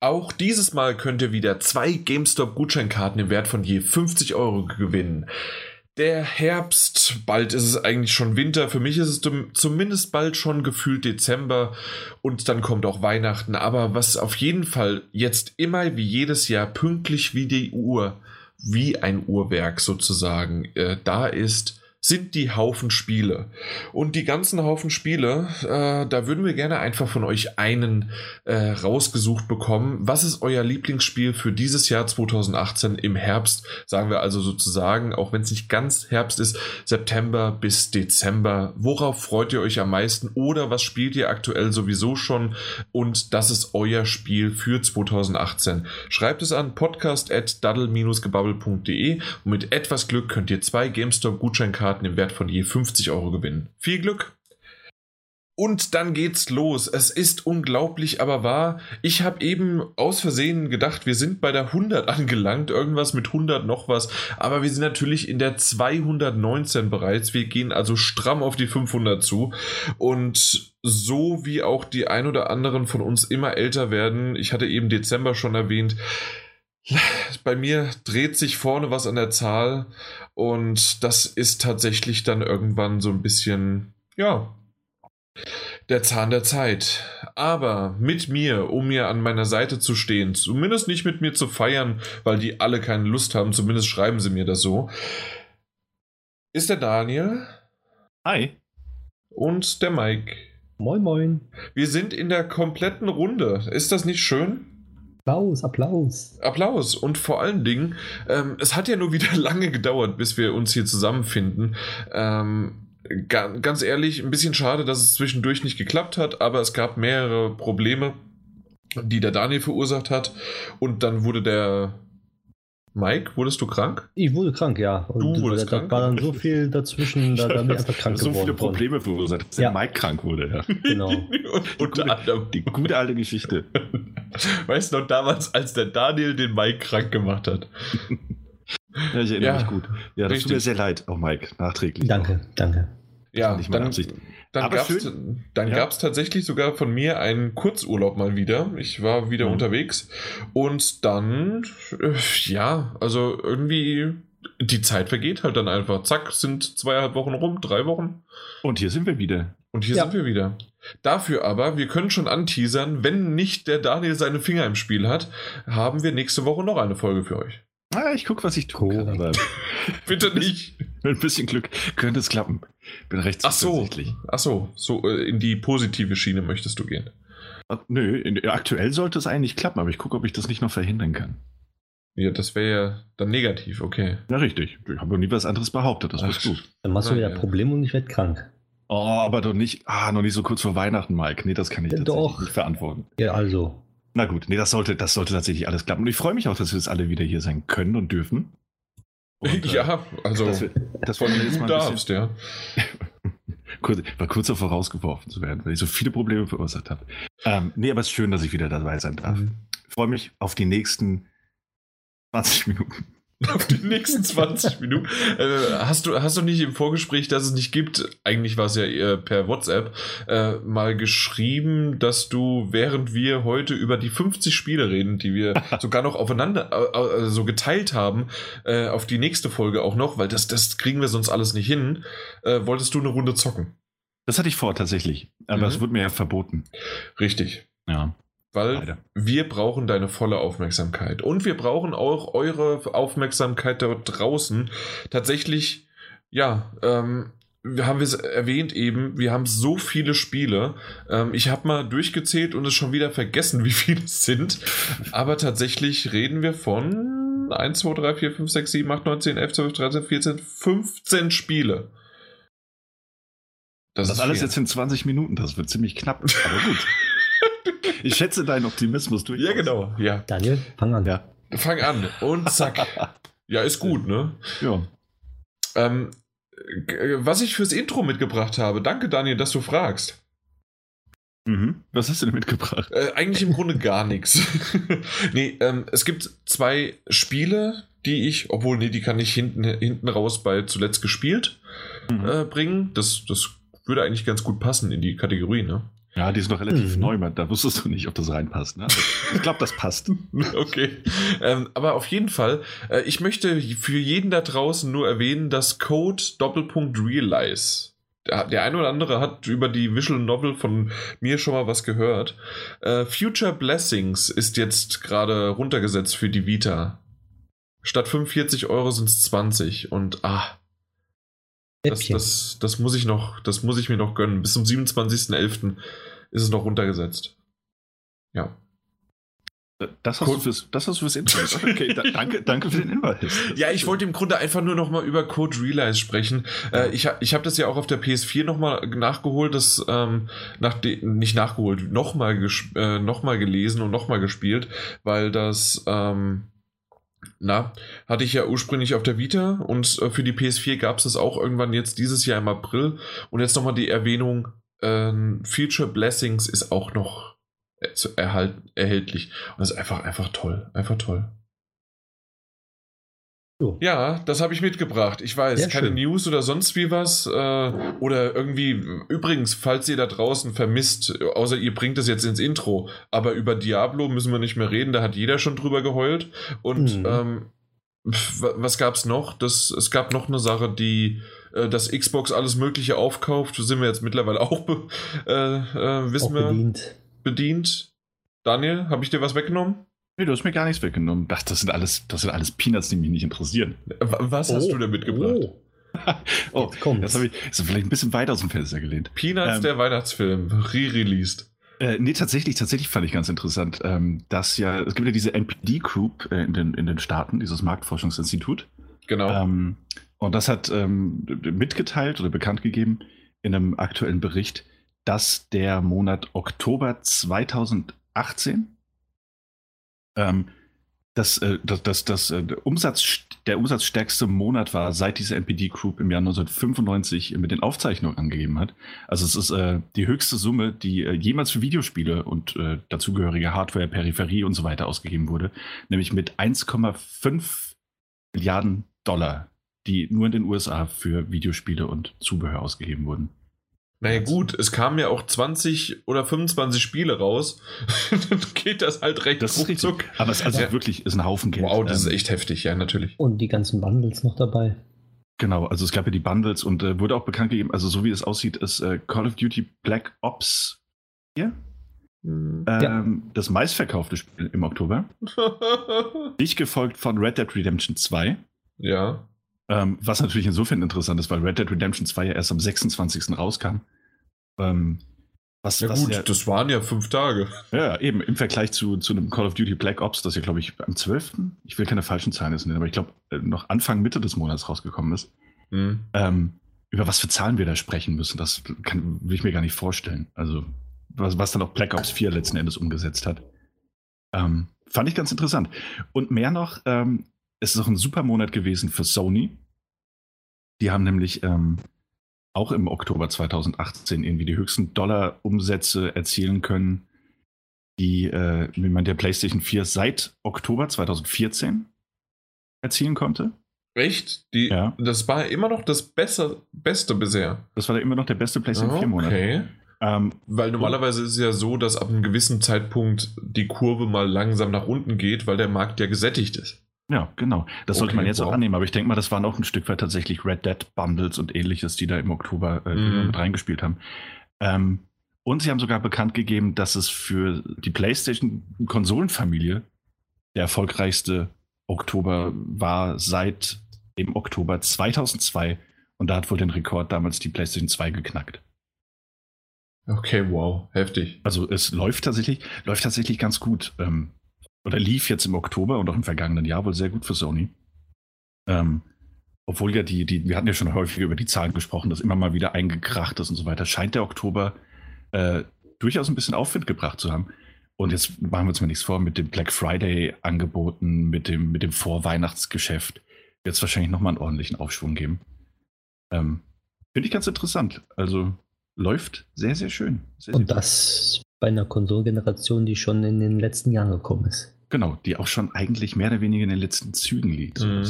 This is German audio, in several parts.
Auch dieses Mal könnt ihr wieder zwei GameStop-Gutscheinkarten im Wert von je 50 Euro gewinnen. Der Herbst, bald ist es eigentlich schon Winter. Für mich ist es zumindest bald schon gefühlt Dezember und dann kommt auch Weihnachten. Aber was auf jeden Fall jetzt immer wie jedes Jahr pünktlich wie die Uhr, wie ein Uhrwerk sozusagen, äh, da ist, sind die Haufen Spiele. Und die ganzen Haufen Spiele, äh, da würden wir gerne einfach von euch einen äh, rausgesucht bekommen. Was ist euer Lieblingsspiel für dieses Jahr 2018 im Herbst? Sagen wir also sozusagen, auch wenn es nicht ganz Herbst ist, September bis Dezember. Worauf freut ihr euch am meisten? Oder was spielt ihr aktuell sowieso schon? Und das ist euer Spiel für 2018. Schreibt es an podcast.daddle-gebubble.de und mit etwas Glück könnt ihr zwei GameStop-Gutscheinkarten Karten im Wert von je 50 Euro gewinnen. Viel Glück! Und dann geht's los. Es ist unglaublich, aber wahr. Ich habe eben aus Versehen gedacht, wir sind bei der 100 angelangt, irgendwas mit 100 noch was, aber wir sind natürlich in der 219 bereits. Wir gehen also stramm auf die 500 zu und so wie auch die ein oder anderen von uns immer älter werden, ich hatte eben Dezember schon erwähnt, bei mir dreht sich vorne was an der Zahl und das ist tatsächlich dann irgendwann so ein bisschen, ja, der Zahn der Zeit. Aber mit mir, um mir an meiner Seite zu stehen, zumindest nicht mit mir zu feiern, weil die alle keine Lust haben, zumindest schreiben sie mir das so, ist der Daniel. Hi. Und der Mike. Moin, moin. Wir sind in der kompletten Runde. Ist das nicht schön? Applaus, Applaus. Applaus. Und vor allen Dingen, ähm, es hat ja nur wieder lange gedauert, bis wir uns hier zusammenfinden. Ähm, ganz ehrlich, ein bisschen schade, dass es zwischendurch nicht geklappt hat, aber es gab mehrere Probleme, die der Daniel verursacht hat. Und dann wurde der Mike, wurdest du krank? Ich wurde krank, ja. Und du wurdest da, krank? war dann so viel dazwischen, da, da bin ich einfach krank so geworden. So viele Probleme verursacht, dass ja. der Mike krank wurde. Ja. Genau. die, gute, die gute alte Geschichte. Weißt du noch damals, als der Daniel den Mike krank gemacht hat? Ja, ich erinnere ja, mich gut. Ja, das richtig. tut mir sehr leid, auch Mike, nachträglich. Danke, danke. Ja, nicht dann, Absicht. Dann gab es ja. tatsächlich sogar von mir einen Kurzurlaub mal wieder. Ich war wieder mhm. unterwegs und dann, äh, ja, also irgendwie die Zeit vergeht halt dann einfach. Zack, sind zweieinhalb Wochen rum, drei Wochen. Und hier sind wir wieder. Und hier ja. sind wir wieder. Dafür aber, wir können schon anteasern, wenn nicht der Daniel seine Finger im Spiel hat, haben wir nächste Woche noch eine Folge für euch. Ah, ich gucke, was ich tue. Cool. Aber Bitte nicht. Mit ein bisschen Glück könnte es klappen. Bin recht Ach so. Ach so, so äh, in die positive Schiene möchtest du gehen. Ach, nö, in, aktuell sollte es eigentlich klappen, aber ich gucke, ob ich das nicht noch verhindern kann. Ja, das wäre ja dann negativ, okay. Ja, richtig. Ich habe nie was anderes behauptet, das ist gut. Dann machst du wieder ja. Probleme und ich werde krank. Oh, aber doch nicht, ah, noch nicht so kurz vor Weihnachten, Mike. Nee, das kann ich doch. nicht verantworten. Ja, also. Na gut, nee, das sollte, das sollte tatsächlich alles klappen. Und ich freue mich auch, dass wir jetzt alle wieder hier sein können und dürfen. Und, äh, ja, also das, das wollen wir jetzt mal darfst, ja. kurz, war kurz davor rausgeworfen zu werden, weil ich so viele Probleme verursacht habe. Ähm, nee, aber es ist schön, dass ich wieder dabei sein darf. Mhm. Ich freue mich auf die nächsten 20 Minuten. Auf die nächsten 20 Minuten. Äh, hast, du, hast du nicht im Vorgespräch, dass es nicht gibt, eigentlich war es ja äh, per WhatsApp, äh, mal geschrieben, dass du, während wir heute über die 50 Spiele reden, die wir sogar noch aufeinander äh, äh, so geteilt haben, äh, auf die nächste Folge auch noch, weil das, das kriegen wir sonst alles nicht hin, wolltest du eine Runde zocken? Das hatte ich vor, tatsächlich. Aber es mhm. wurde mir ja verboten. Richtig. Ja. Weil Leider. wir brauchen deine volle Aufmerksamkeit. Und wir brauchen auch eure Aufmerksamkeit dort draußen. Tatsächlich, ja, ähm, wir haben es erwähnt eben, wir haben so viele Spiele. Ähm, ich habe mal durchgezählt und es schon wieder vergessen, wie viele es sind. Aber tatsächlich reden wir von 1, 2, 3, 4, 5, 6, 7, 8, 9, 10, 11, 12, 13, 14, 15 Spiele. Das, das alles viel. jetzt in 20 Minuten, das wird ziemlich knapp, aber gut. Ich schätze deinen Optimismus durch. Ja, genau. Ja. Daniel, fang an. Ja. Fang an und zack. ja, ist gut, ne? Ja. Ähm, was ich fürs Intro mitgebracht habe, danke Daniel, dass du fragst. Mhm. Was hast du denn mitgebracht? Äh, eigentlich im Grunde gar nichts. nee, ähm, es gibt zwei Spiele, die ich, obwohl, nee, die kann ich hinten, hinten raus bei zuletzt gespielt mhm. äh, bringen. Das, das würde eigentlich ganz gut passen in die Kategorie, ne? Ja, die ist noch relativ mhm. neu, da wusstest du nicht, ob das reinpasst. Ne? Also, ich glaube, das passt. okay. Ähm, aber auf jeden Fall, äh, ich möchte für jeden da draußen nur erwähnen, dass Code Doppelpunkt Realize. Der, der eine oder andere hat über die Visual Novel von mir schon mal was gehört. Äh, Future Blessings ist jetzt gerade runtergesetzt für die Vita. Statt 45 Euro sind es 20 und ah, das, das, das, muss ich noch, das muss ich mir noch gönnen. Bis zum 27.11. ist es noch runtergesetzt. Ja. Das hast, du fürs, das hast du fürs Internet. Okay, da, danke, danke für den Hinweis. ja, ich wollte im Grunde einfach nur noch mal über Code Realize sprechen. Äh, ich ich habe das ja auch auf der PS4 noch mal nachgeholt, das ähm, nach nicht nachgeholt, noch mal, äh, noch mal gelesen und noch mal gespielt, weil das ähm, na, hatte ich ja ursprünglich auf der Vita und äh, für die PS4 gab es das auch irgendwann jetzt dieses Jahr im April. Und jetzt nochmal die Erwähnung, äh, Future Blessings ist auch noch erhalt, erhältlich. Und das ist einfach, einfach toll. Einfach toll. So. Ja, das habe ich mitgebracht. Ich weiß, Sehr keine schön. News oder sonst wie was. Äh, oder irgendwie, übrigens, falls ihr da draußen vermisst, außer ihr bringt es jetzt ins Intro, aber über Diablo müssen wir nicht mehr reden, da hat jeder schon drüber geheult. Und mhm. ähm, was gab es noch? Das, es gab noch eine Sache, die äh, das Xbox alles Mögliche aufkauft. Sind wir jetzt mittlerweile auch, be, äh, äh wissen auch wir, bedient. bedient. Daniel, habe ich dir was weggenommen? Nee, du hast mir gar nichts weggenommen. Das, das, sind, alles, das sind alles Peanuts, die mich nicht interessieren. Was hast oh, du denn mitgebracht? Oh, oh Jetzt das habe ich ist vielleicht ein bisschen weiter aus dem Fenster gelehnt. Peanuts, ähm, der Weihnachtsfilm, re-released. Äh, nee, tatsächlich, tatsächlich fand ich ganz interessant, ähm, dass ja, es gibt ja diese NPD Group äh, in, den, in den Staaten, dieses Marktforschungsinstitut. Genau. Ähm, und das hat ähm, mitgeteilt oder bekannt gegeben in einem aktuellen Bericht, dass der Monat Oktober 2018 ähm, dass äh, das, das, das, äh, der, Umsatz, der umsatzstärkste Monat war, seit diese NPD Group im Jahr 1995 mit den Aufzeichnungen angegeben hat. Also es ist äh, die höchste Summe, die äh, jemals für Videospiele und äh, dazugehörige Hardware, Peripherie und so weiter ausgegeben wurde, nämlich mit 1,5 Milliarden Dollar, die nur in den USA für Videospiele und Zubehör ausgegeben wurden. Naja gut, es kamen ja auch 20 oder 25 Spiele raus. Dann geht das halt recht das ruckzuck. Aber es ist also ja. wirklich ist ein Haufen Geld. Wow, das ähm, ist echt heftig, ja, natürlich. Und die ganzen Bundles noch dabei. Genau, also es gab ja die Bundles und äh, wurde auch bekannt gegeben, also so wie es aussieht, ist äh, Call of Duty Black Ops 4 hm. ähm, ja. das meistverkaufte Spiel im Oktober. Dich gefolgt von Red Dead Redemption 2. Ja. Ähm, was natürlich insofern interessant ist, weil Red Dead Redemption 2 ja erst am 26. rauskam. Ähm, was, ja was gut, ja, das waren ja fünf Tage. Ja, eben, im Vergleich zu, zu einem Call of Duty Black Ops, das ja, glaube ich, am 12., ich will keine falschen Zahlen nennen, aber ich glaube, äh, noch Anfang, Mitte des Monats rausgekommen ist. Mhm. Ähm, über was für Zahlen wir da sprechen müssen, das kann, will ich mir gar nicht vorstellen. Also, was, was dann auch Black Ops 4 letzten Endes umgesetzt hat. Ähm, fand ich ganz interessant. Und mehr noch, ähm, es ist auch ein super Monat gewesen für Sony. Die haben nämlich ähm, auch im Oktober 2018 irgendwie die höchsten Dollar-Umsätze erzielen können, die äh, wie man der PlayStation 4 seit Oktober 2014 erzielen konnte. Echt? Die, ja. Das war immer noch das Beste, Beste bisher. Das war immer noch der beste PlayStation okay. 4 Monat. Okay. Ähm, weil normalerweise ist es ja so, dass ab einem gewissen Zeitpunkt die Kurve mal langsam nach unten geht, weil der Markt ja gesättigt ist. Ja, genau. Das okay, sollte man jetzt wow. auch annehmen. Aber ich denke mal, das waren auch ein Stück weit tatsächlich Red Dead Bundles und ähnliches, die da im Oktober äh, mm. mit reingespielt haben. Ähm, und sie haben sogar bekannt gegeben, dass es für die PlayStation-Konsolenfamilie der erfolgreichste Oktober war seit dem Oktober 2002. Und da hat wohl den Rekord damals die PlayStation 2 geknackt. Okay, wow, heftig. Also es läuft tatsächlich, läuft tatsächlich ganz gut. Ähm, oder lief jetzt im Oktober und auch im vergangenen Jahr wohl sehr gut für Sony. Ähm, obwohl ja die, die, wir hatten ja schon häufig über die Zahlen gesprochen, dass immer mal wieder eingekracht ist und so weiter, scheint der Oktober äh, durchaus ein bisschen Aufwind gebracht zu haben. Und jetzt machen wir uns mal nichts vor, mit dem Black Friday-Angeboten, mit dem, mit dem Vorweihnachtsgeschäft wird es wahrscheinlich nochmal einen ordentlichen Aufschwung geben. Ähm, Finde ich ganz interessant. Also läuft sehr, sehr schön. Sehr, und sehr das bei einer Konsolgeneration, die schon in den letzten Jahren gekommen ist. Genau, die auch schon eigentlich mehr oder weniger in den letzten Zügen liegt. Mhm.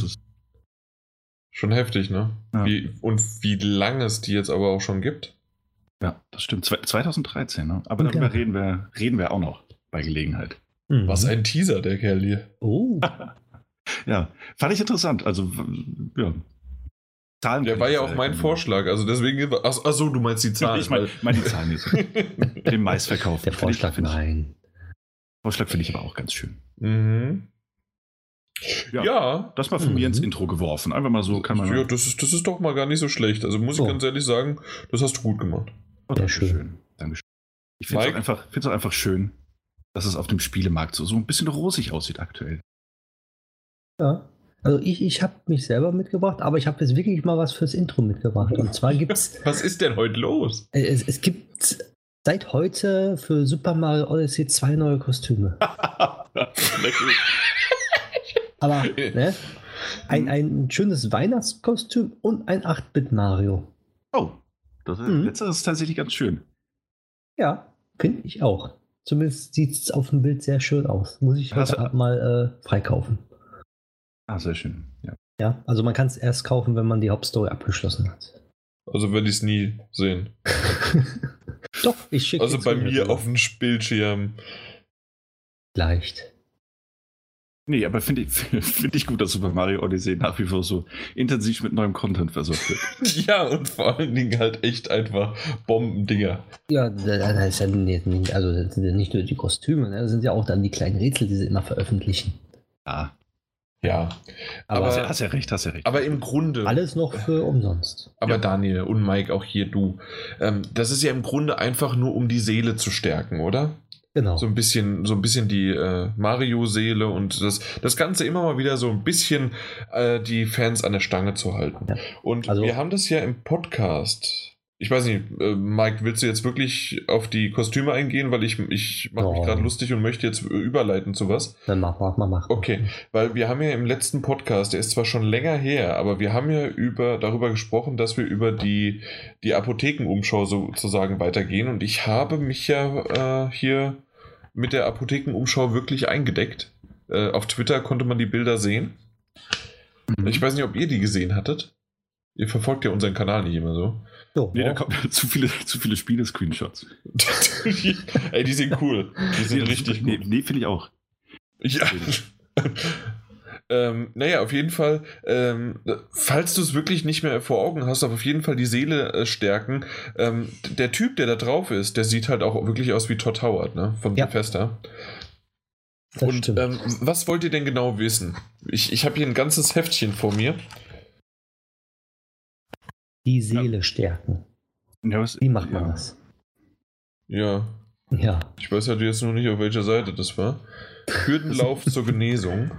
schon heftig, ne? Ja. Wie, und wie lange es die jetzt aber auch schon gibt. Ja, das stimmt. 2013, ne? Aber darüber ja. reden, wir, reden wir auch noch bei Gelegenheit. Mhm. Was ein Teaser, der Kerl hier. Oh. ja, fand ich interessant. Also, ja. Zahlen der war ja auch mein Vorschlag, also deswegen. Achso, du meinst die Zahlen. Ich meine mein die Zahlen nicht. Den Maisverkauf. Der Vorschlag, ich, nein. Vorschlag finde ich aber auch ganz schön. Mhm. Ja, ja, Das mal von mhm. mir ins Intro geworfen. Einfach mal so kann man. Ja, das ist, das ist doch mal gar nicht so schlecht. Also muss ich oh. ganz ehrlich sagen, das hast du gut gemacht. Oh, Dankeschön. Schön. Dankeschön. Ich finde es auch, einfach, auch einfach schön, dass es auf dem Spielemarkt so, so ein bisschen rosig aussieht aktuell. Ja. Also ich, ich habe mich selber mitgebracht, aber ich habe jetzt wirklich mal was fürs Intro mitgebracht. Und zwar gibt's. was ist denn heute los? Es, es gibt seit heute für Super Mario Odyssey zwei neue Kostüme. aber ne, ein, ein schönes Weihnachtskostüm und ein 8-Bit Mario. Oh, das ist, mhm. letzteres ist tatsächlich ganz schön. Ja, finde ich auch. Zumindest sieht es auf dem Bild sehr schön aus. Muss ich heute also, mal äh, freikaufen. Ah, sehr schön. Ja, ja also man kann es erst kaufen, wenn man die Hauptstory abgeschlossen hat. Also werde ich es nie sehen. Doch, ich schicke Also bei mir auf dem Bildschirm. Leicht. Nee, aber finde ich, find ich gut, dass Super Mario Odyssey nach wie vor so intensiv mit neuem Content versorgt wird. ja, und vor allen Dingen halt echt einfach Bombendinger. Ja, das ist ja nicht, also das sind ja nicht nur die Kostüme, ne? das sind ja auch dann die kleinen Rätsel, die sie immer veröffentlichen. Ja. Ja. Aber, aber hast ja recht, hast ja recht. Aber im Grunde. Alles noch für umsonst. Aber ja. Daniel und Mike, auch hier du. Ähm, das ist ja im Grunde einfach nur, um die Seele zu stärken, oder? Genau. So ein bisschen, so ein bisschen die äh, Mario-Seele und das, das Ganze immer mal wieder so ein bisschen äh, die Fans an der Stange zu halten. Ja. Und also, wir haben das ja im Podcast ich weiß nicht, äh, Mike, willst du jetzt wirklich auf die Kostüme eingehen? Weil ich, ich mache oh. mich gerade lustig und möchte jetzt überleiten zu was. Dann mach, mach, mach, mach. Okay, weil wir haben ja im letzten Podcast, der ist zwar schon länger her, aber wir haben ja über, darüber gesprochen, dass wir über die, die Apothekenumschau sozusagen weitergehen. Und ich habe mich ja äh, hier mit der Apothekenumschau wirklich eingedeckt. Äh, auf Twitter konnte man die Bilder sehen. Mhm. Ich weiß nicht, ob ihr die gesehen hattet. Ihr verfolgt ja unseren Kanal nicht immer so. So, nee, da kommen zu viele, zu viele Spiele-Screenshots. Ey, die sind cool. Die sind nee, richtig nee, Nee, finde ich auch. Ja. ähm, naja, auf jeden Fall, ähm, falls du es wirklich nicht mehr vor Augen hast, aber auf jeden Fall die Seele äh, stärken. Ähm, der Typ, der da drauf ist, der sieht halt auch wirklich aus wie Todd Howard, ne? Von ja. Bethesda. Und ähm, was wollt ihr denn genau wissen? Ich, ich habe hier ein ganzes Heftchen vor mir die Seele ja. stärken. Ja, was, Wie macht man ja. das? Ja. Ja. Ich weiß halt jetzt noch nicht, auf welcher Seite das war. Hürdenlauf zur Genesung.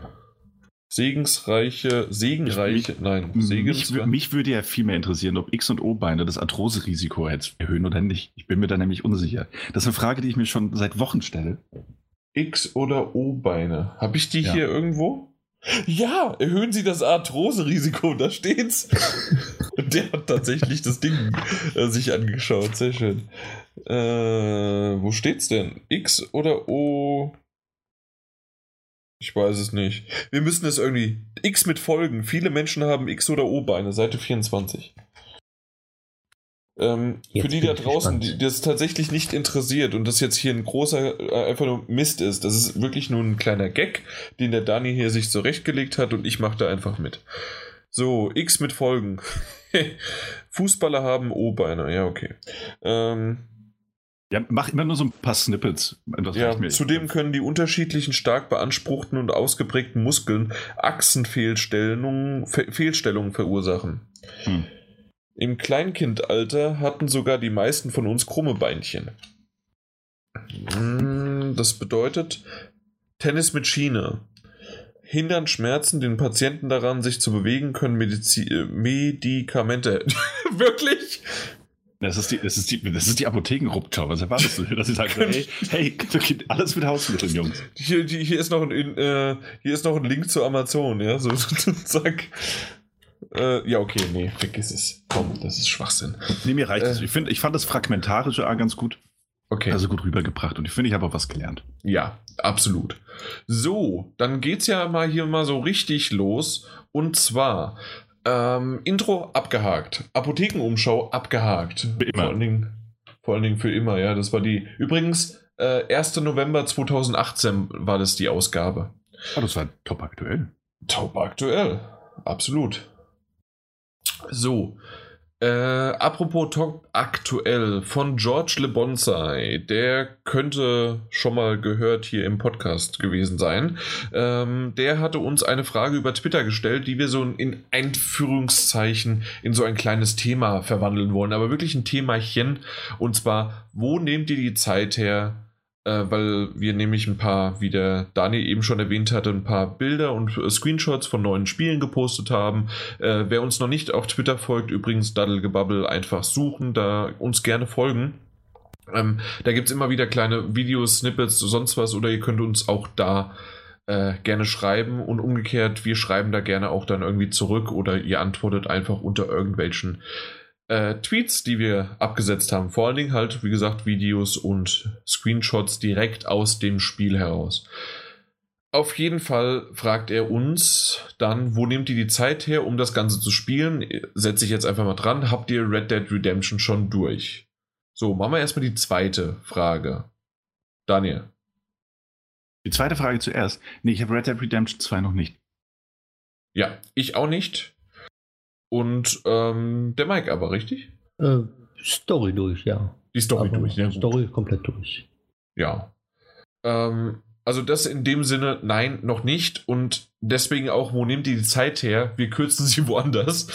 Segensreiche, segenreiche, mich, nein, Segens mich, mich, würde ja viel mehr interessieren, ob X- und O-Beine das Arthrose-Risiko erhöhen oder nicht. Ich bin mir da nämlich unsicher. Das ist eine Frage, die ich mir schon seit Wochen stelle. X- oder O-Beine. Habe ich die ja. hier irgendwo? Ja, erhöhen Sie das Arthrose-Risiko, da steht's. Und der hat tatsächlich das Ding äh, sich angeschaut. Sehr schön. Äh, wo steht's denn? X oder O? Ich weiß es nicht. Wir müssen es irgendwie. X mit Folgen. Viele Menschen haben X oder O-Beine. Seite 24. Ähm, für die da draußen, die, das tatsächlich nicht interessiert und das jetzt hier ein großer, äh, einfach nur Mist ist, das ist wirklich nur ein kleiner Gag, den der Dani hier sich zurechtgelegt hat und ich mache da einfach mit. So, X mit Folgen. Fußballer haben O-Beine, ja, okay. Ähm, ja, mach immer nur so ein paar Snippets. ja, zudem können die unterschiedlichen stark beanspruchten und ausgeprägten Muskeln Achsenfehlstellungen Fehlstellungen verursachen. Hm. Im Kleinkindalter hatten sogar die meisten von uns krumme Beinchen. Hm, das bedeutet Tennis mit Schiene. Hindern Schmerzen den Patienten daran, sich zu bewegen, können Medizi äh, Medikamente. Wirklich? Das ist die, das ist die, das ist die Apothekenruptur. Was erwartest du? Dass sie sagen, hey, hey, alles mit Hausmitteln, Jungs. Hier, hier, ist noch ein, äh, hier ist noch ein Link zu Amazon, ja, so, zack. Äh, ja, okay, nee, vergiss es. Komm, das ist Schwachsinn. Nee, mir reicht es. Äh, ich, ich fand das Fragmentarische ganz gut. Okay. Also gut rübergebracht und ich finde, ich habe auch was gelernt. Ja, absolut. So, dann geht's ja mal hier mal so richtig los. Und zwar ähm, Intro abgehakt, Apothekenumschau abgehakt. Immer. Vor allen Dingen, Vor allen Dingen für immer, ja. Das war die. Übrigens, äh, 1. November 2018 war das die Ausgabe. Oh, das war top aktuell. Top aktuell. Absolut. So, äh, apropos Top aktuell von George Le Bonsai, der könnte schon mal gehört hier im Podcast gewesen sein. Ähm, der hatte uns eine Frage über Twitter gestellt, die wir so in Einführungszeichen in so ein kleines Thema verwandeln wollen, aber wirklich ein Themachen. Und zwar, wo nehmt ihr die Zeit her, äh, weil wir nämlich ein paar, wie der Daniel eben schon erwähnt hatte, ein paar Bilder und äh, Screenshots von neuen Spielen gepostet haben. Äh, wer uns noch nicht auf Twitter folgt, übrigens Daddelgebubble einfach suchen, da uns gerne folgen. Ähm, da gibt es immer wieder kleine Videos, Snippets, sonst was, oder ihr könnt uns auch da äh, gerne schreiben und umgekehrt, wir schreiben da gerne auch dann irgendwie zurück oder ihr antwortet einfach unter irgendwelchen äh, Tweets, die wir abgesetzt haben. Vor allen Dingen halt, wie gesagt, Videos und Screenshots direkt aus dem Spiel heraus. Auf jeden Fall fragt er uns dann, wo nehmt ihr die Zeit her, um das Ganze zu spielen? Setze ich jetzt einfach mal dran. Habt ihr Red Dead Redemption schon durch? So, machen wir erstmal die zweite Frage. Daniel. Die zweite Frage zuerst. Nee, ich habe Red Dead Redemption 2 noch nicht. Ja, ich auch nicht. Und ähm, der Mike aber, richtig? Äh, Story durch, ja. Die Story aber durch, ja. Story komplett durch. Ja. Ähm, also das in dem Sinne, nein, noch nicht. Und deswegen auch, wo nehmt ihr die Zeit her? Wir kürzen sie woanders.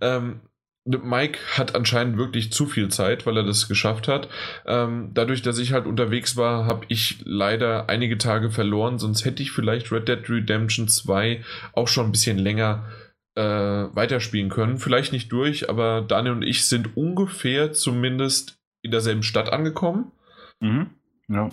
Ähm, Mike hat anscheinend wirklich zu viel Zeit, weil er das geschafft hat. Ähm, dadurch, dass ich halt unterwegs war, habe ich leider einige Tage verloren. Sonst hätte ich vielleicht Red Dead Redemption 2 auch schon ein bisschen länger äh, weiterspielen können. Vielleicht nicht durch, aber Daniel und ich sind ungefähr zumindest in derselben Stadt angekommen. Mhm. Ja.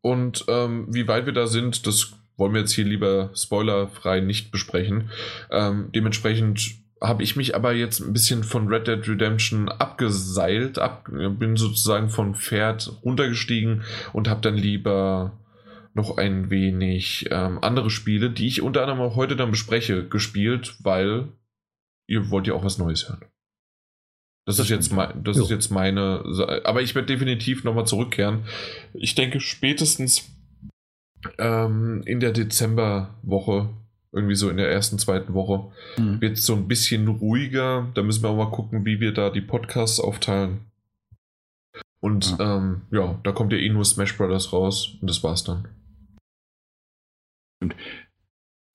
Und ähm, wie weit wir da sind, das wollen wir jetzt hier lieber spoilerfrei nicht besprechen. Ähm, dementsprechend habe ich mich aber jetzt ein bisschen von Red Dead Redemption abgeseilt, ab, bin sozusagen vom Pferd runtergestiegen und habe dann lieber noch ein wenig ähm, andere Spiele, die ich unter anderem auch heute dann bespreche, gespielt, weil ihr wollt ja auch was Neues hören. Das, das ist jetzt mein, das ist jetzt meine, aber ich werde definitiv nochmal zurückkehren. Ich denke spätestens ähm, in der Dezemberwoche, irgendwie so in der ersten, zweiten Woche, mhm. wird es so ein bisschen ruhiger. Da müssen wir auch mal gucken, wie wir da die Podcasts aufteilen. Und ja, ähm, ja da kommt ja eh nur Smash Brothers raus und das war's dann. Stimmt.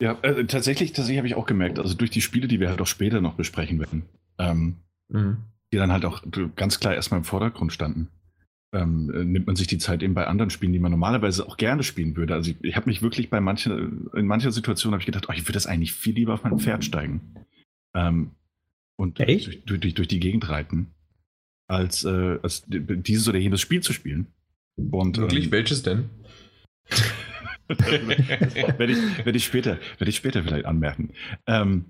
Ja, äh, tatsächlich, tatsächlich habe ich auch gemerkt, also durch die Spiele, die wir halt auch später noch besprechen werden, ähm, mhm. die dann halt auch ganz klar erstmal im Vordergrund standen, ähm, äh, nimmt man sich die Zeit eben bei anderen Spielen, die man normalerweise auch gerne spielen würde. Also ich, ich habe mich wirklich bei manchen, in mancher Situation habe ich gedacht, oh, ich würde das eigentlich viel lieber auf mein Pferd steigen. Ähm, und durch, durch, durch, die Gegend reiten, als, äh, als dieses oder jenes Spiel zu spielen. Und, Wirklich? Ähm, Welches denn? werde, ich, werde, ich später, werde ich später vielleicht anmerken. Ähm,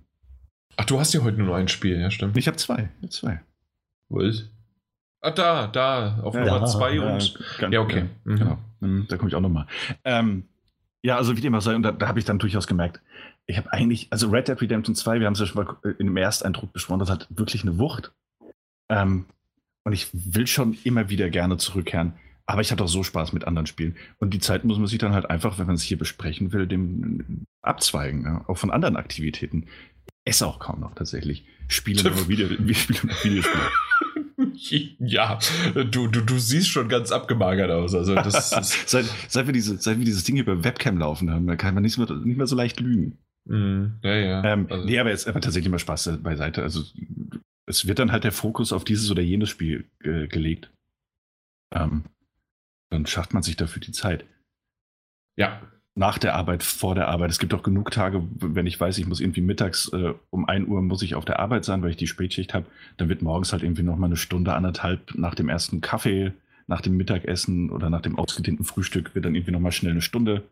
Ach, du hast ja heute nur ein Spiel, ja, stimmt. Ich habe zwei. zwei. Wo ist? Ah, da, da, auf ja, Nummer zwei ja, und. Ganz, ja, okay. Ja, mhm. Genau. Mhm, da komme ich auch nochmal. Ähm, ja, also wie dem auch sei, und da, da habe ich dann durchaus gemerkt, ich habe eigentlich, also Red Dead Redemption 2, wir haben es ja schon mal in dem Ersteindruck besprochen, das hat wirklich eine Wucht. Ähm, und ich will schon immer wieder gerne zurückkehren. Aber ich hatte auch so Spaß mit anderen Spielen. Und die Zeit muss man sich dann halt einfach, wenn man es hier besprechen will, dem abzweigen. Ja? Auch von anderen Aktivitäten. Ich esse auch kaum noch tatsächlich. Spiele nur Video, Spiele nur Videospiele. Ja, du, du, du siehst schon ganz abgemagert aus. Also das seit, seit, wir diese, seit wir dieses Ding über Webcam laufen haben, da kann man nicht mehr, nicht mehr so leicht lügen. Mm, ja, ja. Ähm, also. Nee, aber jetzt aber tatsächlich mal Spaß beiseite. Also es wird dann halt der Fokus auf dieses oder jenes Spiel äh, gelegt. Ähm, dann schafft man sich dafür die Zeit. Ja. Nach der Arbeit, vor der Arbeit. Es gibt auch genug Tage, wenn ich weiß, ich muss irgendwie mittags äh, um 1 Uhr muss ich auf der Arbeit sein, weil ich die Spätschicht habe. Dann wird morgens halt irgendwie noch mal eine Stunde, anderthalb nach dem ersten Kaffee, nach dem Mittagessen oder nach dem ausgedehnten Frühstück wird dann irgendwie noch mal schnell eine Stunde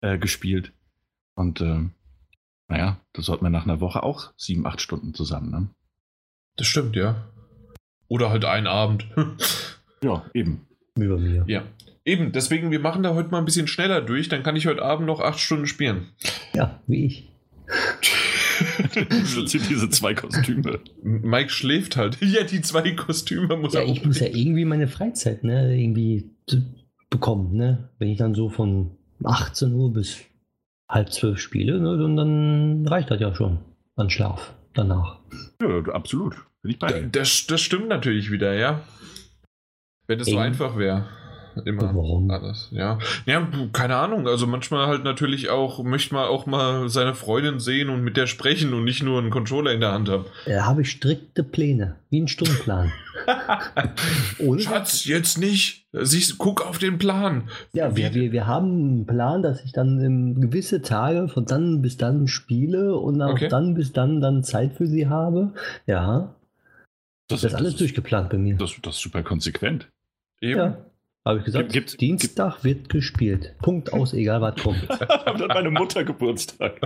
äh, gespielt. Und äh, naja, das sollte man nach einer Woche auch sieben, acht Stunden zusammen. Ne? Das stimmt, ja. Oder halt einen Abend. ja, eben. Bei mir. Ja. Eben, deswegen, wir machen da heute mal ein bisschen schneller durch, dann kann ich heute Abend noch acht Stunden spielen. Ja, wie ich. sind diese zwei Kostüme. Mike schläft halt. Ja, die zwei Kostüme muss ja, er ich muss ja irgendwie meine Freizeit, ne, irgendwie bekommen, ne? Wenn ich dann so von 18 Uhr bis halb zwölf spiele, ne, dann, dann reicht das ja schon an Schlaf danach. Ja, absolut. Bin ich bei. Das, das stimmt natürlich wieder, ja. Wenn es so einfach wäre. Immer Warum? alles, ja. Ja, keine Ahnung. Also manchmal halt natürlich auch, möchte man auch mal seine Freundin sehen und mit der sprechen und nicht nur einen Controller in der Hand haben. Da habe ich strikte Pläne, wie ein Stundenplan. Schatz, jetzt nicht. Siehst, guck auf den Plan. Ja, wir, wir, wir haben einen Plan, dass ich dann gewisse Tage von dann bis dann spiele und auch Okay. dann bis dann dann Zeit für sie habe. Ja, das, ist alles durchgeplant bei mir. Das, das ist super konsequent. Eben. ja, habe ich gesagt, Gibt- gibt- Dienstag wird gespielt. Punkt aus, egal was kommt. Dann meine Mutter Geburtstag.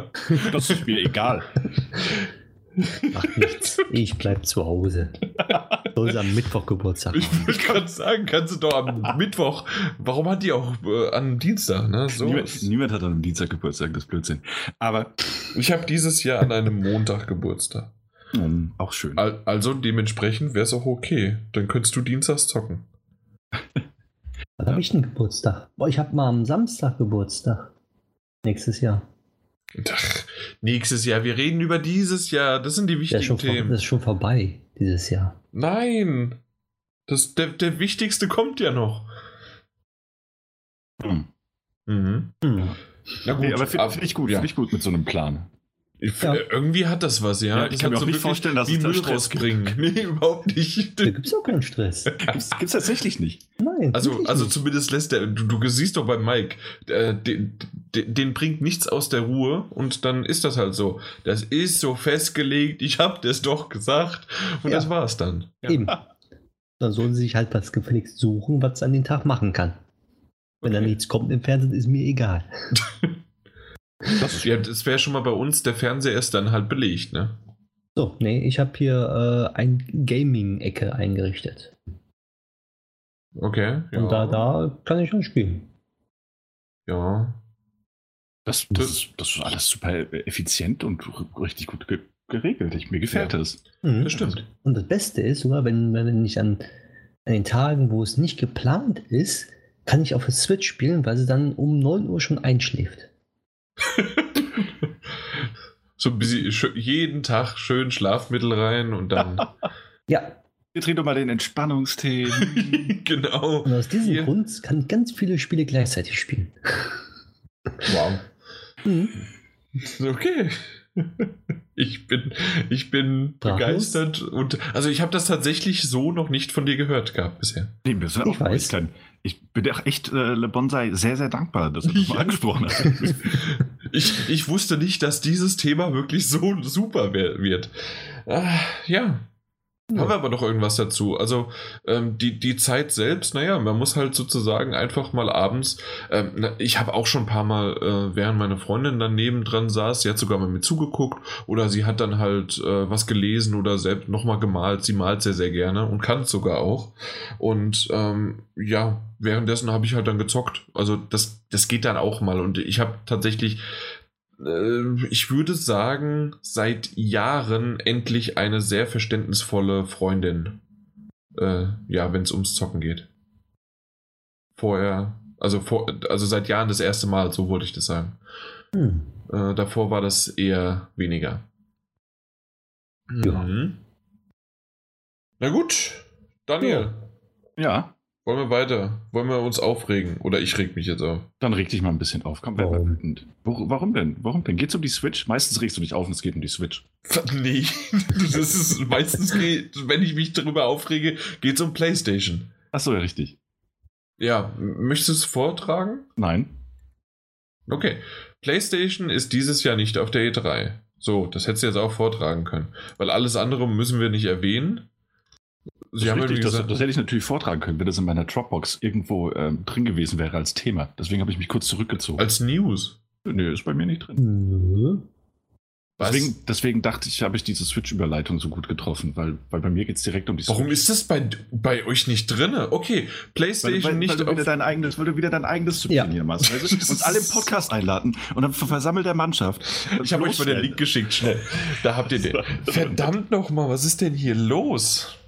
Das ist mir egal. Macht nichts. Ich bleib zu Hause. Soll sie am Mittwoch Geburtstag Ich wollte gerade sagen, kannst du doch am Mittwoch. Warum hat die auch äh, am Dienstag, ne? So. Niemand, niemand hat an einem Dienstag Geburtstag, das ist Blödsinn. Aber Ich habe dieses Jahr an einem Montag Geburtstag. ähm, auch schön. Al- Also dementsprechend wäre es auch okay. Dann könntest du dienstags zocken. Wann habe ich denn Geburtstag? Boah, ich habe mal am Samstag Geburtstag. Nächstes Jahr. Ach, nächstes Jahr. Wir reden über dieses Jahr. Das sind die wichtigen schon, vor, Themen. das ist schon vorbei, dieses Jahr. Nein. Das, der, der wichtigste kommt ja noch. Hm. Mhm. Hm. Na Nee, aber finde find ich gut, Ja. finde ich gut mit so einem Plan. Ich, Ja. Irgendwie hat das was, ja. Ja, ich das kann mir auch nicht vorstellen, dass es da Müll Stress gibt. rausbringen. Nee, überhaupt nicht. Da gibt es auch keinen Stress. Gibt's, gibt's tatsächlich nicht. Nein. Also, also nicht. zumindest lässt der, du, du siehst doch bei Mike, äh, den, den, den bringt nichts aus der Ruhe und dann ist das halt so. Das ist so festgelegt, ich hab das doch gesagt und Ja. das war's dann. Eben. Dann sollen sie sich halt was gefälligst suchen, was sie an den Tag machen kann. Wenn da Okay. nichts kommt im Fernsehen, ist mir egal. Das, ja, das wäre schon mal bei uns, der Fernseher ist dann halt belegt, ne? So, nee, ich habe hier äh, ein Gaming-Ecke eingerichtet. Okay. Ja. Und da, da kann ich schon spielen. Ja. Das, das, ist, das ist alles super effizient und richtig gut ge geregelt. Ich, mir gefällt Ja. das. Mhm. Das stimmt. Und das Beste ist sogar, wenn, wenn ich an, an den Tagen, wo es nicht geplant ist, kann ich auf der Switch spielen, weil sie dann um 9 Uhr schon einschläft. So ein bisschen jeden Tag schön Schlafmittel rein und dann. Ja, Wir trinken doch mal den Entspannungstee. genau. und aus diesem Hier. Grund kann ganz viele Spiele gleichzeitig spielen. Wow. Mhm. Okay. Ich bin, ich bin begeistert und also ich habe das tatsächlich so noch nicht von dir gehört gehabt bisher. nee, wir sind Ich auch weiß. kein- Ich bin auch echt äh, Le Bonsai sehr, sehr dankbar, dass er das mal angesprochen hat. Ich, ich wusste nicht, dass dieses Thema wirklich so super wird. Ah, ja. Haben wir aber noch irgendwas dazu? Also ähm, die, die Zeit selbst, naja, man muss halt sozusagen einfach mal abends, ähm, ich habe auch schon ein paar Mal, äh, während meine Freundin dann nebendran saß, sie hat sogar mal mit zugeguckt oder sie hat dann halt äh, was gelesen oder selbst nochmal gemalt. Sie malt sehr, sehr gerne und kann es sogar auch. Und ähm, ja, währenddessen habe ich halt dann gezockt. Also das, das geht dann auch mal und ich habe tatsächlich äh, ich würde sagen, seit Jahren endlich eine sehr verständnisvolle Freundin. Äh, ja, wenn es ums Zocken geht. Vorher, also, vor, also seit Jahren das erste Mal, so wollte ich das sagen. Hm. Äh, davor war das eher weniger. Ja. Mhm. Na gut, Daniel, ja, wollen wir weiter? Wollen wir uns aufregen? Oder ich reg mich jetzt auf. dann reg dich mal ein bisschen auf. Komm, werd mal Warum? wütend. Wo, warum denn? Warum denn? Geht's um die Switch? Meistens regst du dich auf und es geht um die Switch. Nee, das ist meistens, geht, wenn ich mich darüber aufrege, geht es um PlayStation. Achso, ja, richtig. Ja, möchtest du es vortragen? Nein. Okay. PlayStation ist dieses Jahr nicht auf der E3. So, das hättest du jetzt auch vortragen können. Weil alles andere müssen wir nicht erwähnen. Das, Sie ist haben richtig, irgendwie das, gesagt, das hätte ich natürlich vortragen können, wenn das in meiner Dropbox irgendwo ähm, drin gewesen wäre als Thema. Deswegen habe ich mich kurz zurückgezogen. als News. Nö, ist bei mir nicht drin. Nö. Deswegen, deswegen, dachte ich, habe ich diese Switch-Überleitung so gut getroffen, weil, weil bei mir geht es direkt um die Switch. Warum ist das bei, bei euch nicht drin? Okay, PlayStation weil, weil, nicht. Weil du, wieder dein eigenes, weil du wieder dein eigenes Süppchen ja. hier machst. Also, uns alle im Podcast einladen und dann versammelt der Mannschaft. Ich habe euch mal den Link geschickt, schnell. Da habt ihr den. Verdammt nochmal, was ist denn hier los?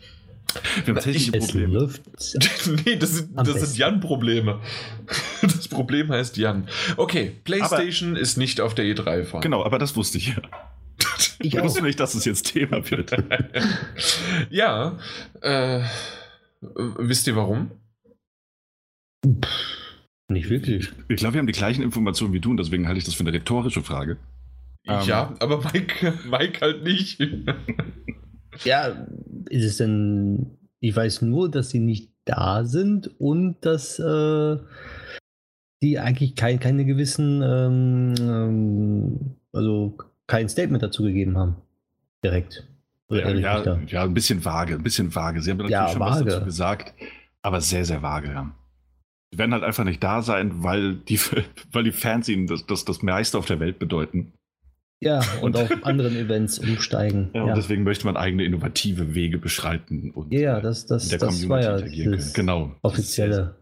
Wir haben technische Probleme. nee, das sind, das sind Jan-Probleme. Das Problem heißt Jan. Okay, PlayStation aber, ist nicht auf der E3 fahren. Genau, aber das wusste ich ja. Ich wusste nicht, dass es jetzt Thema wird. ja, äh, wisst ihr warum? Nicht wirklich. Ich glaube, wir haben die gleichen Informationen wie du und deswegen halte ich das für eine rhetorische Frage. Ja, um, ähm. aber Mike, Mike halt nicht. Ja, ist es denn. Ich weiß nur, dass sie nicht da sind und dass äh, die eigentlich kein, keine gewissen, ähm, ähm, also kein Statement dazu gegeben haben. Direkt. Ja, ja, ja, ein bisschen vage, ein bisschen vage. Sie haben natürlich ja, schon vage. was dazu gesagt, aber sehr, sehr vage, ja. Sie werden halt einfach nicht da sein, weil die, weil die Fans ihnen das, das, das meiste auf der Welt bedeuten. Ja, und, und auf anderen Events umsteigen. Ja, und deswegen möchte man eigene innovative Wege beschreiten und ja, das, das, der das Community ja interagieren können. Genau. Offizielle.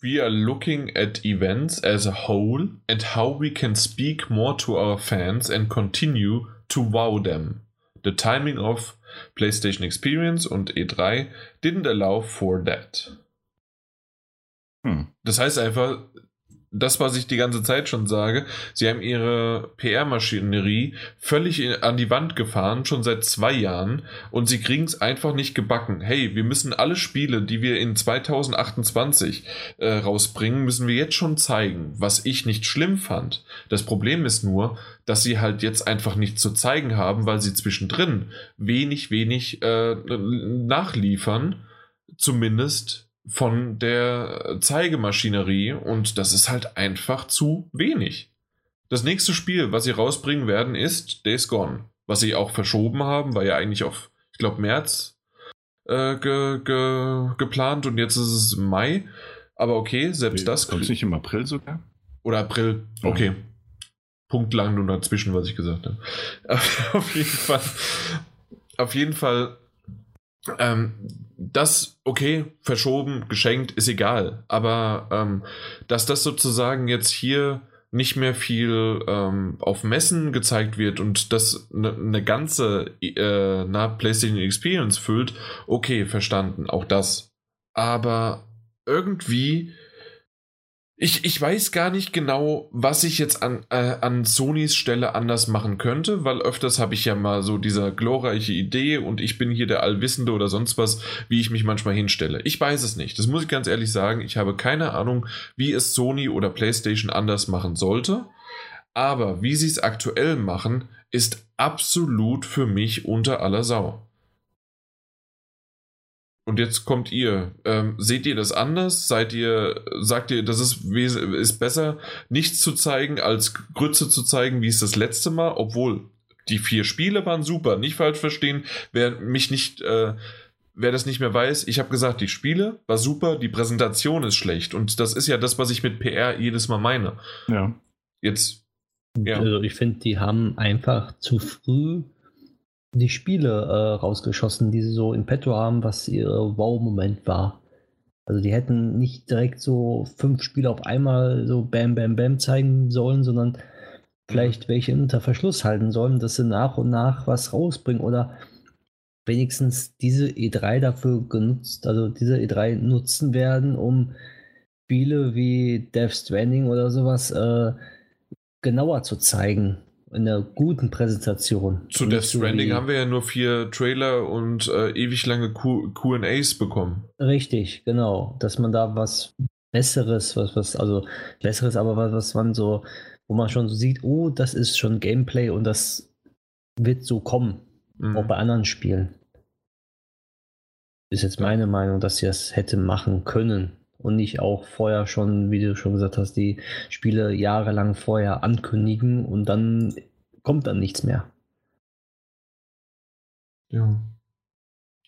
We are looking at events as a whole and how we can speak more to our fans and continue to wow them. The timing of PlayStation Experience und E3 didn't allow for that. Hm. Das heißt einfach, das, was ich die ganze Zeit schon sage, sie haben ihre PR-Maschinerie völlig an die Wand gefahren, schon seit zwei Jahren, und sie kriegen es einfach nicht gebacken. Hey, wir müssen alle Spiele, die wir in 2028 äh, rausbringen, müssen wir jetzt schon zeigen, was ich nicht schlimm fand. Das Problem ist nur, dass sie halt jetzt einfach nichts zu zeigen haben, weil sie zwischendrin wenig, wenig äh, nachliefern, zumindest von der Zeigemaschinerie und das ist halt einfach zu wenig. Das nächste Spiel, was sie rausbringen werden, ist Days Gone. Was sie auch verschoben haben, war ja eigentlich auf, ich glaube, März äh, ge, ge, geplant und jetzt ist es Mai. Aber okay, selbst nee, das. Kommt es nicht im April sogar? Oder April, okay. Mhm. Punkt lang nur dazwischen, was ich gesagt habe. auf jeden Fall. Auf jeden Fall ähm, das, okay, verschoben, geschenkt, ist egal. Aber ähm, dass das sozusagen jetzt hier nicht mehr viel ähm, auf Messen gezeigt wird und das eine ne ganze äh, na, PlayStation Experience füllt, okay, verstanden, auch das. Aber irgendwie ich, ich weiß gar nicht genau, was ich jetzt an, äh, an Sonys Stelle anders machen könnte, weil öfters habe ich ja mal so diese glorreiche Idee und ich bin hier der Allwissende oder sonst was, wie ich mich manchmal hinstelle. Ich weiß es nicht. Das muss ich ganz ehrlich sagen. Ich habe keine Ahnung, wie es Sony oder PlayStation anders machen sollte. Aber wie sie es aktuell machen, ist absolut für mich unter aller Sau. Und jetzt kommt ihr. Ähm, seht ihr das anders? Seid ihr, sagt ihr, das ist, ist besser, nichts zu zeigen, als Grütze zu zeigen, wie es das letzte Mal, obwohl die vier Spiele waren super, nicht falsch verstehen. Wer mich nicht, äh, wer das nicht mehr weiß, ich habe gesagt, die Spiele war super, die Präsentation ist schlecht. Und das ist ja das, was ich mit PR jedes Mal meine. Ja. Jetzt. Ja. Also ich finde, die haben einfach zu früh die Spiele äh, rausgeschossen, die sie so in petto haben, was ihr Wow-Moment war. Also die hätten nicht direkt so fünf Spiele auf einmal so Bam, Bam, Bam zeigen sollen, sondern vielleicht welche unter Verschluss halten sollen, dass sie nach und nach was rausbringen oder wenigstens diese E3 dafür genutzt, also diese E3 nutzen werden, um Spiele wie Death Stranding oder sowas äh, genauer zu zeigen in einer guten Präsentation. Zu Death Stranding so haben wir ja nur vier Trailer und äh, ewig lange QAs bekommen. Richtig, genau. Dass man da was Besseres, was, was, also Besseres, aber was, was man so, wo man schon so sieht, oh, das ist schon Gameplay und das wird so kommen. Mhm. Auch bei anderen Spielen. Ist jetzt meine Meinung, dass sie das hätte machen können und nicht auch vorher schon, wie du schon gesagt hast, die Spiele jahrelang vorher ankündigen und dann kommt dann nichts mehr. Ja.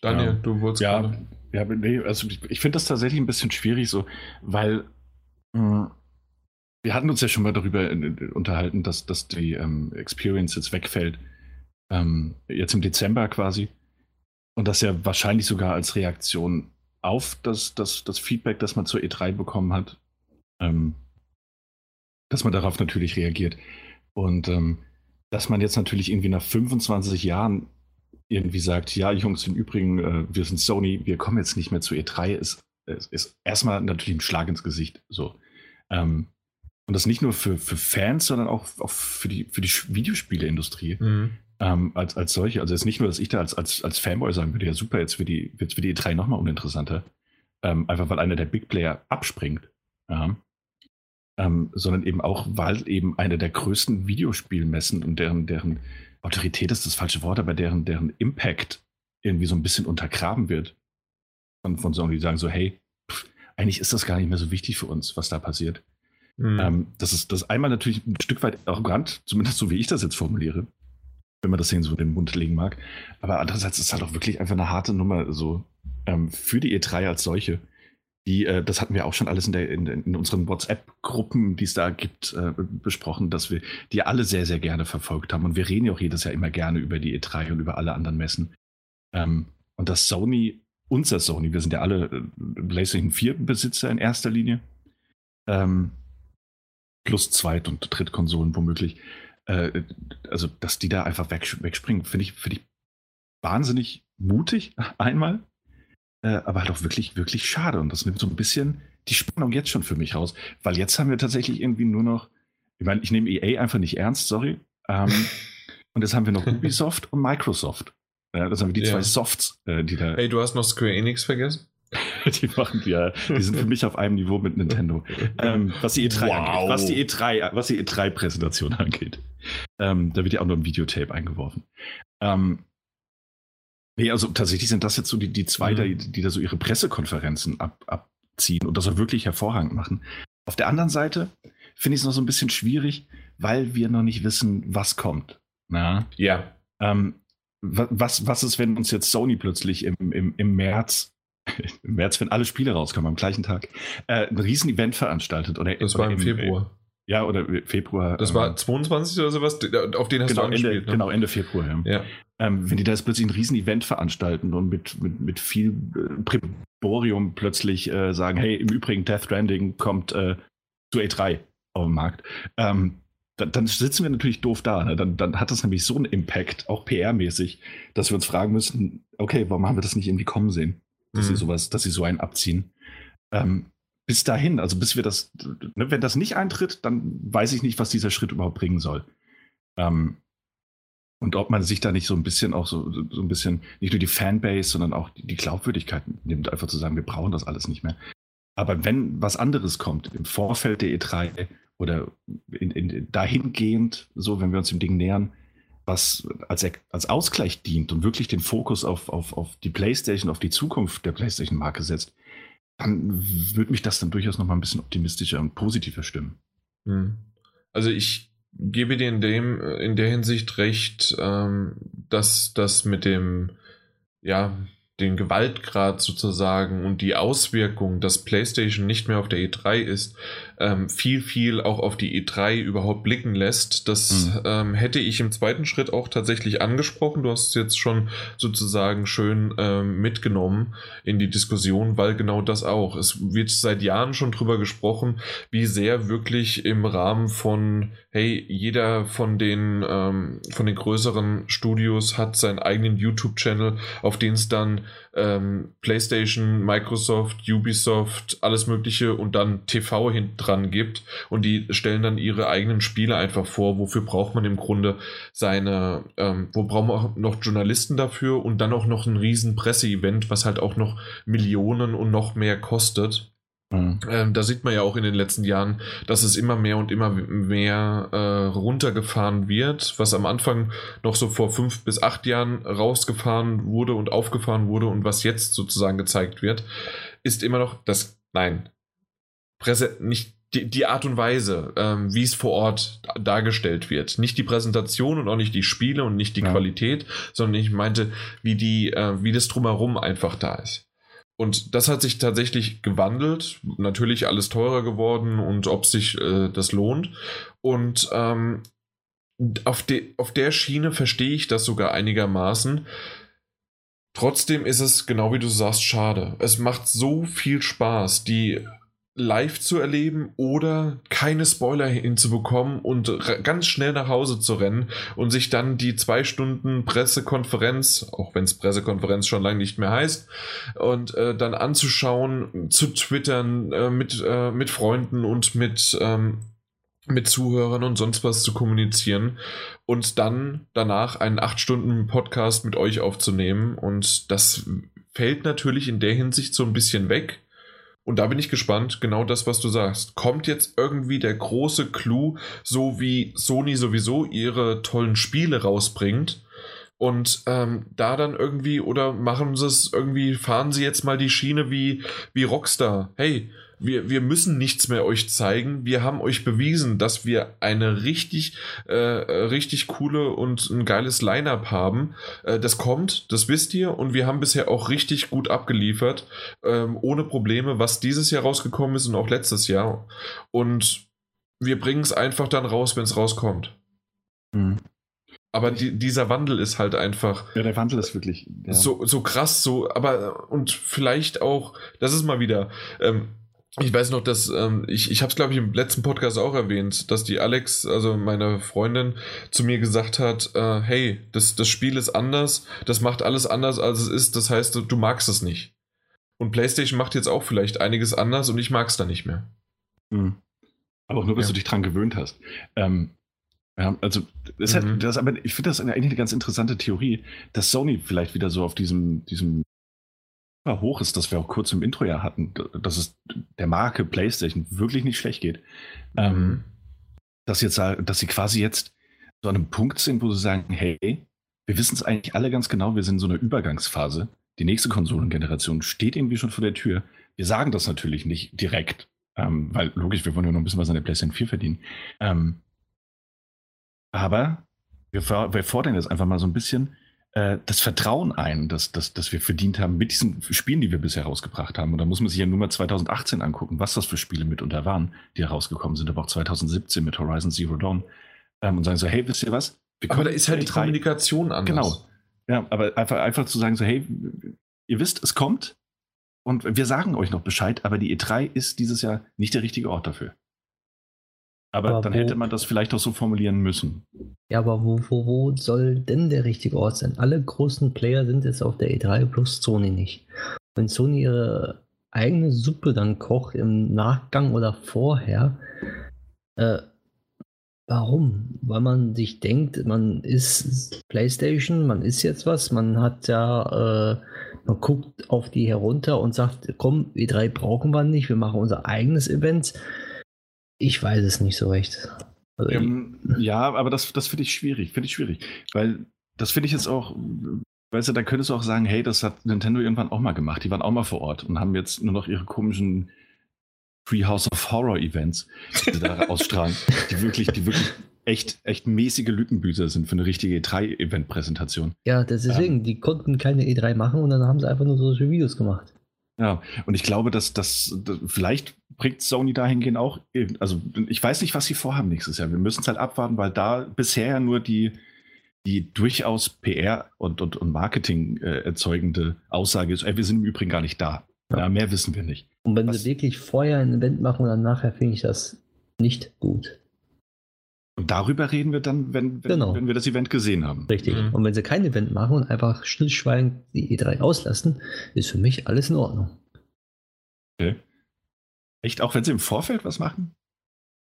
Daniel, ja. du wolltest ja, gerade. Ja, nee, also ich, ich finde das tatsächlich ein bisschen schwierig so, weil mh, hm, wir hatten uns ja schon mal darüber unterhalten, dass, dass die ähm, Experience jetzt wegfällt. Ähm, jetzt im Dezember quasi. Und das ja wahrscheinlich sogar als Reaktion auf das, das, das Feedback, das man zur E3 bekommen hat, ähm, dass man darauf natürlich reagiert. Und ähm, dass man jetzt natürlich irgendwie nach 25 Jahren irgendwie sagt, ja, Jungs, im Übrigen, äh, wir sind Sony, wir kommen jetzt nicht mehr zu E3, ist, ist, ist erstmal natürlich ein Schlag ins Gesicht. So. Ähm, und das nicht nur für, für Fans, sondern auch, auch für die, für die Videospieleindustrie mhm. Ähm, als, als solche. Also jetzt nicht nur, dass ich da als, als, als Fanboy sagen würde, ja super, jetzt wird die, jetzt wird die E3 nochmal uninteressanter. Ähm, einfach weil einer der Big Player abspringt. Ja. Ähm, sondern eben auch, weil eben eine der größten Videospielmessen und deren, deren Autorität ist das falsche Wort, aber deren, deren Impact irgendwie so ein bisschen untergraben wird. Von, von Sony, die sagen so, hey, pff, eigentlich ist das gar nicht mehr so wichtig für uns, was da passiert. Mhm. Ähm, das ist das einmal natürlich ein Stück weit arrogant, zumindest so wie ich das jetzt formuliere, wenn man das sehen so in den Mund legen mag. Aber andererseits ist es halt auch wirklich einfach eine harte Nummer so ähm, für die E3 als solche. Die, äh, das hatten wir auch schon alles in, der, in, in unseren WhatsApp-Gruppen, die es da gibt, äh, besprochen, dass wir die alle sehr, sehr gerne verfolgt haben. Und wir reden ja auch jedes Jahr immer gerne über die E3 und über alle anderen Messen. Ähm, und dass Sony, unser Sony, wir sind ja alle äh, PlayStation 4 Besitzer in erster Linie, ähm, plus Zweit- und Drittkonsolen womöglich. Äh, also, dass die da einfach weg, wegspringen, finde ich, find ich wahnsinnig mutig, einmal. Äh, aber halt auch wirklich, wirklich schade. Und das nimmt so ein bisschen die Spannung jetzt schon für mich raus. Weil jetzt haben wir tatsächlich irgendwie nur noch, ich meine, ich nehme EA einfach nicht ernst, sorry. Ähm, und jetzt haben wir noch Ubisoft und Microsoft. Ja, das haben wir die ja. zwei Softs, äh, die da. Hey, du hast noch Square Enix vergessen? die machen ja, die sind für mich auf einem Niveau mit Nintendo. Ähm, was die E3 wow. angeht, was die E3, was die E3-Präsentation angeht. Ähm, da wird ja auch nur ein Videotape eingeworfen. Ähm, nee, also tatsächlich sind das jetzt so die, die zwei, mhm. die, die da so ihre Pressekonferenzen ab, abziehen und das auch wirklich hervorragend machen. Auf der anderen Seite finde ich es noch so ein bisschen schwierig, weil wir noch nicht wissen, was kommt. Na? Ja. Ähm, was, was ist, wenn uns jetzt Sony plötzlich im, im, im März im März, wenn alle Spiele rauskommen, am gleichen Tag, äh, ein Riesen-Event veranstaltet. Oder, das war im, Februar. Ja, oder Februar. Das ähm, war 22 oder sowas, auf den hast genau, du angespielt. Ende, ne? Genau, Ende Februar, ja. ja. Ähm, wenn die da jetzt plötzlich ein Riesen-Event veranstalten und mit, mit, mit viel äh, Präborium plötzlich äh, sagen, hey, im Übrigen, Death Stranding kommt äh, zu A3 auf den Markt, ähm, dann, dann, sitzen wir natürlich doof da. Ne? Dann, dann, hat das nämlich so einen Impact, auch PR-mäßig, dass wir uns fragen müssen, okay, warum haben wir das nicht irgendwie kommen sehen? Dass mhm. sie sowas, dass sie so einen abziehen. Ähm, bis dahin, also bis wir das, ne, wenn das nicht eintritt, dann weiß ich nicht, was dieser Schritt überhaupt bringen soll. Ähm, und ob man sich da nicht so ein bisschen auch so, so ein bisschen, nicht nur die Fanbase, sondern auch die, die Glaubwürdigkeit nimmt, einfach zu sagen, wir brauchen das alles nicht mehr. Aber wenn was anderes kommt, im Vorfeld der E3 oder in, in, dahingehend, so wenn wir uns dem Ding nähern, was als, als Ausgleich dient und wirklich den Fokus auf, auf, auf die PlayStation, auf die Zukunft der PlayStation-Marke setzt, dann würde mich das dann durchaus noch mal ein bisschen optimistischer und positiver stimmen. Hm. Also ich gebe dir in dem in der Hinsicht recht, ähm, dass das mit dem ja den Gewaltgrad sozusagen und die Auswirkung, dass PlayStation nicht mehr auf der E3 ist, ähm, viel, viel auch auf die E3 überhaupt blicken lässt. Das mhm. ähm, hätte ich im zweiten Schritt auch tatsächlich angesprochen. Du hast es jetzt schon sozusagen schön ähm, mitgenommen in die Diskussion, weil genau das auch. Es wird seit Jahren schon drüber gesprochen, wie sehr wirklich im Rahmen von, hey, jeder von den, ähm, von den größeren Studios hat seinen eigenen YouTube-Channel, auf den es dann ähm, PlayStation, Microsoft, Ubisoft, alles Mögliche und dann TV hinten dran gibt und die stellen dann ihre eigenen Spiele einfach vor. Wofür braucht man im Grunde seine, ähm, wo brauchen wir auch noch Journalisten dafür und dann auch noch ein riesen Presseevent, was halt auch noch Millionen und noch mehr kostet. Mhm. Ähm, da sieht man ja auch in den letzten Jahren, dass es immer mehr und immer mehr äh, runtergefahren wird, was am Anfang noch so vor fünf bis acht Jahren rausgefahren wurde und aufgefahren wurde und was jetzt sozusagen gezeigt wird, ist immer noch das, nein, Presse, nicht die, die Art und Weise, ähm, wie es vor Ort dargestellt wird. Nicht die Präsentation und auch nicht die Spiele und nicht die ja. Qualität, sondern ich meinte, wie die, äh, wie das drumherum einfach da ist. Und das hat sich tatsächlich gewandelt. Natürlich alles teurer geworden und ob sich äh, das lohnt. Und ähm, auf, de auf der Schiene verstehe ich das sogar einigermaßen. Trotzdem ist es, genau wie du sagst, schade. Es macht so viel Spaß, die live zu erleben oder keine Spoiler hinzubekommen und ganz schnell nach Hause zu rennen und sich dann die zwei Stunden Pressekonferenz, auch wenn es Pressekonferenz schon lange nicht mehr heißt, und äh, dann anzuschauen, zu twittern, äh, mit, äh, mit Freunden und mit, ähm, mit Zuhörern und sonst was zu kommunizieren und dann danach einen acht Stunden Podcast mit euch aufzunehmen. Und das fällt natürlich in der Hinsicht so ein bisschen weg und da bin ich gespannt, genau das, was du sagst. Kommt jetzt irgendwie der große Clou, so wie Sony sowieso ihre tollen Spiele rausbringt? Und ähm, da dann irgendwie, oder machen sie es irgendwie, fahren sie jetzt mal die Schiene wie, wie Rockstar. Hey, wir, wir müssen nichts mehr euch zeigen. Wir haben euch bewiesen, dass wir eine richtig, äh, richtig coole und ein geiles Line-up haben. Äh, das kommt, das wisst ihr, und wir haben bisher auch richtig gut abgeliefert, ähm, ohne Probleme, was dieses Jahr rausgekommen ist und auch letztes Jahr. Und wir bringen es einfach dann raus, wenn es rauskommt. Mhm. Aber die, dieser Wandel ist halt einfach. Ja, der Wandel ist wirklich. Ja. So, so krass, so, aber und vielleicht auch, das ist mal wieder. Ähm, ich weiß noch, dass ähm, ich, ich habe es, glaube ich, im letzten Podcast auch erwähnt, dass die Alex, also meine Freundin, zu mir gesagt hat, äh, hey, das, das Spiel ist anders, das macht alles anders, als es ist, das heißt, du, du magst es nicht. Und PlayStation macht jetzt auch vielleicht einiges anders und ich mag es dann nicht mehr. Mhm. Aber auch nur, bis ja. du dich dran gewöhnt hast. Ähm, ja, also das, mhm. hat, das aber ich finde das eigentlich eine ganz interessante Theorie, dass Sony vielleicht wieder so auf diesem, diesem hoch ist, dass wir auch kurz im Intro ja hatten, dass es der Marke PlayStation wirklich nicht schlecht geht. Ähm, mhm. Ähm, dass, jetzt, dass sie quasi jetzt so an einem Punkt sind, wo sie sagen, hey, wir wissen es eigentlich alle ganz genau, wir sind in so einer Übergangsphase. Die nächste Konsolengeneration steht irgendwie schon vor der Tür. Wir sagen das natürlich nicht direkt, ähm, weil logisch, wir wollen ja noch ein bisschen was an der PlayStation 4 verdienen. Ähm, aber wir, wir fordern jetzt einfach mal so ein bisschen, äh, das Vertrauen ein, das, das, das wir verdient haben mit diesen Spielen, die wir bisher rausgebracht haben. Und da muss man sich ja nur mal 2018 angucken, was das für Spiele mitunter waren, die herausgekommen sind, aber auch 2017 mit Horizon Zero Dawn. Ähm, und sagen so, hey, wisst ihr was? aber da ist halt die Kommunikation anders. Genau. Ja, aber einfach, einfach zu sagen so, hey, ihr wisst, es kommt und wir sagen euch noch Bescheid, aber die E3 ist dieses Jahr nicht der richtige Ort dafür. Aber, aber dann wo, hätte man das vielleicht auch so formulieren müssen. Ja, aber wo, wo, wo soll denn der richtige Ort sein? Alle großen Player sind jetzt auf der E3 plus Sony nicht. Wenn Sony ihre eigene Suppe dann kocht im Nachgang oder vorher, äh, warum? Weil man sich denkt, man ist PlayStation, man ist jetzt was, man hat ja, äh, man guckt auf die herunter und sagt, komm, E3 brauchen wir nicht, wir machen unser eigenes Event ich weiß es nicht so recht. Also ähm, ja, aber das, das finde ich schwierig. Finde ich schwierig. Weil das finde ich jetzt auch, weißt du, da könntest du auch sagen, hey, das hat Nintendo irgendwann auch mal gemacht. Die waren auch mal vor Ort und haben jetzt nur noch ihre komischen Free House of Horror Events, die da ausstrahlen, die wirklich, die wirklich echt, echt mäßige Lückenbüßer sind für eine richtige E3-Event-Präsentation. Ja, deswegen, ähm, die konnten keine E3 machen und dann haben sie einfach nur solche Videos gemacht. Ja, und ich glaube, dass das vielleicht bringt Sony dahingehend auch, also ich weiß nicht, was sie vorhaben nächstes Jahr. Wir müssen es halt abwarten, weil da bisher ja nur die, die durchaus PR und, und, und Marketing äh, erzeugende Aussage ist, ey, wir sind im Übrigen gar nicht da. Ja. ja mehr wissen wir nicht. Und wenn was, sie wirklich vorher ein Event machen und dann nachher, finde ich das nicht gut. Und darüber reden wir dann, wenn, wenn, genau. wenn wir das Event gesehen haben. Richtig. Mhm. Und wenn sie kein Event machen und einfach stillschweigend die E3 auslassen, ist für mich alles in Ordnung. Okay. Echt, auch wenn sie im Vorfeld was machen?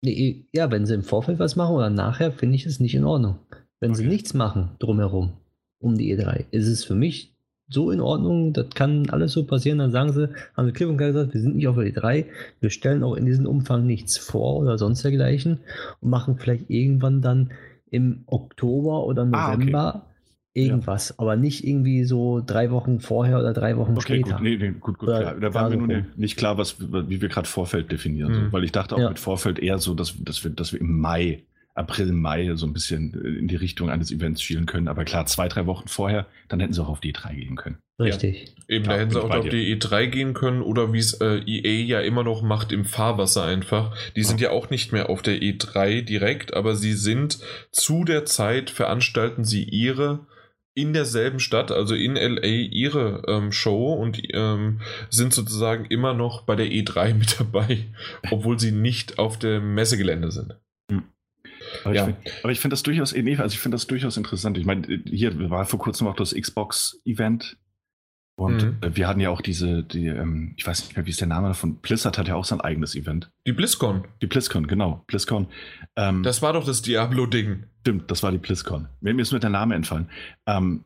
Nee, ja, wenn sie im Vorfeld was machen oder nachher, finde ich es nicht in Ordnung. Wenn okay. sie nichts machen drumherum um die E3, ist es für mich so in Ordnung, das kann alles so passieren, dann sagen sie, haben sie klipp und klar gesagt, wir sind nicht auf der E3, wir stellen auch in diesem Umfang nichts vor oder sonst dergleichen und machen vielleicht irgendwann dann im Oktober oder November ah, okay. Irgendwas, ja. aber nicht irgendwie so drei Wochen vorher oder drei Wochen okay, später. Gut, nee, nee, gut, gut, klar. Da war mir nur nicht klar, was, wie wir gerade Vorfeld definieren, mhm. so, weil ich dachte auch ja. mit Vorfeld eher so, dass, dass, wir, dass wir im Mai April, Mai so ein bisschen in die Richtung eines Events schielen können. Aber klar, zwei, drei Wochen vorher, dann hätten sie auch auf die E3 gehen können. Richtig. Ja. Eben, ja, da hätten sie auch auf die E3 gehen können oder wie es äh, EA ja immer noch macht, im Fahrwasser einfach. Die sind ja auch nicht mehr auf der E3 direkt, aber sie sind zu der Zeit, veranstalten sie ihre in derselben Stadt, also in LA, ihre ähm, Show und ähm, sind sozusagen immer noch bei der E3 mit dabei, obwohl sie nicht auf dem Messegelände sind. Hm. Aber, ja. ich find, finde das durchaus, also ich finde das durchaus interessant. Ich meine, hier war vor kurzem auch das Xbox-Event und mhm. wir hatten ja auch diese, die, ähm, ich weiß nicht mehr, wie ist der Name davon. Blizzard hat ja auch sein eigenes Event. Die BlizzCon. Die BlizzCon, genau. BlizzCon. Ähm, das war doch das Diablo-Ding. Stimmt, das war die BlizzCon. Mir ist nur der Name entfallen. Ähm,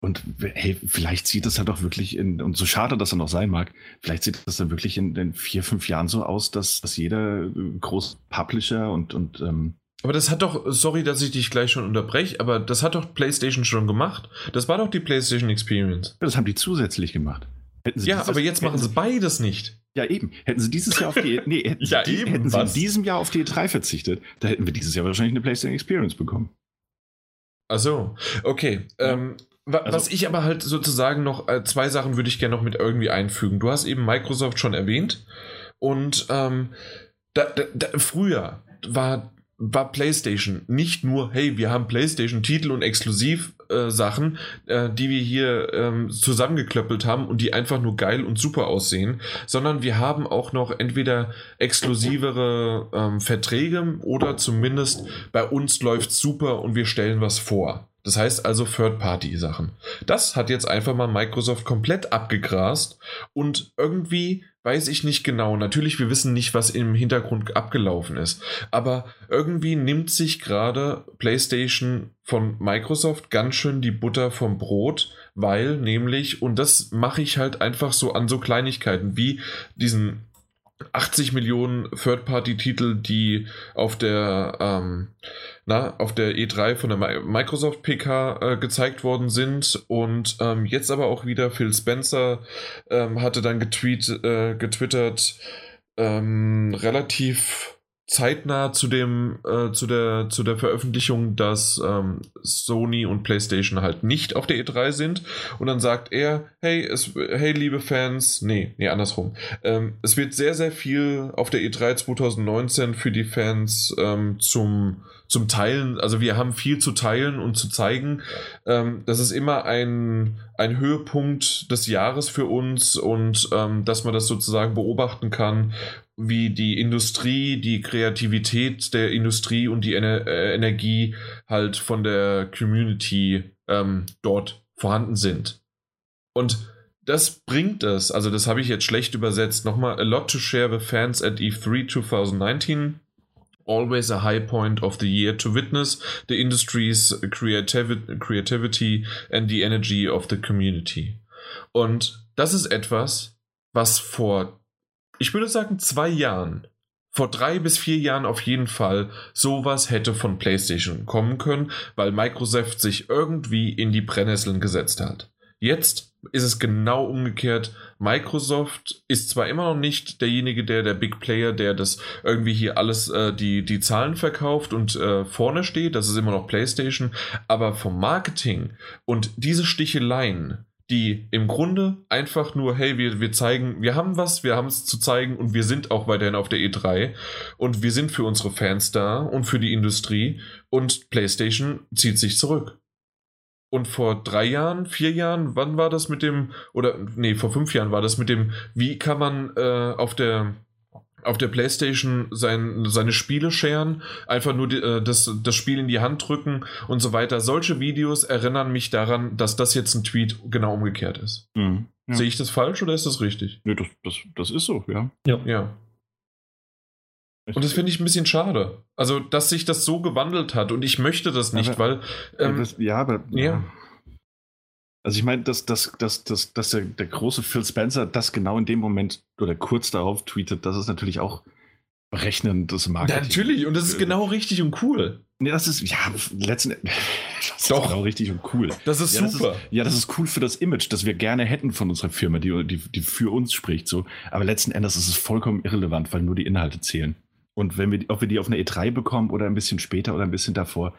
und hey, vielleicht sieht das halt auch wirklich in, und so schade das dann auch sein mag, vielleicht sieht das dann wirklich in, in vier, fünf Jahren so aus, dass, dass jeder große Publisher und, und ähm, aber das hat doch, sorry, dass ich dich gleich schon unterbreche, aber das hat doch PlayStation schon gemacht. Das war doch die PlayStation Experience. Das haben die zusätzlich gemacht. ja, aber jetzt machen sie beides nicht. Ja, eben. Hätten sie dieses Jahr auf die, nee, hätten, ja, sie, eben, hätten sie in diesem Jahr auf die E3 verzichtet, da hätten wir dieses Jahr wahrscheinlich eine PlayStation Experience bekommen. Ach so, okay. Ja. Ähm, wa also, was ich aber halt sozusagen noch, äh, zwei Sachen würde ich gerne noch mit irgendwie einfügen. Du hast eben Microsoft schon erwähnt und ähm, da, da, da, früher war war PlayStation nicht nur, hey, wir haben PlayStation-Titel und Exklusiv-Sachen, äh, die wir hier ähm, zusammengeklöppelt haben und die einfach nur geil und super aussehen, sondern wir haben auch noch entweder exklusivere ähm, Verträge oder zumindest bei uns läuft super und wir stellen was vor. Das heißt also Third-Party-Sachen. Das hat jetzt einfach mal Microsoft komplett abgegrast und irgendwie weiß ich nicht genau. Natürlich, wir wissen nicht, was im Hintergrund abgelaufen ist. Aber irgendwie nimmt sich gerade PlayStation von Microsoft ganz schön die Butter vom Brot, weil nämlich, und das mache ich halt einfach so an so Kleinigkeiten wie diesen 80 Millionen Third-Party-Titel, die auf der, ähm, na, auf der E3 von der Microsoft PK äh, gezeigt worden sind. Und ähm, jetzt aber auch wieder Phil Spencer ähm, hatte dann getweet, äh, getwittert, ähm, relativ zeitnah zu dem äh, zu der zu der Veröffentlichung, dass ähm, Sony und PlayStation halt nicht auf der E3 sind. Und dann sagt er, hey, es, hey liebe Fans, nee, nee andersrum, ähm, es wird sehr sehr viel auf der E3 2019 für die Fans ähm, zum zum Teilen, also wir haben viel zu teilen und zu zeigen. Ähm, das ist immer ein, ein Höhepunkt des Jahres für uns und ähm, dass man das sozusagen beobachten kann wie die Industrie, die Kreativität der Industrie und die Ener äh, Energie halt von der Community ähm, dort vorhanden sind. Und das bringt es, also das habe ich jetzt schlecht übersetzt, nochmal, a lot to share with fans at E3 2019. Always a high point of the year to witness the industry's creativ creativity and the energy of the community. Und das ist etwas, was vor ich würde sagen, zwei Jahren, vor drei bis vier Jahren auf jeden Fall, sowas hätte von PlayStation kommen können, weil Microsoft sich irgendwie in die Brennnesseln gesetzt hat. Jetzt ist es genau umgekehrt. Microsoft ist zwar immer noch nicht derjenige, der der Big Player, der das irgendwie hier alles äh, die die Zahlen verkauft und äh, vorne steht. Das ist immer noch PlayStation, aber vom Marketing und diese Sticheleien die im Grunde einfach nur, hey, wir, wir zeigen, wir haben was, wir haben es zu zeigen und wir sind auch weiterhin auf der E3 und wir sind für unsere Fans da und für die Industrie und PlayStation zieht sich zurück. Und vor drei Jahren, vier Jahren, wann war das mit dem, oder nee, vor fünf Jahren war das mit dem, wie kann man äh, auf der auf der Playstation sein, seine Spiele scheren, einfach nur die, äh, das, das Spiel in die Hand drücken und so weiter. Solche Videos erinnern mich daran, dass das jetzt ein Tweet genau umgekehrt ist. Mhm, ja. Sehe ich das falsch oder ist das richtig? Nee, das, das, das ist so, ja. Ja. ja. Und das finde ich ein bisschen schade. Also, dass sich das so gewandelt hat und ich möchte das nicht, aber, weil. Ähm, das, ja, aber. Ja. ja. Also ich meine, dass, dass, dass, dass, dass der, der große Phil Spencer das genau in dem Moment oder kurz darauf tweetet, das ist natürlich auch berechnendes Marketing. Ja, natürlich, und das ist genau richtig und cool. Nee, das ist, ja, letzten das Doch. genau richtig und cool. Das ist ja, super. Das ist, ja, das ist cool für das Image, das wir gerne hätten von unserer Firma, die, die, die für uns spricht. So. Aber letzten Endes ist es vollkommen irrelevant, weil nur die Inhalte zählen. Und wenn wir, ob wir die auf eine E3 bekommen oder ein bisschen später oder ein bisschen davor,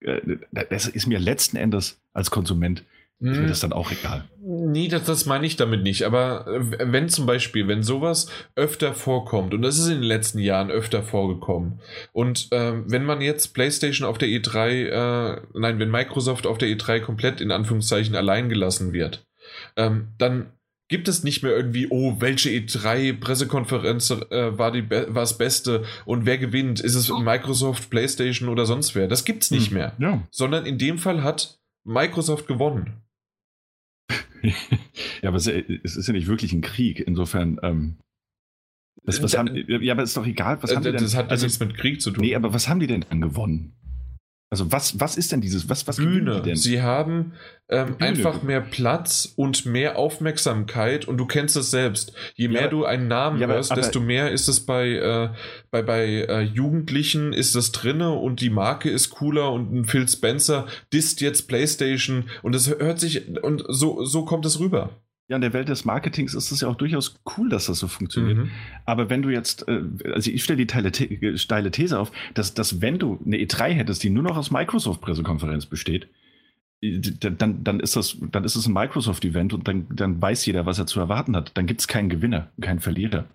äh, das ist mir letzten Endes als Konsument ist mir hm. das dann auch egal. Nee, das, das meine ich damit nicht. Aber äh, wenn zum Beispiel, wenn sowas öfter vorkommt, und das ist in den letzten Jahren öfter vorgekommen, und äh, wenn man jetzt PlayStation auf der E3, äh, nein, wenn Microsoft auf der E3 komplett in Anführungszeichen allein gelassen wird, ähm, dann gibt es nicht mehr irgendwie, oh, welche E3-Pressekonferenz äh, war, die war das Beste und wer gewinnt? Ist es Microsoft, PlayStation oder sonst wer? Das gibt es nicht hm, mehr. Ja. Sondern in dem Fall hat Microsoft gewonnen. ja, aber es, ist ja nicht wirklich ein Krieg. Insofern, ähm, das, was haben, ja, aber ist doch egal. Was haben das, die denn, das hat also, nichts mit Krieg zu tun. Nee, aber was haben die denn dann gewonnen? Also was, was ist denn dieses, was, was Bühne. denn? Sie haben ähm, einfach mehr Platz und mehr Aufmerksamkeit und du kennst es selbst. Je mehr ja, du einen Namen ja, hörst, aber, desto mehr ist es bei, äh, bei, bei äh, Jugendlichen ist es drinne und die Marke ist cooler und ein Phil Spencer disst jetzt Playstation und es hört sich und so, so kommt es rüber. Ja, in der Welt des Marketings ist es ja auch durchaus cool, dass das so funktioniert. Mhm. Aber wenn du jetzt, äh, also ich stelle die teile, steile These auf, dass, dass wenn du eine E3 hättest, die nur noch aus Microsoft-Pressekonferenz besteht, dann, dann, ist das, dann ist es ein Microsoft-Event und dann, dann weiß jeder, was er zu erwarten hat. Dann gibt es keinen Gewinner, keinen Verlierer,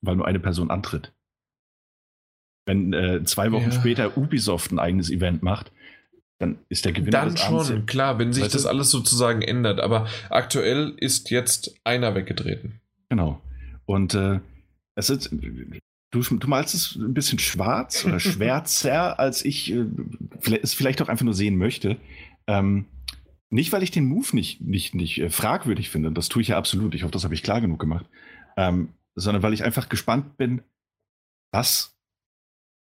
weil nur eine Person antritt. Wenn äh, zwei Wochen ja. später Ubisoft ein eigenes Event macht, dann ist der Gewinner Dann schon, klar, wenn sich das alles sozusagen ändert. Aber aktuell ist jetzt einer weggetreten. Genau. Und äh, es ist, du, du malst es ein bisschen schwarz oder schwärzer, als ich äh, es vielleicht auch einfach nur sehen möchte. Ähm, nicht, weil ich den Move nicht, nicht, nicht äh, fragwürdig finde, das tue ich ja absolut, ich hoffe, das habe ich klar genug gemacht, ähm, sondern weil ich einfach gespannt bin, was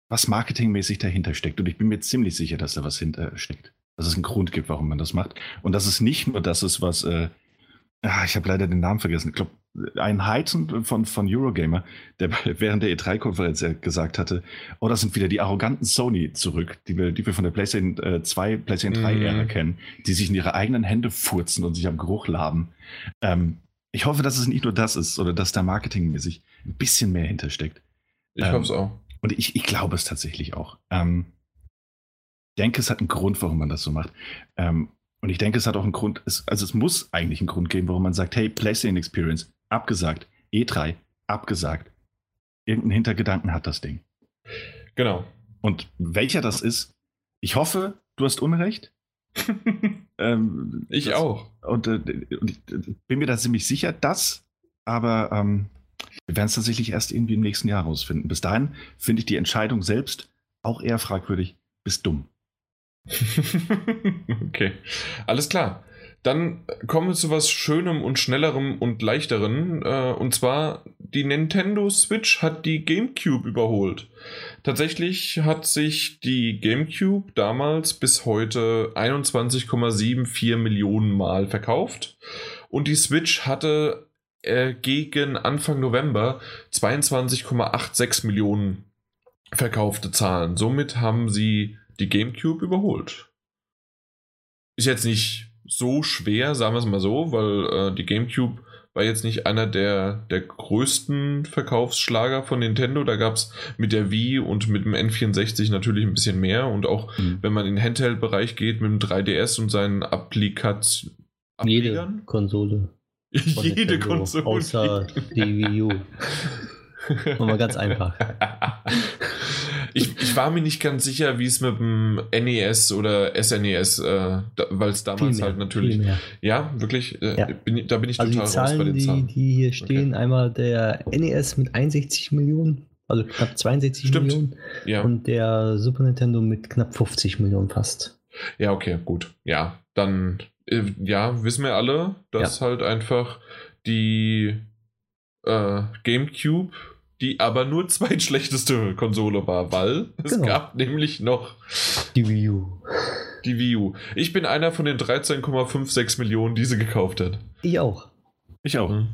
was marketingmäßig dahinter steckt. Und ich bin mir ziemlich sicher, dass da was hinter steckt. Dass es einen Grund gibt, warum man das macht. Und dass es nicht nur das ist, was, äh, ah, ich habe leider den Namen vergessen. Ich glaube, ein Heizen von, von Eurogamer, der während der E3-Konferenz gesagt hatte, oh, das sind wieder die arroganten Sony zurück, die wir, die wir von der PlayStation äh, 2, PlayStation 3-Ära mhm. kennen, die sich in ihre eigenen Hände furzen und sich am Geruch laben. Ähm, ich hoffe, dass es nicht nur das ist, oder dass da marketingmäßig ein bisschen mehr hintersteckt. Ich ähm, hoffe es auch. Und ich, ich glaube es tatsächlich auch. Ähm, ich denke, es hat einen Grund, warum man das so macht. Ähm, und ich denke, es hat auch einen Grund, es, also es muss eigentlich einen Grund geben, warum man sagt, hey, PlayStation Experience, abgesagt, E3, abgesagt. Irgendeinen Hintergedanken hat das Ding. Genau. Und welcher das ist, ich hoffe, du hast Unrecht. ähm, ich das, auch. Und, äh, und, ich bin mir da ziemlich sicher, dass, aber ähm, wir werden es tatsächlich erst irgendwie im nächsten Jahr herausfinden. Bis dahin finde ich die Entscheidung selbst auch eher fragwürdig bis dumm. okay, alles klar. Dann kommen wir zu was Schönem und Schnellerem und Leichteren. Äh, und zwar, die Nintendo Switch hat die GameCube überholt. Tatsächlich hat sich die GameCube damals bis heute 21,74 Millionen Mal verkauft. Und die Switch hatte äh, gegen Anfang November 22,86 Millionen verkaufte Zahlen. Somit haben sie die GameCube überholt. Ist jetzt nicht so schwer, sagen wir es mal so, weil äh, die GameCube war jetzt nicht einer der, der größten Verkaufsschlager von Nintendo. Da gab es mit der Wii und mit dem N64 natürlich ein bisschen mehr. Und auch mhm. wenn man in den Handheld-Bereich geht mit dem 3DS und seinen Applikationen. Jede Konsole. Jede Konsole. Außer die Wii U. Mal ganz einfach. Ich, ich, war mir nicht ganz sicher, wie es mit dem NES oder SNES, äh, da, weil es damals mehr, halt natürlich. Ja, wirklich. Äh, ja. Bin, da bin ich also total die Zahlen, raus bei den Zahlen. Die, die hier stehen, okay. einmal der NES mit 61 Millionen, also knapp 62 Stimmt. Millionen. Ja. Und der Super Nintendo mit knapp 50 Millionen fast. Ja, okay, gut. Ja, dann äh, ja, wissen wir alle, dass ja. halt einfach die äh, GameCube, die aber nur zweitschlechteste Konsole war, weil es genau. gab nämlich noch die Wii U. Die Wii U. Ich bin einer von den 13,56 Millionen, die sie gekauft hat. Ich auch. Ich auch. Mhm.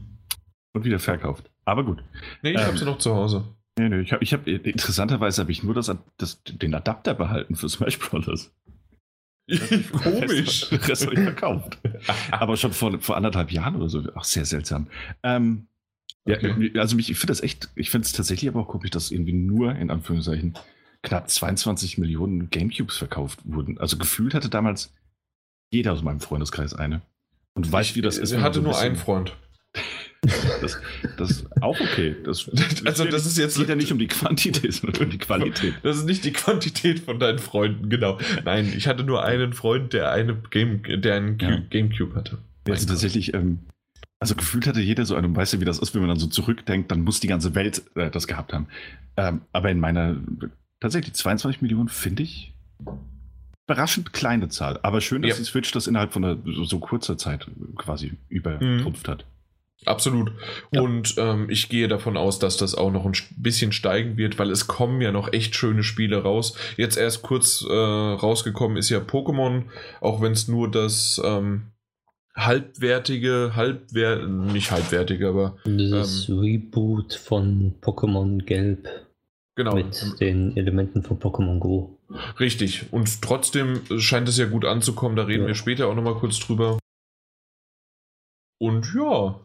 Und wieder verkauft. Aber gut. Nee, ich ähm, habe sie noch zu Hause. Nee, nee, ich habe, ich hab, interessanterweise habe ich nur das, das, den Adapter behalten für Smash Bros. Komisch. Das habe ich verkauft. Aber schon vor, vor anderthalb Jahren oder so. Ach, sehr seltsam. Ähm, Okay. Ja, also mich, ich finde das echt, ich finde es tatsächlich aber auch komisch, dass irgendwie nur in Anführungszeichen knapp 22 Millionen Gamecubes verkauft wurden. Also gefühlt hatte damals jeder aus meinem Freundeskreis eine. Und weiß, wie das ist. Er hatte so nur einen Freund. Das, das ist auch okay. Das, also das ist jetzt geht ja nicht um die Quantität, sondern um die Qualität. Das ist nicht die Quantität von deinen Freunden, genau. Nein, ich hatte nur einen Freund, der eine Game, der einen ja. Gamecube hatte. Also tatsächlich, ähm, also gefühlt hatte jeder so einen, weißt du, wie das ist, wenn man dann so zurückdenkt, dann muss die ganze Welt äh, das gehabt haben. Ähm, aber in meiner tatsächlich 22 Millionen finde ich überraschend kleine Zahl. Aber schön, dass ja. die Switch das innerhalb von einer, so, so kurzer Zeit quasi übertrumpft mhm. hat. Absolut. Ja. Und ähm, ich gehe davon aus, dass das auch noch ein bisschen steigen wird, weil es kommen ja noch echt schöne Spiele raus. Jetzt erst kurz äh, rausgekommen ist ja Pokémon, auch wenn es nur das ähm, halbwertige, halbwert, nicht halbwertige, aber das ähm, Reboot von Pokémon Gelb. Genau. Mit den Elementen von Pokémon Go. Richtig. Und trotzdem scheint es ja gut anzukommen. Da reden ja. wir später auch nochmal kurz drüber. Und ja,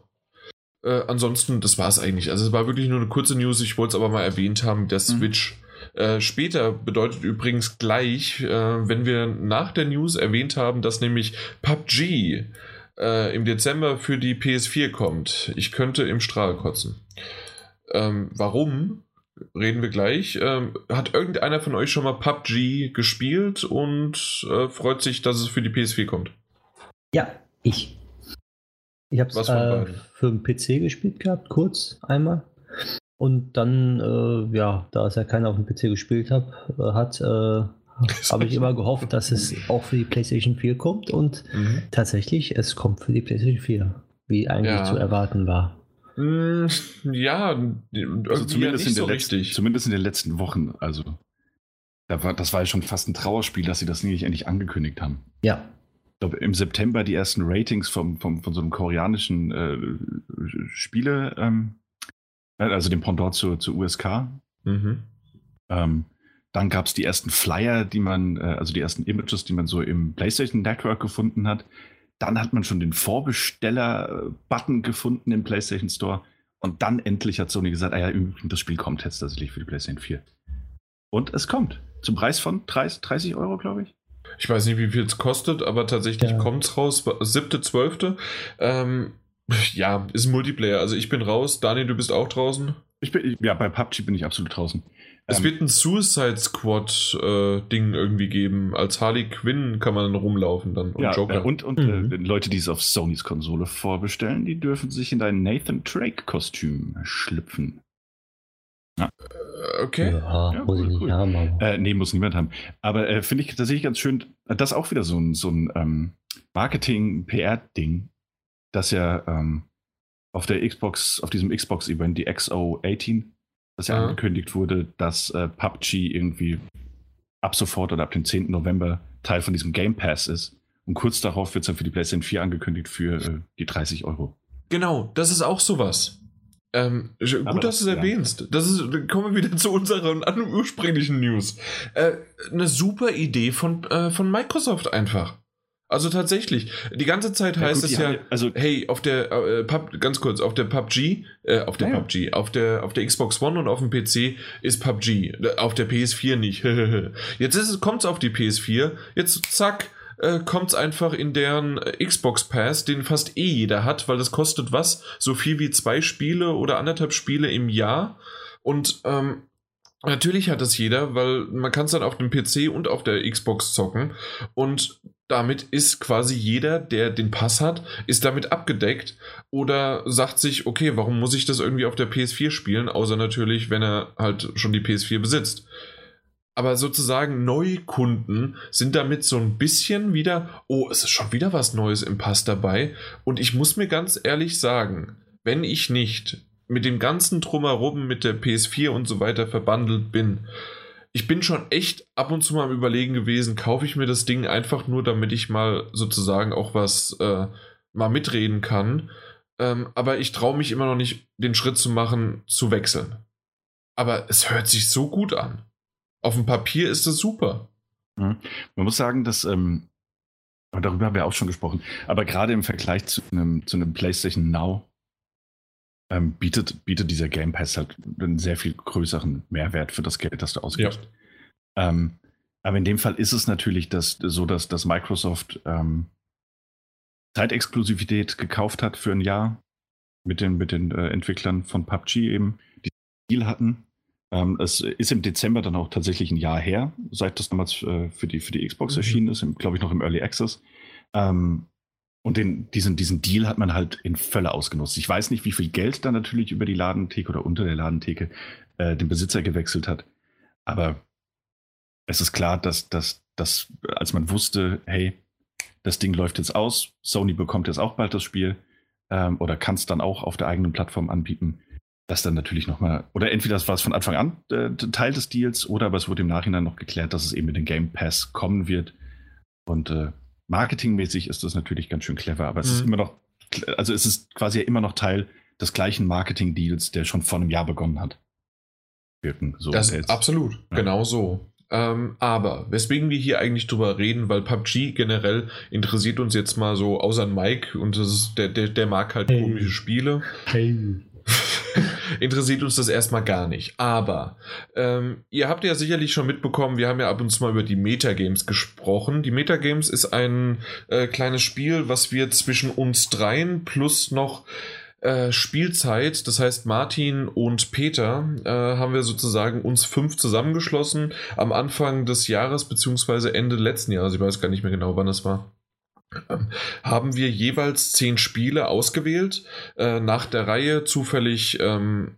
äh, ansonsten, das war es eigentlich. Also es war wirklich nur eine kurze News. Ich wollte es aber mal erwähnt haben, der mhm. Switch. Mhm. Äh, später bedeutet übrigens gleich, äh, wenn wir nach der News erwähnt haben, dass nämlich PUBG äh, im Dezember für die PS4 kommt. Ich könnte im Strahl kotzen. Ähm, warum? Reden wir gleich. Ähm, hat irgendeiner von euch schon mal PUBG gespielt und äh, freut sich, dass es für die PS4 kommt? Ja, ich. Ich habe es äh, für den PC gespielt gehabt, kurz einmal. Und dann, äh, ja, da es ja keiner auf dem PC gespielt hab, äh, hat, äh, habe ich immer gehofft, dass es auch für die PlayStation 4 kommt. Und mhm. tatsächlich, es kommt für die PlayStation 4, wie eigentlich ja. zu erwarten war. Mm, ja, also zumindest, in so letzten, zumindest in den letzten Wochen. Also, da war, das war ja schon fast ein Trauerspiel, dass sie das nicht endlich angekündigt haben. Ja, glaube, im September die ersten Ratings vom, vom, von so einem koreanischen äh, Spiele, ähm, äh, also dem Pendant zur, zur USK. Mhm. Ähm, dann gab es die ersten Flyer, die man, äh, also die ersten Images, die man so im PlayStation Network gefunden hat. Dann hat man schon den Vorbesteller-Button gefunden im PlayStation Store. Und dann endlich hat Sony gesagt, ah ja, das Spiel kommt jetzt tatsächlich für die PlayStation 4. Und es kommt. Zum Preis von 30, 30 Euro, glaube ich. Ich weiß nicht, wie viel es kostet, aber tatsächlich ja. kommt es raus. Siebte, zwölfte. Ähm, ja, ist ein Multiplayer. Also ich bin raus. Daniel, du bist auch draußen. Ich bin, ja, bei PUBG bin ich absolut draußen. Es ähm, wird ein Suicide Squad-Ding äh, irgendwie geben. Als Harley Quinn kann man rumlaufen dann. Und ja, Joker. Äh, und, und äh, mhm. äh, Leute, die es auf Sonys Konsole vorbestellen, die dürfen sich in dein Nathan Drake-Kostüm schlüpfen. Ja. Okay. Ja, ja muss cool, ich nicht cool. haben. Aber. Äh, nee, muss niemand haben. Aber äh, finde ich tatsächlich ganz schön, das ist auch wieder so ein, so ein ähm, Marketing-PR-Ding, dass ja ähm, auf der Xbox, auf diesem Xbox-Event, die XO18, dass ja, ja angekündigt wurde, dass äh, PUBG irgendwie ab sofort oder ab dem 10. November Teil von diesem Game Pass ist. Und kurz darauf wird es dann für die PlayStation 4 angekündigt für äh, die 30 Euro. Genau, das ist auch sowas. Ähm, gut, dass du es erwähnst. Das ist, kommen wir wieder zu unseren ursprünglichen News. Äh, eine super Idee von, äh, von Microsoft einfach. Also tatsächlich, die ganze Zeit ja, heißt gut, es ja, also hey, auf der äh, Pub, ganz kurz, auf der PUBG, äh, auf der ja, PUBG, auf der auf der Xbox One und auf dem PC ist PUBG, auf der PS4 nicht. Jetzt ist es kommt's auf die PS4, jetzt zack, äh, kommt es einfach in deren äh, Xbox Pass, den fast eh jeder hat, weil das kostet was? So viel wie zwei Spiele oder anderthalb Spiele im Jahr. Und ähm, Natürlich hat es jeder, weil man kann es dann auf dem PC und auf der Xbox zocken und damit ist quasi jeder, der den Pass hat, ist damit abgedeckt oder sagt sich, okay, warum muss ich das irgendwie auf der PS4 spielen, außer natürlich, wenn er halt schon die PS4 besitzt aber sozusagen Neukunden sind damit so ein bisschen wieder, oh, es ist schon wieder was Neues im Pass dabei. Und ich muss mir ganz ehrlich sagen, wenn ich nicht mit dem ganzen Drumherum, mit der PS4 und so weiter verbandelt bin, ich bin schon echt ab und zu mal am Überlegen gewesen, kaufe ich mir das Ding einfach nur, damit ich mal sozusagen auch was äh, mal mitreden kann. Ähm, aber ich traue mich immer noch nicht, den Schritt zu machen, zu wechseln. Aber es hört sich so gut an. Auf dem Papier ist das super. Man muss sagen, dass, ähm, darüber haben wir auch schon gesprochen, aber gerade im Vergleich zu einem, zu einem PlayStation Now ähm, bietet, bietet dieser Game Pass halt einen sehr viel größeren Mehrwert für das Geld, das du ausgibst. Ja. Ähm, aber in dem Fall ist es natürlich das, so, dass, dass Microsoft ähm, Zeitexklusivität gekauft hat für ein Jahr mit den, mit den äh, Entwicklern von PUBG eben, die Deal hatten. Ähm, es ist im Dezember dann auch tatsächlich ein Jahr her, seit das damals äh, für, die, für die Xbox mhm. erschienen ist, glaube ich noch im Early Access. Ähm, und den, diesen, diesen Deal hat man halt in Völle ausgenutzt. Ich weiß nicht, wie viel Geld da natürlich über die Ladentheke oder unter der Ladentheke äh, den Besitzer gewechselt hat. Aber es ist klar, dass, dass, dass, als man wusste, hey, das Ding läuft jetzt aus, Sony bekommt jetzt auch bald das Spiel ähm, oder kann es dann auch auf der eigenen Plattform anbieten, dass dann natürlich nochmal, oder entweder das war es von Anfang an äh, Teil des Deals oder aber es wurde im Nachhinein noch geklärt, dass es eben mit dem Game Pass kommen wird. Und äh, marketingmäßig ist das natürlich ganz schön clever, aber es mhm. ist immer noch, also es ist quasi ja immer noch Teil des gleichen Marketing-Deals, der schon vor einem Jahr begonnen hat. Wirken. So das ist absolut, ja. genau so. Ähm, aber weswegen wir hier eigentlich drüber reden, weil PUBG generell interessiert uns jetzt mal so, außer Mike, und das ist, der, der, der mag halt hey. komische Spiele. Hey. interessiert uns das erstmal gar nicht. Aber ähm, ihr habt ja sicherlich schon mitbekommen, wir haben ja ab und zu mal über die Metagames gesprochen. Die Metagames ist ein äh, kleines Spiel, was wir zwischen uns dreien plus noch äh, Spielzeit, das heißt Martin und Peter, äh, haben wir sozusagen uns fünf zusammengeschlossen am Anfang des Jahres, beziehungsweise Ende letzten Jahres, ich weiß gar nicht mehr genau, wann das war. Ähm, haben wir jeweils zehn Spiele ausgewählt, äh, nach der Reihe zufällig ähm,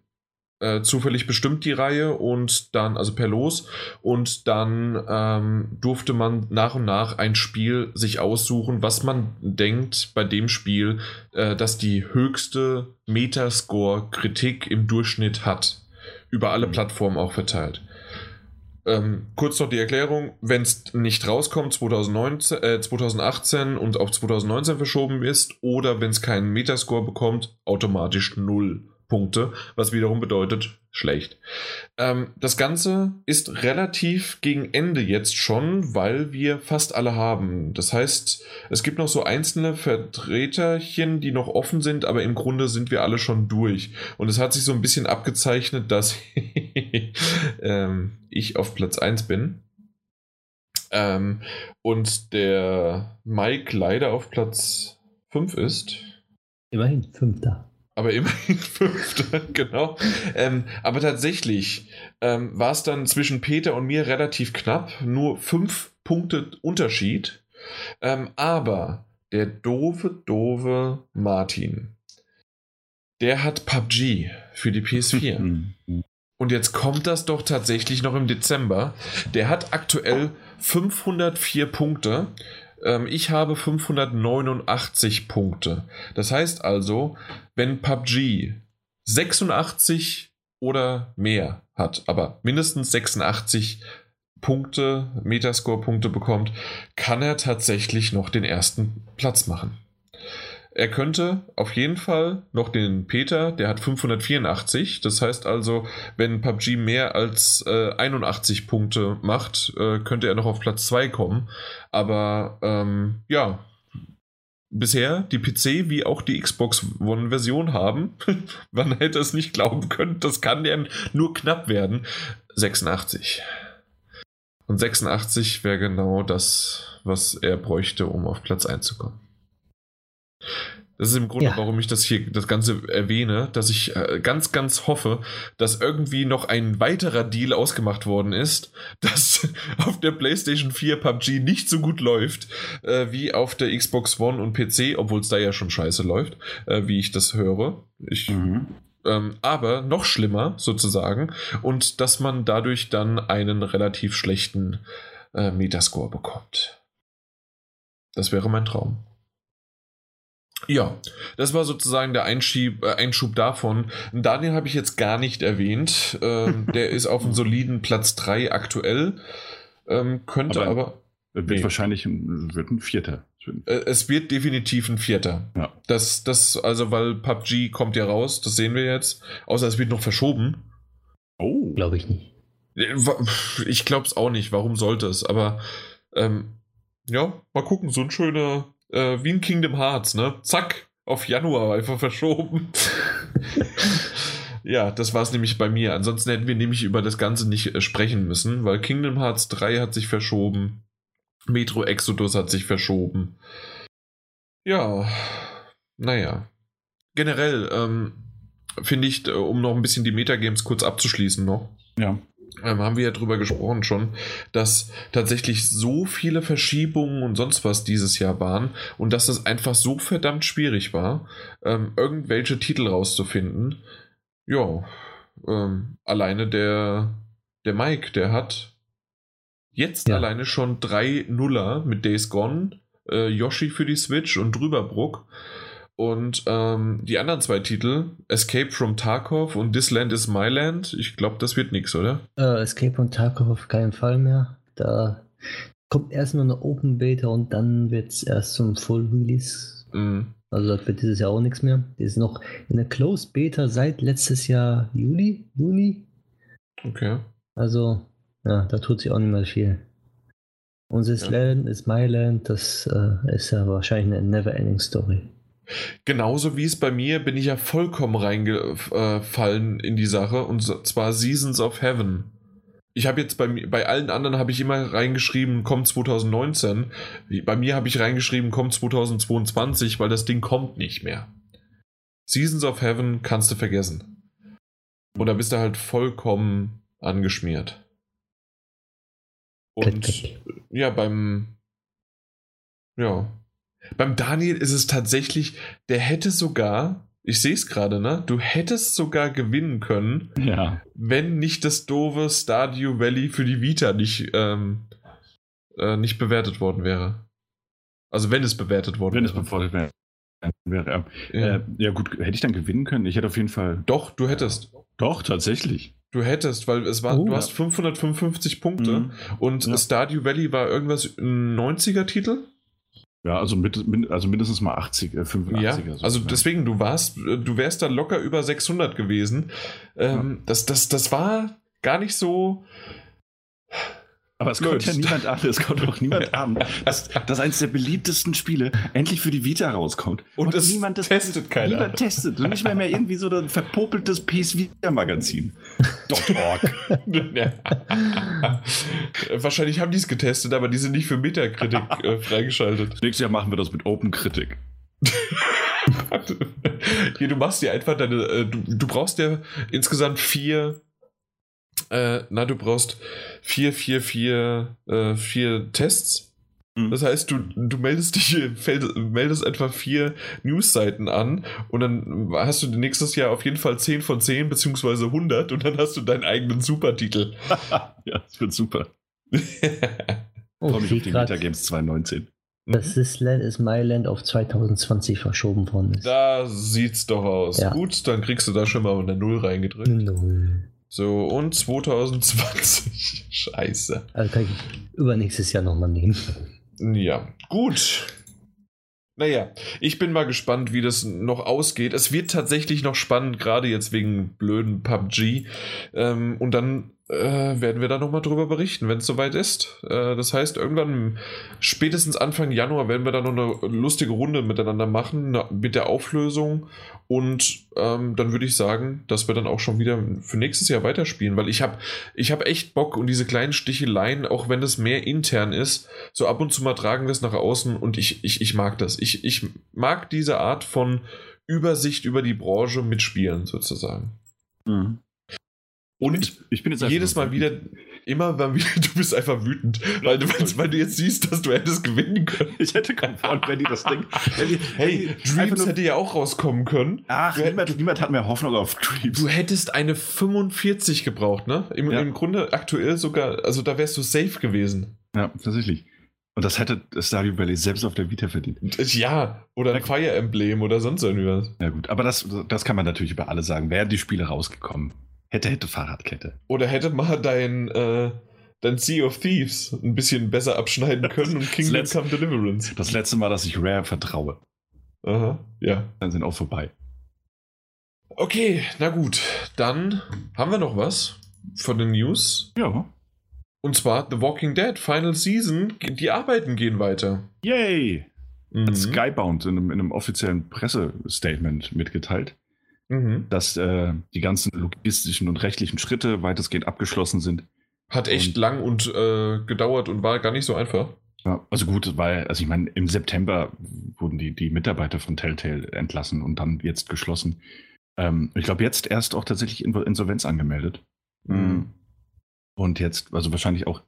äh, zufällig bestimmt die Reihe und dann, also per Los, und dann ähm, durfte man nach und nach ein Spiel sich aussuchen, was man denkt bei dem Spiel, äh, dass die höchste Metascore-Kritik im Durchschnitt hat. Über alle mhm. Plattformen auch verteilt. Ähm, kurz noch die Erklärung, wenn es nicht rauskommt 2019, äh, 2018 und auf 2019 verschoben ist oder wenn es keinen Metascore bekommt, automatisch null. Punkte, was wiederum bedeutet schlecht. Ähm, das Ganze ist relativ gegen Ende jetzt schon, weil wir fast alle haben. Das heißt, es gibt noch so einzelne Vertreterchen, die noch offen sind, aber im Grunde sind wir alle schon durch. Und es hat sich so ein bisschen abgezeichnet, dass ähm, ich auf Platz 1 bin. Ähm, und der Mike leider auf Platz 5 ist. Immerhin, fünfter aber immerhin Fünfter, genau. Ähm, aber tatsächlich ähm, war es dann zwischen Peter und mir relativ knapp, nur fünf Punkte Unterschied. Ähm, aber der doofe, doofe Martin, der hat PUBG für die PS4. und jetzt kommt das doch tatsächlich noch im Dezember. Der hat aktuell 504 Punkte ähm, ich habe 589 Punkte. Das heißt also, wenn PUBG 86 oder mehr hat, aber mindestens 86 Punkte, Metascore-Punkte bekommt, kann er tatsächlich noch den ersten Platz machen. Er könnte auf jeden Fall noch den Peter, der hat 584. Das heißt also, wenn PUBG mehr als äh, 81 Punkte macht, äh, könnte er noch auf Platz 2 kommen. Aber ähm, ja, bisher die PC wie auch die Xbox One-Version haben. Man hätte es nicht glauben können. Das kann ja nur knapp werden. 86. Und 86 wäre genau das, was er bräuchte, um auf Platz 1 zu kommen. Das ist im Grunde, ja. warum ich das hier das Ganze erwähne, dass ich äh, ganz, ganz hoffe, dass irgendwie noch ein weiterer Deal ausgemacht worden ist, dass auf der PlayStation 4 PUBG nicht so gut läuft äh, wie auf der Xbox One und PC, obwohl es da ja schon scheiße läuft, äh, wie ich das höre. Ich, mhm. ähm, aber noch schlimmer sozusagen und dass man dadurch dann einen relativ schlechten äh, Metascore bekommt. Das wäre mein Traum. Ja, das war sozusagen der Einschieb, äh, Einschub davon. Daniel habe ich jetzt gar nicht erwähnt. Ähm, der ist auf einem soliden Platz 3 aktuell. Ähm, könnte aber. aber wird nee. wahrscheinlich ein, wird ein Vierter. Äh, es wird definitiv ein Vierter. Ja. Das, das, also, weil PUBG kommt ja raus, das sehen wir jetzt. Außer es wird noch verschoben. Oh. Glaube ich nicht. Äh, ich glaube es auch nicht. Warum sollte es? Aber ähm, ja, mal gucken. So ein schöner äh, wie in Kingdom Hearts, ne? Zack, auf Januar einfach verschoben. ja, das war es nämlich bei mir. Ansonsten hätten wir nämlich über das Ganze nicht äh, sprechen müssen, weil Kingdom Hearts 3 hat sich verschoben. Metro Exodus hat sich verschoben. Ja, naja. Generell ähm, finde ich, äh, um noch ein bisschen die Metagames kurz abzuschließen noch. Ja ähm, haben wir ja drüber gesprochen schon, dass tatsächlich so viele Verschiebungen und sonst was dieses Jahr waren und dass es einfach so verdammt schwierig war, ähm, irgendwelche Titel rauszufinden. Ja, ähm, alleine der, der Mike, der hat jetzt ja. alleine schon drei Nuller mit Days Gone, äh, Yoshi für die Switch und Drüberbruck. Und ähm, die anderen zwei Titel, Escape from Tarkov und This Land is My Land, ich glaube, das wird nichts, oder? Uh, Escape from Tarkov auf keinen Fall mehr. Da kommt erst nur eine Open Beta und dann wird es erst zum Full Release. Mm. Also das wird dieses Jahr auch nichts mehr. Die ist noch in der Closed Beta seit letztes Jahr Juli, Juni. Okay. Also, ja, da tut sich auch nicht mehr viel. Und This ja. Land is My Land, das äh, ist ja wahrscheinlich eine Never-Ending Story. Genauso wie es bei mir bin ich ja vollkommen reingefallen in die Sache und zwar Seasons of Heaven. Ich habe jetzt bei, bei allen anderen habe ich immer reingeschrieben, kommt 2019. Bei mir habe ich reingeschrieben, kommt 2022, weil das Ding kommt nicht mehr. Seasons of Heaven kannst du vergessen. Und da bist du halt vollkommen angeschmiert. Und ja, beim ja, beim Daniel ist es tatsächlich, der hätte sogar, ich sehe es gerade, ne? Du hättest sogar gewinnen können, ja. wenn nicht das doofe Stardew Valley für die Vita nicht, ähm, äh, nicht bewertet worden wäre. Also wenn es bewertet worden wenn wäre. Wenn es bewertet wäre. Wäre, ja. Äh, ja. gut, hätte ich dann gewinnen können? Ich hätte auf jeden Fall. Doch, du hättest. Doch, tatsächlich. Du hättest, weil es war, oh, du ja. hast 555 Punkte mhm. und ja. Stardew Valley war irgendwas ein 90er-Titel. Ja, also, mit, also mindestens mal 80, äh, 85. Ja, so, also ja. deswegen, du warst, du wärst da locker über 600 gewesen. Ähm, ja. das, das, das war gar nicht so, aber es kommt ja niemand an, es kommt auch niemand an, dass, dass eines der beliebtesten Spiele endlich für die Vita rauskommt. Und, und es niemand das testet keiner. Niemand testet. Und nicht mehr, mehr irgendwie so ein verpopeltes PS Vita-Magazin. .org. Wahrscheinlich haben die es getestet, aber die sind nicht für Metakritik äh, freigeschaltet. Nächstes Jahr machen wir das mit Open Kritik. Hier, du machst dir einfach deine. Äh, du, du brauchst ja insgesamt vier äh, na, du brauchst vier, vier, vier, äh, vier Tests. Mhm. Das heißt, du, du meldest dich, meldest etwa vier Newsseiten an und dann hast du nächstes Jahr auf jeden Fall 10 von 10 beziehungsweise 100 und dann hast du deinen eigenen Supertitel. ja, das wird super. oh, Komm ich auf die Meta Games 2019. Das ist Land is My Land auf 2020 verschoben worden ist. Da sieht's doch aus. Ja. Gut, dann kriegst du da schon mal eine Null reingedrückt. Null. So, und 2020. Scheiße. Also kann ich übernächstes Jahr nochmal nehmen. Ja, gut. Naja, ich bin mal gespannt, wie das noch ausgeht. Es wird tatsächlich noch spannend, gerade jetzt wegen blöden PUBG. Ähm, und dann äh, werden wir da nochmal drüber berichten, wenn es soweit ist. Äh, das heißt, irgendwann spätestens Anfang Januar werden wir da noch eine lustige Runde miteinander machen mit der Auflösung. Und ähm, dann würde ich sagen, dass wir dann auch schon wieder für nächstes Jahr weiterspielen, weil ich habe ich hab echt Bock und diese kleinen Sticheleien, auch wenn es mehr intern ist, so ab und zu mal tragen wir es nach außen und ich, ich, ich mag das. Ich, ich mag diese Art von Übersicht über die Branche mitspielen, sozusagen. Mhm. Und ich, bin jetzt jedes Mal wieder, immer mal wieder, du bist einfach wütend, weil du, weil du jetzt siehst, dass du hättest gewinnen können. Ich hätte Freund, wenn die das Ding. hey, Dreams nur, hätte ja auch rauskommen können. Ach, niemand, niemand, hat mehr Hoffnung auf Dreams. Du hättest eine 45 gebraucht, ne? Im, ja. im Grunde aktuell sogar, also da wärst du safe gewesen. Ja, tatsächlich. Und das hätte Stardew Valley selbst auf der Vita verdient. Ja, oder ein Fire Emblem oder sonst irgendwas. Ja gut, aber das, das kann man natürlich über alle sagen. Wären die Spiele rausgekommen, Hätte, hätte Fahrradkette. Oder hätte mal dein, äh, dein Sea of Thieves ein bisschen besser abschneiden können und Kingdom letzte, Come Deliverance. Das letzte Mal, dass ich Rare vertraue. Aha, ja. Dann sind auch vorbei. Okay, na gut. Dann haben wir noch was von den News. Ja. Und zwar The Walking Dead Final Season. Die Arbeiten gehen weiter. Yay! mhm. hat Skybound in einem, in einem offiziellen Pressestatement mitgeteilt, mhm. dass äh, die ganzen logistischen und rechtlichen Schritte weitestgehend abgeschlossen sind. Hat echt und, lang und äh, gedauert und war gar nicht so einfach. Ja, also gut, weil, also ich meine, im September wurden die, die Mitarbeiter von Telltale entlassen und dann jetzt geschlossen. Ähm, ich glaube, jetzt erst auch tatsächlich Insolvenz angemeldet. Mhm. Und jetzt, also wahrscheinlich auch,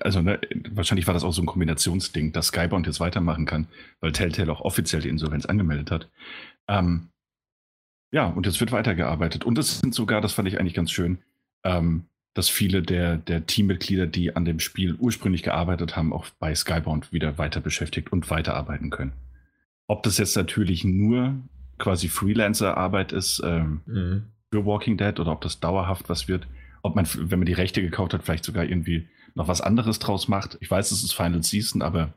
also ne, wahrscheinlich war das auch so ein Kombinationsding, dass Skybound jetzt weitermachen kann, weil Telltale auch offiziell die Insolvenz angemeldet hat. Ähm, ja, und jetzt wird weitergearbeitet. Und es sind sogar, das fand ich eigentlich ganz schön, ähm, dass viele der, der Teammitglieder, die an dem Spiel ursprünglich gearbeitet haben, auch bei Skybound wieder weiter beschäftigt und weiterarbeiten können. Ob das jetzt natürlich nur quasi Freelancer-Arbeit ist ähm, mhm. für Walking Dead oder ob das dauerhaft was wird, ob man, wenn man die Rechte gekauft hat, vielleicht sogar irgendwie noch was anderes draus macht. Ich weiß, es ist Final Season, aber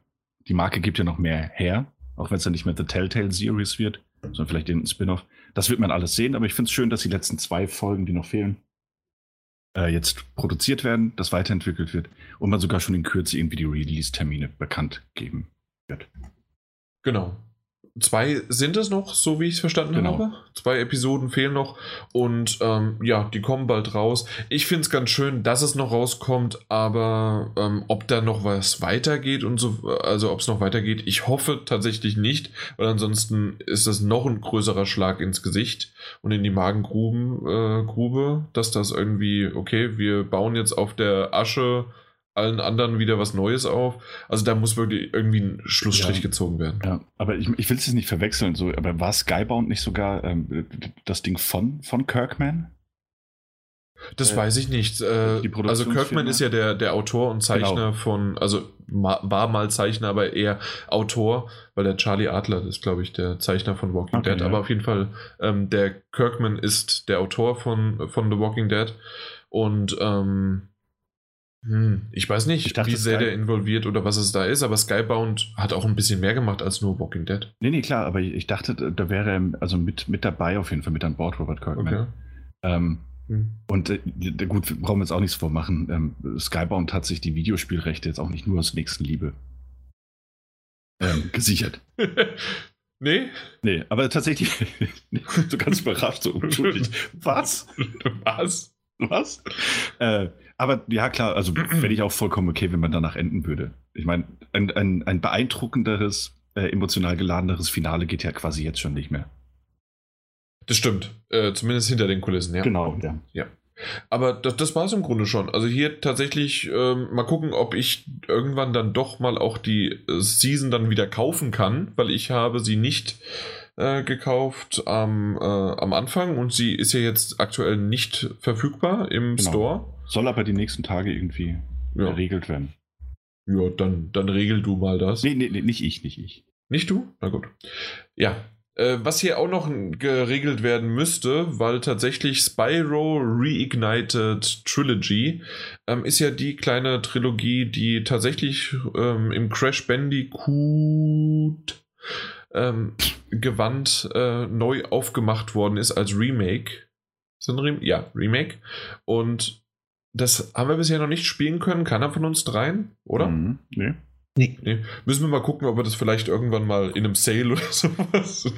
die Marke gibt ja noch mehr her, auch wenn es ja nicht mehr The Telltale Series wird, sondern vielleicht den Spin-off. Das wird man alles sehen, aber ich finde es schön, dass die letzten zwei Folgen, die noch fehlen, äh, jetzt produziert werden, das weiterentwickelt wird und man sogar schon in Kürze irgendwie die Release-Termine bekannt geben wird. Genau. Zwei sind es noch, so wie ich es verstanden genau. habe. Zwei Episoden fehlen noch und ähm, ja, die kommen bald raus. Ich finde es ganz schön, dass es noch rauskommt, aber ähm, ob da noch was weitergeht und so, also ob es noch weitergeht, ich hoffe tatsächlich nicht, weil ansonsten ist das noch ein größerer Schlag ins Gesicht und in die Magengrube, äh, dass das irgendwie, okay, wir bauen jetzt auf der Asche allen anderen wieder was Neues auf. Also da muss wirklich irgendwie ein Schlussstrich ja. gezogen werden. Ja, aber ich, ich will es nicht verwechseln, so, aber war Skybound nicht sogar ähm, das Ding von, von Kirkman? Das äh, weiß ich nicht. Äh, also Kirkman ist ja der, der Autor und Zeichner genau. von, also war mal Zeichner, aber eher Autor, weil der Charlie Adler ist, glaube ich, der Zeichner von Walking okay, Dead. Ja. Aber auf jeden Fall, ähm, der Kirkman ist der Autor von, von The Walking Dead. Und ähm, hm, ich weiß nicht, ich dachte, wie sehr der involviert oder was es da ist, aber Skybound hat auch ein bisschen mehr gemacht als nur Walking Dead. Nee, nee, klar, aber ich dachte, da wäre er also mit, mit dabei auf jeden Fall, mit an Bord, Robert Kirkman. Okay. Ähm, hm. Und äh, gut, brauchen wir jetzt auch nichts vormachen. Ähm, Skybound hat sich die Videospielrechte jetzt auch nicht nur aus Nächstenliebe ähm, gesichert. Nee? Nee, aber tatsächlich, so ganz überrascht, so unschuldig. Was? Was? Was? Äh, aber ja, klar, also fände ich auch vollkommen okay, wenn man danach enden würde. Ich meine, ein, ein, ein beeindruckenderes, äh, emotional geladeneres Finale geht ja quasi jetzt schon nicht mehr. Das stimmt. Äh, zumindest hinter den Kulissen, ja. Genau, ja. Ja. Aber das, das war es im Grunde schon. Also hier tatsächlich ähm, mal gucken, ob ich irgendwann dann doch mal auch die äh, Season dann wieder kaufen kann, weil ich habe sie nicht äh, gekauft am, äh, am Anfang und sie ist ja jetzt aktuell nicht verfügbar im genau. Store. Soll aber die nächsten Tage irgendwie ja. geregelt werden. Ja, dann, dann regel du mal das. Nee, nee, nee, nicht ich, nicht ich. Nicht du? Na gut. Ja, äh, was hier auch noch geregelt werden müsste, weil tatsächlich Spyro Reignited Trilogy ähm, ist ja die kleine Trilogie, die tatsächlich ähm, im Crash Bandicoot ähm, Gewand äh, neu aufgemacht worden ist als Remake. Ist ein Rem ja, Remake. Und das haben wir bisher noch nicht spielen können. Keiner von uns dreien, oder? Mhm, nee. Nee. nee. Müssen wir mal gucken, ob wir das vielleicht irgendwann mal in einem Sale oder sowas.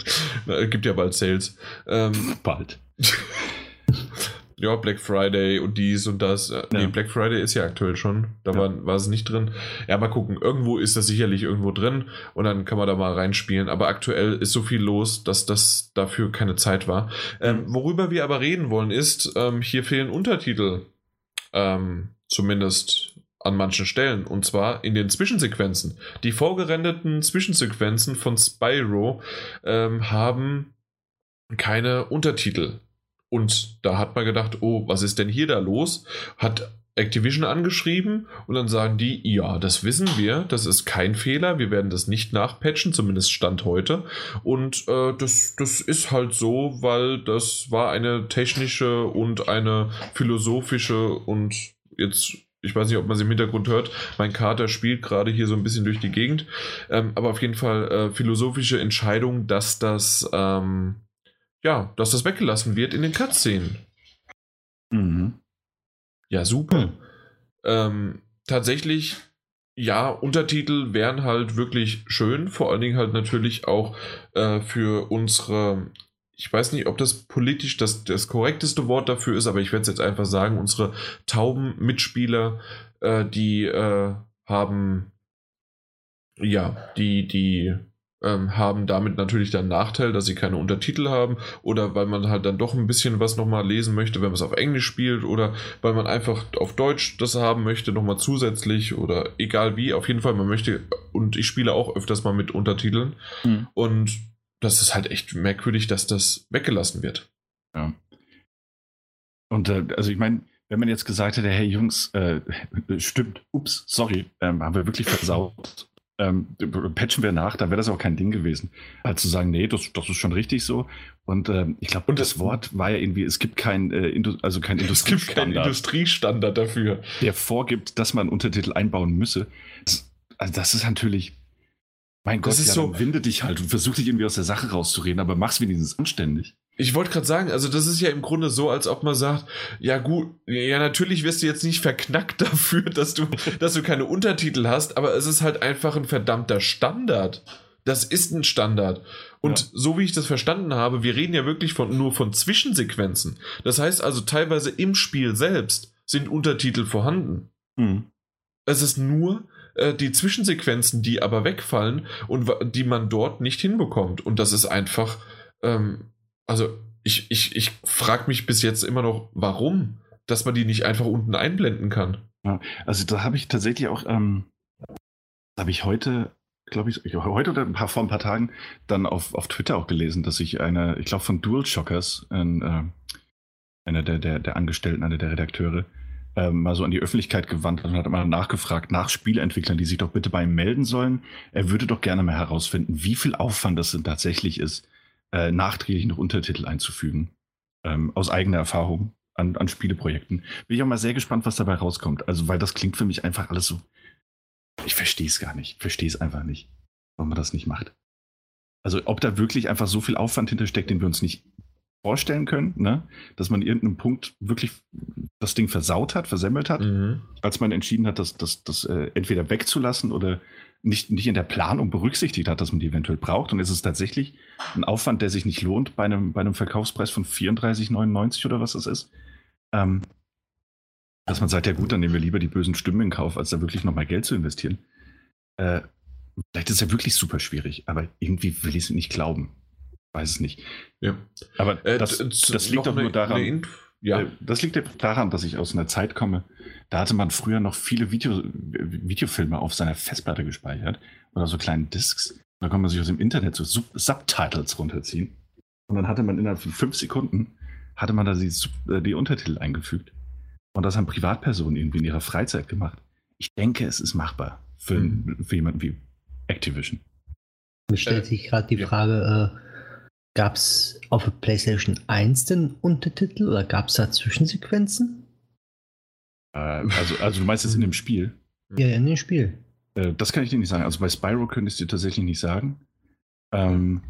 Na, gibt ja bald Sales. Ähm, bald. ja, Black Friday und dies und das. Ja. Nee, Black Friday ist ja aktuell schon. Da ja. war, war es nicht drin. Ja, mal gucken. Irgendwo ist das sicherlich irgendwo drin und dann kann man da mal reinspielen. Aber aktuell ist so viel los, dass das dafür keine Zeit war. Ähm, worüber wir aber reden wollen ist, ähm, hier fehlen Untertitel. Ähm, zumindest an manchen Stellen. Und zwar in den Zwischensequenzen. Die vorgerenderten Zwischensequenzen von Spyro ähm, haben keine Untertitel. Und da hat man gedacht, oh, was ist denn hier da los? Hat Activision angeschrieben und dann sagen die, ja, das wissen wir, das ist kein Fehler, wir werden das nicht nachpatchen, zumindest Stand heute. Und äh, das, das ist halt so, weil das war eine technische und eine philosophische und jetzt ich weiß nicht, ob man sie im Hintergrund hört. Mein Kater spielt gerade hier so ein bisschen durch die Gegend. Ähm, aber auf jeden Fall äh, philosophische Entscheidung, dass das ähm, ja, dass das weggelassen wird in den Cutscenen. Mhm. Ja, super. Mhm. Ähm, tatsächlich ja, Untertitel wären halt wirklich schön, vor allen Dingen halt natürlich auch äh, für unsere, ich weiß nicht, ob das politisch das, das korrekteste Wort dafür ist, aber ich werde es jetzt einfach sagen, unsere tauben Mitspieler, äh, die äh, haben, ja, die, die ähm, haben damit natürlich dann Nachteil, dass sie keine Untertitel haben oder weil man halt dann doch ein bisschen was nochmal lesen möchte, wenn man es auf Englisch spielt oder weil man einfach auf Deutsch das haben möchte, nochmal zusätzlich oder egal wie, auf jeden Fall, man möchte und ich spiele auch öfters mal mit Untertiteln mhm. und das ist halt echt merkwürdig, dass das weggelassen wird. Ja. Und äh, also ich meine, wenn man jetzt gesagt hätte, hey Jungs, äh, stimmt, ups, sorry, ähm, haben wir wirklich versaut ähm, patchen wir nach, dann wäre das auch kein Ding gewesen. Also zu sagen, nee, das, das ist schon richtig so. Und ähm, ich glaube, das, das Wort war ja irgendwie, es gibt kein, äh, also kein Industriestandard. Es gibt keinen Industriestandard dafür. Der vorgibt, dass man Untertitel einbauen müsse. Das, also das ist natürlich, mein Gott, das ist ja, so, winde dich halt und versuch dich irgendwie aus der Sache rauszureden, aber mach's wenigstens anständig. Ich wollte gerade sagen, also das ist ja im Grunde so, als ob man sagt, ja gut, ja natürlich wirst du jetzt nicht verknackt dafür, dass du, dass du keine Untertitel hast, aber es ist halt einfach ein verdammter Standard. Das ist ein Standard. Und ja. so wie ich das verstanden habe, wir reden ja wirklich von, nur von Zwischensequenzen. Das heißt also teilweise im Spiel selbst sind Untertitel vorhanden. Mhm. Es ist nur äh, die Zwischensequenzen, die aber wegfallen und die man dort nicht hinbekommt. Und das ist einfach, ähm, also ich, ich, ich frage mich bis jetzt immer noch, warum, dass man die nicht einfach unten einblenden kann. Ja, also da habe ich tatsächlich auch, ähm, habe ich heute, glaube ich, heute oder ein paar, vor ein paar Tagen dann auf, auf Twitter auch gelesen, dass sich einer, ich glaube von DualShockers, ein, äh, einer der, der, der Angestellten, einer der Redakteure, äh, mal so an die Öffentlichkeit gewandt hat und hat mal nachgefragt nach Spieleentwicklern, die sich doch bitte bei ihm melden sollen. Er würde doch gerne mal herausfinden, wie viel Aufwand das denn tatsächlich ist, äh, nachträglich noch Untertitel einzufügen. Ähm, aus eigener Erfahrung an, an Spieleprojekten. Bin ich auch mal sehr gespannt, was dabei rauskommt. Also, weil das klingt für mich einfach alles so. Ich verstehe es gar nicht. Verstehe es einfach nicht, warum man das nicht macht. Also, ob da wirklich einfach so viel Aufwand hintersteckt, den wir uns nicht vorstellen können, ne? dass man irgendeinem Punkt wirklich das Ding versaut hat, versemmelt hat, mhm. als man entschieden hat, das, das, das äh, entweder wegzulassen oder nicht, nicht in der Planung berücksichtigt hat, dass man die eventuell braucht. Und es ist tatsächlich ein Aufwand, der sich nicht lohnt bei einem, bei einem Verkaufspreis von 34,99 oder was das ist. Ähm, dass man sagt, ja gut, dann nehmen wir lieber die bösen Stimmen in Kauf, als da wirklich nochmal Geld zu investieren. Äh, vielleicht ist es ja wirklich super schwierig, aber irgendwie will ich es nicht glauben. Weiß es nicht. Ja. Aber äh, das, das liegt doch nur daran. Ja. Äh, das liegt daran, dass ich aus einer Zeit komme, da hatte man früher noch viele Video, Videofilme auf seiner Festplatte gespeichert oder so kleine Discs. Da konnte man sich aus dem Internet so Sub Subtitles runterziehen. Und dann hatte man innerhalb von fünf Sekunden hatte man da die, äh, die Untertitel eingefügt. Und das haben Privatpersonen irgendwie in ihrer Freizeit gemacht. Ich denke, es ist machbar für, mhm. für jemanden wie Activision. Mir stellt äh, sich gerade die ja. Frage, äh, Gab es auf PlayStation 1 den Untertitel oder gab es da Zwischensequenzen? Äh, also, also du meinst jetzt in dem Spiel? Ja, in dem Spiel. Äh, das kann ich dir nicht sagen. Also bei Spyro könnte ich es dir tatsächlich nicht sagen. Ähm,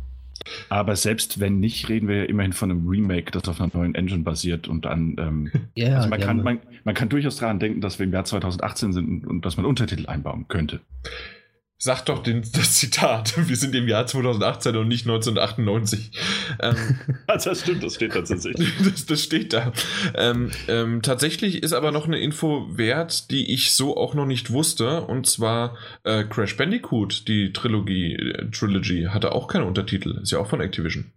aber selbst wenn nicht, reden wir ja immerhin von einem Remake, das auf einer neuen Engine basiert und an. Ähm, ja, also man, kann, man, man, kann durchaus daran denken, dass wir im Jahr 2018 sind und dass man Untertitel einbauen könnte. Sag doch den, das Zitat. Wir sind im Jahr 2018 und nicht 1998. Ähm, das stimmt, das steht tatsächlich. das, das steht da. Ähm, ähm, tatsächlich ist aber noch eine Info wert, die ich so auch noch nicht wusste. Und zwar äh, Crash Bandicoot, die Trilogie, äh, Trilogy, hatte auch keine Untertitel. Ist ja auch von Activision.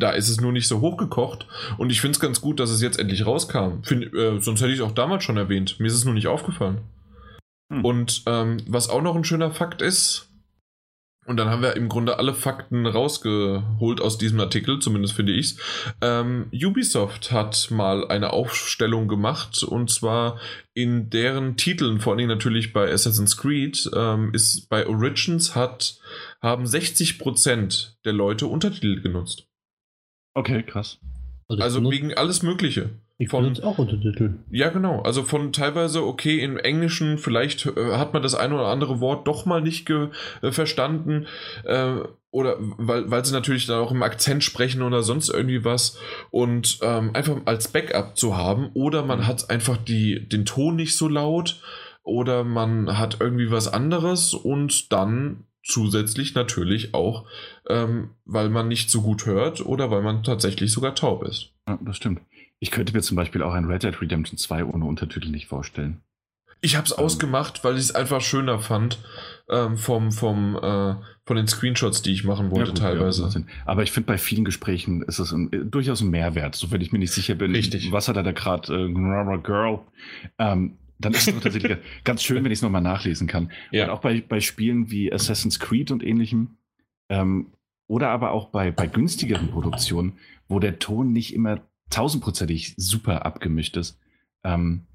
Da ist es nur nicht so hochgekocht. Und ich finde es ganz gut, dass es jetzt endlich rauskam. Find, äh, sonst hätte ich es auch damals schon erwähnt. Mir ist es nur nicht aufgefallen. Hm. Und ähm, was auch noch ein schöner Fakt ist, und dann haben wir im Grunde alle Fakten rausgeholt aus diesem Artikel, zumindest finde ich es. Ähm, Ubisoft hat mal eine Aufstellung gemacht und zwar in deren Titeln, vor allen Dingen natürlich bei Assassin's Creed, ähm, ist bei Origins hat, haben 60% der Leute Untertitel genutzt. Okay, krass. Also, also wegen alles Mögliche. Ich von jetzt auch Untertitel. Ja, genau. Also von teilweise, okay, im Englischen, vielleicht äh, hat man das ein oder andere Wort doch mal nicht äh, verstanden. Äh, oder weil, weil sie natürlich dann auch im Akzent sprechen oder sonst irgendwie was. Und ähm, einfach als Backup zu haben. Oder man hat einfach die, den Ton nicht so laut oder man hat irgendwie was anderes und dann zusätzlich natürlich auch, ähm, weil man nicht so gut hört oder weil man tatsächlich sogar taub ist. Ja, das stimmt. Ich könnte mir zum Beispiel auch ein Red Dead Redemption 2 ohne Untertitel nicht vorstellen. Ich habe es ähm, ausgemacht, weil ich es einfach schöner fand ähm, vom, vom, äh, von den Screenshots, die ich machen wollte, ja, gut, teilweise. Ja, Aber ich finde, bei vielen Gesprächen ist es ein, durchaus ein Mehrwert, so wenn ich mir nicht sicher bin, Richtig. was hat er da gerade, äh, Girl. Ähm, dann ist es tatsächlich ganz schön, wenn ich es nochmal nachlesen kann. Ja. Und auch bei, bei Spielen wie Assassin's Creed und ähnlichem, ähm, oder aber auch bei, bei günstigeren Produktionen, wo der Ton nicht immer tausendprozentig super abgemischt ist, ähm,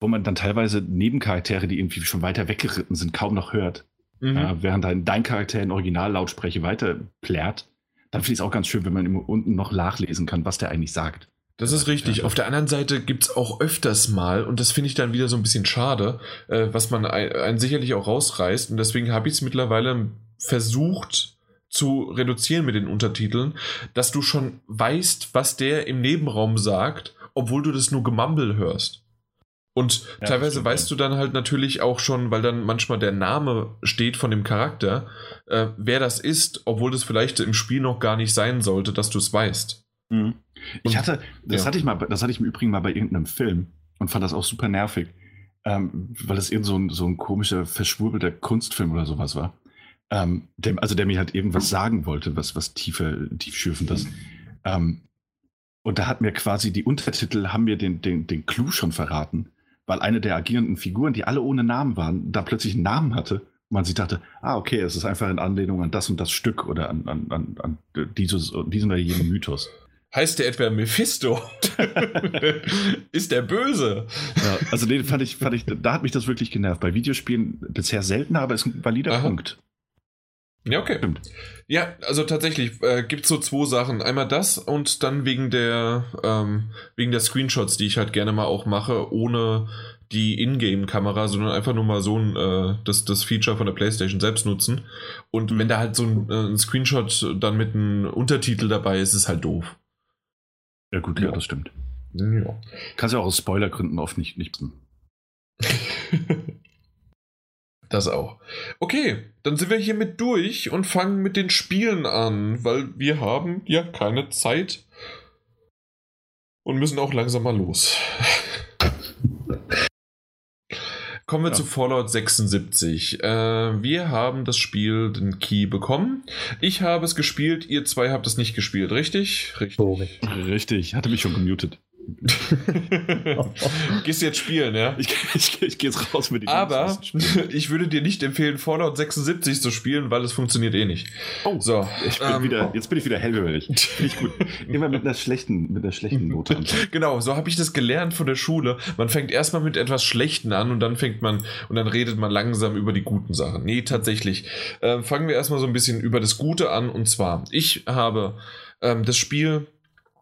wo man dann teilweise Nebencharaktere, die irgendwie schon weiter weggeritten sind, kaum noch hört. Mhm. Äh, während dein, dein Charakter in Originallautspreche weiter plärt, dann finde ich es auch ganz schön, wenn man unten noch nachlesen kann, was der eigentlich sagt. Das ist richtig. Auf der anderen Seite gibt es auch öfters mal, und das finde ich dann wieder so ein bisschen schade, äh, was man einen sicherlich auch rausreißt. Und deswegen habe ich es mittlerweile versucht zu reduzieren mit den Untertiteln, dass du schon weißt, was der im Nebenraum sagt, obwohl du das nur Gemumble hörst. Und ja, teilweise weißt du dann halt natürlich auch schon, weil dann manchmal der Name steht von dem Charakter, äh, wer das ist, obwohl das vielleicht im Spiel noch gar nicht sein sollte, dass du es weißt. Mhm. Ich hatte, das ja. hatte ich mal, das hatte ich im Übrigen mal bei irgendeinem Film und fand das auch super nervig, ähm, weil es irgend so ein, so ein komischer, verschwurbelter Kunstfilm oder sowas war. Ähm, der, also der mir halt irgendwas sagen wollte, was, was tiefer, tiefschürfendes. Ähm, und da hat mir quasi die Untertitel haben mir den, den, den Clou schon verraten, weil eine der agierenden Figuren, die alle ohne Namen waren, da plötzlich einen Namen hatte. Und man sich dachte, ah, okay, es ist einfach in Anlehnung an das und das Stück oder an, an, an, an dieses, diesen oder jenen Mythos. Heißt der etwa Mephisto? ist der böse? Ja, also den fand ich, fand ich, da hat mich das wirklich genervt. Bei Videospielen bisher seltener, aber ist ein valider Aha. Punkt. Ja, okay. Stimmt. Ja, also tatsächlich äh, gibt es so zwei Sachen. Einmal das und dann wegen der, ähm, wegen der Screenshots, die ich halt gerne mal auch mache, ohne die Ingame-Kamera, sondern einfach nur mal so ein, äh, das, das Feature von der PlayStation selbst nutzen. Und mhm. wenn da halt so ein, äh, ein, Screenshot dann mit einem Untertitel dabei ist, ist es halt doof. Ja, gut, ja, ja das stimmt. Ja. Kannst ja auch aus Spoilergründen oft nicht, nicht Das auch. Okay, dann sind wir hiermit durch und fangen mit den Spielen an, weil wir haben ja keine Zeit und müssen auch langsam mal los. Kommen wir ja. zu Fallout 76. Äh, wir haben das Spiel, den Key bekommen. Ich habe es gespielt, ihr zwei habt es nicht gespielt, richtig? Richtig. Richtig, hatte mich schon gemutet. Gehst jetzt spielen, ja? Ich, ich, ich gehe jetzt raus mit dem. Aber ich würde dir nicht empfehlen, Fallout 76 zu spielen, weil es funktioniert eh nicht. Oh, so. Ich bin ähm, wieder, jetzt bin ich wieder hellhörig. Finde ich gut. Immer mit einer schlechten, mit einer schlechten Note an. Genau, so habe ich das gelernt von der Schule. Man fängt erstmal mit etwas Schlechten an und dann fängt man und dann redet man langsam über die guten Sachen. Nee, tatsächlich. Äh, fangen wir erstmal so ein bisschen über das Gute an. Und zwar, ich habe ähm, das Spiel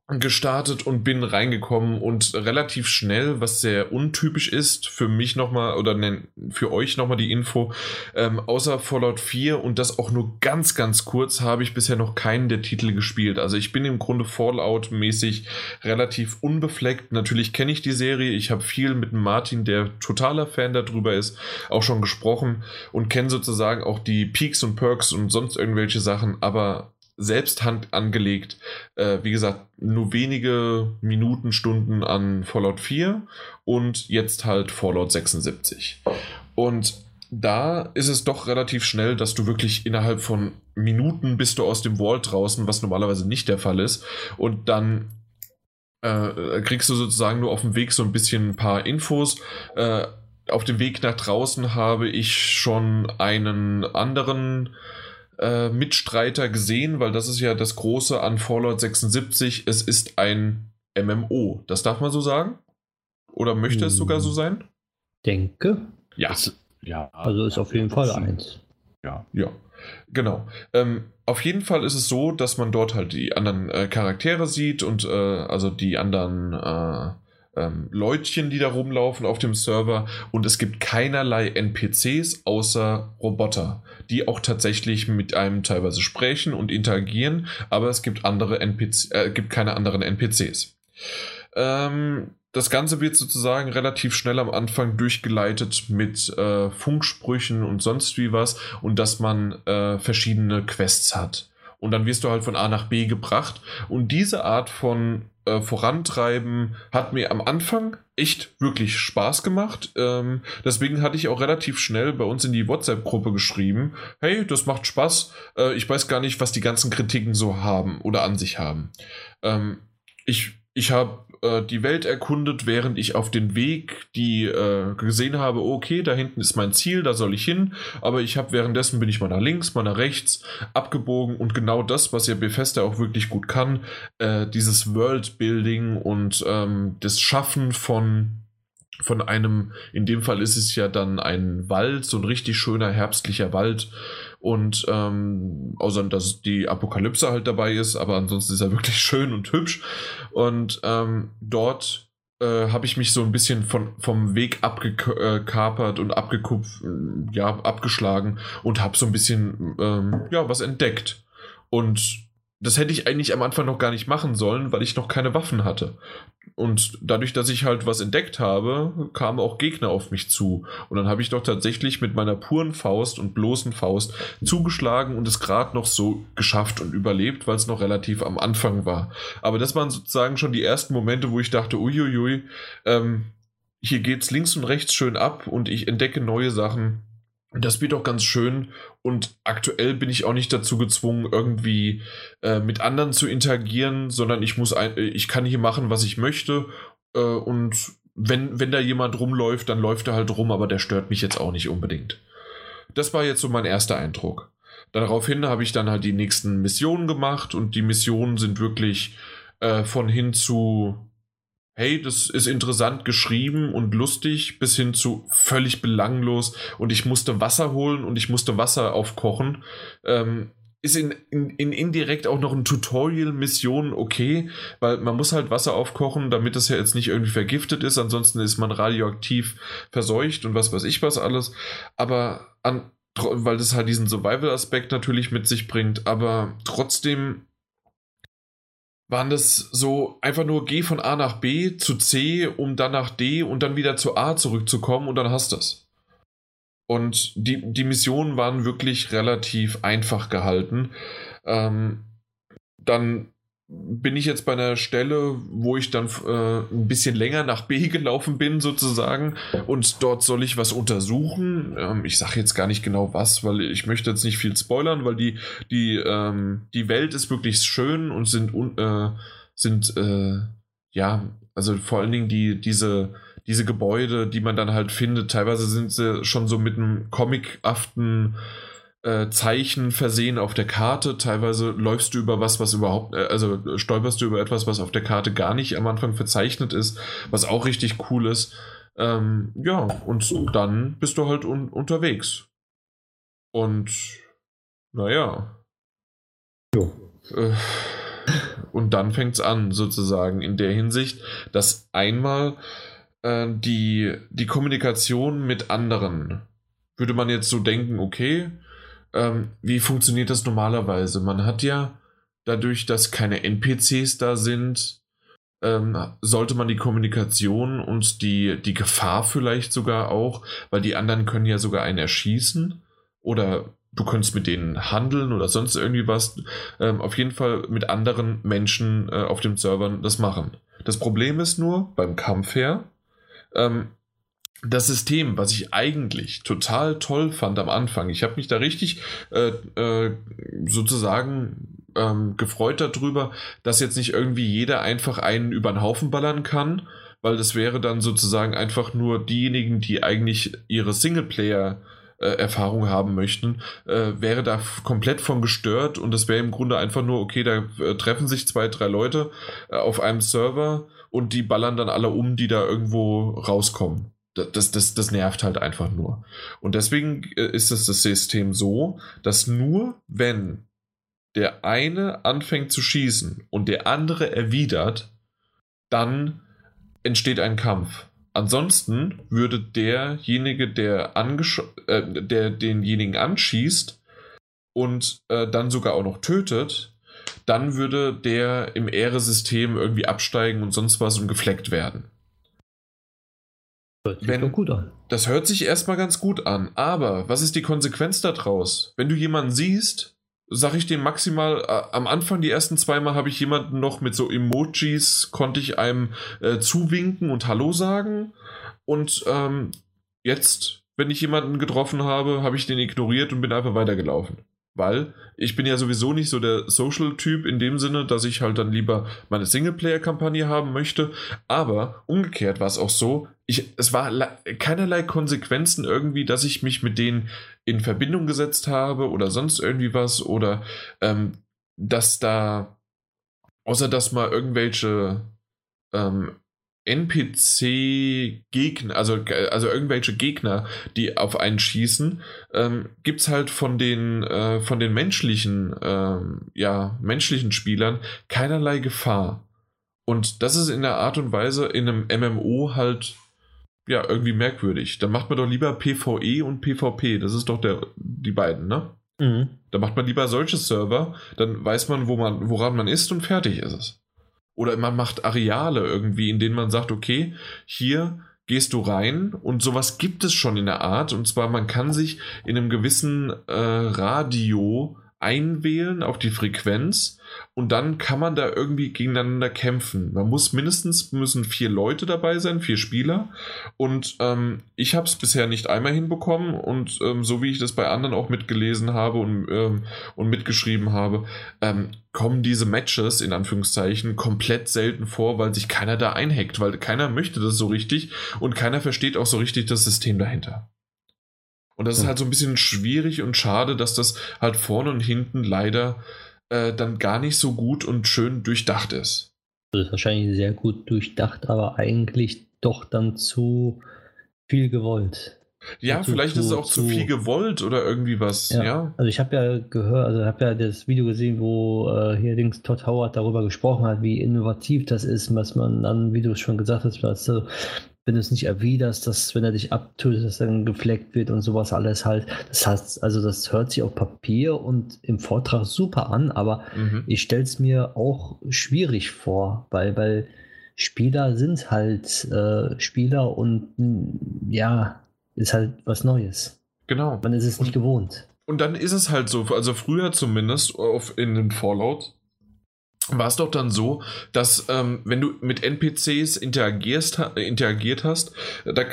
gestartet und bin reingekommen und relativ schnell, was sehr untypisch ist, für mich nochmal oder für euch nochmal die Info, ähm, außer Fallout 4 und das auch nur ganz, ganz kurz, habe ich bisher noch keinen der Titel gespielt. Also ich bin im Grunde Fallout-mäßig relativ unbefleckt. Natürlich kenne ich die Serie, ich habe viel mit Martin, der totaler Fan darüber ist, auch schon gesprochen und kenne sozusagen auch die Peaks und Perks und sonst irgendwelche Sachen, aber selbst Hand angelegt. Äh, wie gesagt, nur wenige Minuten, Stunden an Fallout 4 und jetzt halt Fallout 76. Und da ist es doch relativ schnell, dass du wirklich innerhalb von Minuten bist du aus dem Vault draußen, was normalerweise nicht der Fall ist. Und dann äh, kriegst du sozusagen nur auf dem Weg so ein bisschen ein paar Infos. Äh, auf dem Weg nach draußen habe ich schon einen anderen äh, Mitstreiter gesehen, weil das ist ja das Große an Fallout 76. Es ist ein MMO. Das darf man so sagen? Oder möchte hm. es sogar so sein? Denke. Ja. Das, ja. Also ist auf jeden Fall eins. Ja. Ja. Genau. Ähm, auf jeden Fall ist es so, dass man dort halt die anderen äh, Charaktere sieht und äh, also die anderen äh, ähm, Leutchen, die da rumlaufen auf dem Server und es gibt keinerlei NPCs außer Roboter, die auch tatsächlich mit einem teilweise sprechen und interagieren, aber es gibt andere NPC, äh, gibt keine anderen NPCs. Ähm, das Ganze wird sozusagen relativ schnell am Anfang durchgeleitet mit äh, Funksprüchen und sonst wie was und dass man äh, verschiedene Quests hat. Und dann wirst du halt von A nach B gebracht. Und diese Art von äh, Vorantreiben hat mir am Anfang echt wirklich Spaß gemacht. Ähm, deswegen hatte ich auch relativ schnell bei uns in die WhatsApp-Gruppe geschrieben, hey, das macht Spaß. Äh, ich weiß gar nicht, was die ganzen Kritiken so haben oder an sich haben. Ähm, ich ich habe äh, die Welt erkundet, während ich auf den Weg die äh, gesehen habe, okay, da hinten ist mein Ziel, da soll ich hin, aber ich habe währenddessen bin ich mal nach links, mal nach rechts abgebogen. Und genau das, was ja Bethesda auch wirklich gut kann, äh, dieses Worldbuilding und ähm, das Schaffen von von einem, in dem Fall ist es ja dann ein Wald, so ein richtig schöner herbstlicher Wald, und ähm, außer dass die Apokalypse halt dabei ist, aber ansonsten ist er wirklich schön und hübsch. Und ähm, dort äh, habe ich mich so ein bisschen von, vom Weg abgekapert und abgekupft, ja, abgeschlagen und habe so ein bisschen ähm, ja, was entdeckt. Und das hätte ich eigentlich am Anfang noch gar nicht machen sollen, weil ich noch keine Waffen hatte. Und dadurch, dass ich halt was entdeckt habe, kamen auch Gegner auf mich zu. Und dann habe ich doch tatsächlich mit meiner puren Faust und bloßen Faust zugeschlagen und es gerade noch so geschafft und überlebt, weil es noch relativ am Anfang war. Aber das waren sozusagen schon die ersten Momente, wo ich dachte, uiuiui, ähm, hier geht's links und rechts schön ab und ich entdecke neue Sachen das wird auch ganz schön und aktuell bin ich auch nicht dazu gezwungen, irgendwie äh, mit anderen zu interagieren, sondern ich muss ein, ich kann hier machen, was ich möchte äh, und wenn, wenn da jemand rumläuft, dann läuft er halt rum, aber der stört mich jetzt auch nicht unbedingt. Das war jetzt so mein erster Eindruck. Daraufhin habe ich dann halt die nächsten Missionen gemacht und die Missionen sind wirklich äh, von hin zu hey, das ist interessant geschrieben und lustig, bis hin zu völlig belanglos und ich musste Wasser holen und ich musste Wasser aufkochen. Ähm, ist in, in, in, indirekt auch noch ein Tutorial-Mission okay, weil man muss halt Wasser aufkochen, damit das ja jetzt nicht irgendwie vergiftet ist, ansonsten ist man radioaktiv verseucht und was weiß ich was alles. Aber an, weil das halt diesen Survival-Aspekt natürlich mit sich bringt, aber trotzdem waren das so einfach nur geh von A nach B zu C, um dann nach D und dann wieder zu A zurückzukommen und dann hast du es. Und die, die Missionen waren wirklich relativ einfach gehalten. Ähm, dann bin ich jetzt bei einer Stelle, wo ich dann äh, ein bisschen länger nach B gelaufen bin, sozusagen, und dort soll ich was untersuchen. Ähm, ich sage jetzt gar nicht genau was, weil ich möchte jetzt nicht viel spoilern, weil die, die, ähm, die Welt ist wirklich schön und sind, äh, sind äh, ja, also vor allen Dingen die, diese, diese Gebäude, die man dann halt findet, teilweise sind sie schon so mit einem comic-haften äh, Zeichen versehen auf der Karte. Teilweise läufst du über was, was überhaupt, äh, also stolperst du über etwas, was auf der Karte gar nicht am Anfang verzeichnet ist, was auch richtig cool ist. Ähm, ja, und dann bist du halt un unterwegs. Und naja. Jo. Äh, und dann fängt es an, sozusagen, in der Hinsicht, dass einmal äh, die, die Kommunikation mit anderen, würde man jetzt so denken, okay, ähm, wie funktioniert das normalerweise? Man hat ja dadurch, dass keine NPCs da sind, ähm, sollte man die Kommunikation und die, die Gefahr vielleicht sogar auch, weil die anderen können ja sogar einen erschießen oder du könntest mit denen handeln oder sonst irgendwie was. Ähm, auf jeden Fall mit anderen Menschen äh, auf dem Servern das machen. Das Problem ist nur beim Kampf her, ähm, das System, was ich eigentlich total toll fand am Anfang, ich habe mich da richtig äh, äh, sozusagen ähm, gefreut darüber, dass jetzt nicht irgendwie jeder einfach einen über den Haufen ballern kann, weil das wäre dann sozusagen einfach nur diejenigen, die eigentlich ihre Singleplayer äh, Erfahrung haben möchten, äh, wäre da komplett von gestört und das wäre im Grunde einfach nur, okay, da äh, treffen sich zwei, drei Leute äh, auf einem Server und die ballern dann alle um, die da irgendwo rauskommen das, das, das nervt halt einfach nur. Und deswegen äh, ist es das System so, dass nur wenn der eine anfängt zu schießen und der andere erwidert, dann entsteht ein Kampf. Ansonsten würde derjenige, der, äh, der denjenigen anschießt und äh, dann sogar auch noch tötet, dann würde der im Ehresystem irgendwie absteigen und sonst was und gefleckt werden. Hört sich wenn, gut an. Das hört sich erstmal ganz gut an, aber was ist die Konsequenz daraus? Wenn du jemanden siehst, sag ich dir maximal, äh, am Anfang die ersten zweimal habe ich jemanden noch mit so Emojis, konnte ich einem äh, zuwinken und Hallo sagen. Und ähm, jetzt, wenn ich jemanden getroffen habe, habe ich den ignoriert und bin einfach weitergelaufen. Weil ich bin ja sowieso nicht so der Social-Typ in dem Sinne, dass ich halt dann lieber meine Singleplayer-Kampagne haben möchte. Aber umgekehrt war es auch so, ich, es war keinerlei Konsequenzen irgendwie, dass ich mich mit denen in Verbindung gesetzt habe oder sonst irgendwie was oder ähm, dass da, außer dass mal irgendwelche ähm, NPC-Gegner, also, also irgendwelche Gegner, die auf einen schießen, ähm, gibt es halt von den, äh, von den menschlichen, ähm, ja, menschlichen Spielern keinerlei Gefahr. Und das ist in der Art und Weise in einem MMO halt ja irgendwie merkwürdig. Dann macht man doch lieber PvE und PvP. Das ist doch der, die beiden, ne? Mhm. Da macht man lieber solche Server, dann weiß man, wo man, woran man ist und fertig ist es. Oder man macht Areale irgendwie, in denen man sagt, okay, hier gehst du rein und sowas gibt es schon in der Art. Und zwar, man kann sich in einem gewissen äh, Radio einwählen auf die Frequenz und dann kann man da irgendwie gegeneinander kämpfen. Man muss mindestens müssen vier Leute dabei sein, vier Spieler. Und ähm, ich habe es bisher nicht einmal hinbekommen und ähm, so wie ich das bei anderen auch mitgelesen habe und, ähm, und mitgeschrieben habe, ähm, kommen diese Matches in Anführungszeichen komplett selten vor, weil sich keiner da einhackt, weil keiner möchte das so richtig und keiner versteht auch so richtig das System dahinter. Und das ist halt so ein bisschen schwierig und schade, dass das halt vorne und hinten leider äh, dann gar nicht so gut und schön durchdacht ist. Das ist wahrscheinlich sehr gut durchdacht, aber eigentlich doch dann zu viel gewollt. Ja, zu, vielleicht zu, ist es auch zu, zu, viel gewollt oder irgendwie was. Ja, ja. also ich habe ja gehört, also habe ja das Video gesehen, wo äh, hier links Todd Howard darüber gesprochen hat, wie innovativ das ist, was man dann, wie du es schon gesagt hast, was, wenn du es nicht erwiderst, dass wenn er dich abtötet, dass dann gefleckt wird und sowas alles halt. Das heißt, also das hört sich auf Papier und im Vortrag super an, aber mhm. ich stelle es mir auch schwierig vor, weil, weil Spieler sind halt äh, Spieler und ja, ist halt was Neues. Genau. Man ist es nicht gewohnt. Und dann ist es halt so, also früher zumindest auf, in den Fallout, war es doch dann so, dass ähm, wenn du mit NPCs interagierst, interagiert hast, da,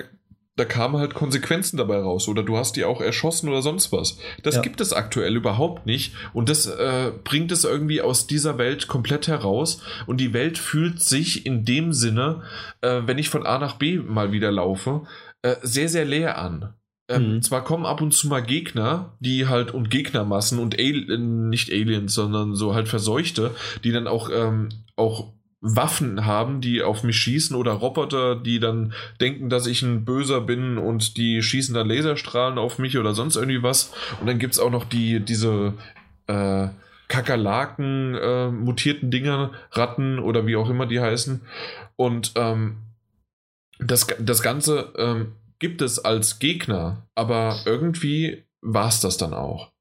da kamen halt Konsequenzen dabei raus oder du hast die auch erschossen oder sonst was. Das ja. gibt es aktuell überhaupt nicht und das äh, bringt es irgendwie aus dieser Welt komplett heraus und die Welt fühlt sich in dem Sinne, äh, wenn ich von A nach B mal wieder laufe, äh, sehr, sehr leer an. Ähm, mhm. Zwar kommen ab und zu mal Gegner, die halt und Gegnermassen und Al äh, nicht Aliens, sondern so halt Verseuchte, die dann auch, ähm, auch Waffen haben, die auf mich schießen oder Roboter, die dann denken, dass ich ein Böser bin und die schießen dann Laserstrahlen auf mich oder sonst irgendwie was. Und dann gibt es auch noch die, diese äh, Kakerlaken, äh, mutierten Dinger, Ratten oder wie auch immer die heißen. Und ähm, das, das Ganze ähm, gibt es als Gegner, aber irgendwie war es das dann auch.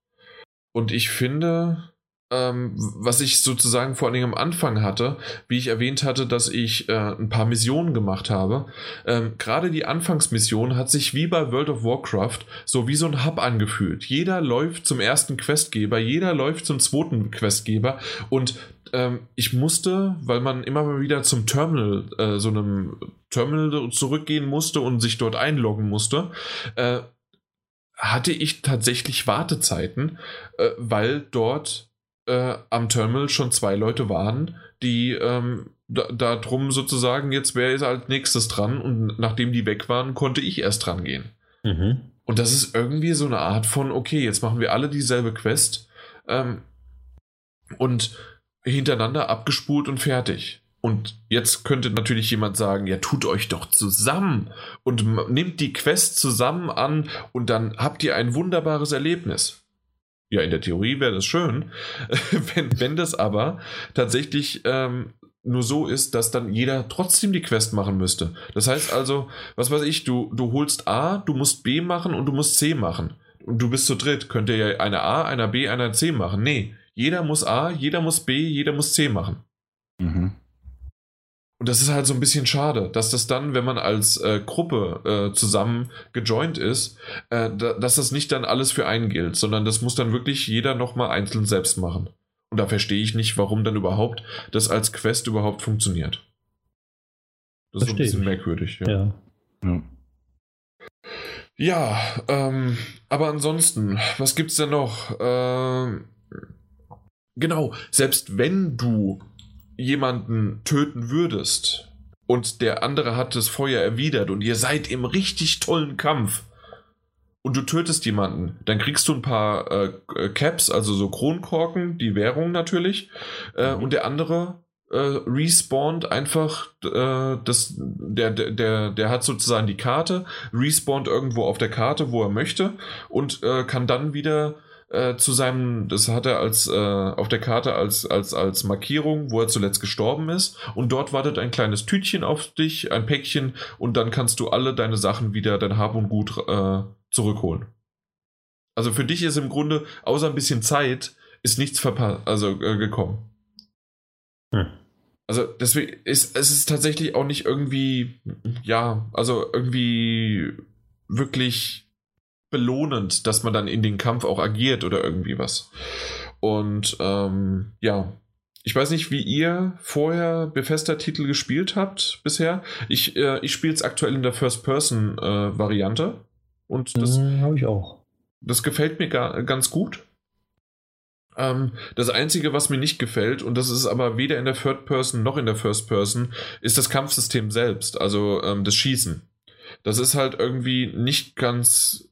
Und ich finde, ähm, was ich sozusagen vor Dingen am Anfang hatte, wie ich erwähnt hatte, dass ich äh, ein paar Missionen gemacht habe. Ähm, Gerade die Anfangsmission hat sich wie bei World of Warcraft so wie so ein Hub angefühlt. Jeder läuft zum ersten Questgeber, jeder läuft zum zweiten Questgeber und ähm, ich musste, weil man immer mal wieder zum Terminal, äh, so einem Terminal zurückgehen musste und sich dort einloggen musste, äh, hatte ich tatsächlich Wartezeiten, äh, weil dort äh, am Terminal schon zwei Leute waren, die ähm, da, da, drum sozusagen, jetzt wäre es als nächstes dran und nachdem die weg waren, konnte ich erst dran gehen. Mhm. Und das ist irgendwie so eine Art von, okay, jetzt machen wir alle dieselbe Quest ähm, und hintereinander abgespult und fertig. Und jetzt könnte natürlich jemand sagen, ja, tut euch doch zusammen und nehmt die Quest zusammen an und dann habt ihr ein wunderbares Erlebnis. Ja, in der Theorie wäre das schön. wenn, wenn das aber tatsächlich ähm, nur so ist, dass dann jeder trotzdem die Quest machen müsste. Das heißt also, was weiß ich, du, du holst A, du musst B machen und du musst C machen. Und du bist zu dritt. Könnt ihr ja eine A, einer B, einer C machen. Nee, jeder muss A, jeder muss B, jeder muss C machen. Mhm. und das ist halt so ein bisschen schade, dass das dann, wenn man als äh, Gruppe äh, zusammen gejoint ist, äh, da, dass das nicht dann alles für einen gilt, sondern das muss dann wirklich jeder nochmal einzeln selbst machen. Und da verstehe ich nicht, warum dann überhaupt das als Quest überhaupt funktioniert. Das ist so ein bisschen merkwürdig. Ja. ja. ja. Ja, ähm, aber ansonsten, was gibt's denn noch? Ähm, genau, selbst wenn du jemanden töten würdest und der andere hat das Feuer erwidert und ihr seid im richtig tollen Kampf und du tötest jemanden, dann kriegst du ein paar äh, Caps, also so Kronkorken, die Währung natürlich, äh, mhm. und der andere äh, respawnt einfach äh, das, der, der, der hat sozusagen die Karte, respawnt irgendwo auf der Karte, wo er möchte und äh, kann dann wieder äh, zu seinem, das hat er als äh, auf der Karte als, als, als Markierung, wo er zuletzt gestorben ist. Und dort wartet ein kleines Tütchen auf dich, ein Päckchen, und dann kannst du alle deine Sachen wieder, dein Hab und Gut äh, zurückholen. Also für dich ist im Grunde, außer ein bisschen Zeit, ist nichts verpasst, also äh, gekommen. Hm. Also deswegen ist es ist tatsächlich auch nicht irgendwie, ja, also irgendwie wirklich belohnend, dass man dann in den Kampf auch agiert oder irgendwie was. Und ähm, ja, ich weiß nicht, wie ihr vorher Bethesda-Titel gespielt habt bisher. Ich, äh, ich spiele es aktuell in der First-Person-Variante. Äh, und das mhm, habe ich auch. Das gefällt mir ga, ganz gut. Ähm, das Einzige, was mir nicht gefällt, und das ist aber weder in der Third Person noch in der First Person, ist das Kampfsystem selbst, also ähm, das Schießen. Das ist halt irgendwie nicht ganz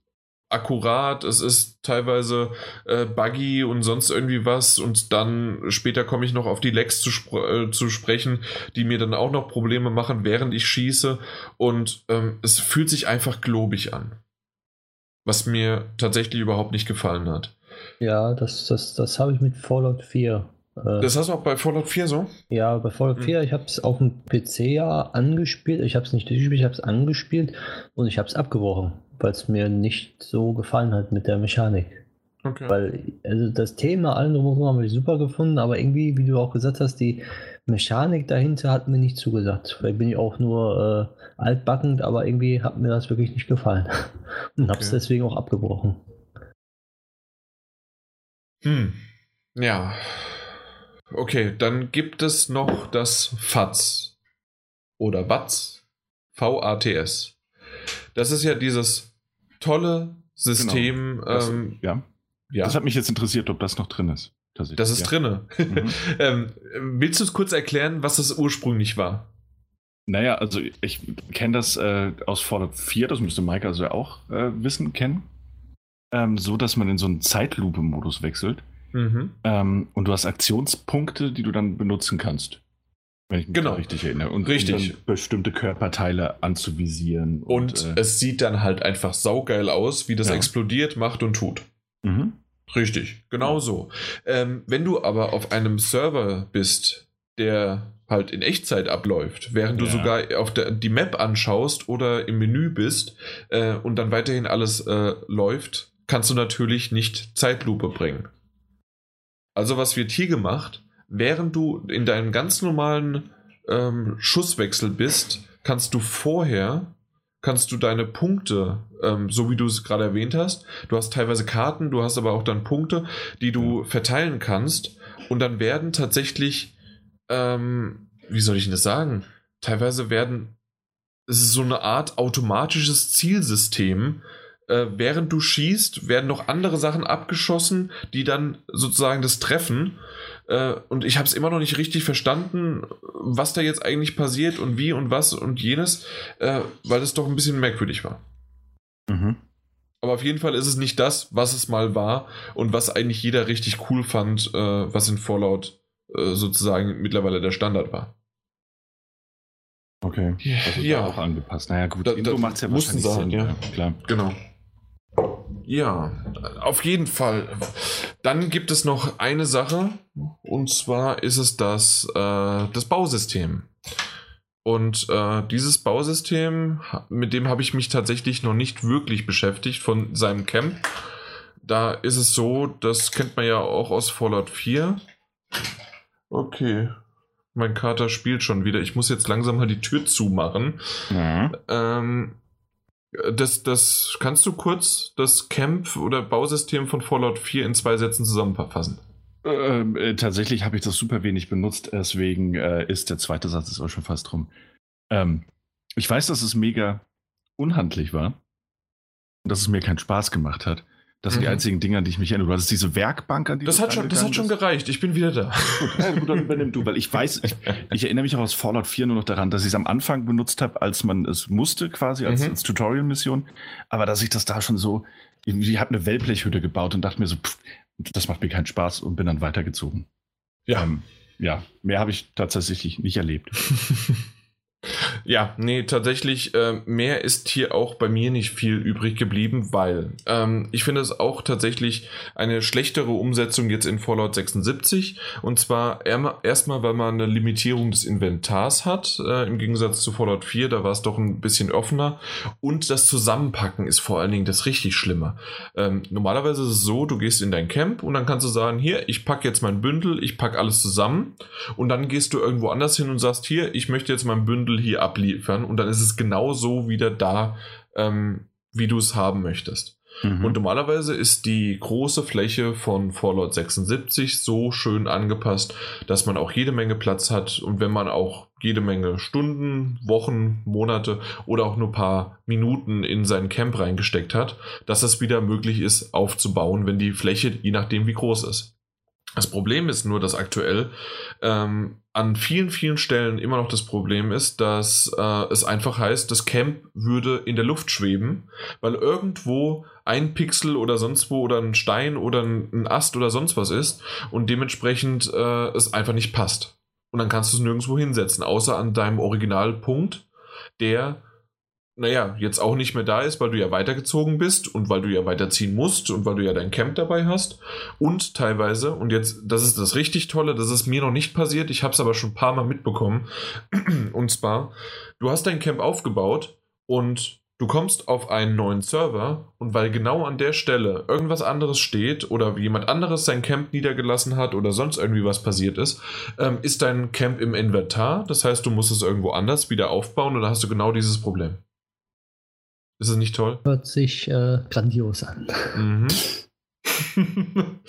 akkurat, es ist teilweise äh, buggy und sonst irgendwie was und dann später komme ich noch auf die Lags zu, äh, zu sprechen, die mir dann auch noch Probleme machen, während ich schieße und ähm, es fühlt sich einfach globig an, was mir tatsächlich überhaupt nicht gefallen hat. Ja, das, das, das habe ich mit Fallout 4. Äh, das hast du auch bei Fallout 4 so? Ja, bei Fallout 4, mhm. ich habe es auf dem PC ja angespielt, ich habe es nicht durchgespielt, ich habe es angespielt und ich habe es abgebrochen weil es mir nicht so gefallen hat mit der Mechanik. Okay. Weil also das Thema allen drumherum habe ich super gefunden, aber irgendwie, wie du auch gesagt hast, die Mechanik dahinter hat mir nicht zugesagt. Vielleicht bin ich auch nur äh, altbackend, aber irgendwie hat mir das wirklich nicht gefallen. Und okay. habe es deswegen auch abgebrochen. Hm. Ja. Okay, dann gibt es noch das FATS. Oder WATS. V-A-T-S. Das ist ja dieses tolle System. Genau. Das, ähm, ja. ja. Das hat mich jetzt interessiert, ob das noch drin ist. Das ist ja. drinne. Mhm. ähm, willst du es kurz erklären, was das ursprünglich war? Naja, also ich kenne das äh, aus Fallout 4, das müsste Mike also auch äh, wissen, kennen. Ähm, so, dass man in so einen Zeitlupe-Modus wechselt. Mhm. Ähm, und du hast Aktionspunkte, die du dann benutzen kannst. Wenn ich mich genau. richtig erinnere. Und richtig. Um bestimmte Körperteile anzuvisieren. Und, und äh, es sieht dann halt einfach saugeil aus, wie das ja. explodiert, macht und tut. Mhm. Richtig, genau so. Ähm, wenn du aber auf einem Server bist, der halt in Echtzeit abläuft, während ja. du sogar auf der, die Map anschaust oder im Menü bist äh, und dann weiterhin alles äh, läuft, kannst du natürlich nicht Zeitlupe bringen. Also was wird hier gemacht? Während du in deinem ganz normalen ähm, Schusswechsel bist, kannst du vorher kannst du deine Punkte, ähm, so wie du es gerade erwähnt hast, du hast teilweise Karten, du hast aber auch dann Punkte, die du verteilen kannst. Und dann werden tatsächlich, ähm, wie soll ich das sagen, teilweise werden, es ist so eine Art automatisches Zielsystem, äh, während du schießt, werden noch andere Sachen abgeschossen, die dann sozusagen das treffen äh, und ich habe es immer noch nicht richtig verstanden, was da jetzt eigentlich passiert und wie und was und jenes, äh, weil es doch ein bisschen merkwürdig war. Mhm. Aber auf jeden Fall ist es nicht das, was es mal war und was eigentlich jeder richtig cool fand, äh, was in Fallout äh, sozusagen mittlerweile der Standard war. Okay. Also ja. auch angepasst. Naja, gut, da, Intro macht es ja wahrscheinlich Sinn. Ja. ja, klar. Genau. Ja, auf jeden Fall. Dann gibt es noch eine Sache, und zwar ist es das, äh, das Bausystem. Und äh, dieses Bausystem, mit dem habe ich mich tatsächlich noch nicht wirklich beschäftigt von seinem Camp. Da ist es so, das kennt man ja auch aus Fallout 4. Okay. mein Kater spielt schon wieder. Ich muss jetzt langsam mal die Tür zumachen. Mhm. Ähm, das, das kannst du kurz das Camp oder Bausystem von Fallout 4 in zwei Sätzen zusammenfassen. Ähm, äh, tatsächlich habe ich das super wenig benutzt, deswegen äh, ist der zweite Satz ist auch schon fast rum. Ähm, ich weiß, dass es mega unhandlich war und dass es mir keinen Spaß gemacht hat. Das sind mhm. die einzigen Dinge, an die ich mich erinnere. Du hattest diese Werkbank, an die das hat schon, Das hat schon gereicht. Ich bin wieder da. Gut, ja, gut dann übernimm du, weil ich weiß, ich, ich, erinnere mich auch aus Fallout 4 nur noch daran, dass ich es am Anfang benutzt habe, als man es musste, quasi als, mhm. als Tutorial-Mission. Aber dass ich das da schon so, ich habe eine Wellblechhütte gebaut und dachte mir so, pff, das macht mir keinen Spaß und bin dann weitergezogen. Ja. Ähm, ja, mehr habe ich tatsächlich nicht erlebt. Ja, nee, tatsächlich, äh, mehr ist hier auch bei mir nicht viel übrig geblieben, weil ähm, ich finde es auch tatsächlich eine schlechtere Umsetzung jetzt in Fallout 76. Und zwar erstmal, weil man eine Limitierung des Inventars hat, äh, im Gegensatz zu Fallout 4, da war es doch ein bisschen offener. Und das Zusammenpacken ist vor allen Dingen das richtig Schlimme. Ähm, normalerweise ist es so, du gehst in dein Camp und dann kannst du sagen, hier, ich packe jetzt mein Bündel, ich packe alles zusammen. Und dann gehst du irgendwo anders hin und sagst, hier, ich möchte jetzt mein Bündel Hier abliefern und dann ist es genau so wieder da, ähm, wie du es haben möchtest. Mhm. Und normalerweise ist die große Fläche von Fallout 76 so schön angepasst, dass man auch jede Menge Platz hat und wenn man auch jede Menge Stunden, Wochen, Monate oder auch nur ein paar Minuten in sein Camp reingesteckt hat, dass es wieder möglich ist aufzubauen, wenn die Fläche, je nachdem wie groß ist. Das Problem ist nur, dass aktuell ähm, an vielen, vielen Stellen immer noch das Problem ist, dass äh, es einfach heißt, das Camp würde in der Luft schweben, weil irgendwo ein Pixel oder sonst wo oder ein Stein oder ein, Ast oder sonst was ist und dementsprechend äh, es einfach nicht passt. Und dann kannst du es nirgendwo hinsetzen, außer an deinem Originalpunkt, der naja, jetzt auch nicht mehr da ist, weil du ja weitergezogen bist und weil du ja weiterziehen musst und weil du ja dein Camp dabei hast. Und teilweise, und jetzt, das ist das richtig Tolle, das ist mir noch nicht passiert, ich habe es aber schon ein paar Mal mitbekommen. und zwar, du hast dein Camp aufgebaut und du kommst auf einen neuen Server und weil genau an der Stelle irgendwas anderes steht oder jemand anderes sein Camp niedergelassen hat oder sonst irgendwie was passiert ist, ähm, ist dein Camp im Inventar. Das heißt, du musst es irgendwo anders wieder aufbauen und da hast du genau dieses Problem. Ist es nicht toll? Hört sich äh, grandios an. Mhm.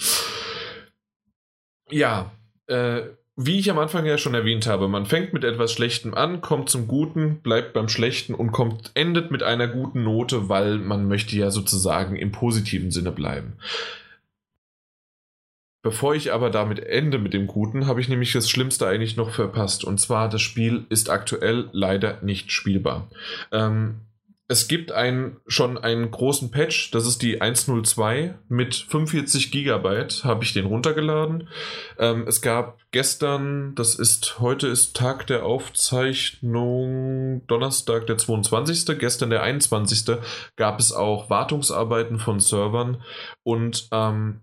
ja, äh, wie ich am Anfang ja schon erwähnt habe, man fängt mit etwas Schlechtem an, kommt zum Guten, bleibt beim Schlechten und kommt, endet mit einer guten Note, weil man möchte ja sozusagen im positiven Sinne bleiben. Bevor ich aber damit ende mit dem Guten, habe ich nämlich das Schlimmste eigentlich noch verpasst. Und zwar, das Spiel ist aktuell leider nicht spielbar. Ähm, es gibt ein, schon einen großen Patch, das ist die 102 mit 45 Gigabyte, habe ich den runtergeladen. Ähm, es gab gestern, das ist, heute ist Tag der Aufzeichnung, Donnerstag der 22., gestern der 21., gab es auch Wartungsarbeiten von Servern und ähm,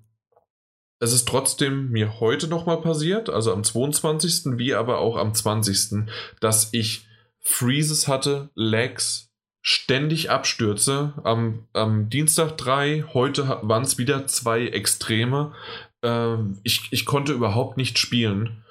es ist trotzdem mir heute nochmal passiert, also am 22., wie aber auch am 20., dass ich Freezes hatte, Lags, ständig Abstürze. Am, am Dienstag drei, heute waren es wieder zwei Extreme. Äh, ich, ich konnte überhaupt nicht spielen,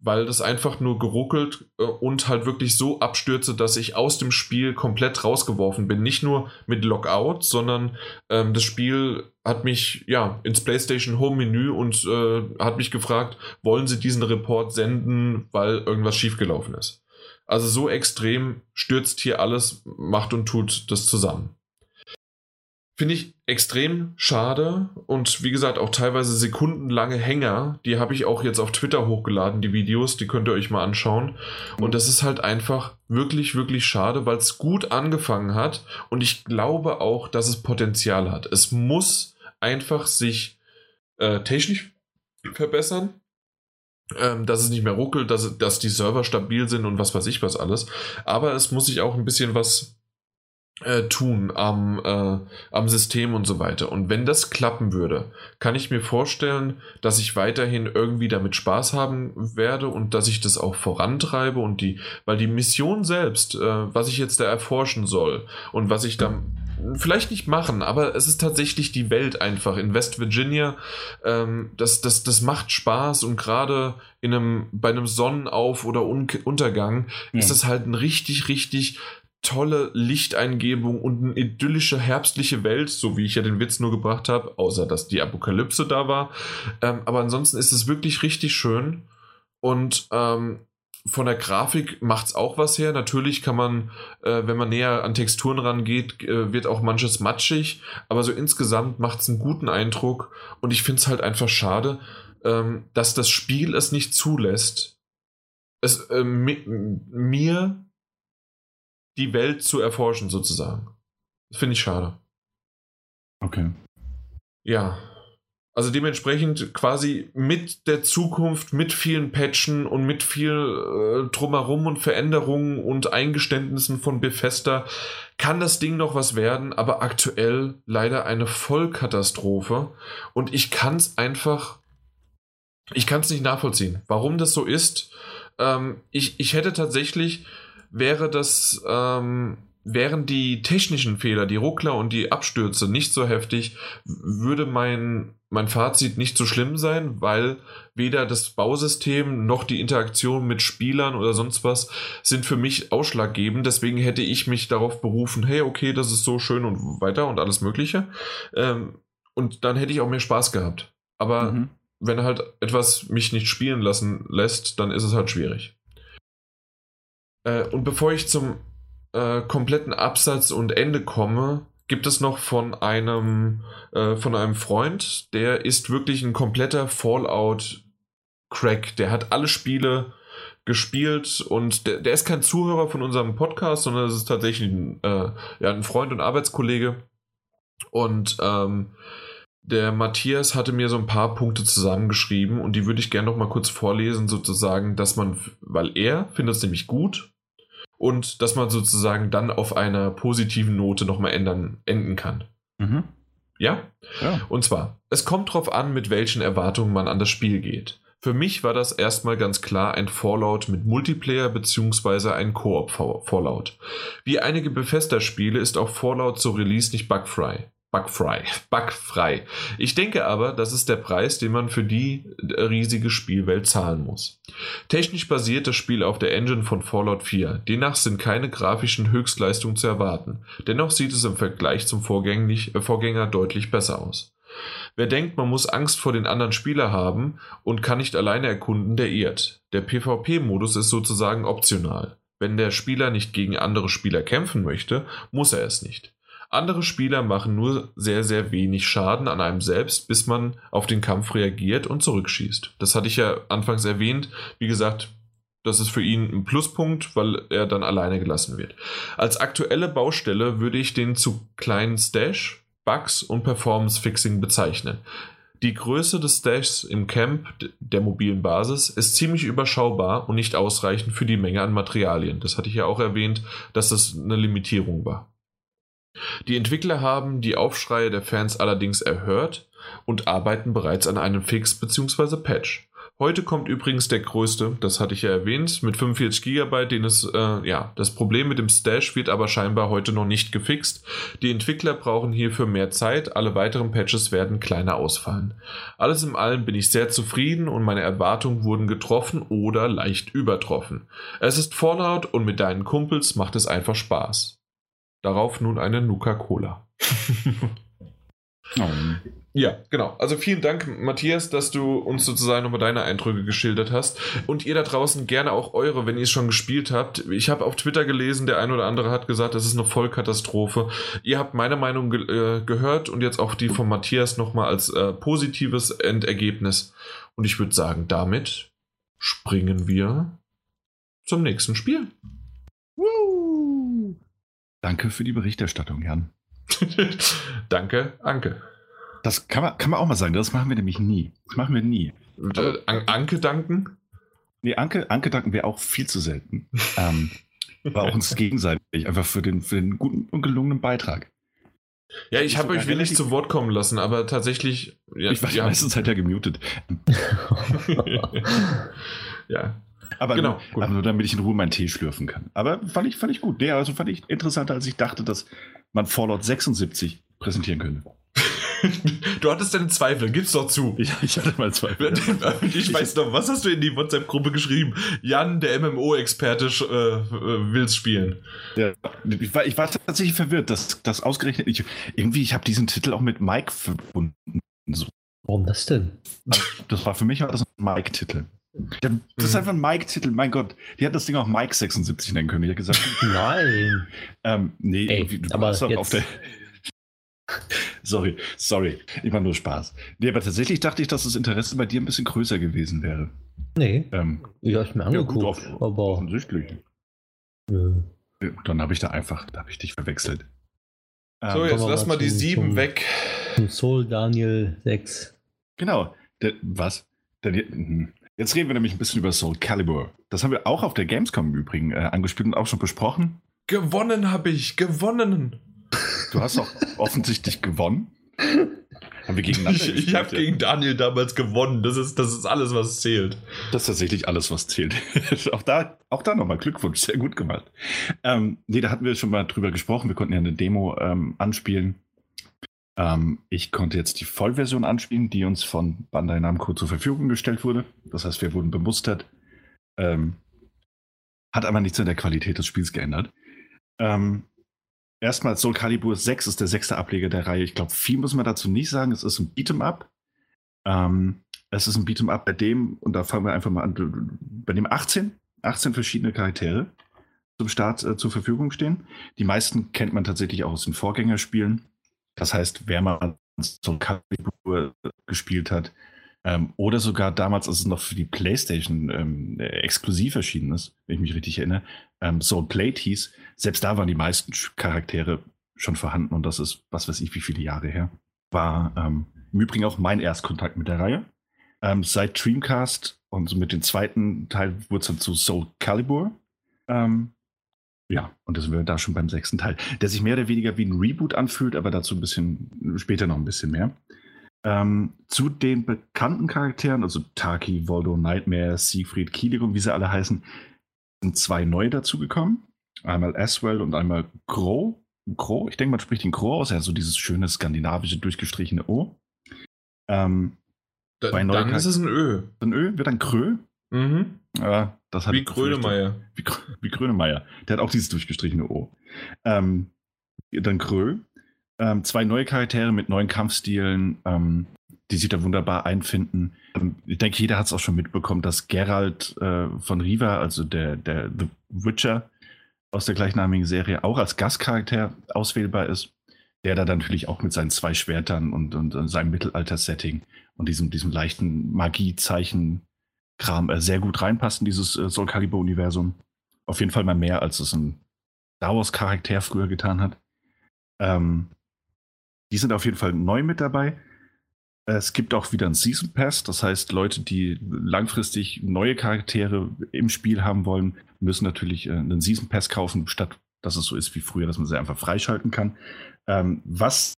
weil das einfach nur geruckelt äh, und halt wirklich so abstürze, dass ich aus dem Spiel komplett rausgeworfen bin. Nicht nur mit Lockout, sondern ähm, das Spiel hat mich ja ins PlayStation Home Menü und äh, hat mich gefragt, wollen Sie diesen Report senden, weil irgendwas schiefgelaufen ist. Also so extrem stürzt hier alles, macht und tut das zusammen. Finde ich extrem schade und wie gesagt auch teilweise sekundenlange Hänger. Die habe ich auch jetzt auf Twitter hochgeladen, die Videos, die könnt ihr euch mal anschauen. Und das ist halt einfach wirklich, wirklich schade, weil es gut angefangen hat und ich glaube auch, dass es Potenzial hat. Es muss einfach sich äh, technisch verbessern ähm, dass es nicht mehr ruckelt, dass, dass die Server stabil sind und was weiß ich was alles. Aber es muss sich auch ein bisschen was äh, tun am, äh, am System und so weiter. Und wenn das klappen würde, kann ich mir vorstellen, dass ich weiterhin irgendwie damit Spaß haben werde und dass ich das auch vorantreibe und die, weil die Mission selbst, äh, was ich jetzt da erforschen soll und was ich dann vielleicht nicht machen, aber es ist tatsächlich die Welt einfach in West Virginia. Ähm, das, das, das macht Spaß und gerade in einem, bei einem Sonnenauf- oder Un Untergang ja. ist das halt ein richtig, richtig tolle Lichteingebung und eine idyllische herbstliche Welt, so wie ich ja den Witz nur gebracht habe, außer dass die Apokalypse da war. Ähm, aber ansonsten ist es wirklich richtig schön und ähm, von der Grafik macht es auch was her. Natürlich kann man, äh, wenn man näher an Texturen rangeht, äh, wird auch manches matschig, aber so insgesamt macht es einen guten Eindruck und ich finde es halt einfach schade, ähm, dass das Spiel es nicht zulässt, es äh, mir die Welt zu erforschen, sozusagen. Finde ich schade. Okay. Ja. Also dementsprechend quasi mit der Zukunft, mit vielen Patchen und mit viel äh, drumherum und Veränderungen und Eingeständnissen von Bethesda kann das Ding noch was werden, aber aktuell leider eine Vollkatastrophe und ich kann es einfach, ich kann es nicht nachvollziehen, warum das so ist. Ähm, ich, ich hätte tatsächlich wäre das, ähm, wären die technischen Fehler, die Ruckler und die Abstürze nicht so heftig, würde mein, mein Fazit nicht so schlimm sein, weil weder das Bausystem noch die Interaktion mit Spielern oder sonst was sind für mich ausschlaggebend. Deswegen hätte ich mich darauf berufen, hey, okay, das ist so schön und weiter und alles Mögliche. Ähm, und dann hätte ich auch mehr Spaß gehabt. Aber mhm. wenn halt etwas mich nicht spielen lassen lässt, dann ist es halt schwierig. Äh, und bevor ich zum äh, kompletten Absatz und Ende komme, gibt es noch von einem, äh, von einem Freund, der ist wirklich ein kompletter Fallout-Crack. Der hat alle Spiele gespielt und der, der, ist kein Zuhörer von unserem Podcast, sondern es ist tatsächlich ein, äh, ja, ein Freund und Arbeitskollege. Und ähm, der Matthias hatte mir so ein paar Punkte zusammengeschrieben und die würde ich gerne noch mal kurz vorlesen, sozusagen, dass man, weil er findet es nämlich gut und dass man sozusagen dann auf einer positiven Note nochmal ändern, enden kann. Mhm. Ja? ja? Und zwar, es kommt darauf an, mit welchen Erwartungen man an das Spiel geht. Für mich war das erstmal ganz klar ein Fallout mit Multiplayer bzw. ein Koop-Fallout. Wie einige Bethesda-Spiele ist auch Fallout zur Release nicht bugfrei bugfrei. Bugfrei. Ich denke aber, das ist der Preis, den man für die riesige Spielwelt zahlen muss. Technisch basiert das Spiel auf der Engine von Fallout 4. Demnach sind keine grafischen Höchstleistungen zu erwarten. Dennoch sieht es im Vergleich zum äh, Vorgänger deutlich besser aus. Wer denkt, man muss Angst vor den anderen Spieler haben und kann nicht alleine erkunden, der irrt. Der PvP-Modus ist sozusagen optional. Wenn der Spieler nicht gegen andere Spieler kämpfen möchte, muss er es nicht. Andere Spieler machen nur sehr, sehr wenig Schaden an einem selbst, bis man auf den Kampf reagiert und zurückschießt. Das hatte ich ja anfangs erwähnt. Wie gesagt, das ist für ihn ein Pluspunkt, weil er dann alleine gelassen wird. Als aktuelle Baustelle würde ich den zu kleinen Stash, Bugs und Performance Fixing bezeichnen. Die Größe des Stashs im Camp der mobilen Basis ist ziemlich überschaubar und nicht ausreichend für die Menge an Materialien. Das hatte ich ja auch erwähnt, dass das eine Limitierung war. Die Entwickler haben die Aufschreie der Fans allerdings erhört und arbeiten bereits an einem Fix bzw. Patch. Heute kommt übrigens der größte, das hatte ich ja erwähnt, mit 45 GB, den es, äh, ja, das Problem mit dem Stash wird aber scheinbar heute noch nicht gefixt. Die Entwickler brauchen hierfür mehr Zeit, alle weiteren Patches werden kleiner ausfallen. Alles in allem bin ich sehr zufrieden und meine Erwartungen wurden getroffen oder leicht übertroffen. Es ist Fallout und mit deinen Kumpels macht es einfach Spaß. Darauf nun eine Nuka-Cola. oh. Ja, genau. Also vielen Dank, Matthias, dass du uns sozusagen nochmal deine Eindrücke geschildert hast. Und ihr da draußen gerne auch eure, wenn ihr es schon gespielt habt. Ich habe auf Twitter gelesen, der ein oder andere hat gesagt, das ist eine Vollkatastrophe. Ihr habt meine Meinung ge äh, gehört und jetzt auch die von Matthias nochmal als äh, positives Endergebnis. Und ich würde sagen, damit springen wir zum nächsten Spiel. Danke für die Berichterstattung, Jan. Danke, Anke. Das kann man, kann man auch mal sagen, das machen wir nämlich nie. Das machen wir nie. Äh, An Anke danken? Nee, Anke, Anke danken wäre auch viel zu selten. ähm, aber auch uns gegenseitig, einfach für den, für den guten und gelungenen Beitrag. Ja, ich habe euch wenig zu Wort kommen lassen, aber tatsächlich. Ja, ich war die meiste Zeit ja gemutet. ja, aber, genau, nur, aber nur damit ich in Ruhe meinen Tee schlürfen kann. Aber fand ich, fand ich gut. Der, also fand ich interessanter, als ich dachte, dass man Fallout 76 präsentieren könnte. du hattest deine Zweifel, gib's doch zu. Ich, ich hatte mal Zweifel. ich weiß noch, was hast du in die WhatsApp-Gruppe geschrieben? Jan, der MMO-Experte, äh, äh, will's spielen. Ja, ich, war, ich war tatsächlich verwirrt, dass das ausgerechnet. Ich, irgendwie, ich habe diesen Titel auch mit Mike verbunden. So. Warum das denn? Das war für mich war das ein Mike-Titel. Das ist mhm. einfach ein Mike-Titel, mein Gott. Die hat das Ding auch Mike 76 nennen können. Ich hätte gesagt. Nein. ähm, nee, Ey, du aber jetzt, auf der. sorry, sorry. Ich war nur Spaß. Nee, aber tatsächlich dachte ich, dass das Interesse bei dir ein bisschen größer gewesen wäre. Nee. Ähm, ich habe mir angeguckt, ja, gut, aber. Offensichtlich. Ja. Dann habe ich da einfach, da habe ich dich verwechselt. So, ähm, jetzt lass mal die 7 weg. Zum Soul Daniel 6. Genau. Der, was? Der, hm. Jetzt reden wir nämlich ein bisschen über Soul Calibur. Das haben wir auch auf der Gamescom im Übrigen äh, angespielt und auch schon besprochen. Gewonnen habe ich, gewonnen. Du hast auch offensichtlich gewonnen. Haben wir gegeneinander Ich, ich habe gegen Daniel damals gewonnen. Das ist, das ist alles, was zählt. Das ist tatsächlich alles, was zählt. auch da, auch da nochmal Glückwunsch. Sehr gut gemacht. Ähm, nee, da hatten wir schon mal drüber gesprochen. Wir konnten ja eine Demo ähm, anspielen. Ähm, ich konnte jetzt die Vollversion anspielen, die uns von Bandai Namco zur Verfügung gestellt wurde. Das heißt, wir wurden bemustert. Ähm, hat aber nichts an der Qualität des Spiels geändert. Ähm, erstmal Soul Calibur 6 ist der sechste Ableger der Reihe. Ich glaube, viel muss man dazu nicht sagen. Es ist ein Beat'em Up. Ähm, es ist ein Beat'em Up bei dem, und da fangen wir einfach mal an, bei dem 18, 18 verschiedene Charaktere zum Start äh, zur Verfügung stehen. Die meisten kennt man tatsächlich auch aus den Vorgängerspielen. Das heißt, wer mal so Calibur gespielt hat, ähm, oder sogar damals, als es noch für die PlayStation ähm, exklusiv erschienen ist, wenn ich mich richtig erinnere, ähm, Soul Plate hieß, selbst da waren die meisten Charaktere schon vorhanden und das ist, was weiß ich, wie viele Jahre her. War ähm, im Übrigen auch mein Erstkontakt mit der Reihe. Ähm, seit Dreamcast und mit dem zweiten Teil wurde es dann zu Soul Calibur. Ähm, ja, und da sind wir da schon beim sechsten Teil, der sich mehr oder weniger wie ein Reboot anfühlt, aber dazu ein bisschen später noch ein bisschen mehr. Ähm, zu den bekannten Charakteren, also Taki, Voldo, Nightmare, Siegfried, Kilirum, wie sie alle heißen, sind zwei neue dazugekommen. Einmal Aswell und einmal Gro. Gro, ich denke, man spricht ihn Gro aus, also dieses schöne skandinavische durchgestrichene O. Ähm, da, dann ist es ein Ö. Ein Ö wird dann Krö. Mhm. Ja, das hat wie Grönemeyer. Wie, wie Grönemeyer. Der hat auch dieses durchgestrichene O. Ähm, dann Krö. Ähm, zwei neue Charaktere mit neuen Kampfstilen, ähm, die sich da wunderbar einfinden. Ähm, ich denke, jeder hat es auch schon mitbekommen, dass Geralt äh, von Riva, also der, der The Witcher aus der gleichnamigen Serie, auch als Gastcharakter auswählbar ist. Der da natürlich auch mit seinen zwei Schwertern und, und, und seinem Mittelalter-Setting und diesem, diesem leichten Magiezeichen Kram äh, sehr gut reinpasst in dieses äh, Soul Calibur-Universum. Auf jeden Fall mal mehr, als es ein Star Wars-Charakter früher getan hat. Ähm, die sind auf jeden Fall neu mit dabei. Es gibt auch wieder einen Season Pass, das heißt, Leute, die langfristig neue Charaktere im Spiel haben wollen, müssen natürlich äh, einen Season Pass kaufen, statt dass es so ist wie früher, dass man sie einfach freischalten kann. Ähm, was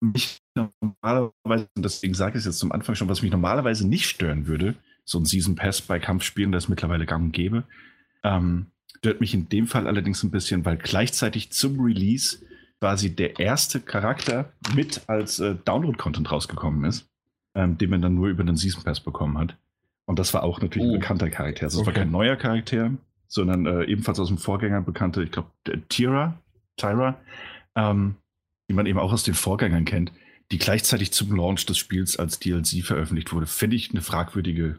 mich normalerweise, und deswegen sage ich es jetzt zum Anfang schon, was mich normalerweise nicht stören würde, so ein Season Pass bei Kampfspielen, das mittlerweile gang und gäbe, ähm, stört mich in dem Fall allerdings ein bisschen, weil gleichzeitig zum Release quasi der erste Charakter mit als äh, Download-Content rausgekommen ist, ähm, den man dann nur über den Season Pass bekommen hat. Und das war auch natürlich oh. ein bekannter Charakter. Also es okay. war kein neuer Charakter, sondern äh, ebenfalls aus dem Vorgänger bekannte, ich glaube, Tyra, Tyra, ähm, die man eben auch aus den Vorgängern kennt, die gleichzeitig zum Launch des Spiels als DLC veröffentlicht wurde. Finde ich eine fragwürdige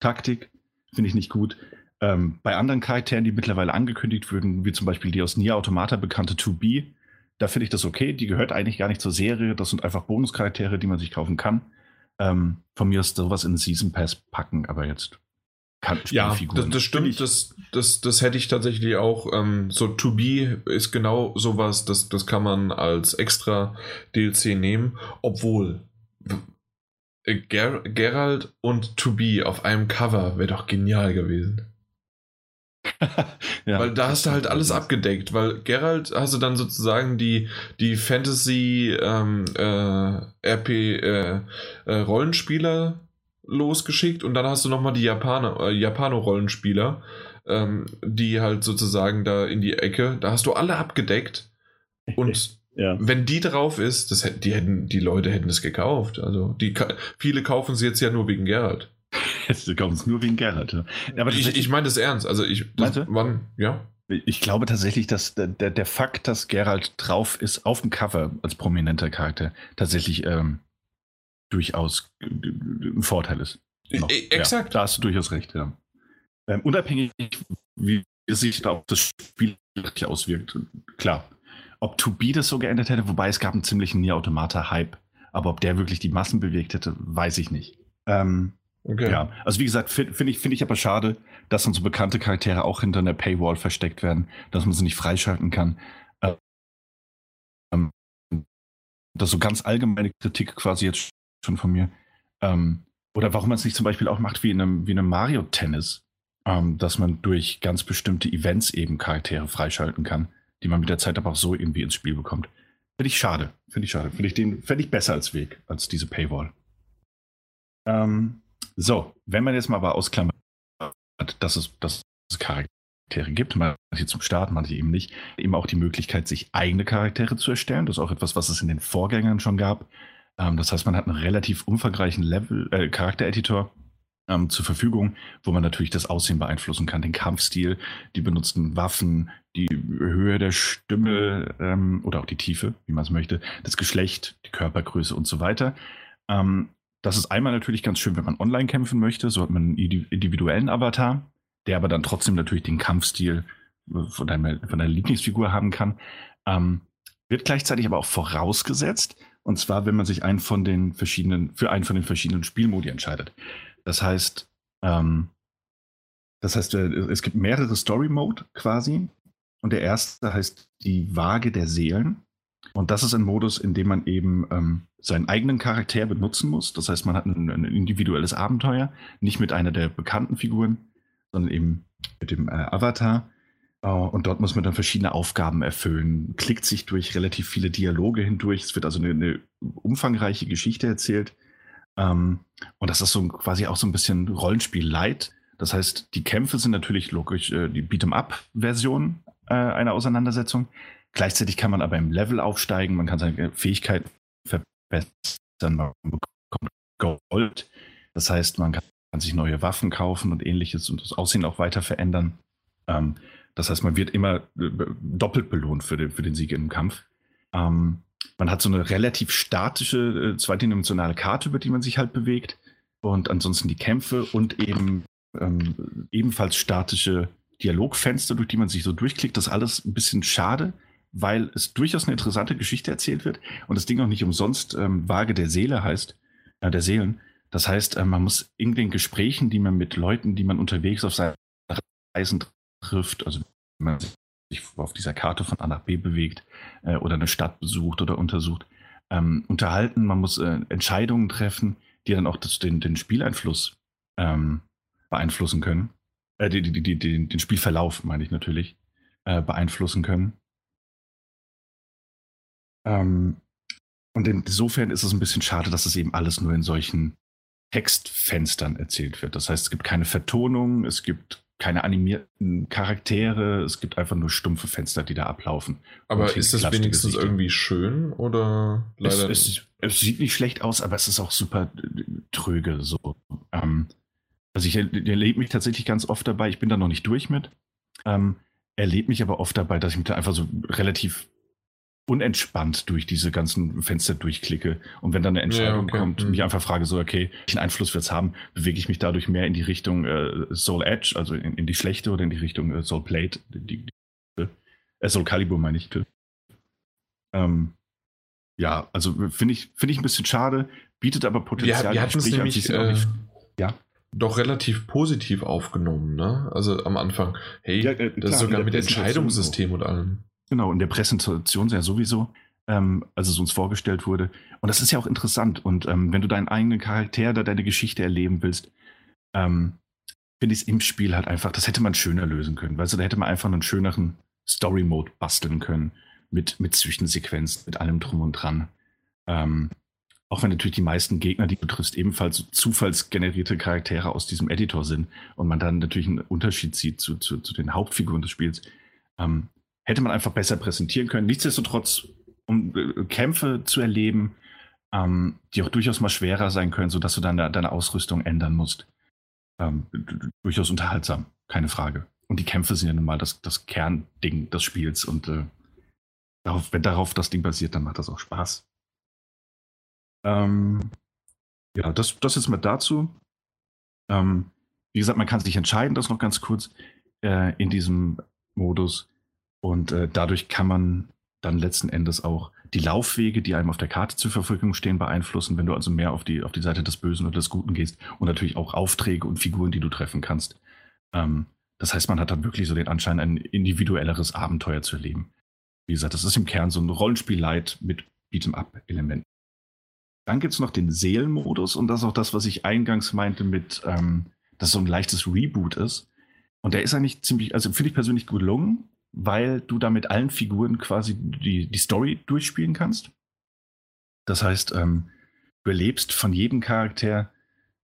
Taktik, finde ich nicht gut. Ähm, bei anderen Charakteren, die mittlerweile angekündigt würden, wie zum Beispiel die aus Nier Automata bekannte 2B, da finde ich das okay. Die gehört eigentlich gar nicht zur Serie. Das sind einfach Bonuscharaktere, die man sich kaufen kann. Ähm, von mir aus sowas in Season Pass packen, aber jetzt ja, das, das stimmt. Das, das, das hätte ich tatsächlich auch. Ähm, so To Be ist genau sowas, das, das kann man als extra DLC nehmen, obwohl Ger Gerald und To Be auf einem Cover wäre doch genial gewesen. ja, weil da hast du halt alles abgedeckt, weil Gerald hast du dann sozusagen die, die Fantasy ähm, äh, RP äh, äh, Rollenspieler losgeschickt und dann hast du nochmal die Japaner, äh, Japano-Rollenspieler, ähm, die halt sozusagen da in die Ecke, da hast du alle abgedeckt Und ja. wenn die drauf ist, das, die, hätten, die Leute hätten es gekauft. Also die, viele kaufen sie jetzt ja nur wegen Gerhard. Sie kaufen es nur wegen Gerhard. Ja. Aber ich, ich meine das ernst. Also ich, das, wann, ja. Ich glaube tatsächlich, dass der, der, der Fakt, dass Gerald drauf ist auf dem Cover als prominenter Charakter, tatsächlich ähm, durchaus ein Vorteil ist. Noch. E, exakt. Ja, da hast du durchaus recht, ja. Ähm, unabhängig, wie sich da auf das Spiel auswirkt, klar. Ob To Be das so geändert hätte, wobei es gab einen ziemlichen Nier Automata-Hype, aber ob der wirklich die Massen bewegt hätte, weiß ich nicht. Ähm, Okay. Ja, also wie gesagt, finde find ich, find ich aber schade, dass dann so bekannte Charaktere auch hinter einer Paywall versteckt werden, dass man sie nicht freischalten kann. Ähm, das ist so ganz allgemeine Kritik quasi jetzt schon von mir. Ähm, oder warum man es nicht zum Beispiel auch macht wie in einem, wie einem Mario-Tennis, ähm, dass man durch ganz bestimmte Events eben Charaktere freischalten kann, die man mit der Zeit aber auch so irgendwie ins Spiel bekommt. Finde ich schade. Finde ich schade. Finde ich den, ich besser als Weg, als diese Paywall. Ähm, so, wenn man jetzt mal aber ausklammert, dass es, dass es Charaktere gibt, manche zum Start, manche eben nicht, eben auch die Möglichkeit, sich eigene Charaktere zu erstellen. Das ist auch etwas, was es in den Vorgängern schon gab. Ähm, das heißt, man hat einen relativ umfangreichen Level, äh, Charaktereditor ähm, zur Verfügung, wo man natürlich das Aussehen beeinflussen kann, den Kampfstil, die benutzten Waffen, die Höhe der Stimme ähm, oder auch die Tiefe, wie man es möchte, das Geschlecht, die Körpergröße und so weiter. Ähm, das ist einmal natürlich ganz schön, wenn man online kämpfen möchte. So hat man einen individuellen Avatar, der aber dann trotzdem natürlich den Kampfstil äh, von deiner, von deiner Lieblingsfigur haben kann. Ähm, wird gleichzeitig aber auch vorausgesetzt, und zwar, wenn man sich einen von den verschiedenen, für einen von den verschiedenen Spielmodi entscheidet. Das heißt, ähm, das heißt, äh, es gibt mehrere Story Mode quasi. Und der erste heißt die Waage der Seelen. Und das ist ein Modus, in dem man eben ähm, seinen eigenen Charakter benutzen muss. Das heißt, man hat ein, ein, individuelles Abenteuer, nicht mit einer der bekannten Figuren, sondern eben mit dem äh, Avatar. Uh, und dort muss man dann verschiedene Aufgaben erfüllen, klickt sich durch relativ viele Dialoge hindurch. Es wird also eine, eine umfangreiche Geschichte erzählt. Ähm, und das ist so quasi auch so ein bisschen Rollenspiel-Light. Das heißt, die Kämpfe sind natürlich logisch äh, die Beat'em-up-Version äh, einer Auseinandersetzung. Gleichzeitig kann man aber im Level aufsteigen, man kann seine Fähigkeiten verbessern, man bekommt Gold. Das heißt, man kann sich neue Waffen kaufen und ähnliches und das Aussehen auch weiter verändern. Ähm, das heißt, man wird immer äh, doppelt belohnt für den, für den Sieg im Kampf. Ähm, man hat so eine relativ statische äh, zweidimensionale Karte, über die man sich halt bewegt. Und ansonsten die Kämpfe und eben ähm, ebenfalls statische Dialogfenster, durch die man sich so durchklickt. Das ist alles ein bisschen schade, weil es durchaus eine interessante Geschichte erzählt wird und das Ding auch nicht umsonst ähm, Waage der Seele heißt, äh, der Seelen. Das heißt, äh, man muss in den Gesprächen, die man mit Leuten, die man unterwegs auf seinen Reisen trifft, also wenn man sich auf dieser Karte von A nach B bewegt äh, oder eine Stadt besucht oder untersucht, ähm, unterhalten. Man muss äh, Entscheidungen treffen, die dann auch das, den, den Spieleinfluss ähm, beeinflussen können. Äh, die, die, die, den Spielverlauf, meine ich natürlich, äh, beeinflussen können. Ähm, und insofern ist es ein bisschen schade, dass es eben alles nur in solchen Textfenstern erzählt wird. Das heißt, es gibt keine Vertonung, es gibt keine animierten Charaktere, es gibt einfach nur stumpfe Fenster, die da ablaufen. Aber ist das wenigstens Gesichter. irgendwie schön oder leider? Es, es, es, sieht nicht schlecht aus, aber es ist auch super äh, tröge. So. Ähm, also ich erlebe mich tatsächlich ganz oft dabei, ich bin da noch nicht durch mit, ähm, erlebe mich aber oft dabei, dass ich mich da einfach so relativ unentspannt durch diese ganzen Fenster durchklicke. Und wenn dann eine Entscheidung ja, okay. kommt, mhm. mich einfach frage, so, okay, welchen Einfluss wird es haben? Bewege ich mich dadurch mehr in die Richtung äh, Soul Edge, also in, in, die schlechte oder in die Richtung äh, Soul Plate? Die, die, äh, Soul Calibur meine ich. Ähm, ja, also finde ich, finde ich ein bisschen schade, bietet aber Potenzial. Wir, wir hatten es nämlich äh, ja. doch relativ positiv aufgenommen, ne? Also am Anfang, hey, ja, äh, das klar, ist sogar mit Entscheidungssystem und allem. Genau, in der Präsentation ja sowieso, ähm, als es uns vorgestellt wurde. Und das ist ja auch interessant. Und ähm, wenn du deinen eigenen Charakter oder deine Geschichte erleben willst, ähm, finde ich es im Spiel halt einfach, das hätte man schöner lösen können. Weißt du, da hätte man einfach einen schöneren Story-Mode basteln können. Mit, mit Zwischensequenzen, mit allem drum und dran. Ähm, auch wenn natürlich die meisten Gegner, die du triffst, ebenfalls zufallsgenerierte Charaktere aus diesem Editor sind und man dann natürlich einen Unterschied sieht zu, zu, zu den Hauptfiguren des Spiels. Ähm, hätte man einfach besser präsentieren können. Nichtsdestotrotz, um äh, Kämpfe zu erleben, ähm, die auch durchaus mal schwerer sein können, sodass du deine, deine Ausrüstung ändern musst. Ähm, durchaus unterhaltsam, keine Frage. Und die Kämpfe sind ja nun mal das, das Kernding des Spiels und äh, darauf, wenn darauf das Ding basiert, dann macht das auch Spaß. Ähm, ja, das, das jetzt mal dazu. Ähm, wie gesagt, man kann sich entscheiden, das noch ganz kurz äh, in diesem Modus. Und äh, dadurch kann man dann letzten Endes auch die Laufwege, die einem auf der Karte zur Verfügung stehen, beeinflussen, wenn du also mehr auf die, auf die Seite des Bösen oder des Guten gehst. Und natürlich auch Aufträge und Figuren, die du treffen kannst. Ähm, das heißt, man hat dann wirklich so den Anschein, ein individuelleres Abenteuer zu erleben. Wie gesagt, das ist im Kern so ein Rollenspiel-Light mit Beat'em-up-Elementen. Dann gibt es noch den Seelenmodus und das ist auch das, was ich eingangs meinte mit, ähm, dass so ein leichtes Reboot ist. Und der ist eigentlich ziemlich, also finde ich persönlich gelungen, weil du da mit allen Figuren quasi die, die Story durchspielen kannst. Das heißt, ähm, du erlebst von jedem Charakter,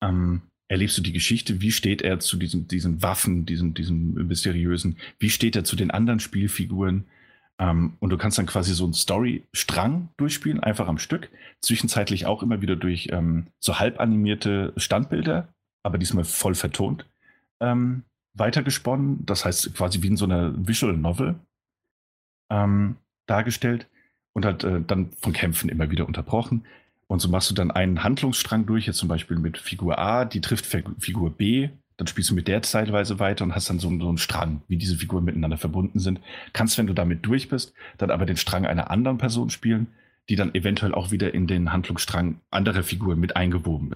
ähm, erlebst du die Geschichte, wie steht er zu diesen, diesen Waffen, diesen, diesen mysteriösen, wie steht er zu den anderen Spielfiguren, ähm, und du kannst dann quasi so einen Story-Strang durchspielen, einfach am Stück. Zwischenzeitlich auch immer wieder durch ähm, so halb animierte Standbilder, aber diesmal voll vertont, ähm, weitergesponnen. Das heißt quasi wie in so einer Visual Novel ähm, dargestellt und halt äh, dann von Kämpfen immer wieder unterbrochen. Und so machst du dann einen Handlungsstrang durch, jetzt zum Beispiel mit Figur A, die trifft Figur B, dann spielst du mit der zeitweise weiter und hast dann so, so einen Strang, wie diese Figuren miteinander verbunden sind. Kannst, wenn du damit durch bist, dann aber den Strang einer anderen Person spielen, die dann eventuell auch wieder in den Handlungsstrang anderer Figuren mit eingewoben.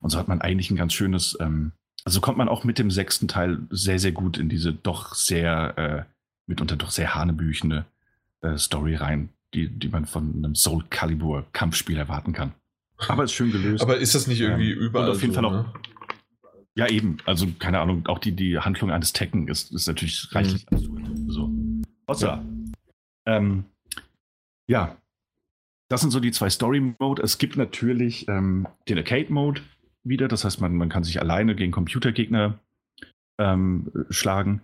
Und so hat man eigentlich ein ganz schönes, ähm, also kommt man auch mit dem sechsten Teil sehr, sehr gut in diese doch sehr, äh, mitunter doch sehr hanebüchene äh, Story rein, die, die man von einem Soul Calibur Kampfspiel erwarten kann. Aber ist schön gelöst. Aber ist das nicht irgendwie ähm, überall? Und auf jeden so, Fall auch. Ne? Ja, eben. Also, keine Ahnung, auch die, die Handlung eines Tekken ist, ist natürlich mhm. reichlich mhm. absurd. So. Hossa. Ja. Ähm, ja. Das sind so die zwei Story-Mode. Es gibt natürlich ähm, den Arcade-Mode wieder. Das heißt, man, man kann sich alleine gegen Computergegner ähm, schlagen.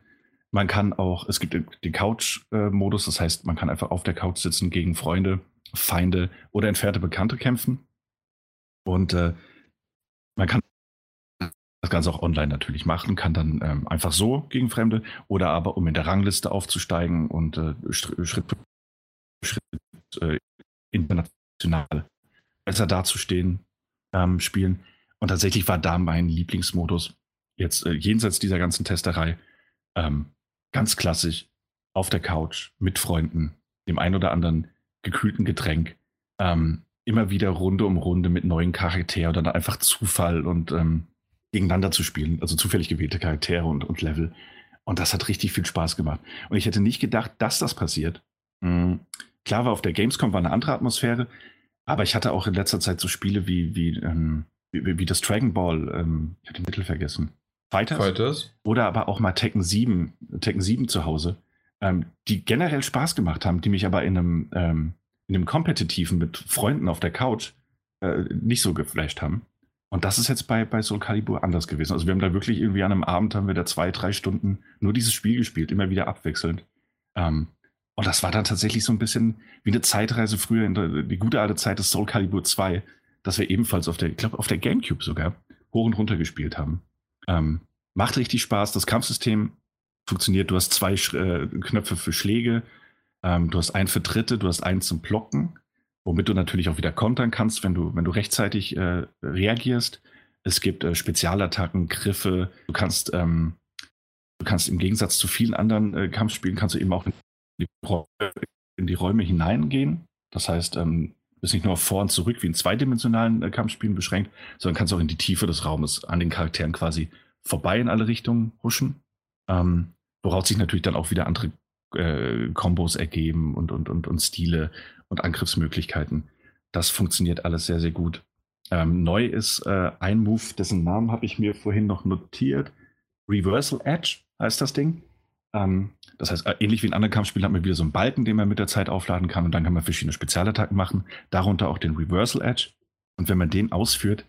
Man kann auch, es gibt den Couch-Modus, das heißt, man kann einfach auf der Couch sitzen gegen Freunde, Feinde oder entfernte Bekannte kämpfen. Und äh, man kann das Ganze auch online natürlich machen, kann dann ähm, einfach so gegen Fremde oder aber um in der Rangliste aufzusteigen und äh, Schritt für Schritt äh, international besser dazustehen, ähm, spielen. Und tatsächlich war da mein Lieblingsmodus jetzt äh, jenseits dieser ganzen Testerei ähm, ganz klassisch auf der Couch mit Freunden, dem ein oder anderen gekühlten Getränk, ähm, immer wieder Runde um Runde mit neuen Charakteren oder dann einfach Zufall und ähm, gegeneinander zu spielen, also zufällig gewählte Charaktere und, und Level. Und das hat richtig viel Spaß gemacht. Und ich hätte nicht gedacht, dass das passiert. Mhm. Klar war auf der Gamescom war eine andere Atmosphäre, aber ich hatte auch in letzter Zeit so Spiele wie, wie, ähm, wie, wie, das Dragon Ball, ähm, ich hatte den Titel vergessen. Fighters? Fighters. Oder aber auch mal Tekken 7, Tekken 7 zu Hause, ähm, die generell Spaß gemacht haben, die mich aber in einem ähm, in dem Kompetitiven mit Freunden auf der Couch äh, nicht so geflasht haben. Und das ist jetzt bei, bei Soul Calibur anders gewesen. Also wir haben da wirklich irgendwie an einem Abend haben wir da zwei, drei Stunden nur dieses Spiel gespielt, immer wieder abwechselnd. Ähm, und das war dann tatsächlich so ein bisschen wie eine Zeitreise früher in die gute alte Zeit des Soul Calibur 2, dass wir ebenfalls auf der, ich glaube, auf der Gamecube sogar hoch und runter gespielt haben. Ähm, macht richtig Spaß. Das Kampfsystem funktioniert. Du hast zwei äh, Knöpfe für Schläge, ähm, du hast einen für Dritte, du hast einen zum Blocken, womit du natürlich auch wieder kontern kannst, wenn du, wenn du rechtzeitig äh, reagierst. Es gibt äh, Spezialattacken, Griffe. Du kannst, ähm, du kannst im Gegensatz zu vielen anderen äh, Kampfspielen kannst du eben auch in die, in die Räume hineingehen. Das heißt, ähm, bist nicht nur vor und zurück wie in zweidimensionalen äh, Kampfspielen beschränkt, sondern kannst auch in die Tiefe des Raumes an den Charakteren quasi vorbei in alle Richtungen huschen. Ähm, woraus sich natürlich dann auch wieder andere äh, Kombos ergeben und, und, und, und Stile und Angriffsmöglichkeiten. Das funktioniert alles sehr, sehr gut. Ähm, neu ist äh, ein Move, dessen Namen habe ich mir vorhin noch notiert. Reversal Edge heißt das Ding. Ähm, das heißt, äh, ähnlich wie in anderen Kampfspielen hat man wieder so einen Balken, den man mit der Zeit aufladen kann und dann kann man verschiedene Spezialattacken machen, darunter auch den Reversal Edge. Und wenn man den ausführt,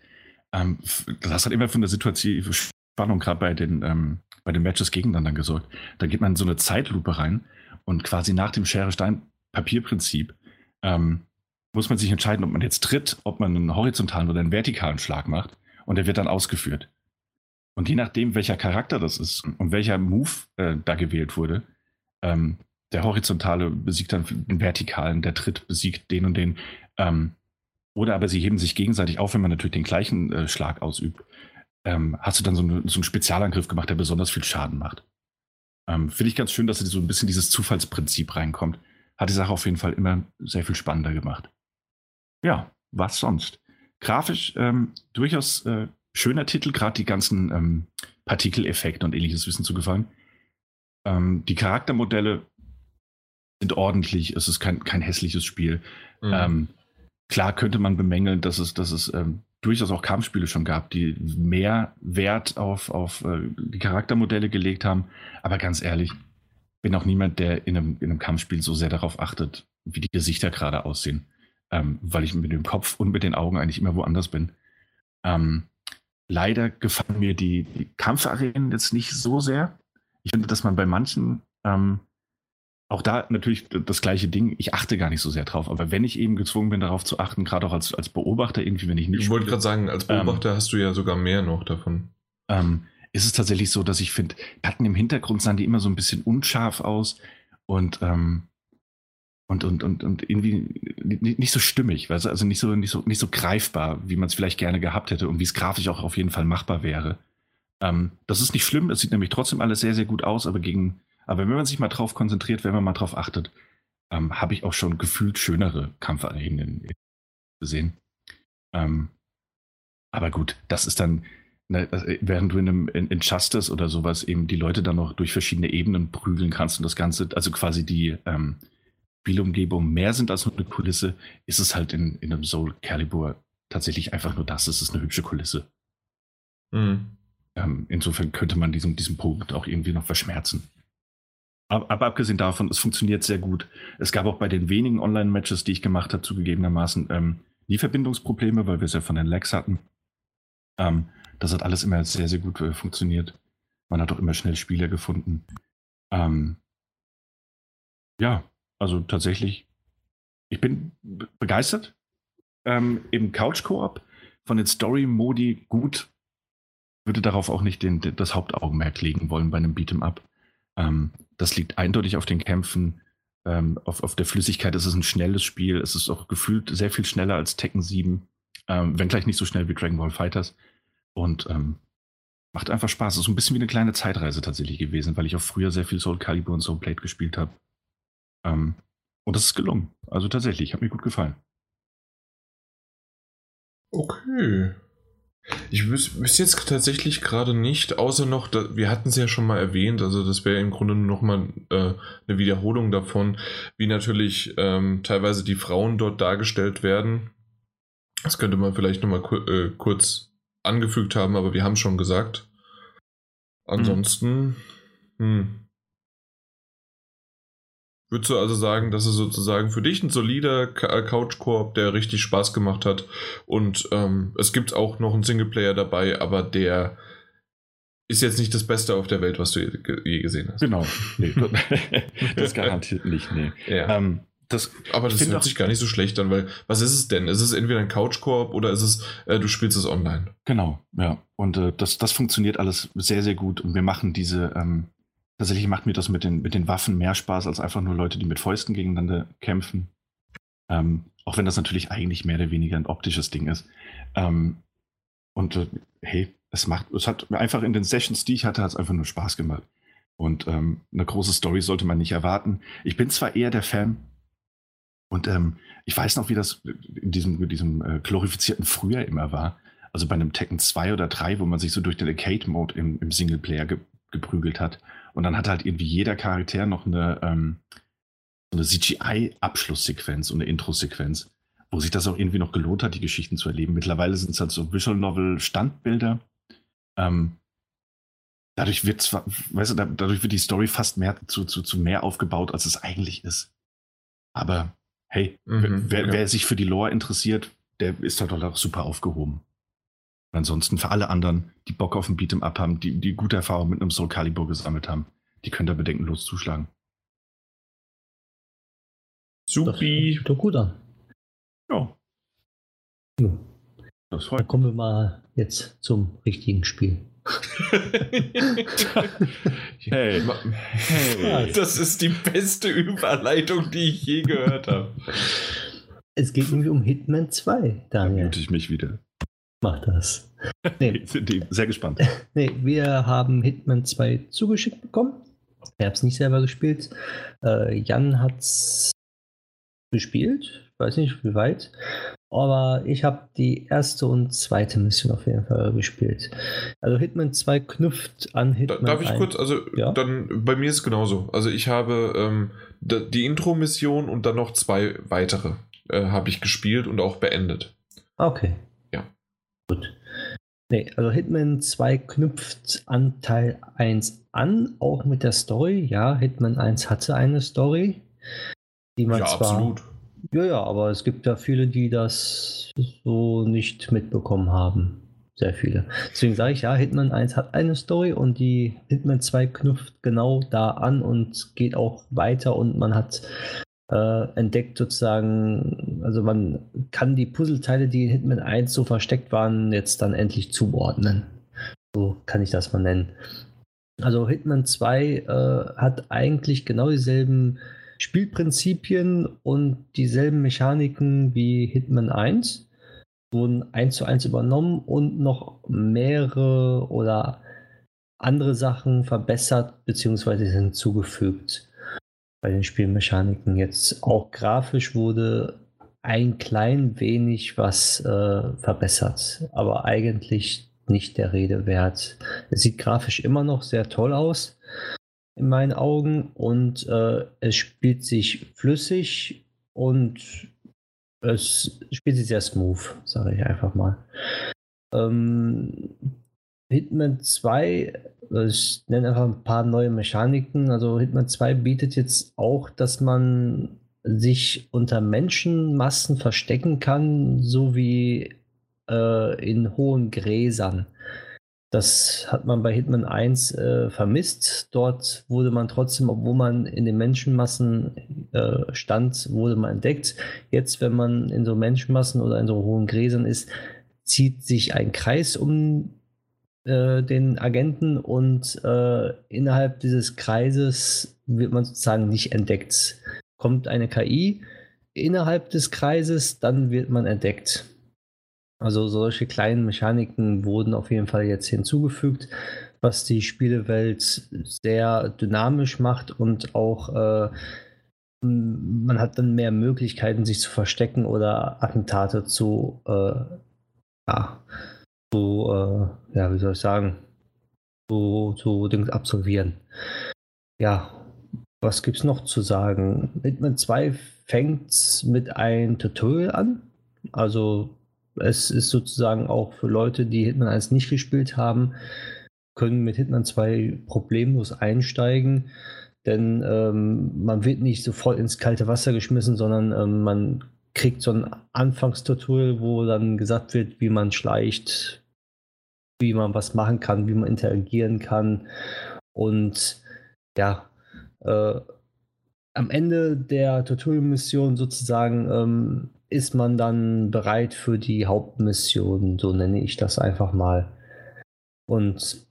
ähm, das hat immer von der Situation Spannung, gerade bei den ähm, bei den Matches gegeneinander gesorgt. Da geht man in so eine Zeitlupe rein und quasi nach dem Schere-Stein-Papier-Prinzip ähm, muss man sich entscheiden, ob man jetzt tritt, ob man einen horizontalen oder einen vertikalen Schlag macht und der wird dann ausgeführt. Und je nachdem, welcher Charakter das ist und welcher Move äh, da gewählt wurde, ähm, der horizontale besiegt dann den vertikalen, der Tritt besiegt den und den. Ähm, oder aber sie heben sich gegenseitig auf, wenn man natürlich den gleichen äh, Schlag ausübt. Ähm, hast du dann so, eine, so, einen Spezialangriff gemacht, der besonders viel Schaden macht. Ähm, Finde ich ganz schön, dass so ein bisschen dieses Zufallsprinzip reinkommt. Hat die Sache auf jeden Fall immer sehr viel spannender gemacht. Ja, was sonst? Grafisch ähm, durchaus äh, schöner Titel, gerade die ganzen ähm, Partikeleffekte und ähnliches Wissen zu gefallen. Ähm, die Charaktermodelle sind ordentlich, es ist kein, kein hässliches Spiel. Mhm. Ähm, klar könnte man bemängeln, dass es, dass es ähm, durchaus auch Kampfspiele schon gab, die mehr Wert auf, auf äh, die Charaktermodelle gelegt haben. Aber ganz ehrlich, bin auch niemand, der in einem, in einem Kampfspiel so sehr darauf achtet, wie die Gesichter gerade aussehen. Ähm, weil ich mit dem Kopf und mit den Augen eigentlich immer woanders bin. Ähm, leider gefallen mir die, die Kampfarenen jetzt nicht so sehr. Ich finde, dass man bei manchen ähm, auch da natürlich das gleiche Ding, ich achte gar nicht so sehr drauf, aber wenn ich eben gezwungen bin, darauf zu achten, gerade auch als, als Beobachter, irgendwie, wenn ich nicht. Ich wollte gerade sagen, als Beobachter ähm, hast du ja sogar mehr noch davon. Ähm, ist es tatsächlich so, dass ich finde, Patten im Hintergrund sahen die immer so ein bisschen unscharf aus und, ähm, und, und, und, und irgendwie nicht so stimmig, weißt du? also nicht so, nicht so, nicht so greifbar, wie man es vielleicht gerne gehabt hätte und wie es grafisch auch auf jeden Fall machbar wäre. Ähm, das ist nicht schlimm, es sieht nämlich trotzdem alles sehr, sehr gut aus, aber gegen, aber wenn man sich mal drauf konzentriert, wenn man mal drauf achtet, ähm, habe ich auch schon gefühlt schönere Kampfarenen gesehen. Ähm, aber gut, das ist dann, ne, während du in einem in, in Justice oder sowas eben die Leute dann noch durch verschiedene Ebenen prügeln kannst und das Ganze, also quasi die ähm, Spielumgebung mehr sind als nur eine Kulisse, ist es halt in, in einem Soul Calibur tatsächlich einfach nur das. Es ist eine hübsche Kulisse. Mhm. Ähm, insofern könnte man diesen, diesen Punkt auch irgendwie noch verschmerzen. Aber, aber, abgesehen davon, es funktioniert sehr gut. Es gab auch bei den wenigen Online-Matches, die ich gemacht habe, zugegebenermaßen ähm, Verbindungsprobleme, weil wir es ja von den Lags hatten. Ähm, das hat alles immer sehr, sehr gut äh, funktioniert. Man hat auch immer schnell Spieler gefunden. Ähm, ja, also tatsächlich, ich bin begeistert. Ähm, Im Couch-Koop von den Story-Modi gut, würde darauf auch nicht den, das Hauptaugenmerk legen wollen bei einem Beat'em-up. Ähm, das liegt eindeutig auf den Kämpfen, ähm, auf, auf der Flüssigkeit. Es ist ein schnelles Spiel. Es ist auch gefühlt sehr viel schneller als Tekken 7, ähm, wenngleich nicht so schnell wie Dragon Ball Fighters. Und ähm, macht einfach Spaß. Es ist ein bisschen wie eine kleine Zeitreise tatsächlich gewesen, weil ich auch früher sehr viel Soul Calibur und Soul Blade gespielt habe. Ähm, und das ist gelungen. Also tatsächlich, hat mir gut gefallen. Okay. Ich wüsste jetzt tatsächlich gerade nicht, außer noch, wir hatten es ja schon mal erwähnt, also das wäre im Grunde nur nochmal äh, eine Wiederholung davon, wie natürlich ähm, teilweise die Frauen dort dargestellt werden. Das könnte man vielleicht nochmal ku äh, kurz angefügt haben, aber wir haben es schon gesagt. Ansonsten, hm. Hm. Würdest du also sagen, dass es sozusagen für dich ein solider äh, Couch-Koop, der richtig Spaß gemacht hat und ähm, es gibt auch noch einen Singleplayer dabei, aber der ist jetzt nicht das Beste auf der Welt, was du je, gesehen hast. Genau. Nee, das garantiert nicht, nee. Ja. Ähm, das, aber das hört sich gar nicht so schlecht an, weil was ist es denn? Ist es entweder ein Couch-Koop oder ist es, äh, du spielst es online? Genau, ja. Und äh, das, das funktioniert alles sehr, sehr gut und wir machen diese, ähm, Tatsächlich macht mir das mit den, mit den Waffen mehr Spaß als einfach nur Leute, die mit Fäusten gegeneinander kämpfen. Ähm, auch wenn das natürlich eigentlich mehr oder weniger ein optisches Ding ist. Ähm, und äh, hey, es macht, es hat einfach in den Sessions, die ich hatte, hat es einfach nur Spaß gemacht. Und ähm, eine große Story sollte man nicht erwarten. Ich bin zwar eher der Fan, und ähm, ich weiß noch, wie das in diesem, in diesem äh, glorifizierten Frühjahr immer war. Also bei einem Tekken 2 oder 3, wo man sich so durch den Arcade-Mode im, im Singleplayer ge geprügelt hat. Und dann hat halt irgendwie jeder Charakter noch eine, ähm, eine CGI-Abschlusssequenz und eine Intro-Sequenz, wo sich das auch irgendwie noch gelohnt hat, die Geschichten zu erleben. Mittlerweile sind es halt so Visual Novel-Standbilder. Ähm, dadurch wird zwar, weißt du, dadurch wird die Story fast mehr zu, zu, zu mehr aufgebaut, als es eigentlich ist. Aber hey, mhm, wer, ja. wer, sich für die Lore interessiert, der ist halt auch super aufgehoben. Ansonsten für alle anderen, die Bock auf ein Beat'em Up haben, die, die gute Erfahrungen mit einem Soul Calibur gesammelt haben, die können da bedenkenlos zuschlagen. Supi. Das doch gut an. Ja. ja. Das freut Dann kommen wir mal jetzt zum richtigen Spiel. hey, hey, das ist die beste Überleitung, die ich je gehört habe. Es geht irgendwie um Hitman 2, Daniel. Da ich mich wieder. Mach das. Nee. Sehr gespannt. Nee, wir haben Hitman 2 zugeschickt bekommen. Ich habe es nicht selber gespielt. Äh, Jan hat es gespielt. Ich weiß nicht, wie weit. Aber ich habe die erste und zweite Mission auf jeden Fall gespielt. Also Hitman 2 knüpft an Hitman Darf ich 1. kurz, also ja? dann bei mir ist es genauso. Also ich habe ähm, die Intro-Mission und dann noch zwei weitere äh, habe ich gespielt und auch beendet. Okay. Gut. Nee, also Hitman 2 knüpft an Teil 1 an, auch mit der Story. Ja, Hitman 1 hatte eine Story, die man ja, zwar absolut. Ja, ja, aber es gibt ja viele, die das so nicht mitbekommen haben. Sehr viele. Deswegen sage ich ja, Hitman 1 hat eine Story und die Hitman 2 knüpft genau da an und geht auch weiter und man hat äh, entdeckt sozusagen, also man kann die Puzzleteile, die in Hitman 1 so versteckt waren, jetzt dann endlich zuordnen. So kann ich das mal nennen. Also Hitman 2 äh, hat eigentlich genau dieselben Spielprinzipien und dieselben Mechaniken wie Hitman 1 wurden eins zu eins übernommen und noch mehrere oder andere Sachen verbessert bzw. hinzugefügt bei den Spielmechaniken. Jetzt auch grafisch wurde ein klein wenig was äh, verbessert, aber eigentlich nicht der Rede wert. Es sieht grafisch immer noch sehr toll aus in meinen Augen und äh, es spielt sich flüssig und es spielt sich sehr smooth, sage ich einfach mal. Ähm, Hitman 2, ich nenne einfach ein paar neue Mechaniken. Also Hitman 2 bietet jetzt auch, dass man sich unter Menschenmassen verstecken kann, so wie äh, in hohen Gräsern. Das hat man bei Hitman 1 äh, vermisst. Dort wurde man trotzdem, obwohl man in den Menschenmassen äh, stand, wurde man entdeckt. Jetzt, wenn man in so Menschenmassen oder in so hohen Gräsern ist, zieht sich ein Kreis um äh, den Agenten und äh, innerhalb dieses Kreises wird man sozusagen nicht entdeckt. Kommt eine KI innerhalb des Kreises, dann wird man entdeckt. Also solche kleinen Mechaniken wurden auf jeden Fall jetzt hinzugefügt, was die Spielewelt sehr dynamisch macht und auch äh, man hat dann mehr Möglichkeiten, sich zu verstecken oder Attentate zu, äh, ja, zu, äh, ja, wie soll ich sagen, zu, zu Dings absolvieren. Ja, was gibt es noch zu sagen? Hitman 2 fängt mit einem Tutorial an. Also es ist sozusagen auch für Leute, die Hitman 1 nicht gespielt haben, können mit Hitman 2 problemlos einsteigen, denn ähm, man wird nicht sofort ins kalte Wasser geschmissen, sondern ähm, man kriegt so ein Anfangstutorial, wo dann gesagt wird, wie man schleicht, wie man was machen kann, wie man interagieren kann und ja, äh, am Ende der Tutorial-Mission sozusagen ähm, ist man dann bereit für die Hauptmission, so nenne ich das einfach mal. Und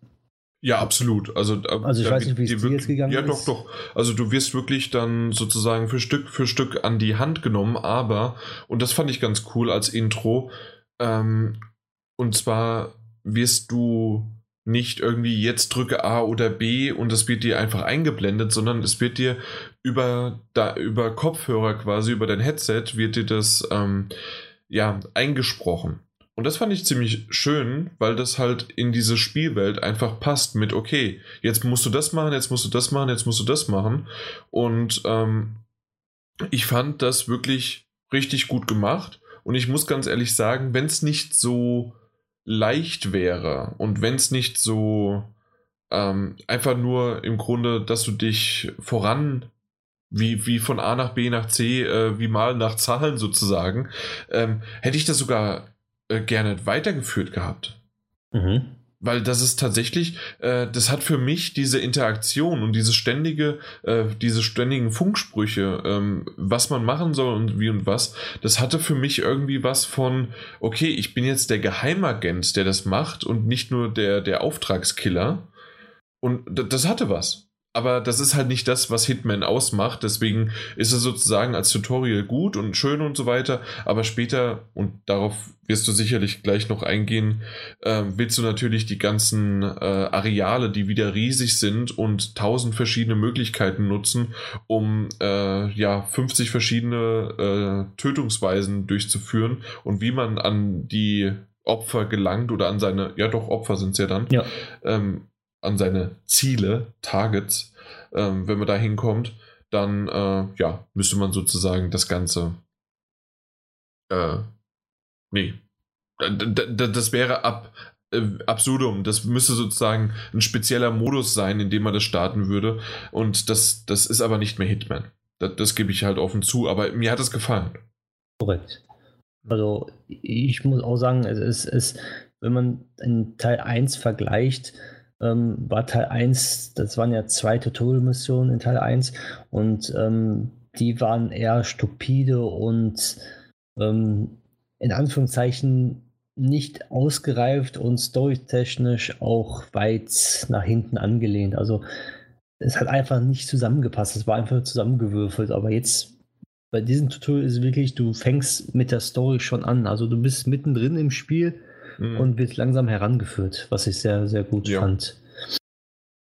ja, absolut. Also, also ich weiß nicht, wie es dir jetzt gegangen ja, ist. Ja, doch, doch. Also du wirst wirklich dann sozusagen für Stück für Stück an die Hand genommen, aber, und das fand ich ganz cool als Intro, ähm, und zwar wirst du nicht irgendwie jetzt drücke A oder B und es wird dir einfach eingeblendet, sondern es wird dir über, da, über Kopfhörer quasi, über dein Headset, wird dir das ähm, ja eingesprochen. Und das fand ich ziemlich schön, weil das halt in diese Spielwelt einfach passt mit, okay, jetzt musst du das machen, jetzt musst du das machen, jetzt musst du das machen. Und ähm, ich fand das wirklich richtig gut gemacht. Und ich muss ganz ehrlich sagen, wenn es nicht so leicht wäre und wenn es nicht so ähm, einfach nur im Grunde, dass du dich voran wie, wie von A nach B nach C, äh, wie mal nach Zahlen sozusagen, ähm, hätte ich das sogar äh, gerne weitergeführt gehabt. Mhm. Weil das ist tatsächlich, äh, das hat für mich diese Interaktion und diese ständige, äh, diese ständigen Funksprüche, ähm, was man machen soll und wie und was, das hatte für mich irgendwie was von, okay, ich bin jetzt der Geheimagent, der das macht und nicht nur der, der Auftragskiller. Und das hatte was aber das ist halt nicht das, was Hitman ausmacht. Deswegen ist es sozusagen als Tutorial gut und schön und so weiter. Aber später, und darauf wirst du sicherlich gleich noch eingehen, äh, willst du natürlich die ganzen äh, Areale, die wieder riesig sind und tausend verschiedene Möglichkeiten nutzen, um äh, ja 50 verschiedene äh, Tötungsweisen durchzuführen und wie man an die Opfer gelangt oder an seine, ja doch, Opfer sind es ja dann, ja. Ähm, an seine Ziele, Targets, ähm, wenn man da hinkommt, dann äh, ja, müsste man sozusagen das Ganze. Äh, nee. Das wäre ab, äh, absurdum. Das müsste sozusagen ein spezieller Modus sein, in dem man das starten würde. Und das, das ist aber nicht mehr Hitman. Das, das gebe ich halt offen zu, aber mir hat es gefallen. Korrekt. Also ich muss auch sagen, es ist, wenn man in Teil 1 vergleicht, ähm, war Teil 1, das waren ja zwei Tutorial-Missionen in Teil 1 und ähm, die waren eher stupide und ähm, in Anführungszeichen nicht ausgereift und storytechnisch auch weit nach hinten angelehnt. Also es hat einfach nicht zusammengepasst, es war einfach zusammengewürfelt, aber jetzt bei diesem Tutorial ist wirklich, du fängst mit der Story schon an. Also du bist mittendrin im Spiel mhm. und wird langsam herangeführt, was ich sehr, sehr gut ja. fand.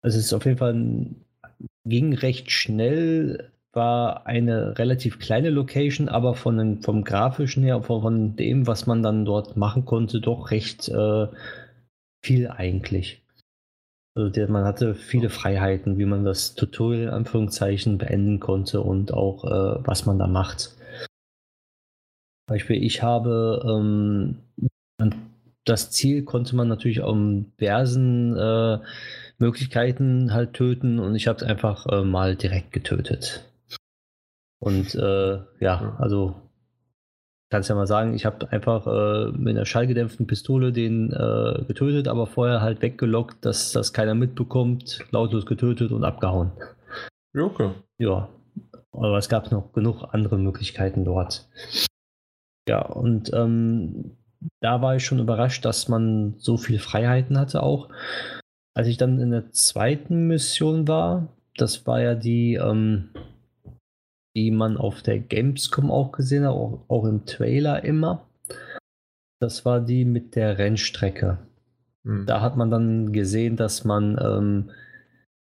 Also es ist auf jeden Fall ging recht schnell, war eine relativ kleine Location, aber von den, vom grafischen her, von, dem, was man dann dort machen konnte, doch recht äh, viel eigentlich. Also der, man hatte viele Freiheiten, wie man das Tutorial in Anführungszeichen beenden konnte und auch äh, was man da macht. Beispiel, ich habe ähm, das Ziel konnte man natürlich um diversen äh, Möglichkeiten halt töten und ich habe es einfach äh, mal direkt getötet. Und äh, ja, also kannst ja mal sagen, ich habe einfach äh, mit einer schallgedämpften Pistole den äh, getötet, aber vorher halt weggelockt, dass das keiner mitbekommt, lautlos getötet und abgehauen. Okay. Ja, aber es gab noch genug andere Möglichkeiten dort. Ja, und ähm, da war ich schon überrascht, dass man so viel Freiheiten hatte auch. Als ich dann in der zweiten Mission war, das war ja die, ähm, die man auf der Gamescom auch gesehen hat, auch, auch im Trailer immer. Das war die mit der Rennstrecke. Mhm. Da hat man dann gesehen, dass man, ähm,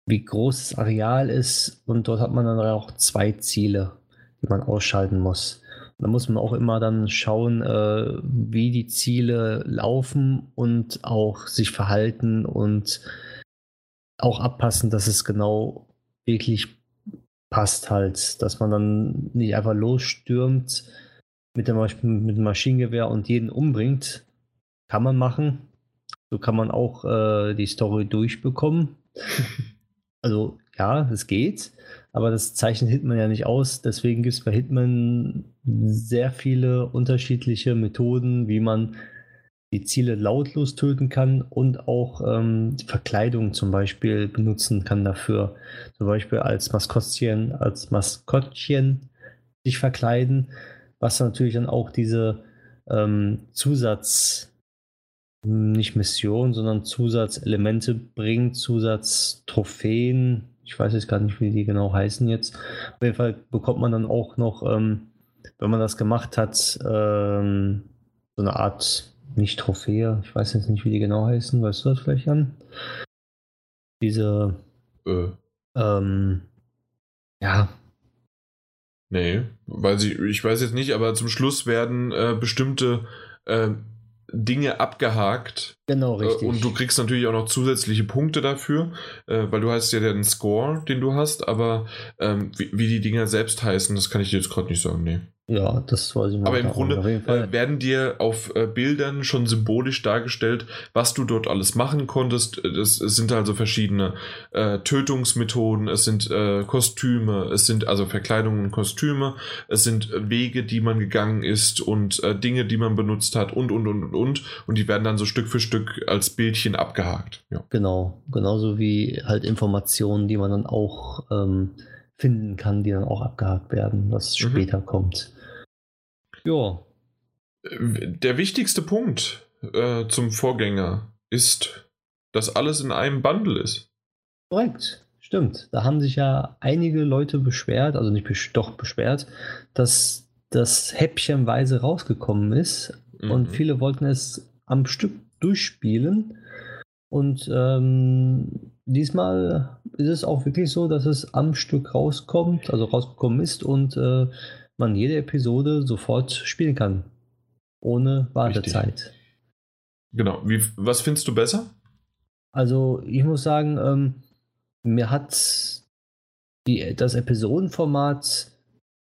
wie groß das Areal ist und dort hat man dann auch zwei Ziele, die man ausschalten muss. Da muss man auch immer dann schauen, äh, wie die Ziele laufen und auch sich verhalten und auch abpassen, dass es genau wirklich passt halt, dass man dann nicht einfach losstürmt mit dem, mit dem Maschinengewehr und jeden umbringt. Kann man machen. So kann man auch äh, die Story durchbekommen. also ja, es geht, aber das zeichnet Hitman ja nicht aus. Deswegen gibt es bei Hitman sehr viele unterschiedliche Methoden, wie man die Ziele lautlos töten kann und auch ähm, Verkleidung zum Beispiel benutzen kann dafür. Zum Beispiel als Maskottchen, als Maskottchen sich verkleiden, was natürlich dann auch diese ähm, Zusatz, nicht Mission, sondern Zusatzelemente bringt, Zusatztrophäen. Ich weiß jetzt gar nicht, wie die genau heißen jetzt. Auf jeden Fall bekommt man dann auch noch, ähm, wenn man das gemacht hat, ähm, so eine Art nicht Trophäe, ich weiß jetzt nicht, wie die genau heißen, weißt du das vielleicht an? Diese, äh. ähm, ja. Nee, weiß ich, ich weiß jetzt nicht, aber zum Schluss werden äh, bestimmte äh, Dinge abgehakt. Genau, äh, richtig. und du kriegst natürlich auch noch zusätzliche Punkte dafür, äh, weil du hast ja den Score, den du hast, aber ähm, wie, wie, die Dinger selbst heißen, das kann ich dir jetzt gerade nicht sagen, nee. Ja, das weiß ich mal. Aber im Grunde äh, werden dir auf äh, Bildern schon symbolisch dargestellt, was du dort alles machen konntest. Es, es sind also verschiedene äh, Tötungsmethoden, es sind äh, Kostüme, es sind also Verkleidungen und Kostüme, es sind Wege, die man gegangen ist und äh, Dinge, die man benutzt hat und und und und und. Und die werden dann so Stück für Stück als Bildchen abgehakt. Ja. Genau, genauso wie halt Informationen, die man dann auch ähm, finden kann, die dann auch abgehakt werden, was mhm. später kommt. Ja. Der wichtigste Punkt äh, zum Vorgänger ist, dass alles in einem Bundle ist. Korrekt, stimmt. Da haben sich ja einige Leute beschwert, also nicht besch doch beschwert, dass das häppchenweise rausgekommen ist mhm. und viele wollten es am Stück durchspielen. Und ähm, diesmal ist es auch wirklich so, dass es am Stück rauskommt, also rausgekommen ist und äh, man jede Episode sofort spielen kann. Ohne Wartezeit. Richtig. Genau. Wie, was findest du besser? Also, ich muss sagen, ähm, mir hat die, das Episodenformat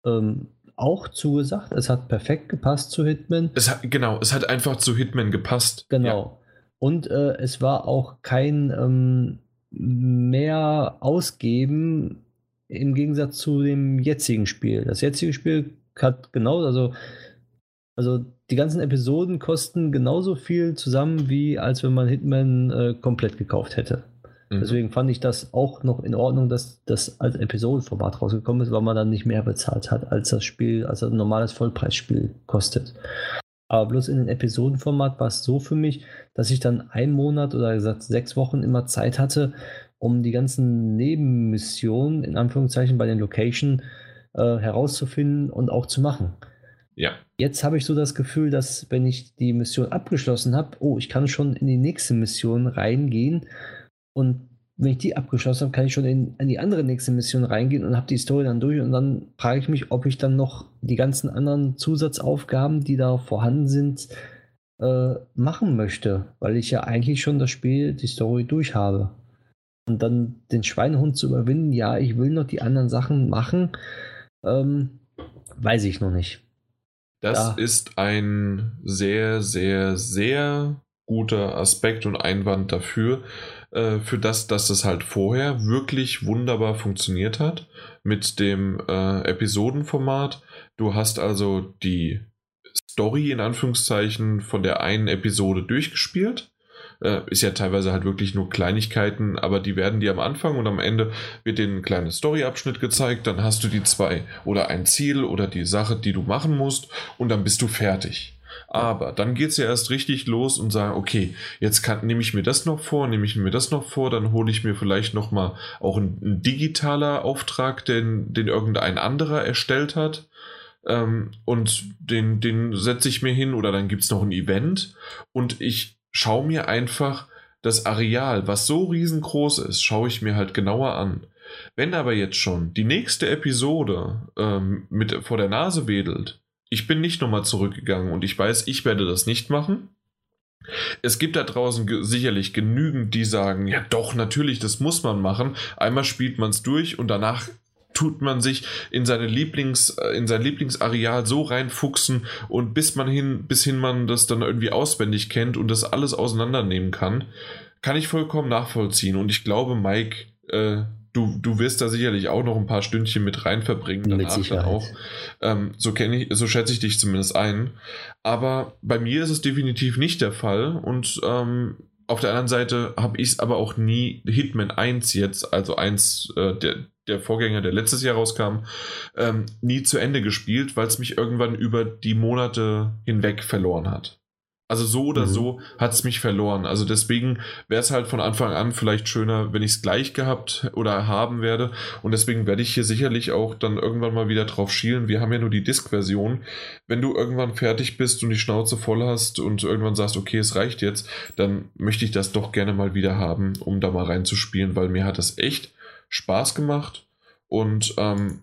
ähm, auch zugesagt. Es hat perfekt gepasst zu Hitman. Es hat, genau, es hat einfach zu Hitman gepasst. Genau. Ja. Und äh, es war auch kein ähm, mehr ausgeben im Gegensatz zu dem jetzigen Spiel. Das jetzige Spiel hat genau, also, also die ganzen Episoden kosten genauso viel zusammen, wie als wenn man Hitman äh, komplett gekauft hätte. Mhm. Deswegen fand ich das auch noch in Ordnung, dass das als Episodenformat rausgekommen ist, weil man dann nicht mehr bezahlt hat, als das Spiel, als ein normales Vollpreisspiel kostet. Aber bloß in dem Episodenformat war es so für mich, dass ich dann einen Monat oder gesagt sechs Wochen immer Zeit hatte, um die ganzen Nebenmissionen, in Anführungszeichen, bei den Location äh, herauszufinden und auch zu machen. Ja. Jetzt habe ich so das Gefühl, dass wenn ich die Mission abgeschlossen habe, oh, ich kann schon in die nächste Mission reingehen und wenn ich die abgeschlossen habe, kann ich schon in, in die andere nächste Mission reingehen und habe die Story dann durch und dann frage ich mich, ob ich dann noch die ganzen anderen Zusatzaufgaben, die da vorhanden sind, äh, machen möchte, weil ich ja eigentlich schon das Spiel, die Story durch habe. Und dann den Schweinehund zu überwinden, ja, ich will noch die anderen Sachen machen, ähm, weiß ich noch nicht. Das ja. ist ein sehr, sehr, sehr guter Aspekt und Einwand dafür, äh, für das, dass das halt vorher wirklich wunderbar funktioniert hat mit dem äh, Episodenformat. Du hast also die Story in Anführungszeichen von der einen Episode durchgespielt äh, ist ja teilweise halt wirklich nur Kleinigkeiten, aber die werden dir am Anfang und am Ende wird dir ein kleiner Storyabschnitt gezeigt, dann hast du die zwei oder ein Ziel oder die Sache, die du machen musst und dann bist du fertig. Aber dann geht es ja erst richtig los und sagen, okay, jetzt kann, nehme ich mir das noch vor, nehme ich mir das noch vor, dann hole ich mir vielleicht nochmal auch ein, ein, digitaler Auftrag, den, den irgendein anderer erstellt hat. Ähm, und den, den setze ich mir hin oder dann gibt es noch ein Event und ich schau mir einfach das Areal, was so riesengroß ist, schaue ich mir halt genauer an. Wenn aber jetzt schon die nächste Episode ähm, mit vor der Nase wedelt, ich bin nicht nochmal zurückgegangen und ich weiß, ich werde das nicht machen. Es gibt da draußen ge sicherlich genügend, die sagen, ja doch, natürlich, das muss man machen. Einmal spielt man es durch und danach tut man sich in seine Lieblings, äh, in sein Lieblingsareal so reinfuchsen und bis man hin, bis hin man das dann irgendwie auswendig kennt und das alles auseinandernehmen kann, kann ich vollkommen nachvollziehen. Und ich glaube, Mike, äh, du, du wirst da sicherlich auch noch ein paar Stündchen mit rein verbringen. Danach mit dann auch. Ähm, so kenne ich, so schätze ich dich zumindest ein. Aber bei mir ist es definitiv nicht der Fall und ähm, auf der anderen Seite habe ich es aber auch nie Hitman 1 jetzt, also 1, äh, der, der Vorgänger, der letztes Jahr rauskam, ähm, nie zu Ende gespielt, weil es mich irgendwann über die Monate hinweg verloren hat. Also so oder mhm. so hat es mich verloren. Also deswegen wäre es halt von Anfang an vielleicht schöner, wenn ich es gleich gehabt oder haben werde. Und deswegen werde ich hier sicherlich auch dann irgendwann mal wieder drauf schielen. Wir haben ja nur die Disk-Version. Wenn du irgendwann fertig bist und die Schnauze voll hast und irgendwann sagst, okay, es reicht jetzt, dann möchte ich das doch gerne mal wieder haben, um da mal reinzuspielen, weil mir hat das echt Spaß gemacht und ähm,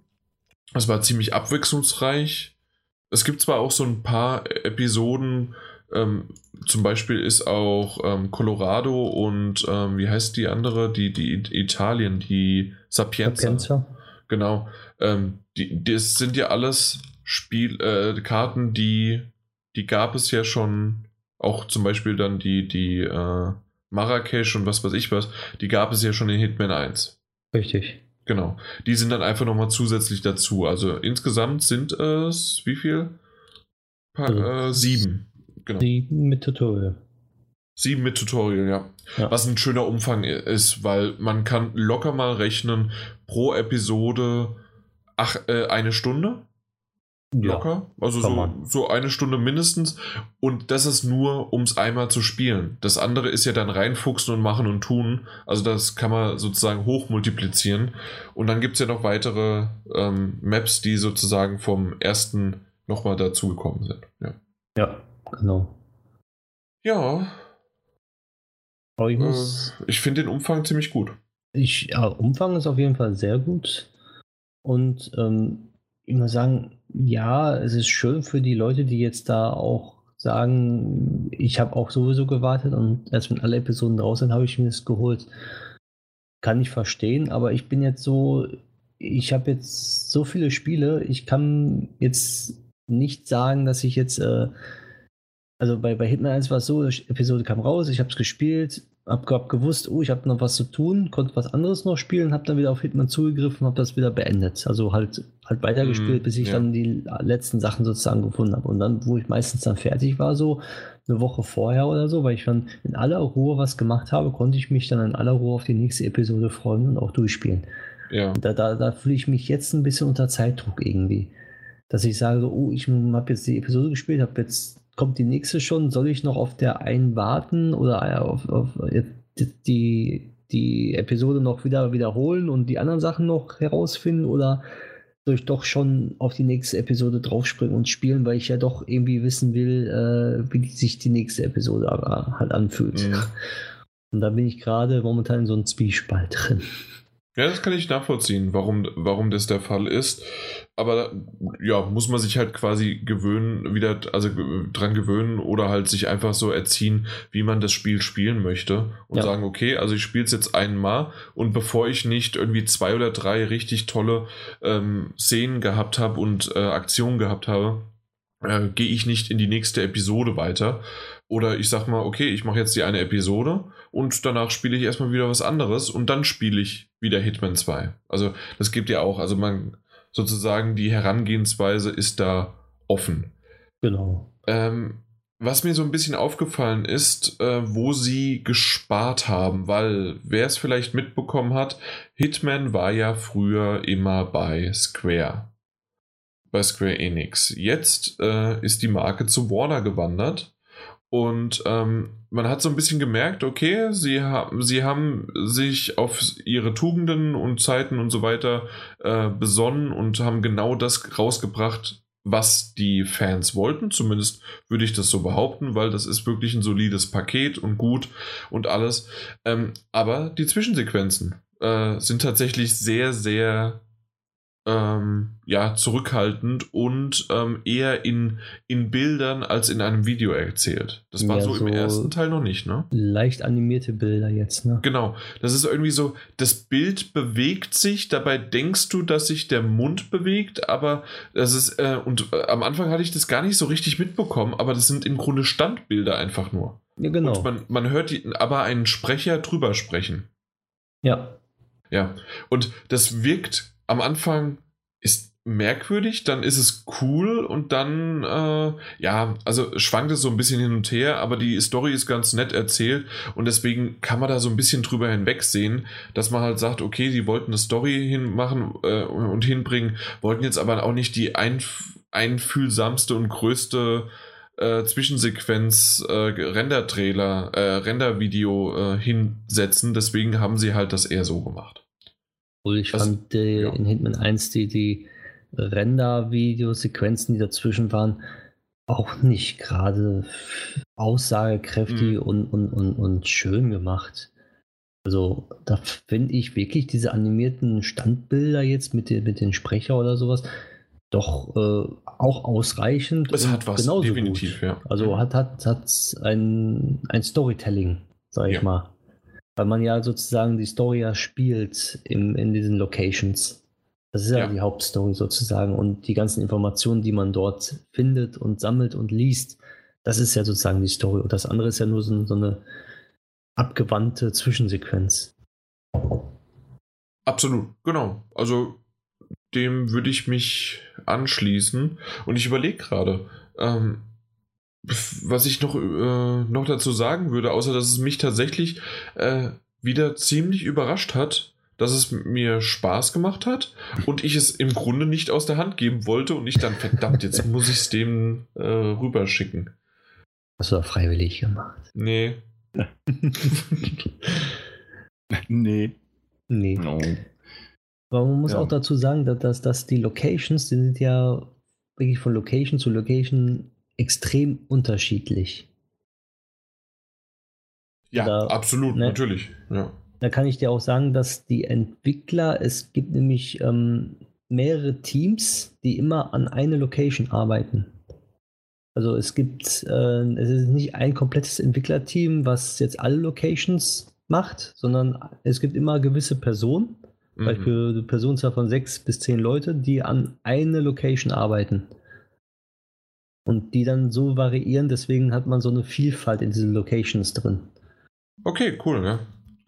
es war ziemlich abwechslungsreich. Es gibt zwar auch so ein paar Episoden, ähm, zum Beispiel ist auch ähm, Colorado und ähm, wie heißt die andere, die, die Italien, die Sapienza. Sapienza. Genau. Ähm, die, das sind ja alles Spiel, äh, Karten, die, die gab es ja schon, auch zum Beispiel dann die, die äh, Marrakesch und was weiß ich was, die gab es ja schon in Hitman 1. Richtig. Genau. Die sind dann einfach nochmal zusätzlich dazu. Also insgesamt sind es, wie viel? Pa also, äh, sieben. Genau. Sieben mit Tutorial. Sieben mit Tutorial, ja. ja. Was ein schöner Umfang ist, weil man kann locker mal rechnen, pro Episode ach, äh, eine Stunde. Locker. Ja, also so, so eine Stunde mindestens. Und das ist nur, um es einmal zu spielen. Das andere ist ja dann reinfuchsen und machen und tun. Also das kann man sozusagen hochmultiplizieren. Und dann gibt es ja noch weitere ähm, Maps, die sozusagen vom ersten nochmal dazugekommen sind. Ja. ja, genau. Ja. Aber ich muss. Äh, ich finde den Umfang ziemlich gut. Ich, ja, Umfang ist auf jeden Fall sehr gut. Und ähm, ich muss sagen, ja, es ist schön für die Leute, die jetzt da auch sagen, ich habe auch sowieso gewartet und erst wenn alle Episoden draußen sind, habe ich mir das geholt. Kann ich verstehen, aber ich bin jetzt so, ich habe jetzt so viele Spiele, ich kann jetzt nicht sagen, dass ich jetzt, äh, also bei, bei Hitman 1 war es so, Episode kam raus, ich habe es gespielt, hab, hab gewusst, oh, ich habe noch was zu tun, konnte was anderes noch spielen, habe dann wieder auf Hitman zugegriffen, habe das wieder beendet. Also halt, halt weitergespielt, mm, bis ich ja. dann die letzten Sachen sozusagen gefunden habe. Und dann, wo ich meistens dann fertig war, so eine Woche vorher oder so, weil ich dann in aller Ruhe was gemacht habe, konnte ich mich dann in aller Ruhe auf die nächste Episode freuen und auch durchspielen. Ja. Da, da, da fühle ich mich jetzt ein bisschen unter Zeitdruck irgendwie. Dass ich sage, oh, ich habe jetzt die Episode gespielt, habe jetzt kommt die nächste schon? Soll ich noch auf der einen warten oder auf, auf die, die Episode noch wieder wiederholen und die anderen Sachen noch herausfinden oder soll ich doch schon auf die nächste Episode draufspringen und spielen, weil ich ja doch irgendwie wissen will, äh, wie sich die nächste Episode halt anfühlt. Mhm. Und da bin ich gerade momentan in so einem Zwiespalt drin. Ja, das kann ich nachvollziehen, warum, warum das der Fall ist. Aber ja, muss man sich halt quasi gewöhnen, wieder, also dran gewöhnen oder halt sich einfach so erziehen, wie man das Spiel spielen möchte und ja. sagen, okay, also ich spiele es jetzt einmal und bevor ich nicht irgendwie zwei oder drei richtig tolle ähm, Szenen gehabt habe und äh, Aktionen gehabt habe, äh, gehe ich nicht in die nächste Episode weiter. Oder ich sag mal, okay, ich mache jetzt die eine Episode und danach spiele ich erstmal wieder was anderes und dann spiele ich wieder Hitman 2. Also das gibt ja auch, also man sozusagen die Herangehensweise ist da offen. Genau. Ähm, was mir so ein bisschen aufgefallen ist, äh, wo sie gespart haben, weil wer es vielleicht mitbekommen hat, Hitman war ja früher immer bei Square. Bei Square Enix. Jetzt äh, ist die Marke zu Warner gewandert und ähm, man hat so ein bisschen gemerkt, okay, sie, ha sie haben sich auf ihre Tugenden und Zeiten und so weiter äh, besonnen und haben genau das rausgebracht, was die Fans wollten. Zumindest würde ich das so behaupten, weil das ist wirklich ein solides Paket und gut und alles. Ähm, aber die Zwischensequenzen äh, sind tatsächlich sehr, sehr ähm, ja, zurückhaltend und ähm, eher in, in Bildern als in einem Video erzählt. Das war ja, so, so, im ersten Teil noch nicht, ne? Leicht animierte Bilder jetzt, ne? Genau. Das ist irgendwie so, das Bild bewegt sich, dabei denkst du, dass sich der Mund bewegt, aber das ist, äh, und äh, am Anfang hatte ich das gar nicht so richtig mitbekommen, aber das sind im Grunde Standbilder einfach nur. Ja, genau. Und man, man hört die, aber einen Sprecher drüber sprechen. Ja. Ja. Und das wirkt am Anfang ist merkwürdig, dann ist es cool und dann, äh, ja, also schwankt es so ein bisschen hin und her, aber die Story ist ganz nett erzählt und deswegen kann man da so ein bisschen drüber hinwegsehen, dass man halt sagt, okay, die wollten eine Story hinmachen äh, und hinbringen, wollten jetzt aber auch nicht die einf einfühlsamste und größte äh, Zwischensequenz äh, Render-Trailer, äh, Render-Video äh, hinsetzen, deswegen haben sie halt das eher so gemacht. Obwohl ich Was? fand die, ja. in Hitman 1 die, die Render-Videosequenzen, die dazwischen waren, auch nicht gerade aussagekräftig mhm. und, und, und, und schön gemacht. Also da finde ich wirklich diese animierten Standbilder jetzt mit, den, mit den Sprecher oder sowas doch äh, auch ausreichend. Es hat was, definitiv, gut. ja. Also hat, hat, hat ein, ein Storytelling, sag ich ja. mal weil man ja sozusagen die Story ja spielt im, in diesen Locations. Das ist ja, ja, die Hauptstory sozusagen. Und die ganzen Informationen, die man dort findet und sammelt und liest, das ist ja sozusagen die Story. Und das andere ist ja nur so, so eine abgewandte Zwischensequenz. Absolut, genau. Also dem würde ich mich anschließen. Und ich überlege gerade, ähm, was ich noch, äh, noch dazu sagen würde, außer dass es mich tatsächlich äh, wieder ziemlich überrascht hat, dass es mir Spaß gemacht hat und ich es im Grunde nicht aus der Hand geben wollte und ich dann, verdammt, jetzt muss ich es dem äh, rüberschicken. Hast du da freiwillig gemacht? Nee. nee. Nee. No. Aber man muss ja. auch dazu sagen, dass, dass, dass die Locations, die sind ja wirklich von Location zu Location extrem unterschiedlich. Ja, da, absolut, ne? natürlich. Ja. Da kann ich dir auch sagen, dass die Entwickler, es gibt nämlich ähm, mehrere Teams, die immer an eine Location arbeiten. Also es gibt, äh, es ist nicht ein komplettes Entwicklerteam, was jetzt alle Locations macht, sondern es gibt immer gewisse Personen, mhm. Beispiel Personenzahl von sechs bis zehn Leute, die an eine Location arbeiten. Und die dann so variieren, deswegen hat man so eine Vielfalt in diesen Locations drin. Okay, cool, ne?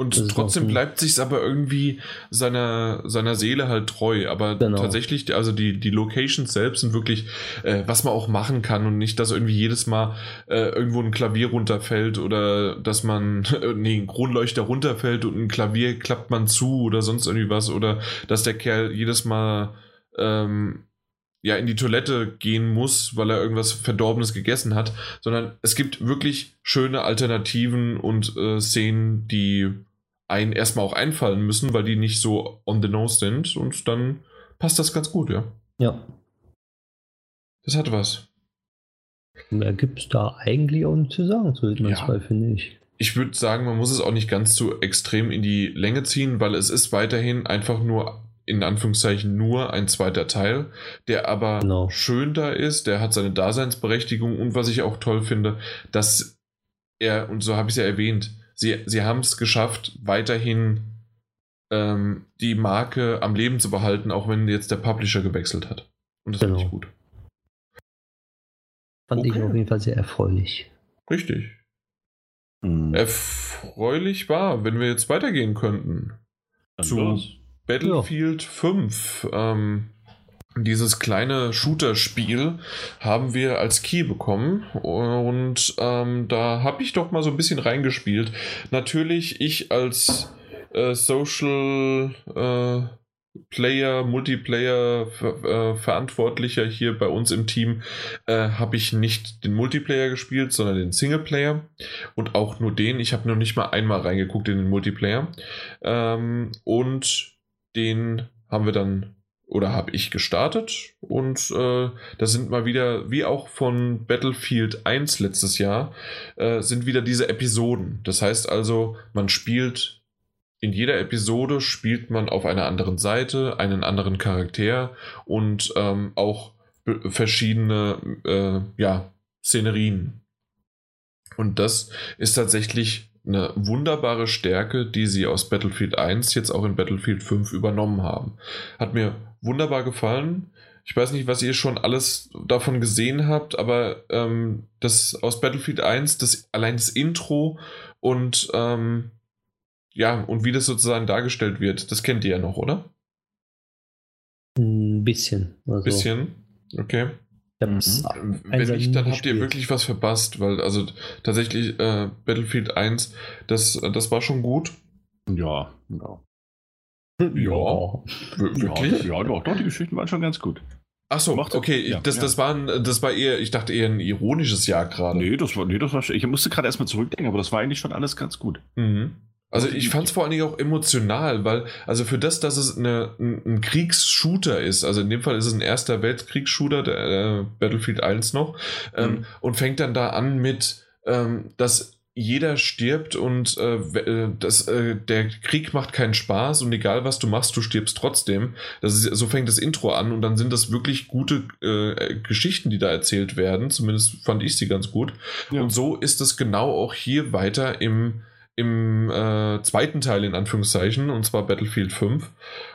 Und trotzdem bleibt sich aber irgendwie seiner, seiner Seele halt treu. Aber genau. tatsächlich, also die, die Locations selbst sind wirklich, äh, was man auch machen kann und nicht, dass irgendwie jedes Mal äh, irgendwo ein Klavier runterfällt oder dass man, äh, nee, ein Kronleuchter runterfällt und ein Klavier klappt man zu oder sonst irgendwie was oder dass der Kerl jedes Mal ähm, ja in die Toilette gehen muss, weil er irgendwas Verdorbenes gegessen hat, sondern es gibt wirklich schöne Alternativen und äh, Szenen, die einen erstmal auch einfallen müssen, weil die nicht so on the nose sind und dann passt das ganz gut, ja. Ja. Das hat was. Mehr gibt es da eigentlich auch nicht zu sagen zu Hitman ja. 2, finde ich. Ich würde sagen, man muss es auch nicht ganz so extrem in die Länge ziehen, weil es ist weiterhin einfach nur in Anführungszeichen nur ein zweiter Teil, der aber genau. schön da ist, der hat seine Daseinsberechtigung und was ich auch toll finde, dass er, und so habe ich es ja erwähnt, sie, sie haben es geschafft, weiterhin ähm, die Marke am Leben zu behalten, auch wenn jetzt der Publisher gewechselt hat. Und das genau. finde ich gut. Fand okay. ich auf jeden Fall sehr erfreulich. Richtig. Mhm. Erfreulich war, wenn wir jetzt weitergehen könnten. Dann zu los. Battlefield ja. 5. Ähm, dieses kleine Shooter-Spiel haben wir als Key bekommen und ähm, da habe ich doch mal so ein bisschen reingespielt. Natürlich, ich als äh, Social äh, Player, Multiplayer äh, Verantwortlicher hier bei uns im Team äh, habe ich nicht den Multiplayer gespielt, sondern den Singleplayer und auch nur den. Ich habe noch nicht mal einmal reingeguckt in den Multiplayer ähm, und den haben wir dann oder habe ich gestartet und äh, da sind mal wieder, wie auch von Battlefield 1 letztes Jahr, äh, sind wieder diese Episoden. Das heißt also, man spielt in jeder Episode spielt man auf einer anderen Seite einen anderen Charakter und ähm, auch verschiedene äh, ja, Szenerien. Und das ist tatsächlich eine wunderbare Stärke, die sie aus Battlefield 1 jetzt auch in Battlefield 5 übernommen haben. Hat mir wunderbar gefallen. Ich weiß nicht, was ihr schon alles davon gesehen habt, aber ähm, das aus Battlefield 1, das allein das Intro und ähm, ja, und wie das sozusagen dargestellt wird, das kennt ihr ja noch, oder? Ein bisschen. Also bisschen, okay. Mhm. Wenn nicht, dann habt ihr wirklich was verpasst, weil also tatsächlich äh, Battlefield 1, das, das war schon gut. Ja, ja. Ja, wirklich? Ja, doch, doch, die Geschichten waren schon ganz gut. Ach so, okay, ja, das, das, war ein, das war eher, ich dachte eher ein ironisches Jahr gerade. Nee, das war, nee, das war, ich musste gerade erstmal zurückdenken, aber das war eigentlich schon alles ganz gut. Mhm. Also ich fand es vor allen Dingen auch emotional, weil, also für das, dass es eine, ein, ein Kriegsshooter ist, also in dem Fall ist es ein erster Weltkriegsshooter, der äh, Battlefield 1 noch, ähm, mhm. und fängt dann da an mit, ähm, dass jeder stirbt und äh, äh, das, äh, der Krieg macht keinen Spaß und egal was du machst, du stirbst trotzdem. Das ist, so fängt das Intro an und dann sind das wirklich gute äh, Geschichten, die da erzählt werden. Zumindest fand ich sie ganz gut. Ja. Und so ist es genau auch hier weiter im im äh, zweiten Teil in Anführungszeichen, und zwar Battlefield 5.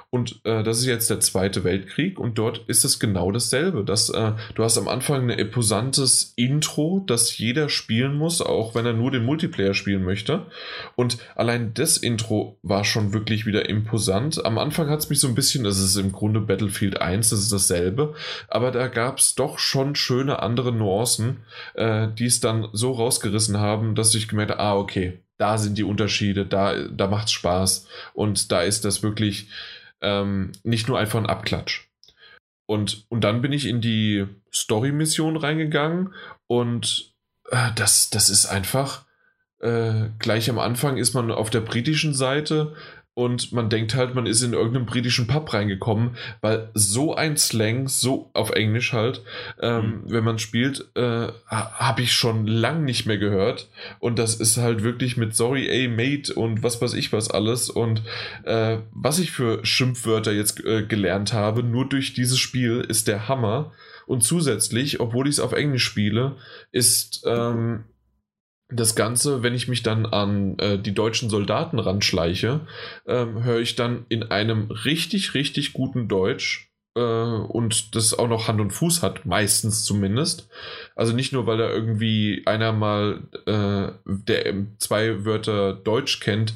Und äh, das ist jetzt der Zweite Weltkrieg und dort ist es genau dasselbe. Das, äh, du hast am Anfang ein imposantes Intro, das jeder spielen muss, auch wenn er nur den Multiplayer spielen möchte. Und allein das Intro war schon wirklich wieder imposant. Am Anfang hat es mich so ein bisschen, das ist im Grunde Battlefield 1, das ist dasselbe, aber da gab es doch schon schöne andere Nuancen, äh, die es dann so rausgerissen haben, dass ich gemerkt habe, ah, okay, da sind die Unterschiede, da, da macht es Spaß und da ist das wirklich ähm, nicht nur einfach ein Abklatsch. Und, und dann bin ich in die Story-Mission reingegangen und äh, das, das ist einfach, äh, gleich am Anfang ist man auf der britischen Seite und man denkt halt, man ist in irgendeinem britischen Pub reingekommen, weil so ein Slang, so auf Englisch halt, ähm, mhm. wenn man spielt, äh, habe ich schon lang nicht mehr gehört. Und das ist halt wirklich mit Sorry, ey, Mate und was weiß ich was alles. Und äh, was ich für Schimpfwörter jetzt äh, gelernt habe, nur durch dieses Spiel, ist der Hammer. Und zusätzlich, obwohl ich es auf Englisch spiele, ist ähm, das Ganze, wenn ich mich dann an äh, die deutschen Soldaten ranschleiche, ähm, höre ich dann in einem richtig, richtig guten Deutsch äh, und das auch noch Hand und Fuß hat, meistens zumindest. Also nicht nur, weil da irgendwie einer mal, äh, der zwei Wörter Deutsch kennt,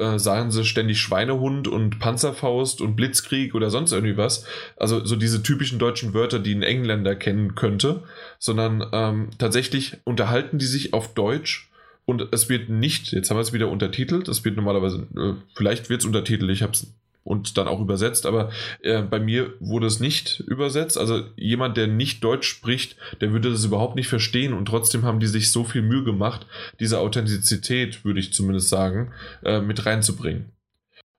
äh, sagen sie ständig Schweinehund und Panzerfaust und Blitzkrieg oder sonst irgendwie was. Also so diese typischen deutschen Wörter, die ein Engländer kennen könnte, sondern ähm, tatsächlich unterhalten die sich auf Deutsch und es wird nicht, jetzt haben wir es wieder untertitelt, es wird normalerweise, äh, vielleicht wird es untertitelt, ich habe es und dann auch übersetzt, aber äh, bei mir wurde es nicht übersetzt. Also jemand, der nicht Deutsch spricht, der würde das überhaupt nicht verstehen und trotzdem haben die sich so viel Mühe gemacht, diese Authentizität, würde ich zumindest sagen, äh, mit reinzubringen.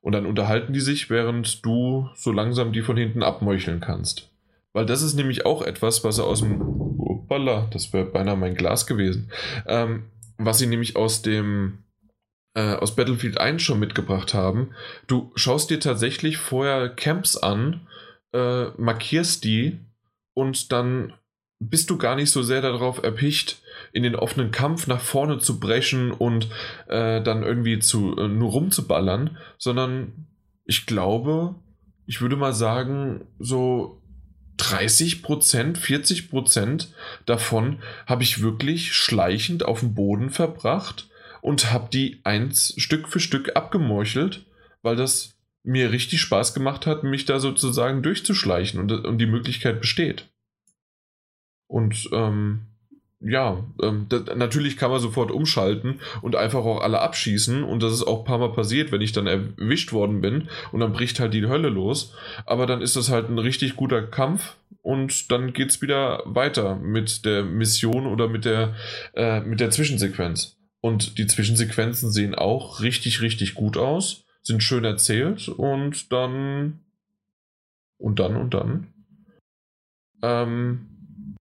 Und dann unterhalten die sich, während du so langsam die von hinten abmeucheln kannst. Weil das ist nämlich auch etwas, was er aus dem. Hoppala, das wäre beinahe mein Glas gewesen. Ähm, was sie nämlich aus dem äh, aus Battlefield 1 schon mitgebracht haben. Du schaust dir tatsächlich vorher Camps an, äh, markierst die und dann bist du gar nicht so sehr darauf erpicht, in den offenen Kampf nach vorne zu brechen und äh, dann irgendwie zu, äh, nur rumzuballern, sondern ich glaube, ich würde mal sagen, so 30 Prozent, 40 Prozent davon habe ich wirklich schleichend auf dem Boden verbracht und habe die eins Stück für Stück abgemorchelt, weil das mir richtig Spaß gemacht hat, mich da sozusagen durchzuschleichen und, und die Möglichkeit besteht. Und ähm, ja, ähm, das, natürlich kann man sofort umschalten und einfach auch alle abschießen und das ist auch ein paar Mal passiert, wenn ich dann erwischt worden bin und dann bricht halt die Hölle los. Aber dann ist das halt ein richtig guter Kampf und dann geht es wieder weiter mit der Mission oder mit der, äh, mit der Zwischensequenz. Und die Zwischensequenzen sehen auch richtig, richtig gut aus, sind schön erzählt und dann und dann und dann. Ähm,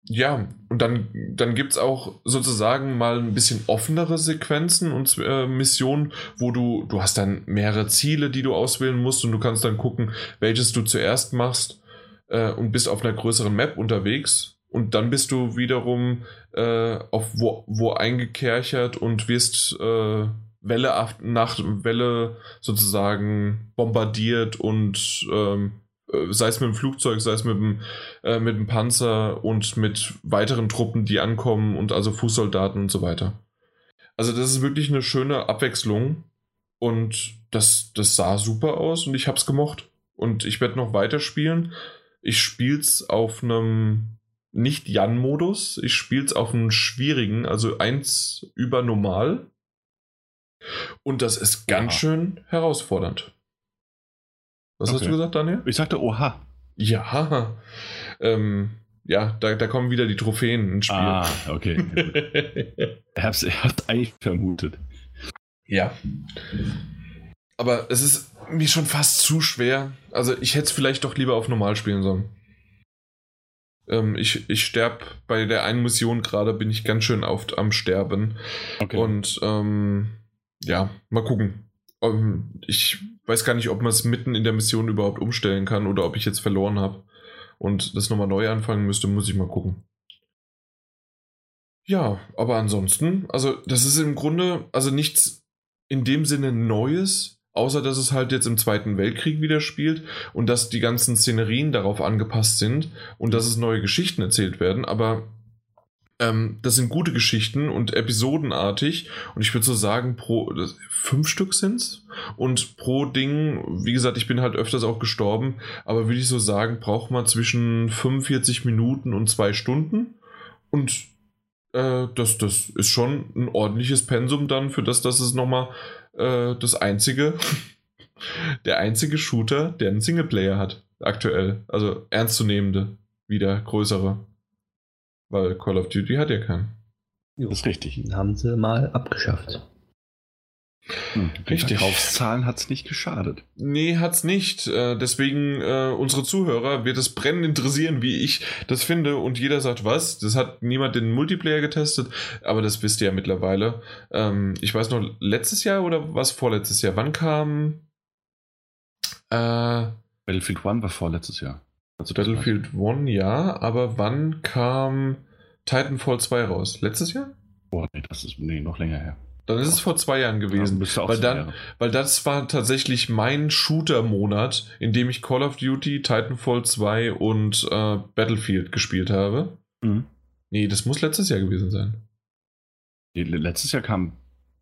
ja, und dann, dann gibt es auch sozusagen mal ein bisschen offenere Sequenzen und äh, Missionen, wo du, du hast dann mehrere Ziele, die du auswählen musst und du kannst dann gucken, welches du zuerst machst äh, und bist auf einer größeren Map unterwegs und dann bist du wiederum äh, auf wo, wo eingekerchert und wirst äh, Welle nach Welle sozusagen bombardiert und ähm, äh, sei es mit dem Flugzeug, sei es mit dem, äh, mit dem Panzer und mit weiteren Truppen, die ankommen und also Fußsoldaten und so weiter. Also das ist wirklich eine schöne Abwechslung und das, das sah super aus und ich habe es gemocht. Und ich werde noch weiterspielen. Ich spiele es auf einem nicht Jan-Modus. Ich spiele es auf einem schwierigen, also eins über normal. Und das ist ganz ja. schön herausfordernd. Was okay. hast du gesagt, Daniel? Ich sagte Oha. Ja. Ähm, ja, da, da kommen wieder die Trophäen ins Spiel. Ah, okay. ich hab's, ich hab's eigentlich vermutet. Ja. Aber es ist mir schon fast zu schwer. Also ich hätte es vielleicht doch lieber auf normal spielen sollen. Ähm, ich ich sterbe bei der einen Mission gerade, bin ich ganz schön oft am Sterben. Okay. Und ähm, ja, mal gucken. Ähm, ich weiß gar nicht, ob man es mitten in der Mission überhaupt umstellen kann oder ob ich jetzt verloren habe und das nochmal neu anfangen müsste, muss ich mal gucken. Ja, aber ansonsten, also das ist im Grunde, also nichts in dem Sinne Neues, außer dass es halt jetzt im Zweiten Weltkrieg wieder spielt und dass die ganzen Szenerien darauf angepasst sind und dass es neue Geschichten erzählt werden, aber ähm, das sind gute Geschichten und episodenartig. Und ich würde so sagen, pro fünf Stück sind's. Und pro Ding, wie gesagt, ich bin halt öfters auch gestorben, aber würde ich so sagen, braucht man zwischen 45 Minuten und zwei Stunden. Und äh, das, das ist schon ein ordentliches Pensum dann für das, dass es nochmal äh, das einzige, der einzige Shooter, der einen Singleplayer hat, aktuell. Also ernstzunehmende, wieder größere. Weil Call of Duty hat ja keinen. Jo, das ist richtig. Den haben sie mal abgeschafft. Hm, Richtig. Verkaufszahlen hat es nicht geschadet. Nee, hat es nicht. Äh, deswegen, äh, unsere Zuhörer wird es brennend interessieren, wie ich das finde. Und jeder sagt, was? Das hat niemand den Multiplayer getestet, aber das wisst ihr ja mittlerweile. Ähm, ich weiß noch, letztes Jahr oder was vorletztes Jahr? Wann kam. Äh, Battlefield 1 war vorletztes Jahr. Also Battlefield 1, ja, aber wann kam Titanfall 2 raus? Letztes Jahr? Boah, nee, das ist nee, noch länger her. Dann ist es vor zwei Jahren gewesen. Ja, weil, dann, weil das war tatsächlich mein Shooter-Monat, in dem ich Call of Duty, Titanfall 2 und äh, Battlefield gespielt habe. Mhm. Nee, das muss letztes Jahr gewesen sein. Letztes Jahr kam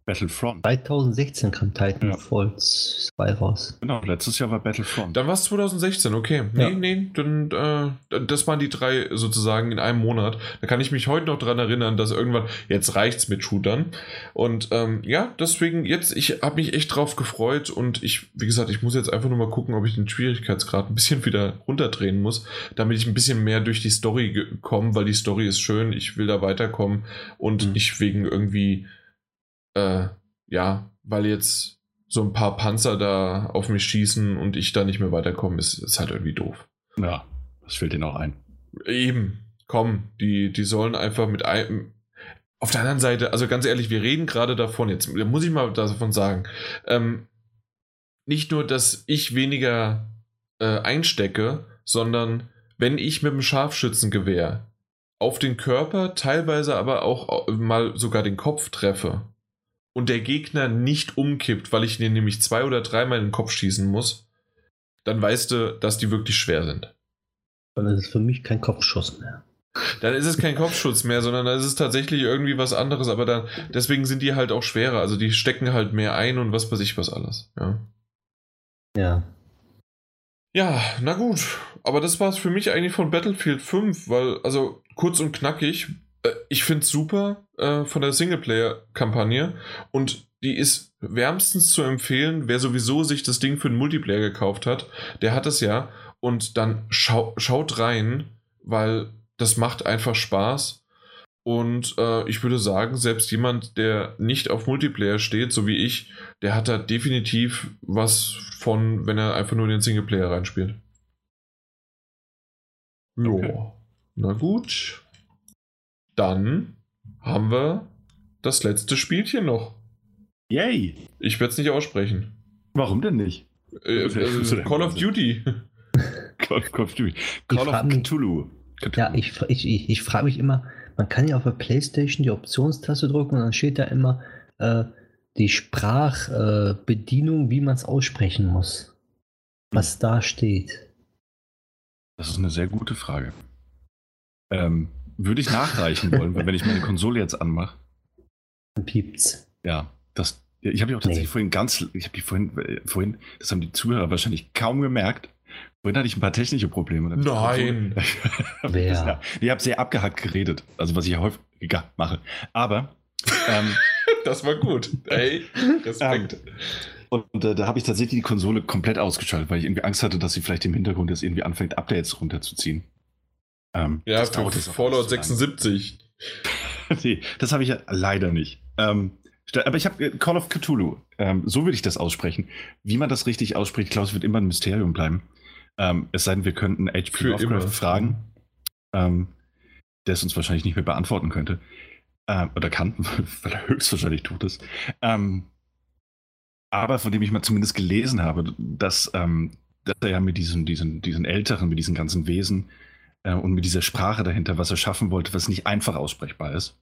Battlefront. 2016 kam Titanfall ja. 2 raus. Genau, letztes Jahr war Battlefront. Dann war es 2016, okay. Nee, ja. nee, dann, äh, das waren die drei sozusagen in einem Monat. Da kann ich mich heute noch dran erinnern, dass irgendwann, jetzt reicht's mit Shootern. Und ähm, ja, deswegen jetzt, ich habe mich echt drauf gefreut und ich, wie gesagt, ich muss jetzt einfach nur mal gucken, ob ich den Schwierigkeitsgrad ein bisschen wieder runterdrehen muss, damit ich ein bisschen mehr durch die Story komme, weil die Story ist schön, ich will da weiterkommen und mhm. ich wegen irgendwie äh, ja, weil jetzt so ein paar Panzer da auf mich schießen und ich da nicht mehr weiterkomme, ist, ist halt irgendwie doof. Ja, das fällt ihnen auch ein. Eben, komm, die, die sollen einfach mit einem. Auf der anderen Seite, also ganz ehrlich, wir reden gerade davon, jetzt muss ich mal davon sagen, ähm, nicht nur, dass ich weniger äh, einstecke, sondern wenn ich mit dem Scharfschützengewehr auf den Körper, teilweise aber auch mal sogar den Kopf treffe, und der Gegner nicht umkippt, weil ich den nämlich zwei oder dreimal in den Kopf schießen muss, dann weißt du, dass die wirklich schwer sind. Dann ist es für mich kein Kopfschuss mehr. Dann ist es kein Kopfschutz mehr, sondern dann ist es tatsächlich irgendwie was anderes, aber dann, deswegen sind die halt auch schwerer. Also die stecken halt mehr ein und was weiß ich was alles. Ja. Ja. Ja, na gut. Aber das war es für mich eigentlich von Battlefield 5, weil, also kurz und knackig, ich finde es super äh, von der Singleplayer-Kampagne und die ist wärmstens zu empfehlen, wer sowieso sich das Ding für den Multiplayer gekauft hat, der hat es ja und dann schau schaut rein, weil das macht einfach Spaß. Und äh, ich würde sagen, selbst jemand, der nicht auf Multiplayer steht, so wie ich, der hat da definitiv was von, wenn er einfach nur in den Singleplayer reinspielt. Okay. Jo. Na gut. Dann haben wir das letzte Spielchen noch. Yay! Ich werde es nicht aussprechen. Warum denn nicht? Äh, äh, Call of Duty. Call, Call, of Duty. Call of Cthulhu. Cthulhu. Ja, ich, ich, ich, ich frage mich immer, man kann ja auf der Playstation die Optionstaste drücken und dann steht da immer äh, die Sprachbedienung, äh, wie man es aussprechen muss. Was da steht. Das ist eine sehr gute Frage. Ähm, würde ich nachreichen wollen, weil wenn ich meine Konsole jetzt anmache. Dann piept's. Ja, das. Ich habe die auch tatsächlich nee. vorhin ganz, ich habe die vorhin, äh, vorhin, das haben die Zuhörer wahrscheinlich kaum gemerkt. Vorhin hatte ich ein paar technische Probleme. Nein. Wer? Ja, ich habe sehr abgehackt geredet, also was ich ja häufiger mache. Aber ähm, das war gut. Ey, Respekt. Ähm, und äh, da habe ich tatsächlich die Konsole komplett ausgeschaltet, weil ich irgendwie Angst hatte, dass sie vielleicht im Hintergrund jetzt irgendwie anfängt, Updates runterzuziehen. Ähm, ja, das für Fallout 76. nee, das habe ich ja leider nicht. Ähm, aber ich habe äh, Call of Cthulhu. Ähm, so würde ich das aussprechen. Wie man das richtig ausspricht, Klaus, wird immer ein Mysterium bleiben. Ähm, es sei denn, wir könnten H.P. Lovecraft fragen, ähm, der es uns wahrscheinlich nicht mehr beantworten könnte. Ähm, oder kann, weil er höchstwahrscheinlich tot ist. Aber von dem ich mal zumindest gelesen habe, dass, dass er ja mit diesen, diesen, diesen Älteren, mit diesen ganzen Wesen äh, und mit dieser Sprache dahinter, was er schaffen wollte, was nicht einfach aussprechbar ist.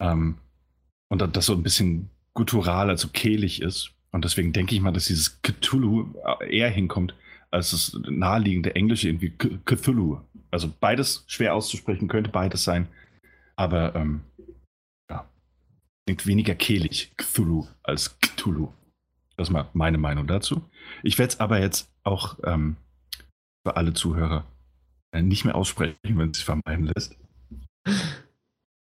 Ähm, und das so ein bisschen guttural, also kehlig ist. Und deswegen denke ich mal, dass dieses Cthulhu eher hinkommt als das naheliegende Englische irgendwie Cthulhu. Also beides schwer auszusprechen, könnte beides sein. Aber ähm, ja, klingt weniger kehlig, Cthulhu, als Cthulhu. Das ist mal meine Meinung dazu. Ich werde es aber jetzt auch ähm, für alle Zuhörer äh, nicht mehr aussprechen, wenn es sich vermeiden lässt.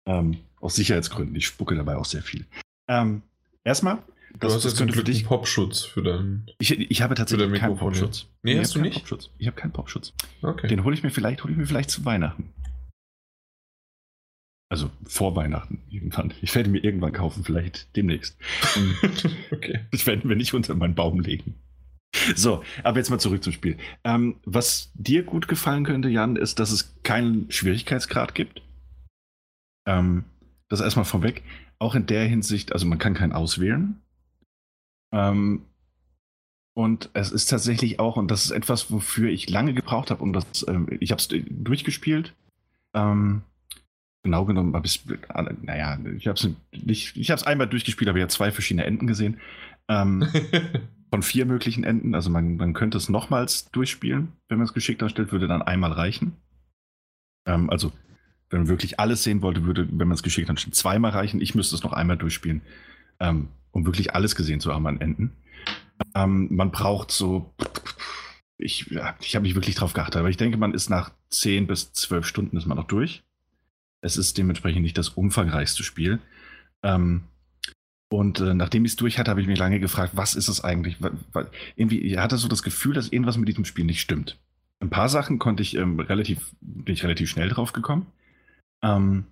ähm, aus Sicherheitsgründen. Ich spucke dabei auch sehr viel. Ähm, erstmal. Du hast jetzt zum Glück einen Popschutz für deinen. Ich, ich habe tatsächlich keinen Popschutz. Nee, nee hast du nicht? Popschutz. Ich habe keinen Popschutz. Okay. Den hole ich mir vielleicht, hole ich mir vielleicht zu Weihnachten. Also vor Weihnachten irgendwann. Ich werde mir irgendwann kaufen, vielleicht demnächst. okay. Das werden wir nicht unter meinen Baum legen. So, aber jetzt mal zurück zum Spiel. Ähm, was dir gut gefallen könnte, Jan, ist, dass es keinen Schwierigkeitsgrad gibt. Ähm, das erstmal vorweg. Auch in der Hinsicht, also man kann keinen auswählen. Ähm, und es ist tatsächlich auch, und das ist etwas, wofür ich lange gebraucht habe, um das, ähm, ich habe es durchgespielt. Ähm, genau genommen habe ich naja, es nicht, ich habe es einmal durchgespielt, aber ja zwei verschiedene Enden gesehen. Ähm, von vier möglichen Enden. Also man, man könnte es nochmals durchspielen, wenn man es geschickt darstellt, würde dann einmal reichen. Ähm, also wenn man wirklich alles sehen wollte, würde, wenn man es geschickt hat, zweimal reichen. Ich müsste es noch einmal durchspielen, ähm, um wirklich alles gesehen zu haben an Enden. Ähm, man braucht so, ich, ich habe nicht wirklich drauf geachtet, aber ich denke, man ist nach zehn bis zwölf Stunden ist man noch durch. Es ist dementsprechend nicht das umfangreichste Spiel. Ähm, und äh, nachdem ich es durch hatte, habe ich mich lange gefragt, was ist es eigentlich? Irgendwie, ich hatte so das Gefühl, dass irgendwas mit diesem Spiel nicht stimmt. Ein paar Sachen konnte ich ähm, relativ, bin ich relativ schnell drauf gekommen. Ähm,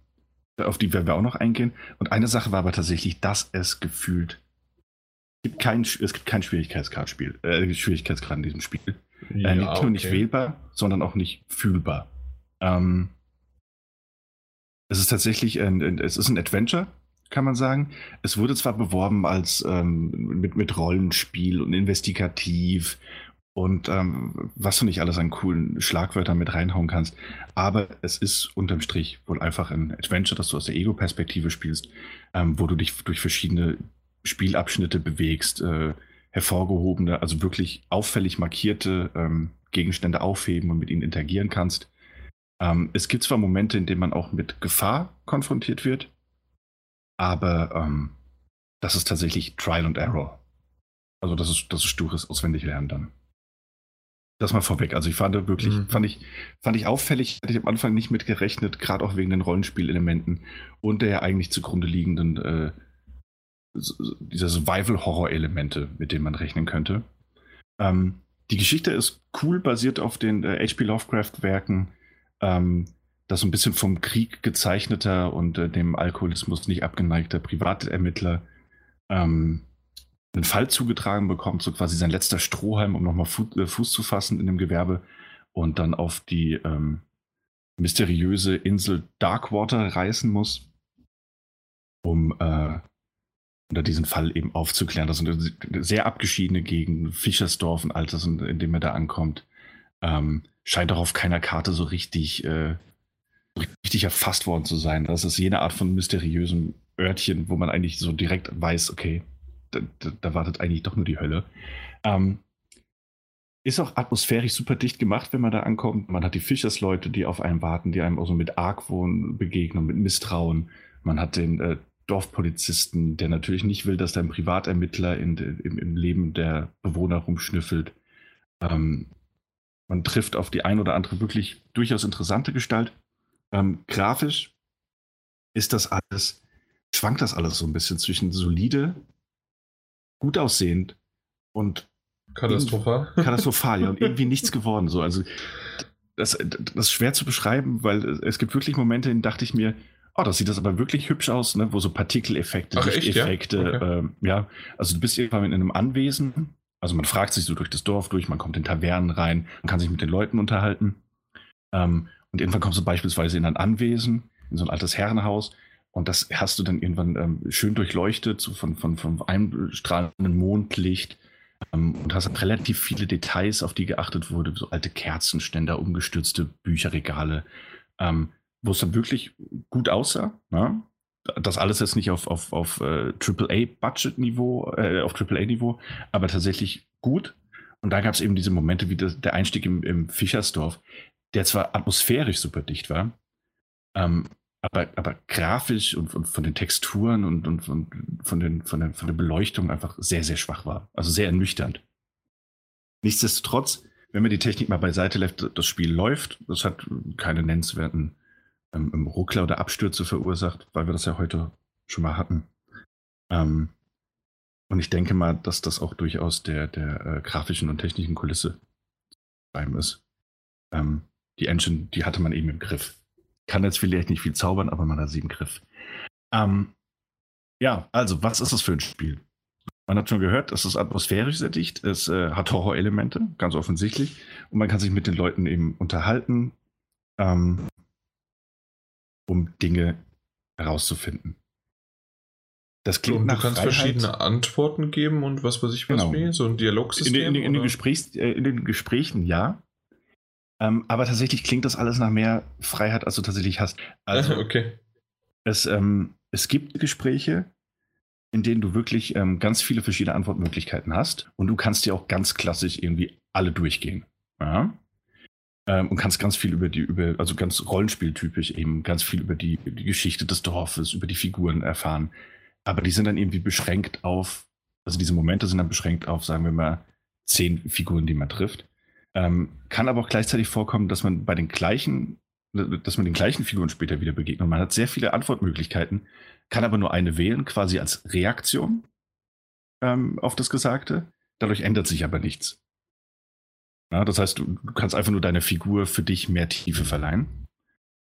auf die werden wir auch noch eingehen. Und eine Sache war aber tatsächlich, dass es gefühlt es gibt kein, es gibt kein Schwierigkeitsgrad-Spiel, äh, Schwierigkeitsgrad in diesem Spiel. Ja, äh, nicht okay. nur nicht wählbar, sondern auch nicht fühlbar. Ähm, es ist tatsächlich ein, es ist ein Adventure, kann man sagen. Es wurde zwar beworben als ähm, mit, mit Rollenspiel und investigativ und ähm, was du nicht alles an coolen Schlagwörtern mit reinhauen kannst, aber es ist unterm Strich wohl einfach ein Adventure, das du aus der Ego-Perspektive spielst, ähm, wo du dich durch verschiedene Spielabschnitte bewegst, äh, hervorgehobene, also wirklich auffällig markierte ähm, Gegenstände aufheben und mit ihnen interagieren kannst. Ähm, es gibt zwar Momente, in denen man auch mit Gefahr konfrontiert wird, aber ähm, das ist tatsächlich Trial and Error. Also das ist, das ist stures Auswendiglernen dann. Das mal vorweg. Also ich fand wirklich, mhm. fand ich, fand ich auffällig, hätte ich am Anfang nicht mit gerechnet, gerade auch wegen den Rollenspielelementen und der eigentlich zugrunde liegenden äh, dieser Survival-Horror-Elemente, mit denen man rechnen könnte. Ähm, die Geschichte ist cool, basiert auf den äh, H.P. Lovecraft-Werken. Ähm, dass so ein bisschen vom Krieg gezeichneter und äh, dem Alkoholismus nicht abgeneigter Privatermittler ähm, einen Fall zugetragen bekommt, so quasi sein letzter Strohhalm, um nochmal Fu äh, Fuß zu fassen in dem Gewerbe und dann auf die ähm, mysteriöse Insel Darkwater reisen muss, um äh, unter diesen Fall eben aufzuklären. Das eine sehr abgeschiedene Gegend, Fischersdorf und all das, in dem er da ankommt. Ähm, scheint auch auf keiner Karte so richtig äh, richtig erfasst worden zu sein. Das ist jene Art von mysteriösem Örtchen, wo man eigentlich so direkt weiß, okay, da, da, da wartet eigentlich doch nur die Hölle. Ähm, ist auch atmosphärisch super dicht gemacht, wenn man da ankommt. Man hat die Fischersleute, die auf einem warten, die einem auch so mit Argwohn begegnen, mit Misstrauen. Man hat den äh, Dorfpolizisten, der natürlich nicht will, dass dein Privatermittler in, im, im, Leben der Bewohner rumschnüffelt. Ähm, man trifft auf die ein oder andere wirklich durchaus interessante Gestalt. Ähm, grafisch ist das alles, schwankt das alles so ein bisschen zwischen solide, gut aussehend und katastrophal. Katastrophal, ja, und irgendwie nichts geworden. So. Also das, das ist schwer zu beschreiben, weil es gibt wirklich Momente, in denen dachte ich mir, oh, das sieht das aber wirklich hübsch aus, ne? wo so Partikeleffekte, Lichteffekte, ja? Okay. Ähm, ja, also du bist irgendwann in einem Anwesen, also man fragt sich so durch das Dorf durch, man kommt in Tavernen rein, man kann sich mit den Leuten unterhalten. Ähm, und irgendwann kommst du beispielsweise in ein Anwesen, in so ein altes Herrenhaus. Und das hast du dann irgendwann ähm, schön durchleuchtet, so von, von, von einem strahlenden Mondlicht. Ähm, und hast relativ viele Details, auf die geachtet wurde, so alte Kerzenständer, umgestürzte Bücherregale, ähm, wo es dann wirklich gut aussah. Ne? das alles jetzt nicht auf, auf, auf äh, AAA-Budget-Niveau, äh, auf AAA-Niveau, aber tatsächlich gut. Und da gab es eben diese Momente wie das, der Einstieg im, im Fischersdorf, der zwar atmosphärisch super dicht war, ähm, aber, aber grafisch und, und, von den Texturen und, und, und von, den, von, der, von der Beleuchtung einfach sehr, sehr schwach war. Also sehr ernüchternd. Nichtsdestotrotz, wenn man die Technik mal beiseite lässt, das Spiel läuft. Das hat keine nennenswerten ähm, Ruckler oder Abstürze verursacht, weil wir das ja heute schon mal hatten. Ähm, und ich denke mal, dass das auch durchaus der, der äh, grafischen und technischen Kulisse beim ist. Ähm, die Engine, die hatte man eben im Griff kann jetzt vielleicht nicht viel zaubern, aber man hat sie im Griff. Ähm, ja, also, was ist das für ein Spiel? Man hat schon gehört, es ist atmosphärisch sehr dicht, es äh, hat Horrorelemente, ganz offensichtlich. Und man kann sich mit den Leuten eben unterhalten, ähm, um Dinge herauszufinden. Das klingt und nach du kannst Freiheit. verschiedene Antworten geben und was weiß ich was genau. wie, so ein Dialogsystem. In, in, in, in den Gesprächs, äh, in den Gesprächen ja, ähm, aber tatsächlich klingt das alles nach mehr Freiheit, als du tatsächlich hast. Also, okay. Es, ähm, es gibt Gespräche, in denen du wirklich ähm, ganz viele verschiedene Antwortmöglichkeiten hast und du kannst dir auch ganz klassisch irgendwie alle durchgehen. Ja? Ähm, und kannst ganz viel über die, über, also ganz rollenspieltypisch eben, ganz viel über die, die Geschichte des Dorfes, über die Figuren erfahren. Aber die sind dann irgendwie beschränkt auf, also diese Momente sind dann beschränkt auf, sagen wir mal, zehn Figuren, die man trifft. Ähm, kann aber auch gleichzeitig vorkommen, dass man bei den gleichen, dass man den gleichen Figuren später wieder begegnet. Man hat sehr viele Antwortmöglichkeiten, kann aber nur eine wählen, quasi als Reaktion ähm, auf das Gesagte. Dadurch ändert sich aber nichts. Ja, das heißt, du, du, kannst einfach nur deiner Figur für dich mehr Tiefe verleihen.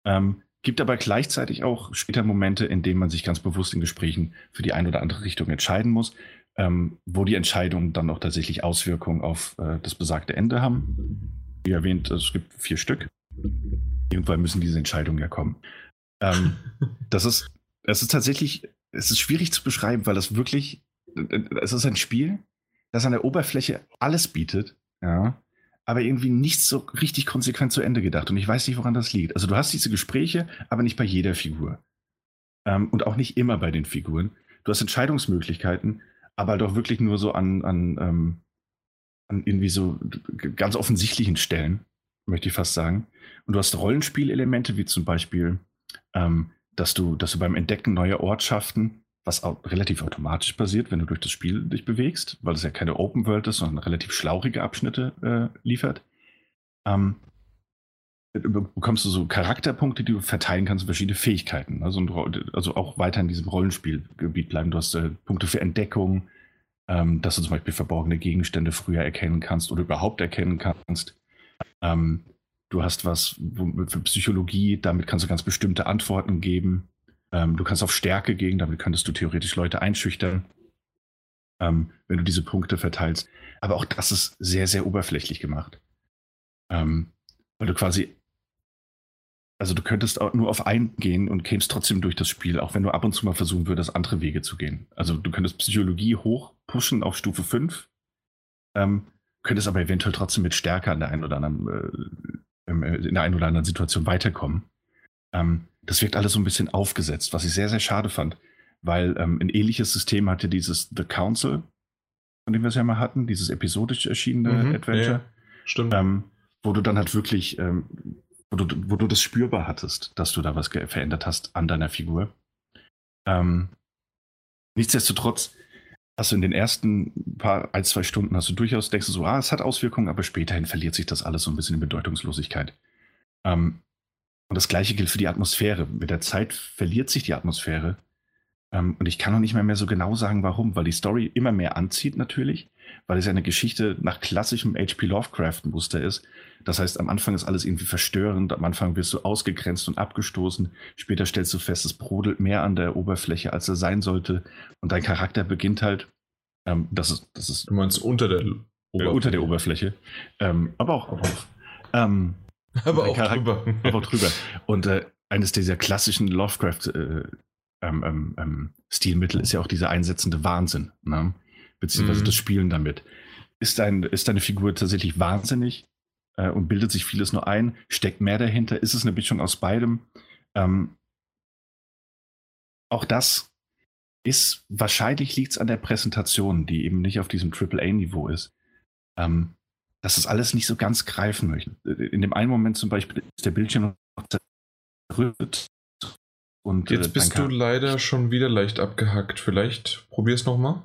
Ähm, gibt aber gleichzeitig auch später Momente, in denen man sich ganz bewusst in Gesprächen für die eine oder andere Richtung entscheiden muss ähm, wo die Entscheidungen dann auch tatsächlich Auswirkungen auf äh, das besagte Ende haben. Wie erwähnt, es gibt vier Stück. Irgendwann müssen diese Entscheidungen ja kommen. Ähm, das ist, es ist tatsächlich, es ist schwierig zu beschreiben, weil das wirklich, es ist ein Spiel, das an der Oberfläche alles bietet, ja, aber irgendwie nicht so richtig konsequent zu Ende gedacht. Und ich weiß nicht, woran das liegt. Also du hast diese Gespräche, aber nicht bei jeder Figur. Ähm, und auch nicht immer bei den Figuren. Du hast Entscheidungsmöglichkeiten, aber doch wirklich nur so an, an, ähm, an irgendwie so ganz offensichtlichen Stellen, möchte ich fast sagen. Und du hast Rollenspielelemente, wie zum Beispiel, ähm, dass, du, dass du beim Entdecken neuer Ortschaften, was auch relativ automatisch passiert, wenn du durch das Spiel dich bewegst, weil es ja keine Open World ist, sondern relativ schlaurige Abschnitte äh, liefert, ähm, bekommst du so Charakterpunkte, die du verteilen kannst verschiedene Fähigkeiten. Also, also auch weiter in diesem Rollenspielgebiet bleiben. Du hast äh, Punkte für Entdeckung, ähm, dass du zum Beispiel verborgene Gegenstände früher erkennen kannst oder überhaupt erkennen kannst. Ähm, du hast was für Psychologie, damit kannst du ganz bestimmte Antworten geben. Ähm, du kannst auf Stärke gehen, damit könntest du theoretisch Leute einschüchtern, ähm, wenn du diese Punkte verteilst. Aber auch das ist sehr, sehr oberflächlich gemacht. Ähm, weil du quasi also du könntest auch nur auf einen gehen und kämst trotzdem durch das Spiel, auch wenn du ab und zu mal versuchen würdest, andere Wege zu gehen. Also du könntest Psychologie hoch pushen auf Stufe 5, ähm, könntest aber eventuell trotzdem mit Stärke an der einen oder anderen, äh, äh, in der einen oder anderen Situation weiterkommen. Ähm, das wirkt alles so ein bisschen aufgesetzt, was ich sehr, sehr schade fand, weil ähm, ein ähnliches System hatte dieses The Council, von dem wir es ja mal hatten, dieses episodisch erschienene mhm, Adventure. Ja, stimmt. Ähm, wo du dann halt wirklich ähm, wo du, wo du das spürbar hattest, dass du da was verändert hast an deiner Figur. Ähm, nichtsdestotrotz hast du in den ersten paar, ein, zwei Stunden hast du durchaus, denkst du so, ah, es hat Auswirkungen, aber späterhin verliert sich das alles so ein bisschen in Bedeutungslosigkeit. Ähm, und das gleiche gilt für die Atmosphäre. Mit der Zeit verliert sich die Atmosphäre. Ähm, und ich kann noch nicht mehr, mehr so genau sagen, warum, weil die Story immer mehr anzieht natürlich weil es ja eine Geschichte nach klassischem H.P. Lovecraft-Muster ist. Das heißt, am Anfang ist alles irgendwie verstörend, am Anfang wirst du ausgegrenzt und abgestoßen, später stellst du fest, es brodelt mehr an der Oberfläche, als er sein sollte und dein Charakter beginnt halt, ähm, das ist, das ist... Du meinst unter der Oberfläche? Äh, unter der Oberfläche, ähm, aber auch drauf. Ähm, aber auch Charakter, drüber. aber auch drüber. Und äh, eines dieser klassischen Lovecraft- äh, ähm, ähm, ähm, Stilmittel ist ja auch dieser einsetzende Wahnsinn. Ne? beziehungsweise mhm. das Spielen damit. Ist, dein, ist deine Figur tatsächlich wahnsinnig äh, und bildet sich vieles nur ein? Steckt mehr dahinter? Ist es eine Mischung aus beidem? Ähm, auch das ist, wahrscheinlich liegt es an der Präsentation, die eben nicht auf diesem AAA-Niveau ist. Ähm, dass es alles nicht so ganz greifen möchte. In dem einen Moment zum Beispiel ist der Bildschirm noch zerrüttet. Und, Jetzt äh, bist du leider schon wieder leicht abgehackt. Vielleicht probier's nochmal.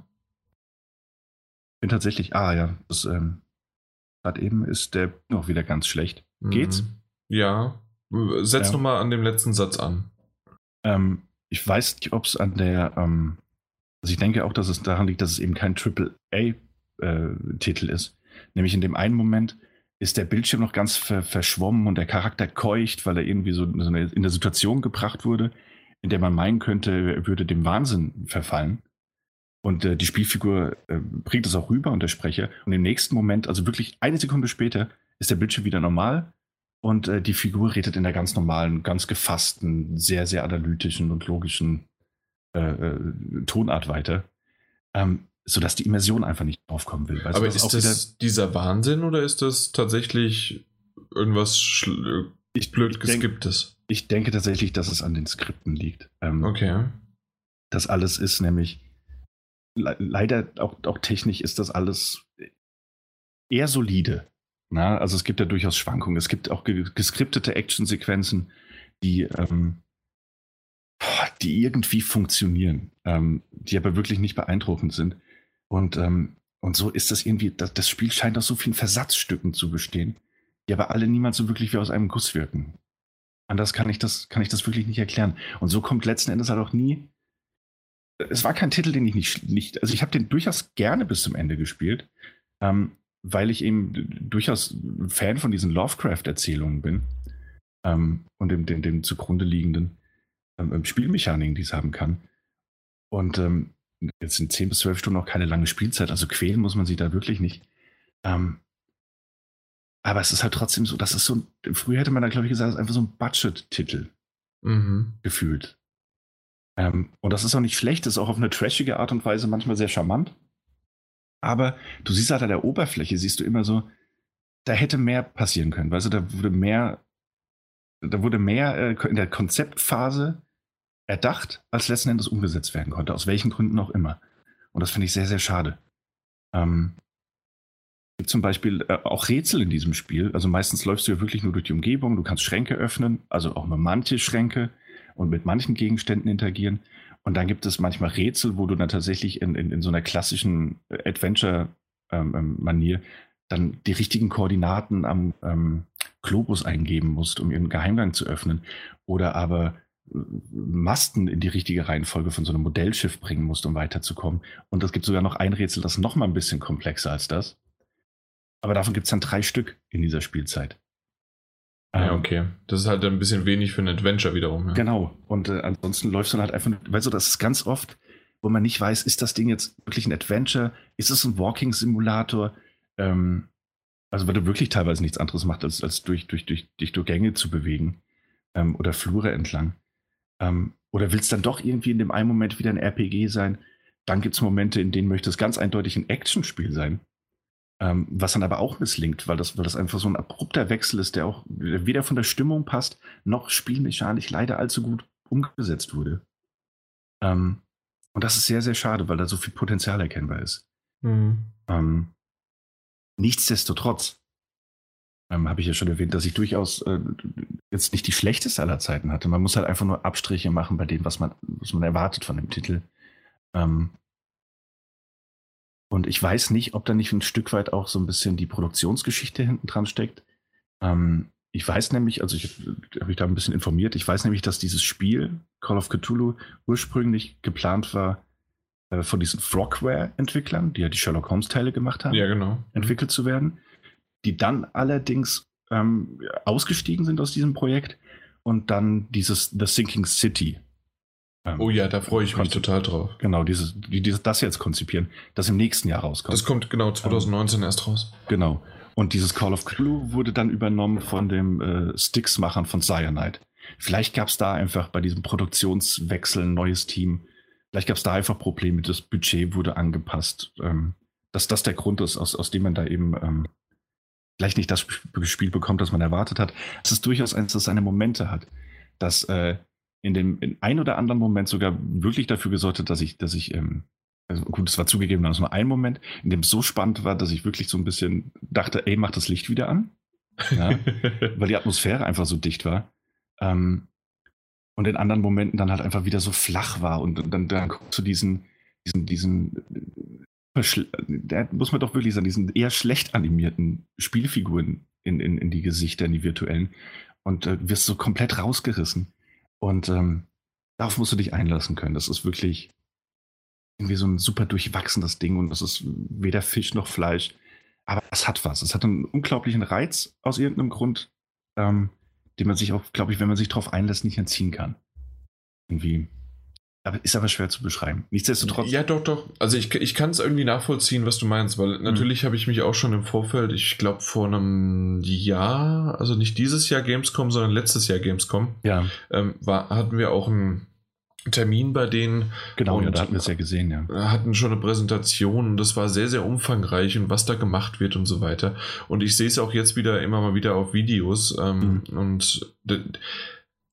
Bin tatsächlich, ah ja, das ähm, gerade eben ist der noch wieder ganz schlecht. Geht's? Mhm. Ja. Setz ja. nochmal an dem letzten Satz an. Ähm, ich weiß nicht, ob es an der, ähm, also ich denke auch, dass es daran liegt, dass es eben kein Triple-A-Titel äh, ist. Nämlich in dem einen Moment ist der Bildschirm noch ganz ver verschwommen und der Charakter keucht, weil er irgendwie so, so eine, in der Situation gebracht wurde, in der man meinen könnte, er würde dem Wahnsinn verfallen. Und äh, die Spielfigur äh, bringt das auch rüber und der Sprecher. Und im nächsten Moment, also wirklich eine Sekunde später, ist der Bildschirm wieder normal und äh, die Figur redet in der ganz normalen, ganz gefassten, sehr, sehr analytischen und logischen äh, äh, Tonart weiter. Ähm, sodass die Immersion einfach nicht aufkommen will. Aber ist das dieser Wahnsinn oder ist das tatsächlich irgendwas Schl ich, blöd geskipptes? Ich denke tatsächlich, dass es an den Skripten liegt. Ähm, okay. Das alles ist nämlich le leider auch, auch technisch ist das alles eher solide. Na, also es gibt ja durchaus Schwankungen. Es gibt auch geskriptete Actionsequenzen, die ähm, die irgendwie funktionieren, ähm, die aber wirklich nicht beeindruckend sind. Und, ähm, und so ist das irgendwie, das, das Spiel scheint aus so vielen Versatzstücken zu bestehen, die aber alle niemals so wirklich wie aus einem Guss wirken. Anders kann ich das, kann ich das wirklich nicht erklären. Und so kommt letzten Endes halt auch nie. Es war kein Titel, den ich nicht, nicht also ich habe den durchaus gerne bis zum Ende gespielt, ähm, weil ich eben durchaus Fan von diesen Lovecraft-Erzählungen bin ähm, und dem, dem, dem zugrunde liegenden ähm, Spielmechaniken, die es haben kann. Und ähm, jetzt sind 10 bis 12 Stunden noch keine lange Spielzeit, also quälen muss man sich da wirklich nicht. Ähm, aber es ist halt trotzdem so, das ist so, früher hätte man da, glaube ich, gesagt, es ist einfach so ein Budget-Titel mhm. gefühlt. Ähm, und das ist auch nicht schlecht, das ist auch auf eine trashige Art und Weise manchmal sehr charmant. Aber du siehst halt an der Oberfläche, siehst du immer so, da hätte mehr passieren können. Weißt du, da wurde mehr, da wurde mehr äh, in der Konzeptphase erdacht, als letzten Endes umgesetzt werden konnte, aus welchen Gründen auch immer. Und das finde ich sehr, sehr schade. Ähm, gibt zum Beispiel äh, auch Rätsel in diesem Spiel. Also meistens läufst du ja wirklich nur durch die Umgebung, du kannst Schränke öffnen, also auch nur manche Schränke und mit manchen Gegenständen interagieren. Und dann gibt es manchmal Rätsel, wo du dann tatsächlich in, in, in so einer klassischen Adventure-Manier ähm, ähm dann die richtigen Koordinaten am ähm, Globus eingeben musst, um ihren Geheimgang zu öffnen. Oder aber Masten in die richtige Reihenfolge von so einem Modellschiff bringen musst, um weiterzukommen. Und es gibt sogar noch ein Rätsel, das noch mal ein bisschen komplexer als das. Aber davon gibt es dann drei Stück in dieser Spielzeit. Ja, ähm, okay. Das ist halt ein bisschen wenig für ein Adventure wiederum. Ja. Genau. Und äh, ansonsten läufst du dann halt einfach, weil so, das ist ganz oft, wo man nicht weiß, ist das Ding jetzt wirklich ein Adventure? Ist es ein Walking-Simulator? Ähm, also, weil du wirklich teilweise nichts anderes machst, als, als durch, durch, durch, dich durch Gänge zu bewegen ähm, oder Flure entlang. Ähm, oder will es dann doch irgendwie in dem einen Moment wieder ein RPG sein? Dann gibt es Momente, in denen möchte es ganz eindeutig ein Actionspiel sein. Ähm, was dann aber auch misslingt, weil das, weil das einfach so ein abrupter Wechsel ist, der auch weder von der Stimmung passt, noch spielmechanisch leider allzu gut umgesetzt wurde. Ähm, und das ist sehr, sehr schade, weil da so viel Potenzial erkennbar ist. Mhm. Ähm, nichtsdestotrotz ähm, habe ich ja schon erwähnt, dass ich durchaus äh, jetzt nicht die schlechteste aller Zeiten hatte. Man muss halt einfach nur Abstriche machen bei dem, was man, was man erwartet von dem Titel. Ähm, und ich weiß nicht, ob da nicht ein Stück weit auch so ein bisschen die Produktionsgeschichte hinten dran steckt. Ähm, ich weiß nämlich, also ich habe mich da ein bisschen informiert, ich weiß nämlich, dass dieses Spiel, Call of Cthulhu, ursprünglich geplant war, äh, von diesen Frogware-Entwicklern, die ja die Sherlock Holmes-Teile gemacht haben, ja, genau. entwickelt zu werden die dann allerdings ähm, ausgestiegen sind aus diesem Projekt und dann dieses The Sinking City. Ähm, oh ja, da freue ich mich total drauf. Genau, dieses, die, dieses, das jetzt konzipieren, das im nächsten Jahr rauskommt. Das kommt genau 2019 ähm, erst raus. Genau. Und dieses Call of Cthulhu wurde dann übernommen von dem äh, Sticks-Machern von Cyanide. Vielleicht gab es da einfach bei diesem Produktionswechsel ein neues Team. Vielleicht gab es da einfach Probleme. Das Budget wurde angepasst. Ähm, dass das der Grund ist, aus, aus dem man da eben ähm, vielleicht nicht das Spiel bekommt, das man erwartet hat. Es ist durchaus eins, das seine Momente hat. Dass äh, in dem in ein oder anderen Moment sogar wirklich dafür gesorgt hat, dass ich, dass ich, ähm, also gut, es war zugegeben, das war ein Moment, in dem es so spannend war, dass ich wirklich so ein bisschen dachte, ey, mach das Licht wieder an. Ja, weil die Atmosphäre einfach so dicht war. Ähm, und in anderen Momenten dann halt einfach wieder so flach war und, und dann, dann guckst du diesen, diesen, diesen, da muss man doch wirklich sagen, diesen eher schlecht animierten Spielfiguren in, in, in die Gesichter, in die virtuellen und äh, wirst so komplett rausgerissen. Und ähm, darauf musst du dich einlassen können. Das ist wirklich irgendwie so ein super durchwachsenes Ding und das ist weder Fisch noch Fleisch. Aber es hat was. Es hat einen unglaublichen Reiz aus irgendeinem Grund, ähm, den man sich auch, glaube ich, wenn man sich darauf einlässt, nicht entziehen kann. Irgendwie. Aber ist aber schwer zu beschreiben. Nichtsdestotrotz. Ja, doch, doch. Also ich, ich kann es irgendwie nachvollziehen, was du meinst, weil mhm. natürlich habe ich mich auch schon im Vorfeld, ich glaube vor einem Jahr, also nicht dieses Jahr Gamescom, sondern letztes Jahr Gamescom, ja. ähm, war, hatten wir auch einen Termin bei denen. Genau, ja, da hatten wir es ja gesehen, ja. Hatten schon eine Präsentation und das war sehr, sehr umfangreich und was da gemacht wird und so weiter. Und ich sehe es auch jetzt wieder immer mal wieder auf Videos ähm, mhm. und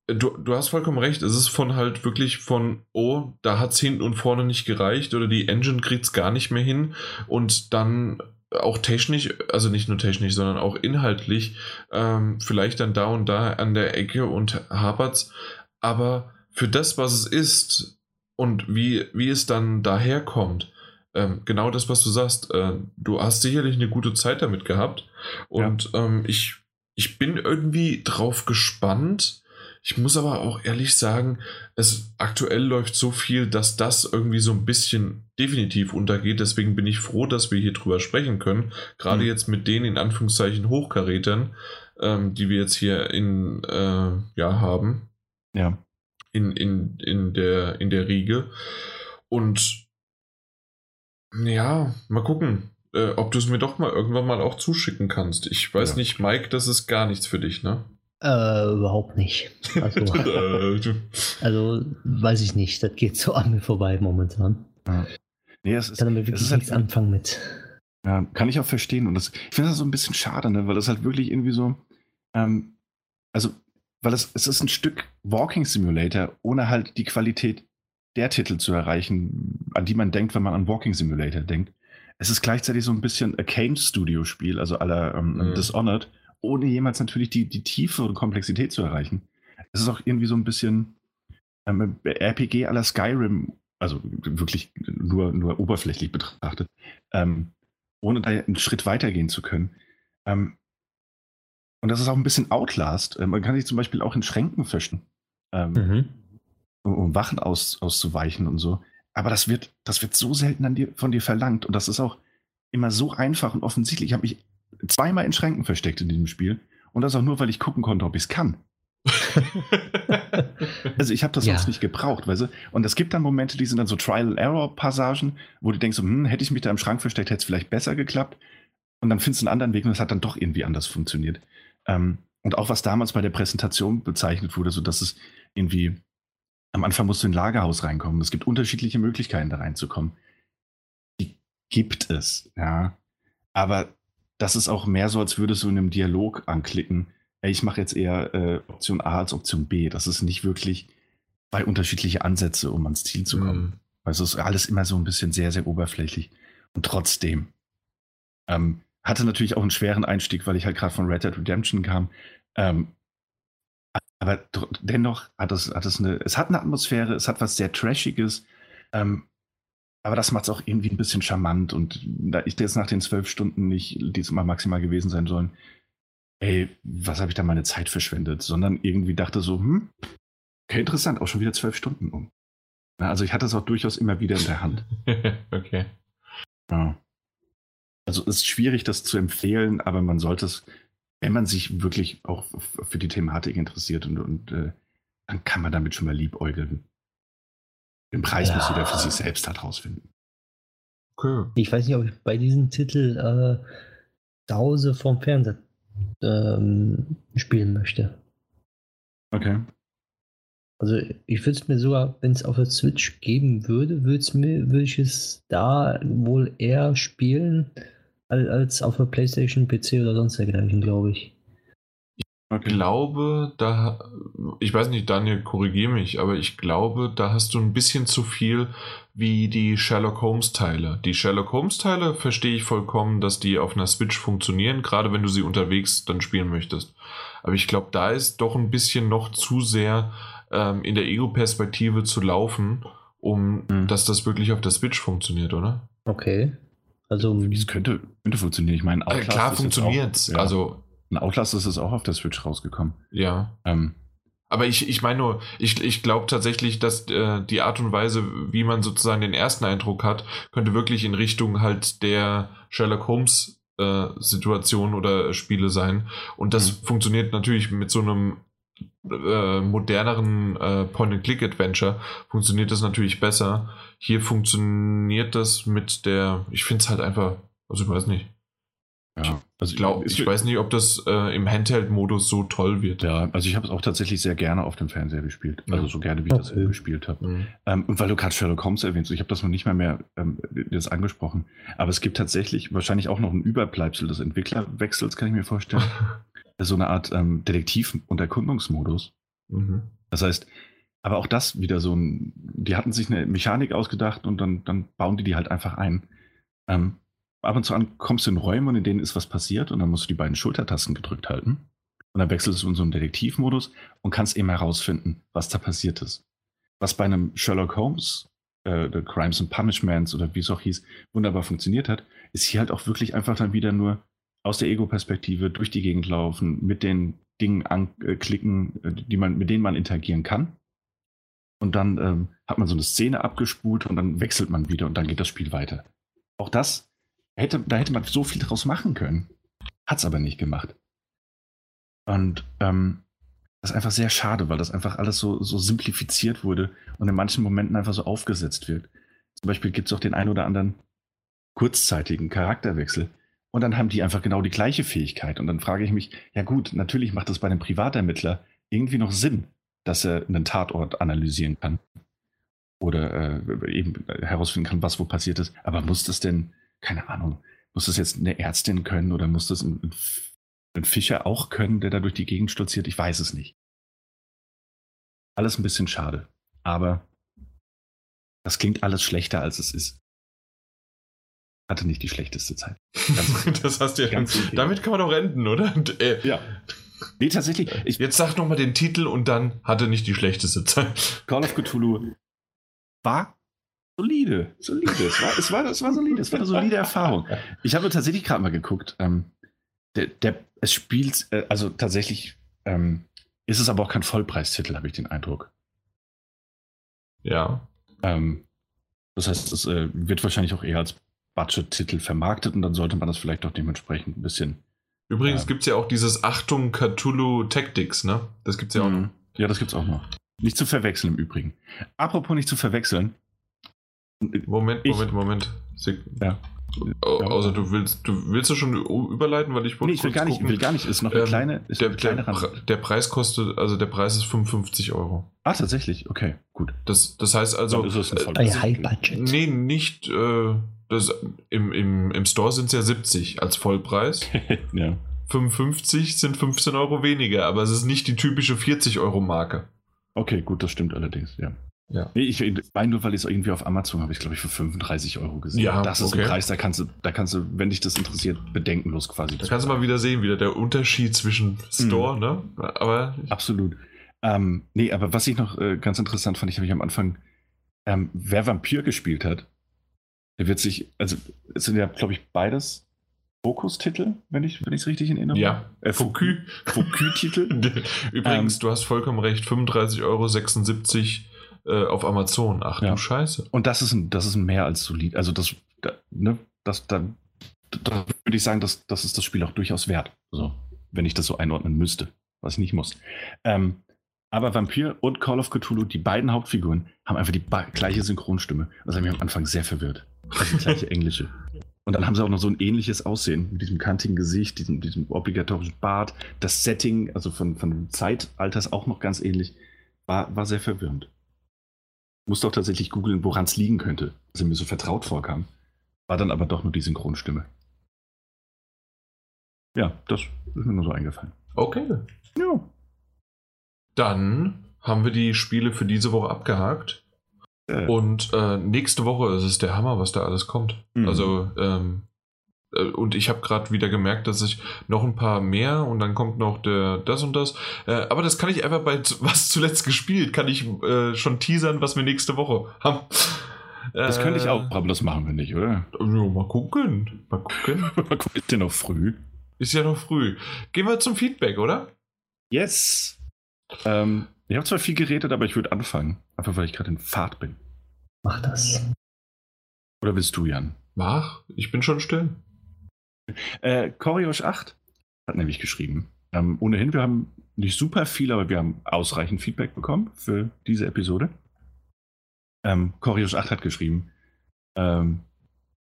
Du, du hast vollkommen recht. Es ist von halt wirklich von, oh, da hat es hinten und vorne nicht gereicht oder die Engine kriegt es gar nicht mehr hin und dann auch technisch, also nicht nur technisch, sondern auch inhaltlich, ähm, vielleicht dann da und da an der Ecke und hapert's. Aber für das, was es ist und wie, wie es dann daherkommt, ähm, genau das, was du sagst, äh, du hast sicherlich eine gute Zeit damit gehabt und ja. ähm, ich, ich bin irgendwie drauf gespannt, ich muss aber auch ehrlich sagen, es aktuell läuft so viel, dass das irgendwie so ein bisschen definitiv untergeht. Deswegen bin ich froh, dass wir hier drüber sprechen können. Gerade mhm. jetzt mit den in Anführungszeichen Hochkarätern, ähm, die wir jetzt hier in äh, ja haben. Ja. In, in, in, der, in der Riege. Und ja, mal gucken, äh, ob du es mir doch mal irgendwann mal auch zuschicken kannst. Ich weiß ja. nicht, Mike, das ist gar nichts für dich, ne? Äh, überhaupt nicht. Also, also, weiß ich nicht. Das geht so an mir vorbei momentan. Ja. Nee, es ist, kann damit wirklich nichts halt, anfangen mit. Ja, kann ich auch verstehen. Und das, ich finde das so ein bisschen schade, ne? weil das halt wirklich irgendwie so, ähm, also, weil es, es ist ein Stück Walking Simulator, ohne halt die Qualität der Titel zu erreichen, an die man denkt, wenn man an Walking Simulator denkt. Es ist gleichzeitig so ein bisschen ein Kane Studio Spiel, also aller ähm, mhm. Dishonored, ohne jemals natürlich die, die Tiefe und Komplexität zu erreichen. Es ist auch irgendwie so ein bisschen ähm, RPG aller Skyrim, also wirklich nur, nur oberflächlich betrachtet, ähm, ohne da einen Schritt weitergehen zu können. Ähm, und das ist auch ein bisschen Outlast. Ähm, man kann sich zum Beispiel auch in Schränken fischen, ähm, mhm. um, um, Wachen aus, auszuweichen und so. Aber das wird, das wird so selten dir, von dir verlangt und das ist auch immer so einfach und offensichtlich. Ich habe mich zweimal in Schränken versteckt in diesem Spiel. Und das auch nur, weil ich gucken konnte, ob ich es kann. also ich habe das ja. sonst nicht gebraucht, weißt du? Und es gibt dann Momente, die sind dann so Trial-Error-Passagen, wo du denkst, hm, hätte ich mich da im Schrank versteckt, hätte es vielleicht besser geklappt. Und dann findest du einen anderen Weg und es hat dann doch irgendwie anders funktioniert. Ähm, und auch was damals bei der Präsentation bezeichnet wurde, so dass es irgendwie am Anfang musst du in ein Lagerhaus reinkommen. Es gibt unterschiedliche Möglichkeiten, da reinzukommen. Die gibt es, ja. Aber das ist auch mehr so, als würdest du in einem Dialog anklicken, ey, ich mache jetzt eher äh, Option A als Option B. Das ist nicht wirklich zwei unterschiedliche Ansätze, um ans Ziel zu kommen. Mm. Also es ist alles immer so ein bisschen sehr, sehr oberflächlich. Und trotzdem ähm, hatte natürlich auch einen schweren Einstieg, weil ich halt gerade von Red Dead Redemption kam. Ähm, aber dennoch hat es, hat es eine, es hat eine Atmosphäre, es hat was sehr Trashiges. Ähm, aber das macht es auch irgendwie ein bisschen charmant. Und da ich jetzt nach den zwölf Stunden nicht diesmal maximal gewesen sein sollen, ey, was habe ich da meine Zeit verschwendet? Sondern irgendwie dachte so, hm, okay, interessant, auch schon wieder zwölf Stunden um. Also ich hatte es auch durchaus immer wieder in der Hand. okay. Ja. Also es ist schwierig, das zu empfehlen, aber man sollte es, wenn man sich wirklich auch für die Thematik interessiert und, und äh, dann kann man damit schon mal liebäugeln. Den Preis ja. muss jeder für sich selbst halt rausfinden. Okay. Ich weiß nicht, ob ich bei diesem Titel äh, zu Hause vorm Fernseher ähm, spielen möchte. Okay. Also ich würde es mir sogar, wenn es auf der Switch geben würde, würde mir, würde ich es da wohl eher spielen als auf der Playstation, PC oder sonst dergleichen, glaube ich. Okay. glaube, da, ich weiß nicht, Daniel, korrigiere mich, aber ich glaube, da hast du ein bisschen zu viel wie die Sherlock Holmes Teile. Die Sherlock Holmes Teile verstehe ich vollkommen, dass die auf einer Switch funktionieren, gerade wenn du sie unterwegs dann spielen möchtest. Aber ich glaube, da ist doch ein bisschen noch zu sehr ähm, in der Ego-Perspektive zu laufen, um mhm. dass das wirklich auf der Switch funktioniert, oder? Okay. Also, es könnte, könnte funktionieren. Ich meine, äh, klar funktioniert es. Ja. Also, ein Outlast ist es auch auf der Switch rausgekommen. Ja. Ähm, aber ich, ich meine nur, ich, ich glaube tatsächlich, dass äh, die Art und Weise, wie man sozusagen den ersten Eindruck hat, könnte wirklich in Richtung halt der Sherlock Holmes äh, Situation oder Spiele sein. Und das mhm. funktioniert natürlich mit so einem äh, moderneren äh, Point-and-Click-Adventure funktioniert das natürlich besser. Hier funktioniert das mit der, ich finde es halt einfach, also ich weiß nicht. Ja, also ich, glaub, ich weiß nicht, ob das äh, im Handheld-Modus so toll wird. Ja, also ich habe es auch tatsächlich sehr gerne auf dem Fernseher gespielt. Ja. Also so gerne, wie ich okay. das gespielt habe. Mhm. Ähm, und weil du gerade Sherlock Holmes erwähnst, ich habe das noch nicht mal mehr ähm, das angesprochen. Aber es gibt tatsächlich wahrscheinlich auch noch ein Überbleibsel des Entwicklerwechsels, kann ich mir vorstellen. so eine Art ähm, Detektiv- und Erkundungsmodus. Mhm. Das heißt, aber auch das wieder so ein, die hatten sich eine Mechanik ausgedacht und dann, dann bauen die die halt einfach ein. Ähm, ab und zu an kommst du in Räume, in denen ist was passiert und dann musst du die beiden Schultertasten gedrückt halten. Und dann wechselst du in so einen Detektivmodus und kannst eben herausfinden, was da passiert ist. Was bei einem Sherlock Holmes, äh, The Crimes and Punishments oder wie es auch hieß, wunderbar funktioniert hat, ist hier halt auch wirklich einfach dann wieder nur aus der Ego-Perspektive durch die Gegend laufen, mit den Dingen anklicken, äh, die man, mit denen man interagieren kann. Und dann ähm, hat man so eine Szene abgespult und dann wechselt man wieder und dann geht das Spiel weiter. Auch das Hätte, da hätte man so viel draus machen können. Hat es aber nicht gemacht. Und ähm, das ist einfach sehr schade, weil das einfach alles so, so simplifiziert wurde und in manchen Momenten einfach so aufgesetzt wird. Zum Beispiel gibt es auch den einen oder anderen kurzzeitigen Charakterwechsel. Und dann haben die einfach genau die gleiche Fähigkeit. Und dann frage ich mich, ja gut, natürlich macht das bei einem Privatermittler irgendwie noch Sinn, dass er einen Tatort analysieren kann. Oder äh, eben herausfinden kann, was wo passiert ist. Aber muss das denn keine Ahnung, muss das jetzt eine Ärztin können oder muss das ein, ein Fischer auch können, der da durch die Gegend stolziert? Ich weiß es nicht. Alles ein bisschen schade. Aber das klingt alles schlechter, als es ist. Hatte nicht die schlechteste Zeit. das hast du ja. Ganz damit kann man doch enden, oder? Äh, ja. Nee, tatsächlich. Ich, Jetzt sag nochmal den Titel und dann hatte nicht die schlechteste Zeit. Call of Cthulhu war solide, solide. Es war, es war, es war solide, es war eine solide Erfahrung. Ich habe tatsächlich gerade mal geguckt. Ähm, der, der, es spielt, äh, also tatsächlich ähm, ist es aber auch kein Vollpreistitel, habe ich den Eindruck. Ja. Ähm, das heißt, es äh, wird wahrscheinlich auch eher als Budget-Titel vermarktet und dann sollte man das vielleicht auch dementsprechend ein bisschen. Übrigens äh, gibt es ja auch dieses Achtung Cthulhu Tactics, ne? Das gibt es ja auch noch. Mhm. Ja, das gibt es auch noch. Nicht zu verwechseln im Übrigen. Apropos nicht zu verwechseln, Moment, ich, Moment, Moment. Sie, ja. Also du willst, du willst du schon überleiten, weil ich wollte. Nee, ich will gar nicht, will gar nicht. Ist noch eine ähm, kleine. Ist der, eine kleine der, der, Preis kostet, also der Preis ist 55 Euro. Ah, tatsächlich. Okay, gut. Das, das heißt also. Dann ist es ein äh, High Budget. Nee, nicht. Äh, das, im, im, Im Store sind es ja 70 als Vollpreis. ja. 55 sind 15 Euro weniger, aber es ist nicht die typische 40 Euro Marke. Okay, gut, das stimmt allerdings, ja. Ja. Nee, ich weil ich es irgendwie auf Amazon habe ich, glaube ich, für 35 Euro gesehen. Ja, das ist okay. ein Preis, da kannst du, da kannst du, wenn dich das interessiert, bedenkenlos quasi. Da kannst du mal wieder sehen, wieder der Unterschied zwischen Store, mhm. ne? Aber. Absolut. Ähm, nee, aber was ich noch äh, ganz interessant fand, ich habe ich am Anfang, ähm, wer Vampir gespielt hat, der wird sich, also es sind ja, glaube ich, beides Fokus-Titel, wenn ich es richtig in Erinnerung habe. Ja, äh, Fokü-Titel. Übrigens, ähm, du hast vollkommen recht, 35,76 Euro äh, auf Amazon. Ach ja. du Scheiße. Und das ist ein, das ist ein mehr als solid. Also das, da, ne, das, da, da würde ich sagen, das, das ist das Spiel auch durchaus wert. So, wenn ich das so einordnen müsste, was ich nicht muss. Ähm, aber Vampir und Call of Cthulhu, die beiden Hauptfiguren, haben einfach die gleiche Synchronstimme. Das hat mich am Anfang sehr verwirrt. Also die gleiche englische. Und dann haben sie auch noch so ein ähnliches Aussehen mit diesem kantigen Gesicht, diesem, diesem obligatorischen Bart. Das Setting, also von, von Zeitalters auch noch ganz ähnlich, war, war sehr verwirrend musste auch tatsächlich googeln, woran es liegen könnte, dass er mir so vertraut vorkam. War dann aber doch nur die Synchronstimme. Ja, das ist mir nur so eingefallen. Okay. Ja. Dann haben wir die Spiele für diese Woche abgehakt. Äh. Und äh, nächste Woche ist es der Hammer, was da alles kommt. Mhm. Also, ähm, äh, und ich habe gerade wieder gemerkt, dass ich noch ein paar mehr und dann kommt noch der das und das. Äh, aber das kann ich einfach bei was zuletzt gespielt, kann ich äh, schon teasern, was wir nächste Woche haben. Das könnte ich auch, aber das machen wir nicht, oder? Ja, mal gucken. Mal gucken. ist ja noch früh. Ist ja noch früh. Gehen wir zum Feedback, oder? Yes. Ähm, ich habe zwar viel geredet, aber ich würde anfangen. Einfach weil ich gerade in Fahrt bin. Mach das. Oder willst du, Jan? Mach, ich bin schon still. Äh, Koriosch 8 hat nämlich geschrieben. Ähm, ohnehin, wir haben nicht super viel, aber wir haben ausreichend Feedback bekommen für diese Episode. Ähm, Koriosch 8 hat geschrieben. Ähm,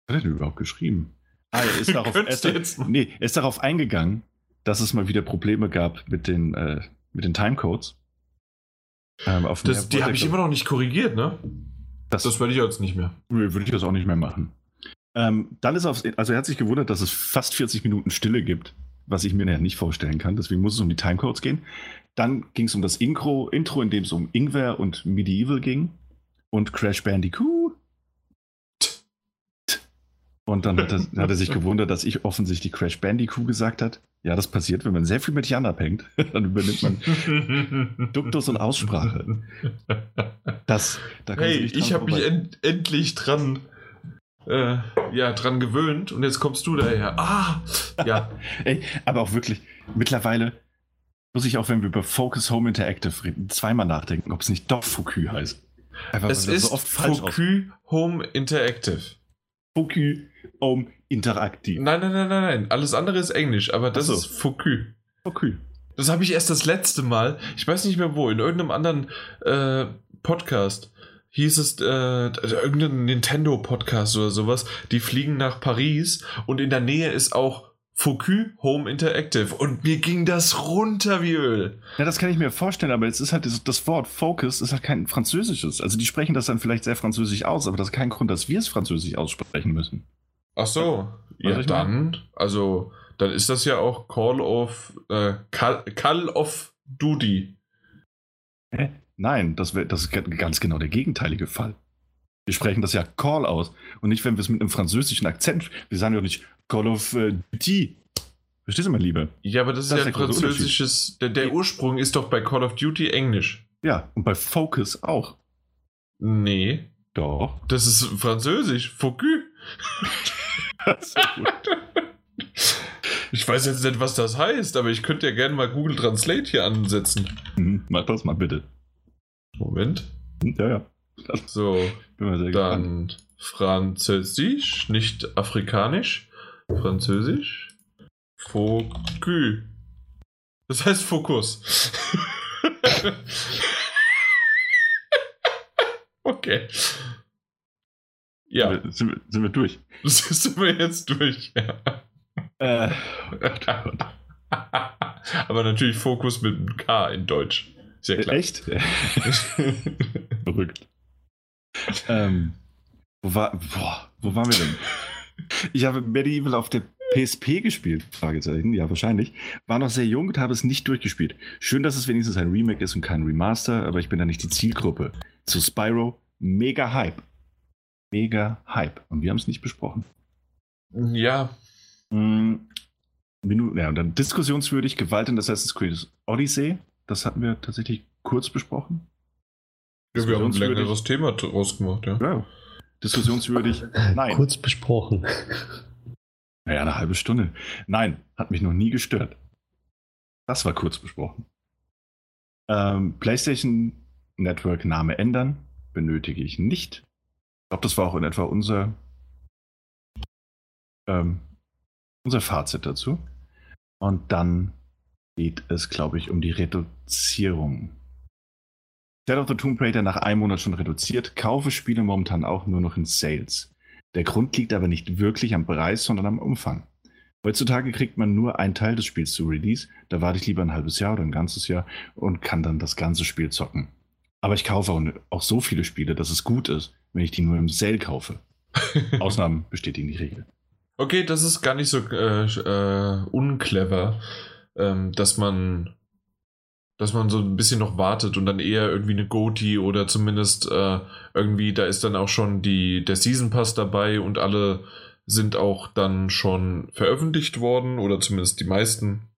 was hat er denn überhaupt geschrieben? Ah, er ist, darauf, er, ist, nee, er ist darauf eingegangen, dass es mal wieder Probleme gab mit den, äh, mit den Timecodes. Ähm, das, die habe ich immer noch nicht korrigiert, ne? Das, das werde ich jetzt nicht mehr. Nö, würde ich das auch nicht mehr machen. Ähm, dann ist auf, also er hat sich gewundert, dass es fast 40 Minuten Stille gibt, was ich mir ja nicht vorstellen kann. Deswegen muss es um die Timecodes gehen. Dann ging es um das Intro, Intro, in dem es um Ingwer und Medieval ging und Crash Bandicoot. Und dann hat er, hat er sich gewundert, dass ich offensichtlich Crash Bandicoot gesagt hat. Ja, das passiert, wenn man sehr viel mit Jan abhängt. Dann übernimmt man Duktus und Aussprache. Das, da hey, ich habe mich end, endlich dran, äh, ja, dran gewöhnt und jetzt kommst du daher. Ah, ja. Ey, aber auch wirklich, mittlerweile muss ich auch, wenn wir über Focus Home Interactive reden, zweimal nachdenken, ob es nicht doch Focus heißt. Einfach, es ist so oft Focus Home Interactive. Focus Home Interactive. Nein, nein, nein, nein, nein. Alles andere ist Englisch, aber das so. ist Focus. Focus. Das habe ich erst das letzte Mal, ich weiß nicht mehr wo, in irgendeinem anderen äh, Podcast hieß es, äh, irgendein Nintendo-Podcast oder sowas, die fliegen nach Paris und in der Nähe ist auch Focus Home Interactive und mir ging das runter wie Öl. Ja, das kann ich mir vorstellen, aber es ist halt das, Wort Focus ist halt kein französisches. Also die sprechen das dann vielleicht sehr französisch aus, aber das ist kein Grund, dass wir es französisch aussprechen müssen. Ach so, ja, ja dann, also dann ist das ja auch Call of äh, Call, Call of Duty. Hä? Nein, das, wär, das ist ganz genau der gegenteilige Fall. Wir sprechen das ja Call aus und nicht, wenn wir es mit einem französischen Akzent. Wir sagen ja nicht Call of äh, Duty. Verstehst du, mein Lieber? Ja, aber das, das ist ja ein französisches. Der, der, Ursprung ist doch bei Call of Duty Englisch. Ja, und bei Focus auch. Nee. Doch. Das ist französisch. Focus. ich weiß jetzt nicht, was das heißt, aber ich könnte ja gerne mal Google Translate hier ansetzen. Mhm, mach das mal bitte. Moment. Ja, ja. So, dann gespannt. Französisch, nicht afrikanisch. Französisch. Focus. Das heißt Fokus. okay. Ja. Sind wir, sind wir durch? Sind wir jetzt durch, ja. Äh, Aber natürlich Fokus mit K in Deutsch. Sehr klar. Echt? Verrückt. Ähm, wo, war, boah, wo waren wir denn? Ich habe Medieval auf der PSP gespielt, Fragezeichen, ja wahrscheinlich. War noch sehr jung und habe es nicht durchgespielt. Schön, dass es wenigstens ein Remake ist und kein Remaster, aber ich bin da nicht die Zielgruppe. Zu Spyro, mega Hype. Mega Hype. Und wir haben es nicht besprochen. Ja. Hm, ja, und dann diskussionswürdig Gewalt in Assassin's Creed Odyssey. Das hatten wir tatsächlich kurz besprochen. Ja, wir haben ein längeres Thema draus gemacht, ja. ja. Diskussionswürdig. Nein. Kurz besprochen. Naja, eine halbe Stunde. Nein, hat mich noch nie gestört. Das war kurz besprochen. Ähm, PlayStation Network Name ändern benötige ich nicht. Ich glaube, das war auch in etwa unser, ähm, unser Fazit dazu. Und dann geht es, glaube ich, um die Reduzierung. Shadow of the Tomb Raider nach einem Monat schon reduziert, kaufe Spiele momentan auch nur noch in Sales. Der Grund liegt aber nicht wirklich am Preis, sondern am Umfang. Heutzutage kriegt man nur einen Teil des Spiels zu Release, da warte ich lieber ein halbes Jahr oder ein ganzes Jahr und kann dann das ganze Spiel zocken. Aber ich kaufe auch, auch so viele Spiele, dass es gut ist, wenn ich die nur im Sale kaufe. Ausnahmen bestätigen die Regel. Okay, das ist gar nicht so äh, äh, unclever. Ähm, dass man dass man so ein bisschen noch wartet und dann eher irgendwie eine Goti oder zumindest äh, irgendwie, da ist dann auch schon die, der Season Pass dabei und alle sind auch dann schon veröffentlicht worden oder zumindest die meisten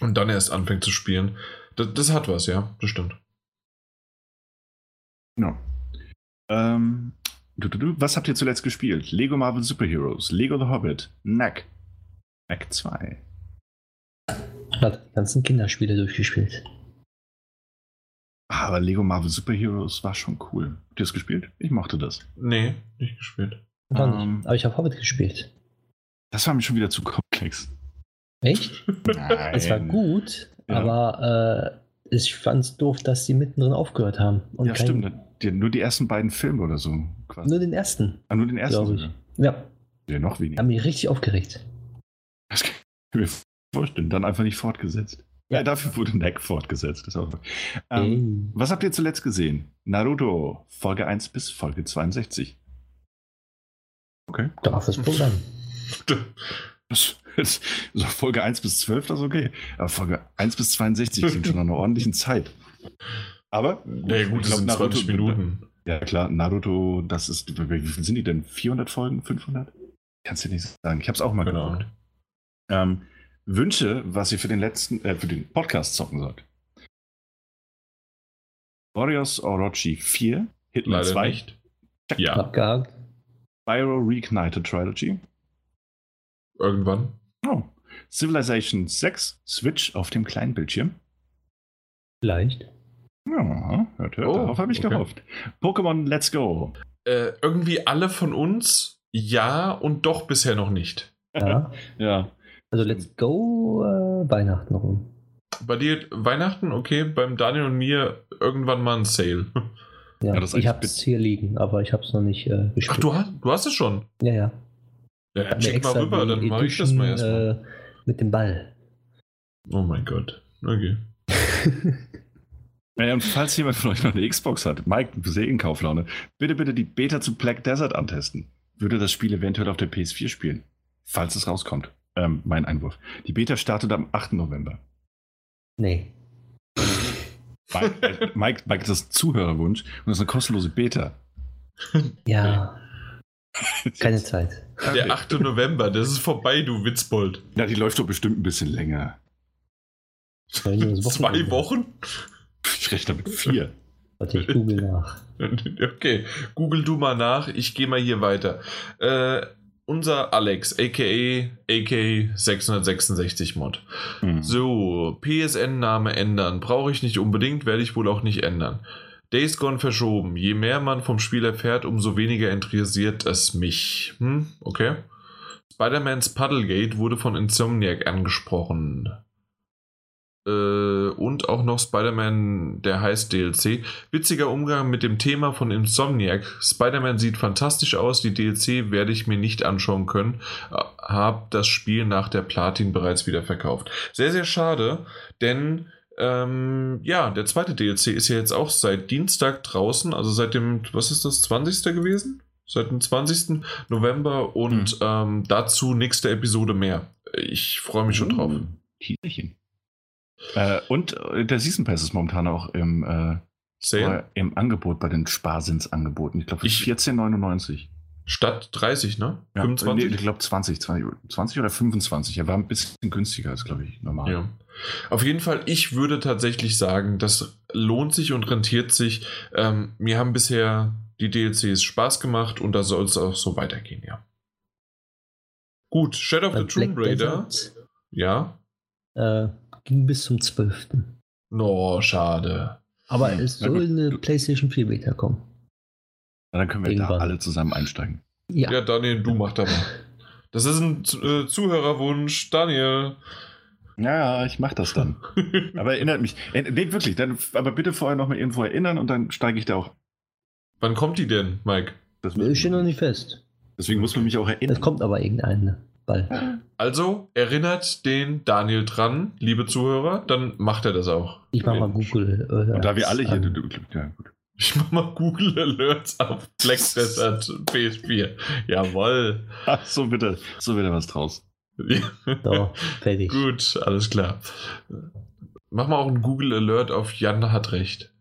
und dann erst anfängt zu spielen. Das, das hat was, ja, das stimmt. Genau. Ähm, du, du, du, was habt ihr zuletzt gespielt? Lego Marvel Superheroes, Lego The Hobbit, Knack, Knack 2. Ich habe die ganzen Kinderspiele durchgespielt. Aber Lego Marvel Superheroes war schon cool. Habt ihr das gespielt? Ich mochte das. Nee, nicht gespielt. Um, Aber ich habe Hobbit gespielt. Das war mir schon wieder zu komplex. Echt? Nein. Es war gut, ja. aber äh, ich fand es doof, dass sie mittendrin aufgehört haben. ja, kein... stimmt. Die, nur die ersten beiden Filme oder so. Quasi. Nur den ersten. Ah, nur den ersten? Ich. Ja. Ja, noch weniger. Haben mich richtig aufgeregt. Das kann ich mir vorstellen. Dann einfach nicht fortgesetzt. Ja, dafür wurde Neck fortgesetzt. Ähm, hey. Was habt ihr zuletzt gesehen? Naruto, Folge 1 bis Folge 62. Okay. Braves Programm. Das, das, so Folge 1 bis 12, das ist okay. Aber Folge 1 bis 62 klingt schon nach einer ordentlichen Zeit. Aber. Ja, gut, das sind Naruto, 20 Minuten. Ja, klar, Naruto, das ist. Wie viel sind die denn? 400 Folgen? 500? Kannst du nicht sagen. Ich habe es auch mal genau. geguckt. Ähm, Wünsche, was ihr für den letzten, äh, für den Podcast zocken sollt. Warriors Orochi 4, Hitman Leider 2. Nicht. Ja. Abgehakt. Spyro Reignited Trilogy. Irgendwann. Oh. Civilization 6, Switch auf dem kleinen Bildschirm. Vielleicht. Ja, hört, hört, oh, darauf habe ich okay. gehofft. Pokémon Let's Go. Äh, irgendwie alle von uns ja und doch bisher noch nicht. Ja. ja. Also Let's Go äh, Weihnachten rum. Bei dir Weihnachten, okay. Beim Daniel und mir irgendwann mal ein Sale. Ja, ja ich habe es hier liegen, aber ich habe es noch nicht äh, gespielt. Ach, du hast, du hast es schon? Ja, ja. Ja, check mal rüber, dann mache ich das mal erstmal. Äh, mit dem Ball. Oh mein Gott. Okay. Ja, und falls jemand von euch noch eine Xbox hat, Mike, du bist eh in Kauflaune, bitte, bitte die Beta zu Black Desert antesten. Würde das Spiel eventuell auf der PS4 spielen, falls es rauskommt. Ähm, mein Einwurf. Die Beta startet am 8. November. Nee. Mike, äh, Mike, Mike, das ist Zuhörerwunsch und das ist eine kostenlose Beta. Ja. Keine Zeit. Der 8. November, das ist vorbei, du Witzbold. Ja, die läuft doch bestimmt ein bisschen länger. Zwei Wochen? Ich rechne mit vier. Warte, ich google nach. Okay, google du mal nach. Ich gehe mal hier weiter. Äh, unser Alex, aka AK 666 Mod. Mhm. So, PSN-Name ändern. Brauche ich nicht unbedingt, werde ich wohl auch nicht ändern. Days Gone verschoben. Je mehr man vom Spiel erfährt, umso weniger interessiert es mich. Hm, okay. Spider-Mans Puddlegate wurde von Insomniac angesprochen und auch noch Spider-Man, der heißt DLC. Witziger Umgang mit dem Thema von Insomniac. Spider-Man sieht fantastisch aus, die DLC werde ich mir nicht anschauen können. Äh, hab das Spiel nach der Platin bereits wieder verkauft. Sehr, sehr schade, denn ähm, ja, der zweite DLC ist ja jetzt auch seit Dienstag draußen, also seit dem, was ist das, 20. gewesen? Seit dem 20. November und mhm. ähm, dazu nächste Episode mehr. Ich freue mich schon drauf. Uh, Tierchen. Äh, und äh, der Season Pass ist momentan auch im, äh, im Angebot bei den Sparsinsangeboten. Ich glaube, für 14,99. Statt 30, ne? Ja, 25? Nee, ich glaube 20, 20, 20 oder 25. Er war ein bisschen günstiger als, glaube ich, normal. Ja. Auf jeden Fall, ich würde tatsächlich sagen, das lohnt sich und rentiert sich. Ähm, mir haben bisher die DLCs Spaß gemacht und da soll es auch so weitergehen, ja. Gut, Shadow of the Tomb Raider. Ja. Äh, ging bis zum 12. No, schade. Aber hm. es soll eine PlayStation 4 Beta kommen. Na, dann können wir Irgendwann. da alle zusammen einsteigen. Ja, ja Daniel, du mach da mal. Das ist ein äh, Zuhörerwunsch. Daniel. Ja, ich mach das dann. aber erinnert mich. Äh, nee, wirklich. Dann, aber bitte vorher noch mal irgendwo erinnern und dann steige ich da auch. Wann kommt die denn, Mike? Das ich stehe noch nicht fest. Deswegen muss man mich auch erinnern. Es kommt aber irgendeine. Ball. Also erinnert den Daniel dran, liebe Zuhörer, dann macht er das auch. Ich mach mal Google Alerts. Und da wir alle hier. Ja, gut. Ich mach mal Google Alerts auf Black Desert PS4. Jawoll. Ach, so bitte, so wieder was draus. so, fertig. Gut, alles klar. Mach mal auch einen Google Alert auf Jan hat recht.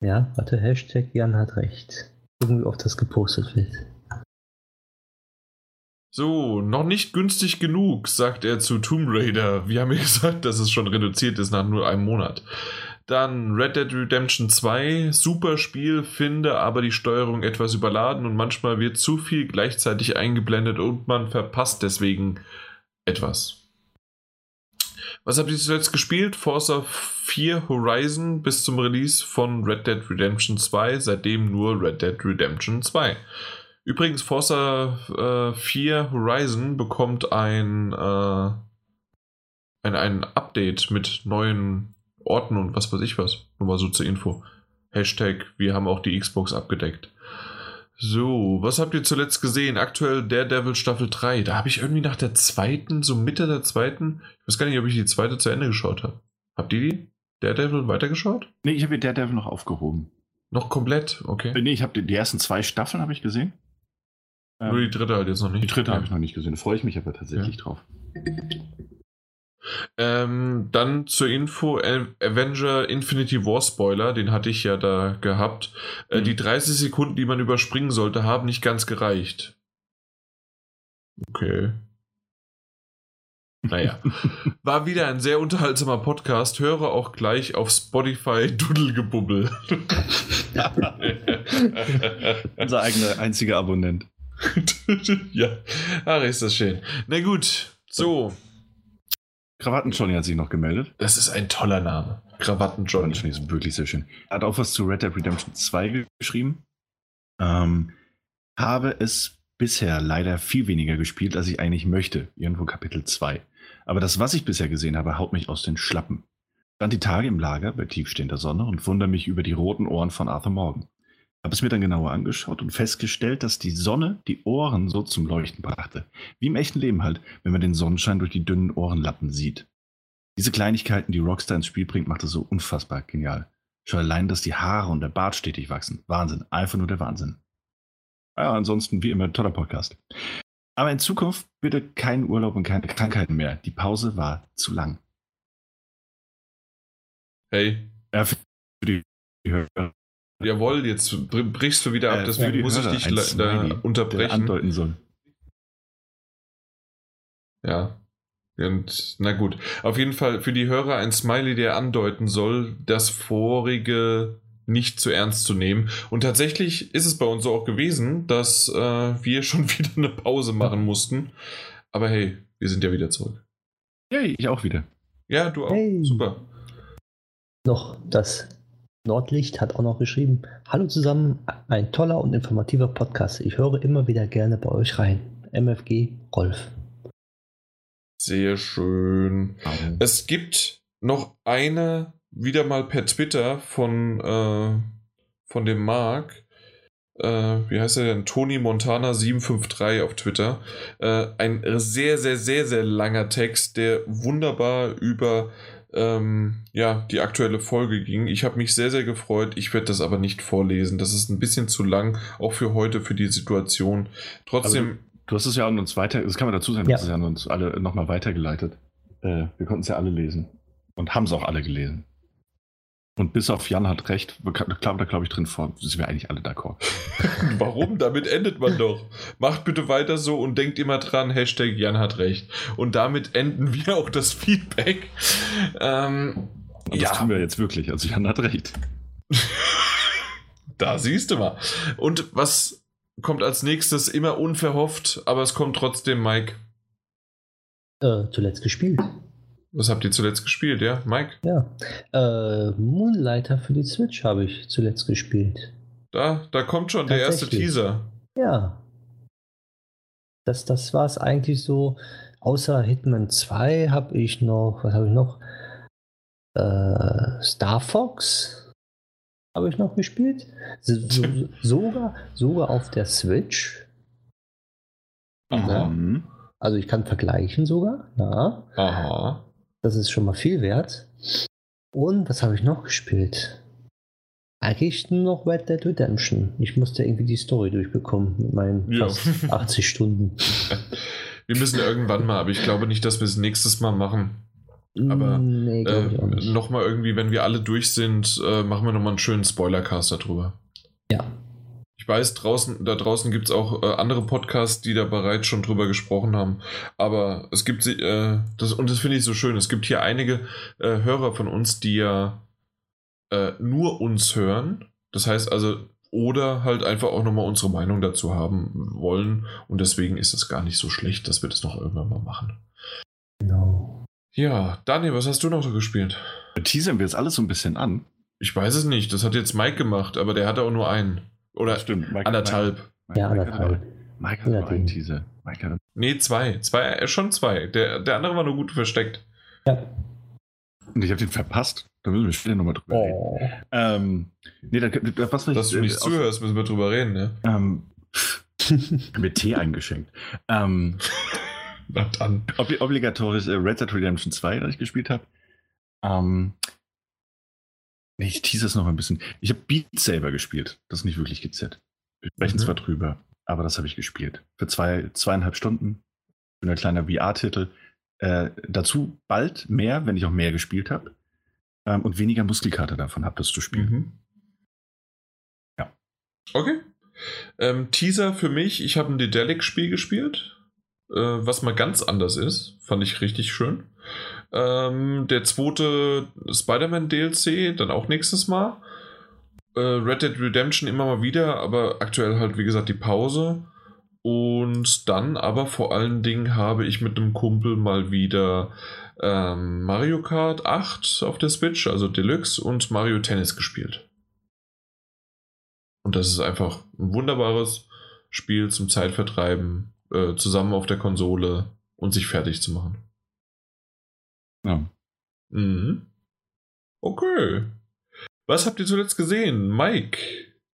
Ja, warte, Hashtag Jan hat recht. Irgendwie oft das gepostet wird. So, noch nicht günstig genug, sagt er zu Tomb Raider. Wir haben ja gesagt, dass es schon reduziert ist nach nur einem Monat. Dann Red Dead Redemption 2, super Spiel, finde aber die Steuerung etwas überladen und manchmal wird zu viel gleichzeitig eingeblendet und man verpasst deswegen etwas. Was habt ihr zuletzt gespielt? Forza 4 Horizon bis zum Release von Red Dead Redemption 2, seitdem nur Red Dead Redemption 2. Übrigens, Forza äh, 4 Horizon bekommt ein, äh, ein, ein Update mit neuen Orten und was weiß ich was. Nur mal so zur Info. Hashtag, wir haben auch die Xbox abgedeckt. So, was habt ihr zuletzt gesehen? Aktuell Daredevil Staffel 3. Da habe ich irgendwie nach der zweiten, so Mitte der zweiten, ich weiß gar nicht, ob ich die zweite zu Ende geschaut habe. Habt ihr die? Daredevil weitergeschaut? Nee, ich habe Daredevil noch aufgehoben. Noch komplett? Okay. Nee, ich habe die, die, ersten zwei Staffeln habe ich gesehen. Nur die dritte halt jetzt noch nicht. Die dritte habe ich noch nicht gesehen. Da freue ich mich aber tatsächlich ja. drauf. Ähm, dann zur Info: Avenger Infinity War Spoiler, den hatte ich ja da gehabt. Äh, mhm. Die 30 Sekunden, die man überspringen sollte, haben nicht ganz gereicht. Okay. Naja. War wieder ein sehr unterhaltsamer Podcast. Höre auch gleich auf Spotify Dudelgebubbel. Unser eigener einziger Abonnent. ja. Ach, ist das schön. Na gut. So. Krawatten Johnny hat sich noch gemeldet. Das ist ein toller Name. Krawatten Johnny. Johnny ist wirklich sehr schön. Er hat auch was zu Red Dead Redemption 2 geschrieben. Ähm, habe es bisher leider viel weniger gespielt, als ich eigentlich möchte. Irgendwo Kapitel 2. Aber das, was ich bisher gesehen habe, haut mich aus den Schlappen. Stand die Tage im Lager bei tiefstehender Sonne und wundere mich über die roten Ohren von Arthur Morgan. Habe es mir dann genauer angeschaut und festgestellt, dass die Sonne die Ohren so zum Leuchten brachte. Wie im echten Leben halt, wenn man den Sonnenschein durch die dünnen Ohrenlappen sieht. Diese Kleinigkeiten, die Rockstar ins Spiel bringt, macht es so unfassbar genial. Schon allein, dass die Haare und der Bart stetig wachsen. Wahnsinn. Einfach nur der Wahnsinn. Ja, ansonsten wie immer toller Podcast. Aber in Zukunft bitte keinen Urlaub und keine Krankheiten mehr. Die Pause war zu lang. Hey. Ja, für die Hörer Jawohl, jetzt brichst du wieder ab, äh, deswegen muss ich dich da unterbrechen. andeuten soll. Ja. Und na gut. Auf jeden Fall für die Hörer ein Smiley, der andeuten soll, das vorige nicht zu ernst zu nehmen. Und tatsächlich ist es bei uns so auch gewesen, dass äh, wir schon wieder eine Pause machen mussten. Aber hey, wir sind ja wieder zurück. Ja, ich auch wieder. Ja, du auch. Hey. Super. Noch das Nordlicht hat auch noch geschrieben: Hallo zusammen, ein toller und informativer Podcast. Ich höre immer wieder gerne bei euch rein. MFG Rolf. Sehr schön. Mhm. Es gibt noch eine, wieder mal per Twitter von, äh, von dem Marc. Äh, wie heißt er denn? Tony Montana 753 auf Twitter. Äh, ein sehr, sehr, sehr, sehr langer Text, der wunderbar über ähm, ja, die aktuelle Folge ging. Ich habe mich sehr, sehr gefreut. Ich werde das aber nicht vorlesen. Das ist ein bisschen zu lang, auch für heute, für die Situation. Trotzdem. Also, du hast es ja an uns weiter, das kann man dazu sagen, ja. du hast es ja an uns alle nochmal weitergeleitet. Äh, wir konnten es ja alle lesen. Und haben es auch alle gelesen. Und bis auf Jan hat recht, klar, da glaube ich drin vor, sind wir eigentlich alle d'accord. Warum? Damit endet man doch. Macht bitte weiter so und denkt immer dran, Hashtag Jan hat recht. Und damit enden wir auch das Feedback. Ähm, und das ja. tun wir jetzt wirklich, also Jan hat recht. da siehst du mal. Und was kommt als nächstes? Immer unverhofft, aber es kommt trotzdem, Mike. Äh, zuletzt gespielt. Was habt ihr zuletzt gespielt, ja, Mike? Ja, äh, Moonlighter für die Switch habe ich zuletzt gespielt. Da, da kommt schon der erste Teaser. Ja. Das, das war es eigentlich so. Außer Hitman 2 habe ich noch, was habe ich noch? Äh, Star Fox habe ich noch gespielt. So, sogar, sogar auf der Switch. Aha. Ja. Also ich kann vergleichen sogar. Ja. Aha. Das ist schon mal viel wert. Und was habe ich noch gespielt? Eigentlich nur noch Red Dead Redemption. Ich musste irgendwie die Story durchbekommen mit meinen ja. 80 Stunden. Wir müssen irgendwann mal, aber ich glaube nicht, dass wir es nächstes Mal machen. Aber nee, äh, nochmal irgendwie, wenn wir alle durch sind, äh, machen wir nochmal einen schönen Spoilercast darüber. Ja. Ich weiß, draußen, da draußen gibt es auch äh, andere Podcasts, die da bereits schon drüber gesprochen haben. Aber es gibt sie, äh, das, und das finde ich so schön. Es gibt hier einige äh, Hörer von uns, die ja äh, nur uns hören. Das heißt also, oder halt einfach auch nochmal unsere Meinung dazu haben wollen. Und deswegen ist es gar nicht so schlecht, dass wir das noch irgendwann mal machen. Genau. Ja, Daniel, was hast du noch so gespielt? Teasern wir jetzt alles so ein bisschen an. Ich weiß es nicht. Das hat jetzt Mike gemacht, aber der hatte auch nur einen. Oder Stimmt, Mike, anderthalb. Mike, ja, anderthalb. Mike hat nur einen Teaser. Mike hat... Nee, zwei. zwei. Äh, schon zwei. Der, der andere war nur gut versteckt. Ja. Und ich habe den verpasst. Da müssen wir später nochmal drüber oh. reden. Ähm, nee, dann, was Dass du nicht äh, zuhörst, müssen wir drüber reden, ne? Ähm, mir Tee eingeschenkt. Ähm, Na dann. Ob, obligatorisch äh, Red Dead Redemption 2, das ich gespielt habe. Ähm, ich tease es noch ein bisschen. Ich habe Beat Saber gespielt. Das ist nicht wirklich GZ. Wir sprechen mhm. zwar drüber, aber das habe ich gespielt. Für zwei, zweieinhalb Stunden. Für ein kleiner VR-Titel. Äh, dazu bald mehr, wenn ich auch mehr gespielt habe ähm, und weniger Muskelkater davon habe, das zu spielen. Mhm. Ja. Okay. Ähm, Teaser für mich, ich habe ein Dedelic-Spiel gespielt, äh, was mal ganz anders ist. Fand ich richtig schön. Ähm, der zweite Spider-Man DLC, dann auch nächstes Mal. Äh, Red Dead Redemption immer mal wieder, aber aktuell halt, wie gesagt, die Pause. Und dann aber vor allen Dingen habe ich mit einem Kumpel mal wieder ähm, Mario Kart 8 auf der Switch, also Deluxe, und Mario Tennis gespielt. Und das ist einfach ein wunderbares Spiel zum Zeitvertreiben, äh, zusammen auf der Konsole und sich fertig zu machen. Ja. Mhm. Okay. Was habt ihr zuletzt gesehen, Mike?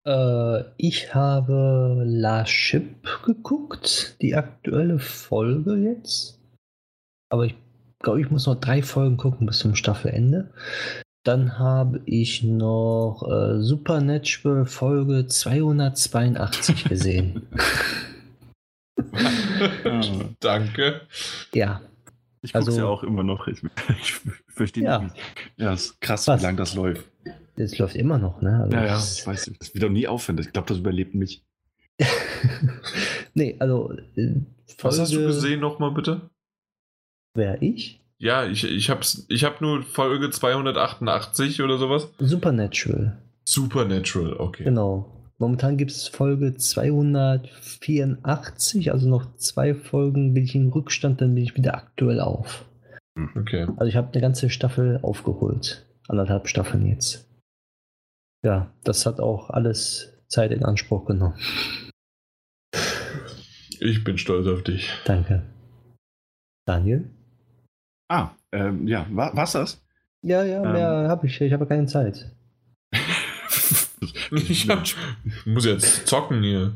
Äh, ich habe La Ship geguckt, die aktuelle Folge jetzt. Aber ich glaube, ich muss noch drei Folgen gucken bis zum Staffelende. Dann habe ich noch äh, Supernatural Folge 282 gesehen. Danke. Ja. Ich gucke also, ja auch immer noch. Ich, ich verstehe ja. nicht. Ja, es ist krass, Was? wie lange das läuft. Es läuft immer noch, ne? Also ja, ja, ich weiß nicht. Das wird auch nie aufhören. Ich glaube, das überlebt mich. nee, also. Äh, Was hast du gesehen nochmal bitte? Wer ich? Ja, ich, ich habe ich hab nur Folge 288 oder sowas. Supernatural. Supernatural, okay. Genau. Momentan gibt es Folge 284, also noch zwei Folgen bin ich im Rückstand, dann bin ich wieder aktuell auf. Hm, okay. Also ich habe eine ganze Staffel aufgeholt. Anderthalb Staffeln jetzt. Ja, das hat auch alles Zeit in Anspruch genommen. Ich bin stolz auf dich. Danke. Daniel? Ah, ähm, ja, war, war's das? Ja, ja, mehr ähm, habe ich. Ich habe keine Zeit. ich, hab, ich muss jetzt zocken hier.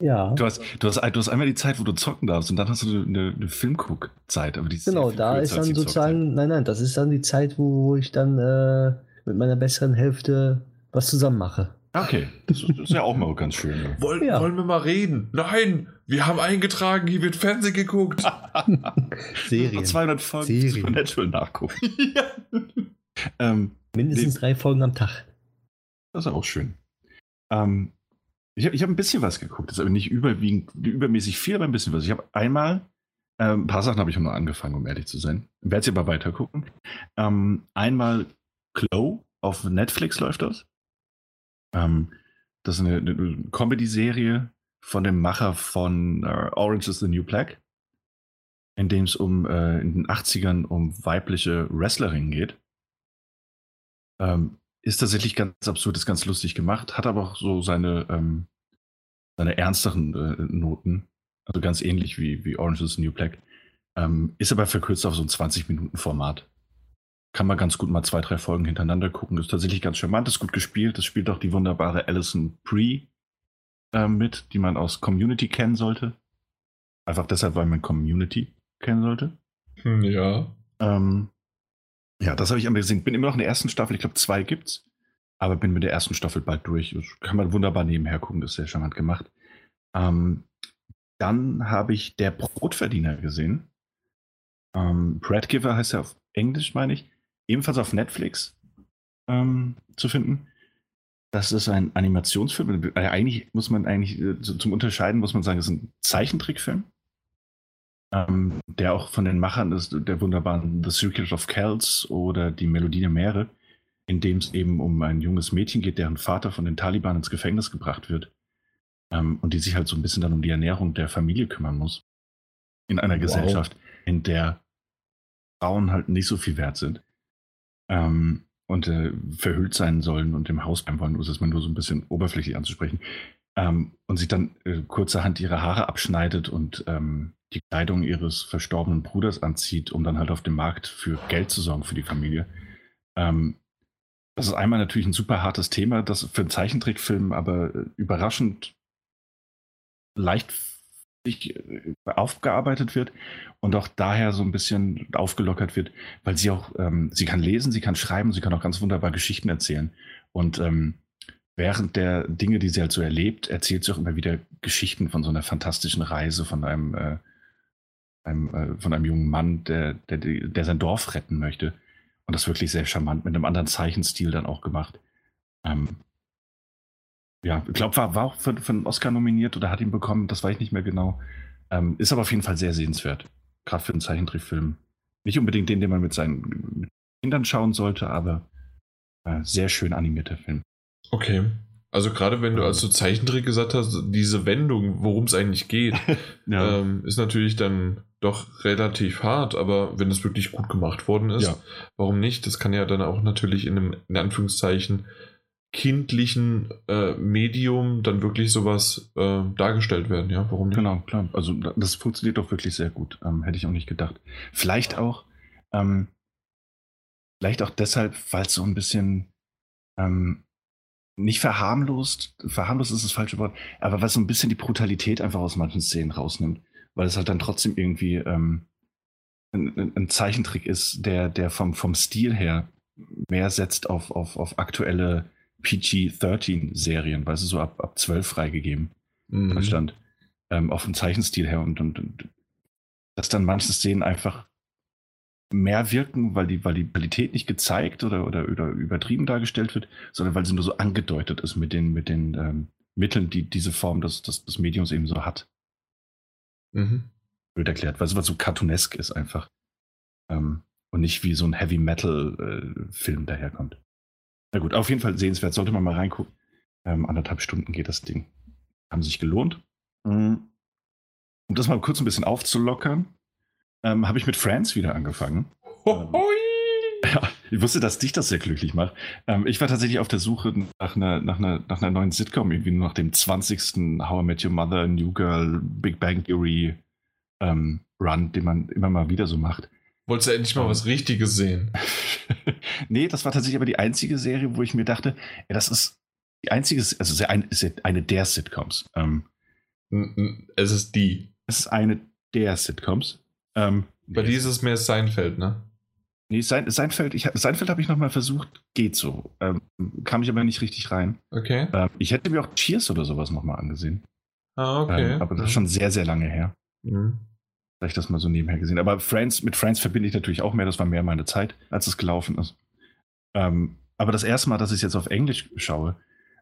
Ja. Du hast, du, hast, du hast einmal die Zeit, wo du zocken darfst und dann hast du eine, eine Filmguckzeit. Aber die genau, da ist dann sozusagen, nein, nein, das ist dann die Zeit, wo, wo ich dann äh, mit meiner besseren Hälfte was zusammen mache. Okay, das ist ja auch mal ganz schön. Ne? Wollen, ja. wollen wir mal reden? Nein, wir haben eingetragen, hier wird Fernsehen geguckt. Serien. 200 Folgen Serien. Supernatural nachgucken. ja. ähm, Mindestens nee. drei Folgen am Tag. Das ist auch schön. Ähm, ich habe ich hab ein bisschen was geguckt, das ist aber nicht überwiegend, übermäßig viel, aber ein bisschen was. Ich habe einmal, äh, ein paar Sachen habe ich noch angefangen, um ehrlich zu sein. Werde sie aber weiter gucken. Ähm, einmal Chloe auf Netflix läuft das. Ähm, das ist eine, eine Comedy-Serie von dem Macher von uh, Orange is the New Black, in dem es um äh, in den 80ern um weibliche Wrestlerinnen geht. Ähm, ist tatsächlich ganz absurd, ist ganz lustig gemacht, hat aber auch so seine, ähm, seine ernsteren äh, Noten. Also ganz ähnlich wie, wie Orange is the New Black. Ähm, ist aber verkürzt auf so ein 20-Minuten-Format. Kann man ganz gut mal zwei, drei Folgen hintereinander gucken. Ist tatsächlich ganz charmant, ist gut gespielt. Das spielt auch die wunderbare Alison Brie äh, mit, die man aus Community kennen sollte. Einfach deshalb, weil man Community kennen sollte. Hm, ja. Ähm, ja, das habe ich einmal gesehen. Bin immer noch in der ersten Staffel. Ich glaube, zwei gibt's. Aber bin mit der ersten Staffel bald durch. Kann man wunderbar nebenher gucken. Das ist sehr charmant gemacht. Ähm, dann habe ich Der Brotverdiener gesehen. Ähm, Breadgiver heißt er auf Englisch, meine ich. Ebenfalls auf Netflix ähm, zu finden. Das ist ein Animationsfilm. Äh, eigentlich muss man eigentlich äh, zum Unterscheiden muss man sagen, es ist ein Zeichentrickfilm, ähm, der auch von den Machern ist, der wunderbaren The Circuit of Kells oder Die Melodie der Meere, in dem es eben um ein junges Mädchen geht, deren Vater von den Taliban ins Gefängnis gebracht wird ähm, und die sich halt so ein bisschen dann um die Ernährung der Familie kümmern muss. In einer wow. Gesellschaft, in der Frauen halt nicht so viel wert sind ähm, und äh, verhüllt sein sollen und im Haus bleiben wollen, um es mal nur so ein bisschen oberflächlich anzusprechen. Ähm, und sich dann äh, kurzerhand ihre Haare abschneidet und ähm, die Kleidung ihres verstorbenen Bruders anzieht, um dann halt auf dem Markt für Geld zu sorgen für die Familie. Ähm, das ist einmal natürlich ein super hartes Thema, das für einen Zeichentrickfilm aber äh, überraschend leicht äh, aufgearbeitet wird und auch daher so ein bisschen aufgelockert wird, weil sie auch, ähm, sie kann lesen, sie kann schreiben, sie kann auch ganz wunderbar Geschichten erzählen. Und ähm, während der Dinge, die sie halt so erlebt, erzählt sie auch immer wieder Geschichten von so einer fantastischen Reise von einem, äh, einem äh, von einem jungen Mann, der, der, der sein Dorf retten möchte. Und das wirklich sehr charmant mit einem anderen Zeichenstil dann auch gemacht. Ähm, ja, ich glaube, war, war auch für, für einen Oscar nominiert oder hat ihn bekommen, das weiß ich nicht mehr genau. Ähm, ist aber auf jeden Fall sehr sehenswert. Gerade für einen Zeichentrickfilm. Nicht unbedingt den, den man mit seinen Kindern schauen sollte, aber äh, sehr schön animierter Film. Okay. Also gerade wenn du als so Zeichentrick gesagt hast, diese Wendung, worum es eigentlich geht, ja. ähm, ist natürlich dann doch relativ hart, aber wenn es wirklich gut gemacht worden ist, ja. warum nicht? Das kann ja dann auch natürlich in einem, in Anführungszeichen, kindlichen äh, Medium dann wirklich sowas äh, dargestellt werden, ja? Warum nicht? Genau, klar. Also das funktioniert doch wirklich sehr gut. Ähm, hätte ich auch nicht gedacht. Vielleicht auch, ähm, vielleicht auch deshalb, weil es so ein bisschen ähm, nicht verharmlost, verharmlost ist das falsche Wort, aber was so ein bisschen die Brutalität einfach aus manchen Szenen rausnimmt, weil es halt dann trotzdem irgendwie ähm, ein, ein, Zeichentrick ist, der, der vom, vom Stil her mehr setzt auf, auf, auf aktuelle PG-13-Serien, weil sie so ab, ab 12 freigegeben mhm. Deutschland, ähm, auf dem Zeichenstil her und, und, und dass dann manche Szenen einfach mehr wirken, weil die, weil die Qualität nicht gezeigt oder, oder, oder übertrieben dargestellt wird, sondern weil sie nur so angedeutet ist mit den, mit den ähm, Mitteln, die diese Form des, des, des Mediums eben so hat. Mhm. Blöd erklärt, weil es so cartoonesk ist einfach. Ähm, und nicht wie so ein Heavy Metal-Film äh, daherkommt. Na gut, auf jeden Fall sehenswert, sollte man mal reingucken. Ähm, anderthalb Stunden geht das Ding. Haben sich gelohnt. Mhm. Um das mal kurz ein bisschen aufzulockern, ähm, habe ich mit Friends wieder angefangen. Ähm, ja, ich wusste, dass dich das sehr glücklich macht. Ähm, ich war tatsächlich auf der Suche nach einer, nach einer, nach einer neuen Sitcom, irgendwie nur nach dem 20. How I Met Your Mother, New Girl, Big Bang Theory ähm, Run, den man immer mal wieder so macht. Wolltest du endlich mal was Richtiges sehen? nee, das war tatsächlich aber die einzige Serie, wo ich mir dachte, ja, das ist die einzige, also ist eine der Sitcoms. Ähm, es ist die. Es ist eine der Sitcoms. Ähm, Bei nee, ist mehr Seinfeld, ne? Nee, Sein, Seinfeld, ich, Seinfeld habe ich nochmal versucht, geht so. Ähm, kam ich aber nicht richtig rein. Okay. Ähm, ich hätte mir auch Cheers oder sowas nochmal angesehen. Ah, okay. Ähm, aber das ist schon sehr, sehr lange her. Mhm. Vielleicht das mal so nebenher gesehen. Aber Friends, mit Friends verbinde ich natürlich auch mehr. Das war mehr meine Zeit, als es gelaufen ist. Ähm, aber das erste Mal, dass ich es jetzt auf Englisch schaue,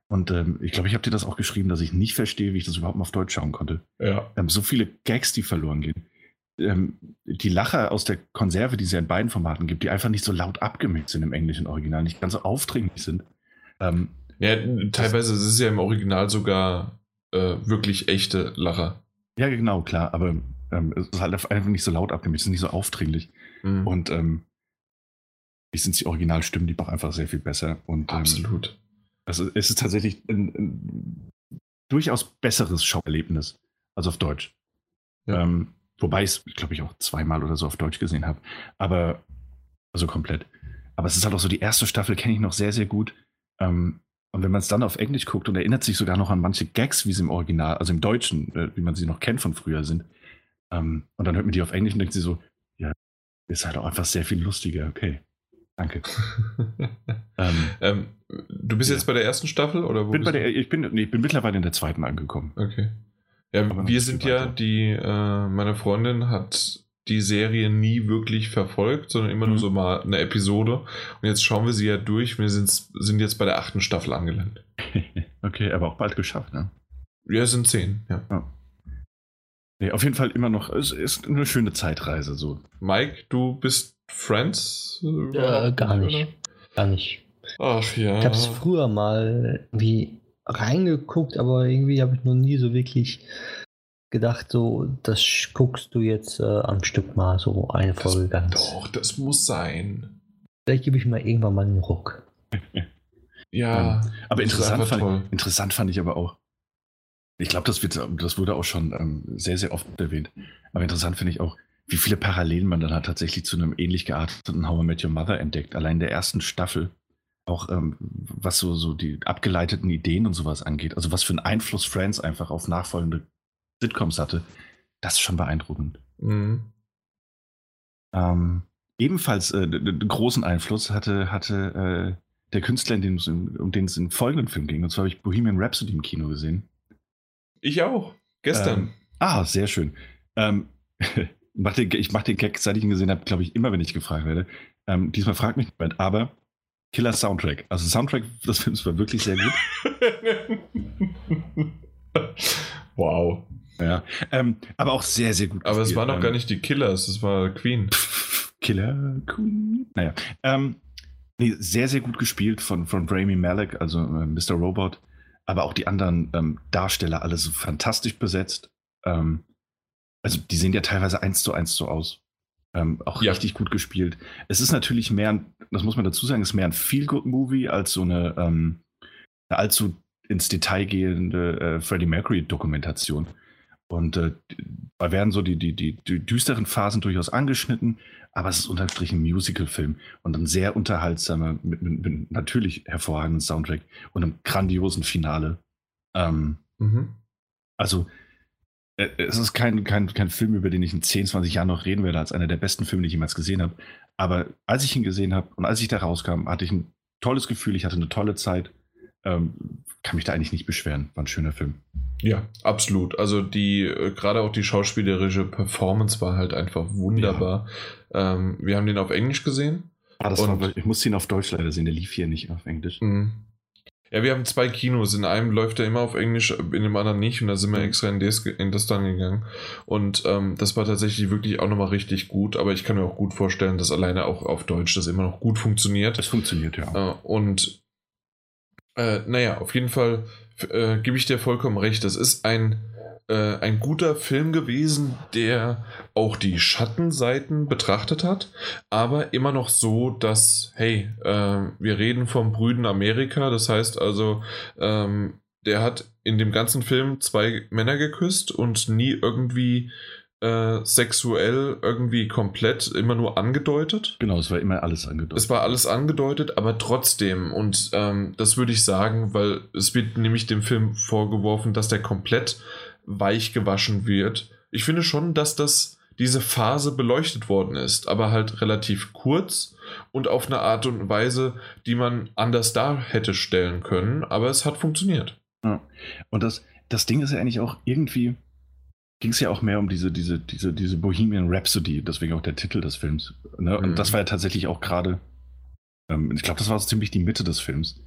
und ähm, ich glaube, ich habe dir das auch geschrieben, dass ich nicht verstehe, wie ich das überhaupt mal auf Deutsch schauen konnte. Ja. Ähm, so viele Gags, die verloren gehen. Ähm, die Lacher aus der Konserve, die es ja in beiden Formaten gibt, die einfach nicht so laut abgemischt sind im englischen Original, nicht ganz so aufdringlich sind. Ähm, ja, teilweise ist es ja im Original sogar äh, wirklich echte Lacher. Ja, genau, klar. Aber ähm, es ist halt einfach nicht so laut abgemischt, es ist nicht so aufdringlich. Mhm. Und ähm, wie sind die Originalstimmen, die auch einfach sehr viel besser. Und, ähm, Absolut. Also es ist tatsächlich ein, ein durchaus besseres Schauerlebnis als auf Deutsch. Ja. Ähm, wobei ich es, glaube ich, auch zweimal oder so auf Deutsch gesehen habe. Aber, also komplett. Aber es ist halt auch so, die erste Staffel kenne ich noch sehr, sehr gut. Ähm, und wenn man es dann auf Englisch guckt und erinnert sich sogar noch an manche Gags, wie sie im Original, also im Deutschen, äh, wie man sie noch kennt von früher sind, ähm, und dann hört man die auf Englisch und denkt sie so, ja, ist halt auch einfach sehr viel lustiger. Okay. Danke. ähm, ähm, du bist ja. jetzt bei der ersten Staffel oder wo bin bei der, ich bin, nee, ich bin mittlerweile in der zweiten angekommen. Okay. Ja, wir sind ja die, äh, meine Freundin hat die Serie nie wirklich verfolgt, sondern immer mhm. nur so mal eine Episode. Und jetzt schauen wir sie ja durch. Wir sind, sind jetzt bei der achten Staffel angelangt. okay, aber auch bald geschafft, ne? Ja, es sind zehn, ja. ja. Nee, auf jeden Fall immer noch, es ist eine schöne Zeitreise so. Mike, du bist Friends? Äh, gar nicht. Gar nicht. Ach ja. Ich habe es früher mal wie reingeguckt, aber irgendwie habe ich noch nie so wirklich gedacht, so, das guckst du jetzt äh, am Stück mal so eine das, Folge ganz. Doch, das muss sein. Vielleicht gebe ich mal irgendwann mal einen Ruck. ja. Ähm, aber interessant fand, interessant fand ich aber auch. Ich glaube, das, das wurde auch schon ähm, sehr, sehr oft erwähnt. Aber interessant finde ich auch, wie viele Parallelen man dann hat tatsächlich zu einem ähnlich gearteten How I Met Your Mother entdeckt. Allein in der ersten Staffel auch ähm, was so, so die abgeleiteten Ideen und sowas angeht, also was für einen Einfluss Friends einfach auf nachfolgende Sitcoms hatte, das ist schon beeindruckend. Mhm. Ähm, ebenfalls äh, großen Einfluss hatte, hatte äh, der Künstler, um den es im folgenden Film ging. Und zwar habe ich Bohemian Rhapsody im Kino gesehen. Ich auch. Gestern. Ähm, ah, sehr schön. Ähm, mach den, ich mache den Gag, seit ich ihn gesehen habe, glaube ich, immer, wenn ich gefragt werde. Ähm, diesmal fragt mich niemand, aber Killer Soundtrack. Also Soundtrack des Films war wirklich sehr gut. wow. Ja, ähm, aber auch sehr, sehr gut. Aber gespielt. es waren noch ähm, gar nicht die Killers, es war Queen. Killer Queen. Naja. Ähm, nee, sehr, sehr gut gespielt von, von Rami Malek, also äh, Mr. Robot. Aber auch die anderen ähm, Darsteller, alle so fantastisch besetzt. Ähm, also die sehen ja teilweise eins zu eins so aus. Ähm, auch ja. richtig gut gespielt. Es ist natürlich mehr, ein, das muss man dazu sagen, es ist mehr ein Feel-Good-Movie als so eine, ähm, eine allzu ins Detail gehende äh, Freddie Mercury-Dokumentation. Und äh, da werden so die, die, die, die, düsteren Phasen durchaus angeschnitten, aber es ist unterm Strich ein Musical-Film und ein sehr unterhaltsamer, mit, mit, mit natürlich hervorragenden Soundtrack und einem grandiosen Finale. Ähm, mhm. Also, es ist kein, kein, kein Film, über den ich in 10, 20 Jahren noch reden werde, als einer der besten Filme, die ich jemals gesehen habe. Aber als ich ihn gesehen habe und als ich da rauskam, hatte ich ein tolles Gefühl, ich hatte eine tolle Zeit. Ähm, kann mich da eigentlich nicht beschweren. War ein schöner Film. Ja, absolut. Also die, äh, gerade auch die schauspielerische Performance war halt einfach wunderbar. Ja. Ähm, wir haben den auf Englisch gesehen. Ah, das war, ich musste ihn auf Deutsch leider sehen, der lief hier nicht auf Englisch. Ja, wir haben zwei Kinos. In einem läuft er immer auf Englisch, in dem anderen nicht. Und da sind wir mhm. extra in das, in das dann gegangen. Und ähm, das war tatsächlich wirklich auch nochmal richtig gut. Aber ich kann mir auch gut vorstellen, dass alleine auch auf Deutsch das immer noch gut funktioniert. Es funktioniert, ja. Äh, und äh, naja, auf jeden Fall äh, gebe ich dir vollkommen recht. Das ist ein, äh, ein guter Film gewesen, der auch die Schattenseiten betrachtet hat, aber immer noch so, dass, hey, äh, wir reden vom Brüden Amerika. Das heißt also, ähm, der hat in dem ganzen Film zwei Männer geküsst und nie irgendwie äh, sexuell irgendwie komplett immer nur angedeutet. Genau, es war immer alles angedeutet. Es war alles angedeutet, aber trotzdem, und ähm, das würde ich sagen, weil es wird nämlich dem Film vorgeworfen, dass der komplett weich gewaschen wird. Ich finde schon, dass das diese Phase beleuchtet worden ist, aber halt relativ kurz und auf eine Art und Weise, die man anders dar hätte stellen können, aber es hat funktioniert. Ja. Und das, das Ding ist ja eigentlich auch irgendwie, ging es ja auch mehr um diese, diese, diese, diese Bohemian Rhapsody, deswegen auch der Titel des Films. Ne? Und mhm. das war ja tatsächlich auch gerade, ähm, ich glaube, das war so ziemlich die Mitte des Films.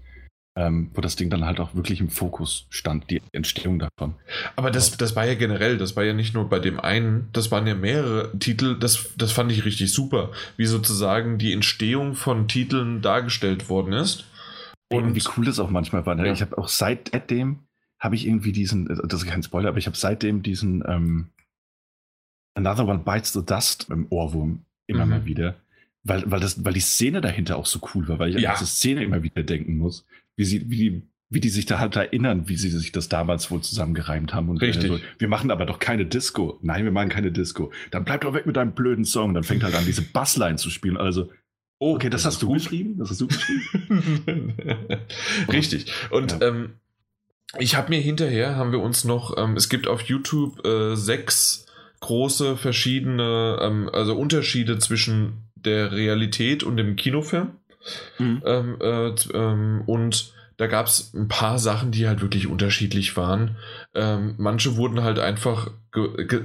Ähm, wo das Ding dann halt auch wirklich im Fokus stand, die Entstehung davon. Aber das, das war ja generell, das war ja nicht nur bei dem einen, das waren ja mehrere Titel, das, das fand ich richtig super, wie sozusagen die Entstehung von Titeln dargestellt worden ist. Und wie cool das auch manchmal war. Ne? Ja. Ich habe auch seitdem habe ich irgendwie diesen, das ist kein Spoiler, aber ich habe seitdem diesen ähm, Another One Bites the Dust im Ohrwurm immer mhm. mal wieder. Weil, weil, das, weil die Szene dahinter auch so cool war, weil ich ja. an diese Szene immer wieder denken muss, wie sie, wie die, wie die sich da halt erinnern, wie sie sich das damals wohl zusammengereimt haben. Und Richtig. So, wir machen aber doch keine Disco. Nein, wir machen keine Disco. Dann bleib doch weg mit deinem blöden Song. Dann fängt halt an, diese Bassline zu spielen. Also, oh, okay, das, das hast du gut. geschrieben? Das hast du geschrieben? Richtig. Und ja. ähm, ich habe mir hinterher, haben wir uns noch, ähm, es gibt auf YouTube äh, sechs große verschiedene, ähm, also Unterschiede zwischen der Realität und dem Kinofilm. Mhm. Ähm, äh, ähm, und da gab es ein paar Sachen, die halt wirklich unterschiedlich waren. Ähm, manche wurden halt einfach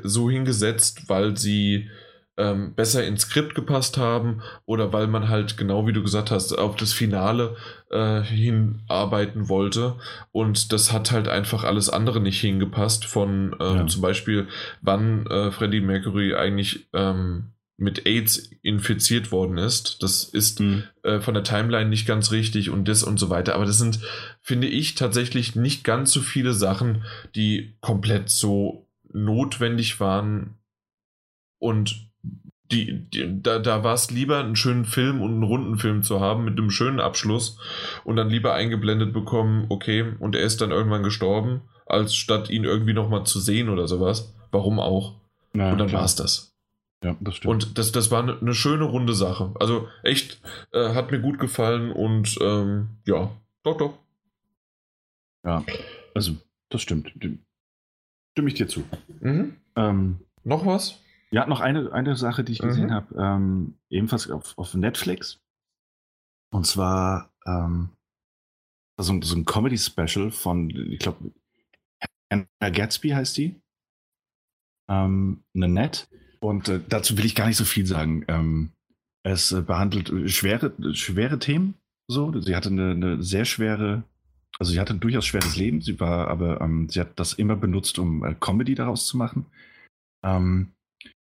so hingesetzt, weil sie ähm, besser ins Skript gepasst haben oder weil man halt, genau wie du gesagt hast, auf das Finale äh, hinarbeiten wollte. Und das hat halt einfach alles andere nicht hingepasst. Von ähm, ja. zum Beispiel, wann äh, Freddie Mercury eigentlich ähm, mit AIDS infiziert worden ist. Das ist mhm. äh, von der Timeline nicht ganz richtig und das und so weiter. Aber das sind, finde ich, tatsächlich nicht ganz so viele Sachen, die komplett so notwendig waren und die, die, da, da war es lieber, einen schönen Film und einen runden Film zu haben mit einem schönen Abschluss und dann lieber eingeblendet bekommen, okay, und er ist dann irgendwann gestorben, als statt ihn irgendwie nochmal zu sehen oder sowas. Warum auch? Ja, und dann war es das. Ja, das stimmt. Und das, das war eine, eine schöne runde Sache. Also echt, äh, hat mir gut gefallen und ähm, ja, doch, doch. Ja, also das stimmt. Stimme ich dir zu. Mhm. Ähm, Noch was? Ja, noch eine, eine Sache, die ich gesehen mhm. habe, ähm, ebenfalls auf, auf Netflix. Und zwar ähm, so, so ein Comedy-Special von, ich glaube, Anna Gatsby heißt die. Ähm, Nanette. Und äh, dazu will ich gar nicht so viel sagen. Ähm, es äh, behandelt schwere, schwere Themen. So, sie hatte eine, eine, sehr schwere, also sie hatte ein durchaus schweres Leben. Sie war, aber ähm, sie hat das immer benutzt, um äh, Comedy daraus zu machen. Ähm,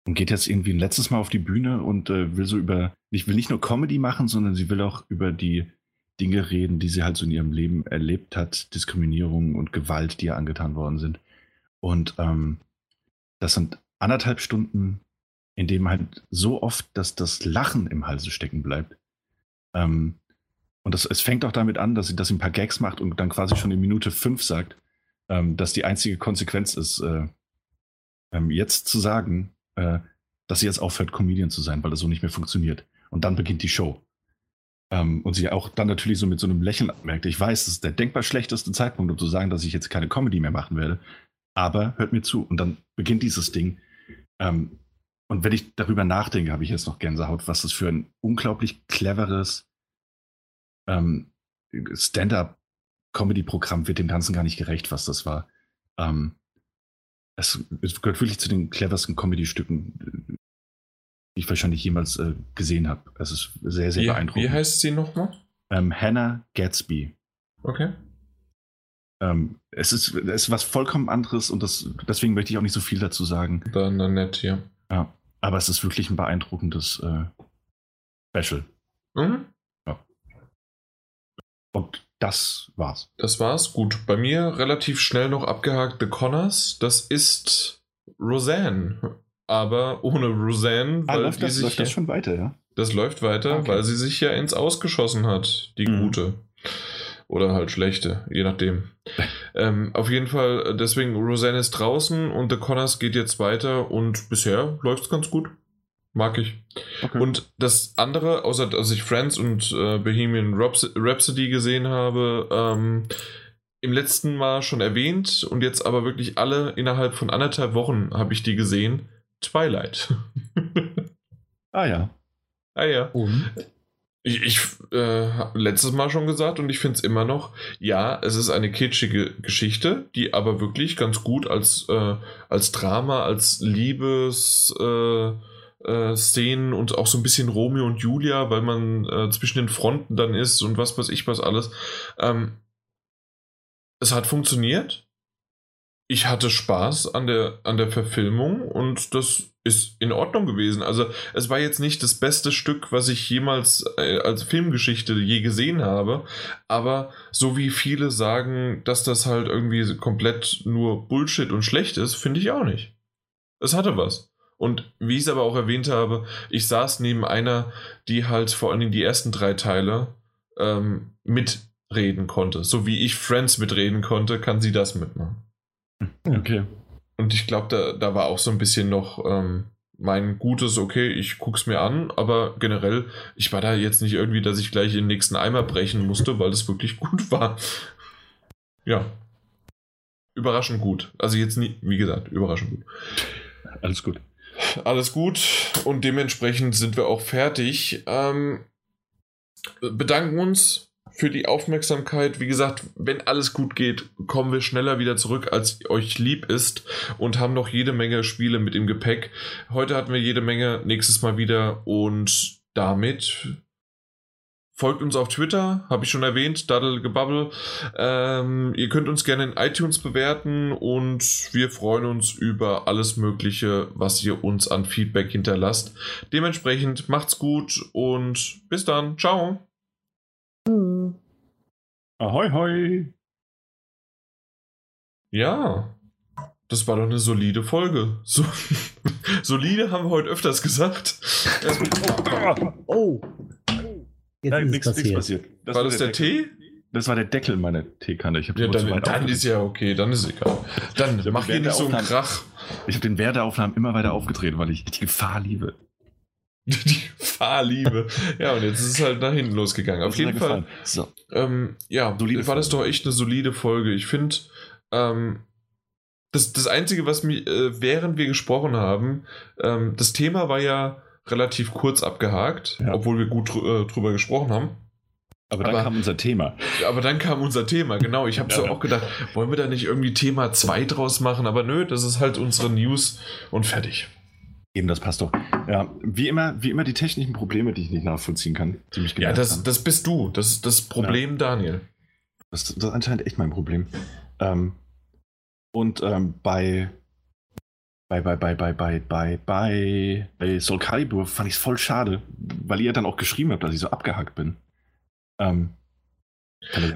und geht jetzt irgendwie ein letztes Mal auf die Bühne und äh, will so über, ich will nicht nur Comedy machen, sondern sie will auch über die Dinge reden, die sie halt so in ihrem Leben erlebt hat, Diskriminierung und Gewalt, die ihr angetan worden sind. Und ähm, das sind anderthalb Stunden, in dem halt so oft, dass das Lachen im Halse stecken bleibt. Ähm, und das, es fängt auch damit an, dass sie, dass sie ein paar Gags macht und dann quasi schon in Minute fünf sagt, ähm, dass die einzige Konsequenz ist, äh, ähm, jetzt zu sagen, äh, dass sie jetzt aufhört, Comedian zu sein, weil das so nicht mehr funktioniert. Und dann beginnt die Show. Ähm, und sie auch dann natürlich so mit so einem Lächeln merkt, ich weiß, das ist der denkbar schlechteste Zeitpunkt, um zu sagen, dass ich jetzt keine Comedy mehr machen werde. Aber hört mir zu. Und dann beginnt dieses Ding. Ähm, und wenn ich darüber nachdenke, habe ich jetzt noch Gänsehaut, was das für ein unglaublich cleveres ähm, Stand-up-Comedy-Programm wird dem Ganzen gar nicht gerecht, was das war. Ähm, es, es, gehört wirklich zu den cleversten Comedy-Stücken, die ich wahrscheinlich jemals äh, gesehen habe. Es ist sehr, sehr wie, beeindruckend. Wie heißt sie nochmal? Ähm, Hannah Gatsby. Okay. Ähm, es, ist, es ist was vollkommen anderes und das, deswegen möchte ich auch nicht so viel dazu sagen. Dann, dann nett, ja. Ja, aber es ist wirklich ein beeindruckendes äh, Special. Mhm. Ja. Und das war's. Das war's. Gut. Bei mir relativ schnell noch abgehakt The Connors. Das ist Roseanne. Aber ohne Roseanne. Ah, läuft, das, läuft das schon weiter, ja? Das läuft weiter, okay. weil sie sich ja ins Ausgeschossen hat, die mhm. gute. Oder halt schlechte, je nachdem. ähm, auf jeden Fall, deswegen, Roseanne ist draußen und The Connors geht jetzt weiter und bisher läuft es ganz gut. Mag ich. Okay. Und das andere, außer dass ich Friends und äh, Bohemian Rhapsody gesehen habe, ähm, im letzten Mal schon erwähnt und jetzt aber wirklich alle innerhalb von anderthalb Wochen habe ich die gesehen. Twilight. ah ja. Ah ja. Und? Ich, ich äh, letztes Mal schon gesagt und ich finde es immer noch, ja, es ist eine kitschige Geschichte, die aber wirklich ganz gut als, äh, als Drama, als Liebes äh, äh, Szenen und auch so ein bisschen Romeo und Julia, weil man äh, zwischen den Fronten dann ist und was weiß ich was alles. Ähm, es hat funktioniert. Ich hatte Spaß an der, an der Verfilmung und das ist in Ordnung gewesen. Also es war jetzt nicht das beste Stück, was ich jemals äh, als Filmgeschichte je gesehen habe, aber so wie viele sagen, dass das halt irgendwie komplett nur Bullshit und schlecht ist, finde ich auch nicht. Es hatte was. Und wie ich es aber auch erwähnt habe, ich saß neben einer, die halt vor allen Dingen die ersten drei Teile ähm, mitreden konnte. So wie ich Friends mitreden konnte, kann sie das mitmachen. Okay. Und ich glaube, da, da war auch so ein bisschen noch ähm, mein gutes, okay, ich guck's mir an, aber generell, ich war da jetzt nicht irgendwie, dass ich gleich den nächsten Eimer brechen musste, weil das wirklich gut war. Ja. Überraschend gut. Also jetzt nie, wie gesagt, überraschend gut. Alles gut. Alles gut und dementsprechend sind wir auch fertig. Ähm, bedanken uns für die Aufmerksamkeit. Wie gesagt, wenn alles gut geht, kommen wir schneller wieder zurück, als euch lieb ist und haben noch jede Menge Spiele mit im Gepäck. Heute hatten wir jede Menge, nächstes Mal wieder und damit Folgt uns auf Twitter, habe ich schon erwähnt, Daddlegebubble. Ähm, ihr könnt uns gerne in iTunes bewerten und wir freuen uns über alles Mögliche, was ihr uns an Feedback hinterlasst. Dementsprechend macht's gut und bis dann. Ciao. Ahoi, hoi. Ja, das war doch eine solide Folge. So, solide haben wir heute öfters gesagt. oh. Jetzt Nein, nichts passiert. passiert. Das war das der, der Tee? Das war der Deckel meiner Teekanne. Ich ja, dann, dann ist ja okay, dann ist egal. Dann mach hier nicht so einen Krach. Ich habe den Wert der Aufnahmen immer weiter aufgedreht, weil ich die Gefahr liebe. Die Gefahr liebe. ja, und jetzt ist es halt nach hinten losgegangen. Auf jeden Fall. So. Ähm, ja, solide war das doch echt eine solide Folge. Ich finde, ähm, das, das Einzige, was mir, äh, während wir gesprochen haben, ähm, das Thema war ja relativ kurz abgehakt, ja. obwohl wir gut äh, drüber gesprochen haben. Aber dann aber, kam unser Thema. Aber dann kam unser Thema, genau. Ich habe ja. so auch gedacht, wollen wir da nicht irgendwie Thema 2 draus machen? Aber nö, das ist halt unsere News und fertig. Eben, das passt doch. Ja, wie immer, wie immer die technischen Probleme, die ich nicht nachvollziehen kann. Die mich ja, das, das bist du. Das ist das Problem, ja. Daniel. Das, das, ist anscheinend echt mein Problem. Ähm, und ähm, bei bei, bei, bei, bei, bei, bei, bei, bei Soul Calibur fand ich es voll schade, weil ihr dann auch geschrieben habt, dass ich so abgehackt bin. Ähm,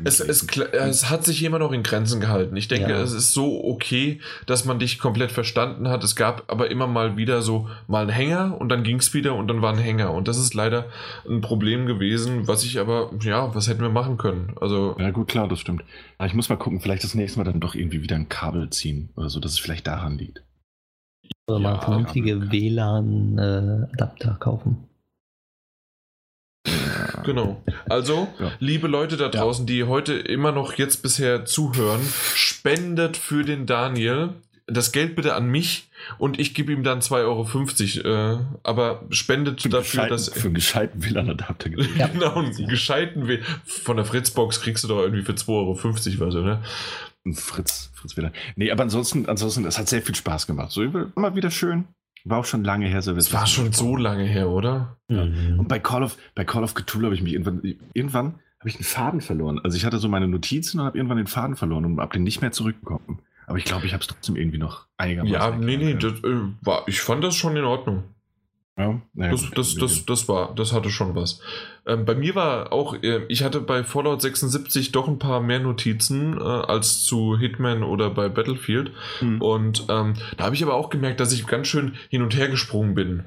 es, es, es, hat sich immer noch in Grenzen gehalten. Ich denke, ja. es ist so okay, dass man dich komplett verstanden hat. Es gab aber immer mal wieder so mal einen Hänger und dann ging es wieder und dann war ein Hänger. Und das ist leider ein Problem gewesen, was ich aber, ja, was hätten wir machen können? Also. Ja, gut, klar, das stimmt. Aber ich muss mal gucken, vielleicht das nächste Mal dann doch irgendwie wieder ein Kabel ziehen oder so, dass es vielleicht daran liegt. Oder mal ja, vernünftige WLAN-Adapter äh, kaufen. Genau. Also, ja. liebe Leute da draußen, die heute immer noch jetzt bisher zuhören, spendet für den Daniel das Geld bitte an mich und ich gebe ihm dann 2,50 Euro. Äh, aber spendet für dafür, dass. Für einen gescheiten WLAN-Adapter. Ja. genau, einen gescheiten WLAN. Von der Fritzbox kriegst du doch irgendwie für 2,50 Euro was, oder? Fritz, Fritz wieder. Nee, aber ansonsten, ansonsten, es hat sehr viel Spaß gemacht. So immer wieder schön. War auch schon lange her, so Es war schon so lange her, oder? Ja. Mhm. Und bei Call of, bei Call of Cthulhu habe ich mich irgendwann, irgendwann habe ich den Faden verloren. Also ich hatte so meine Notizen und habe irgendwann den Faden verloren und habe den nicht mehr zurückbekommen. Aber ich glaube, ich habe es trotzdem irgendwie noch einigermaßen. Ja, nee, nee, das, äh, war, ich fand das schon in Ordnung. Ja, naja, das, das, das, das, war, das hatte schon was. Ähm, bei mir war auch, äh, ich hatte bei Fallout 76 doch ein paar mehr Notizen äh, als zu Hitman oder bei Battlefield. Mhm. Und ähm, da habe ich aber auch gemerkt, dass ich ganz schön hin und her gesprungen bin.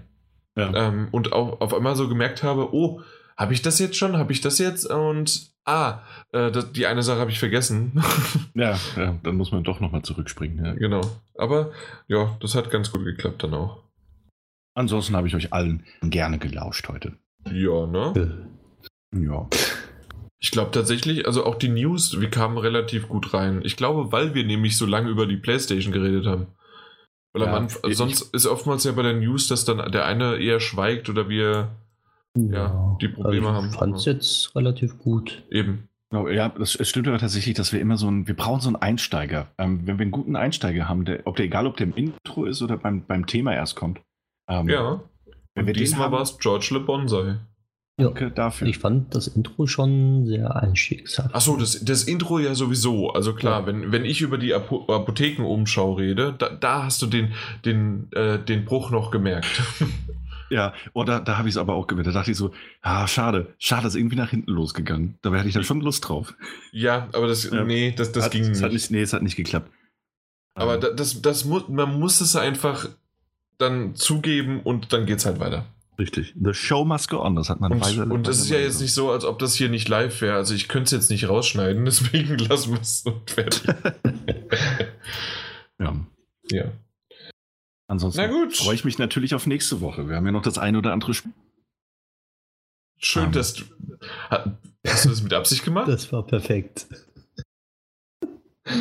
Ja. Ähm, und auch auf einmal so gemerkt habe, oh, habe ich das jetzt schon? Habe ich das jetzt? Und ah, äh, das, die eine Sache habe ich vergessen. ja, ja, dann muss man doch nochmal zurückspringen. Ja. Genau. Aber ja, das hat ganz gut geklappt dann auch. Ansonsten habe ich euch allen gerne gelauscht heute. Ja, ne? Ja. Ich glaube tatsächlich, also auch die News, wir kamen relativ gut rein. Ich glaube, weil wir nämlich so lange über die PlayStation geredet haben. Weil ja, Anfang, sonst ist oftmals ja bei der News, dass dann der eine eher schweigt oder wir ja, ja die Probleme also ich haben. Ich fand es jetzt relativ gut. Eben. Ja, es stimmt aber tatsächlich, dass wir immer so ein, wir brauchen so einen Einsteiger. Ähm, wenn wir einen guten Einsteiger haben, der, ob der egal ob der im Intro ist oder beim, beim Thema erst kommt, ähm, ja. Wenn wir diesmal war es George Le Bonsai. Ja, Danke dafür. Ich fand das Intro schon sehr einstiegshaft. Achso, das, das Intro ja sowieso. Also klar, ja. wenn, wenn ich über die Apo Apothekenumschau rede, da, da hast du den, den, äh, den Bruch noch gemerkt. Ja, oder da habe ich es aber auch gemerkt. Da dachte ich so, ah, schade, schade, ist irgendwie nach hinten losgegangen. Dabei hatte ich dann schon Lust drauf. Ja, aber das, ja. nee, das, das hat, ging nicht. nicht. Nee, es hat nicht geklappt. Aber um. Ähm. das, das muss, man muss es einfach dann zugeben und dann geht's halt weiter. Richtig. The show must go on, das hat man Und, weise, und das ist ja jetzt nicht so, als ob das hier nicht live wäre. Also ich könnte es jetzt nicht rausschneiden, deswegen lassen wir es so fertig. ja. Ja. Ansonsten freue ich mich natürlich auf nächste Woche. Wir haben ja noch das eine oder andere Spiel. Schön, um. dass du. Hast du das mit Absicht gemacht? Das war perfekt.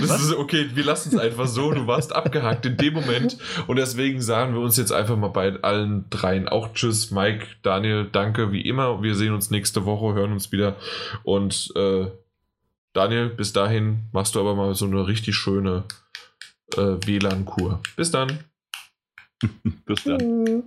Das ist okay, wir lassen es einfach so. Du warst abgehakt in dem Moment. Und deswegen sagen wir uns jetzt einfach mal bei allen dreien auch Tschüss, Mike, Daniel, danke wie immer. Wir sehen uns nächste Woche, hören uns wieder. Und äh, Daniel, bis dahin machst du aber mal so eine richtig schöne äh, WLAN-Kur. Bis dann. bis dann.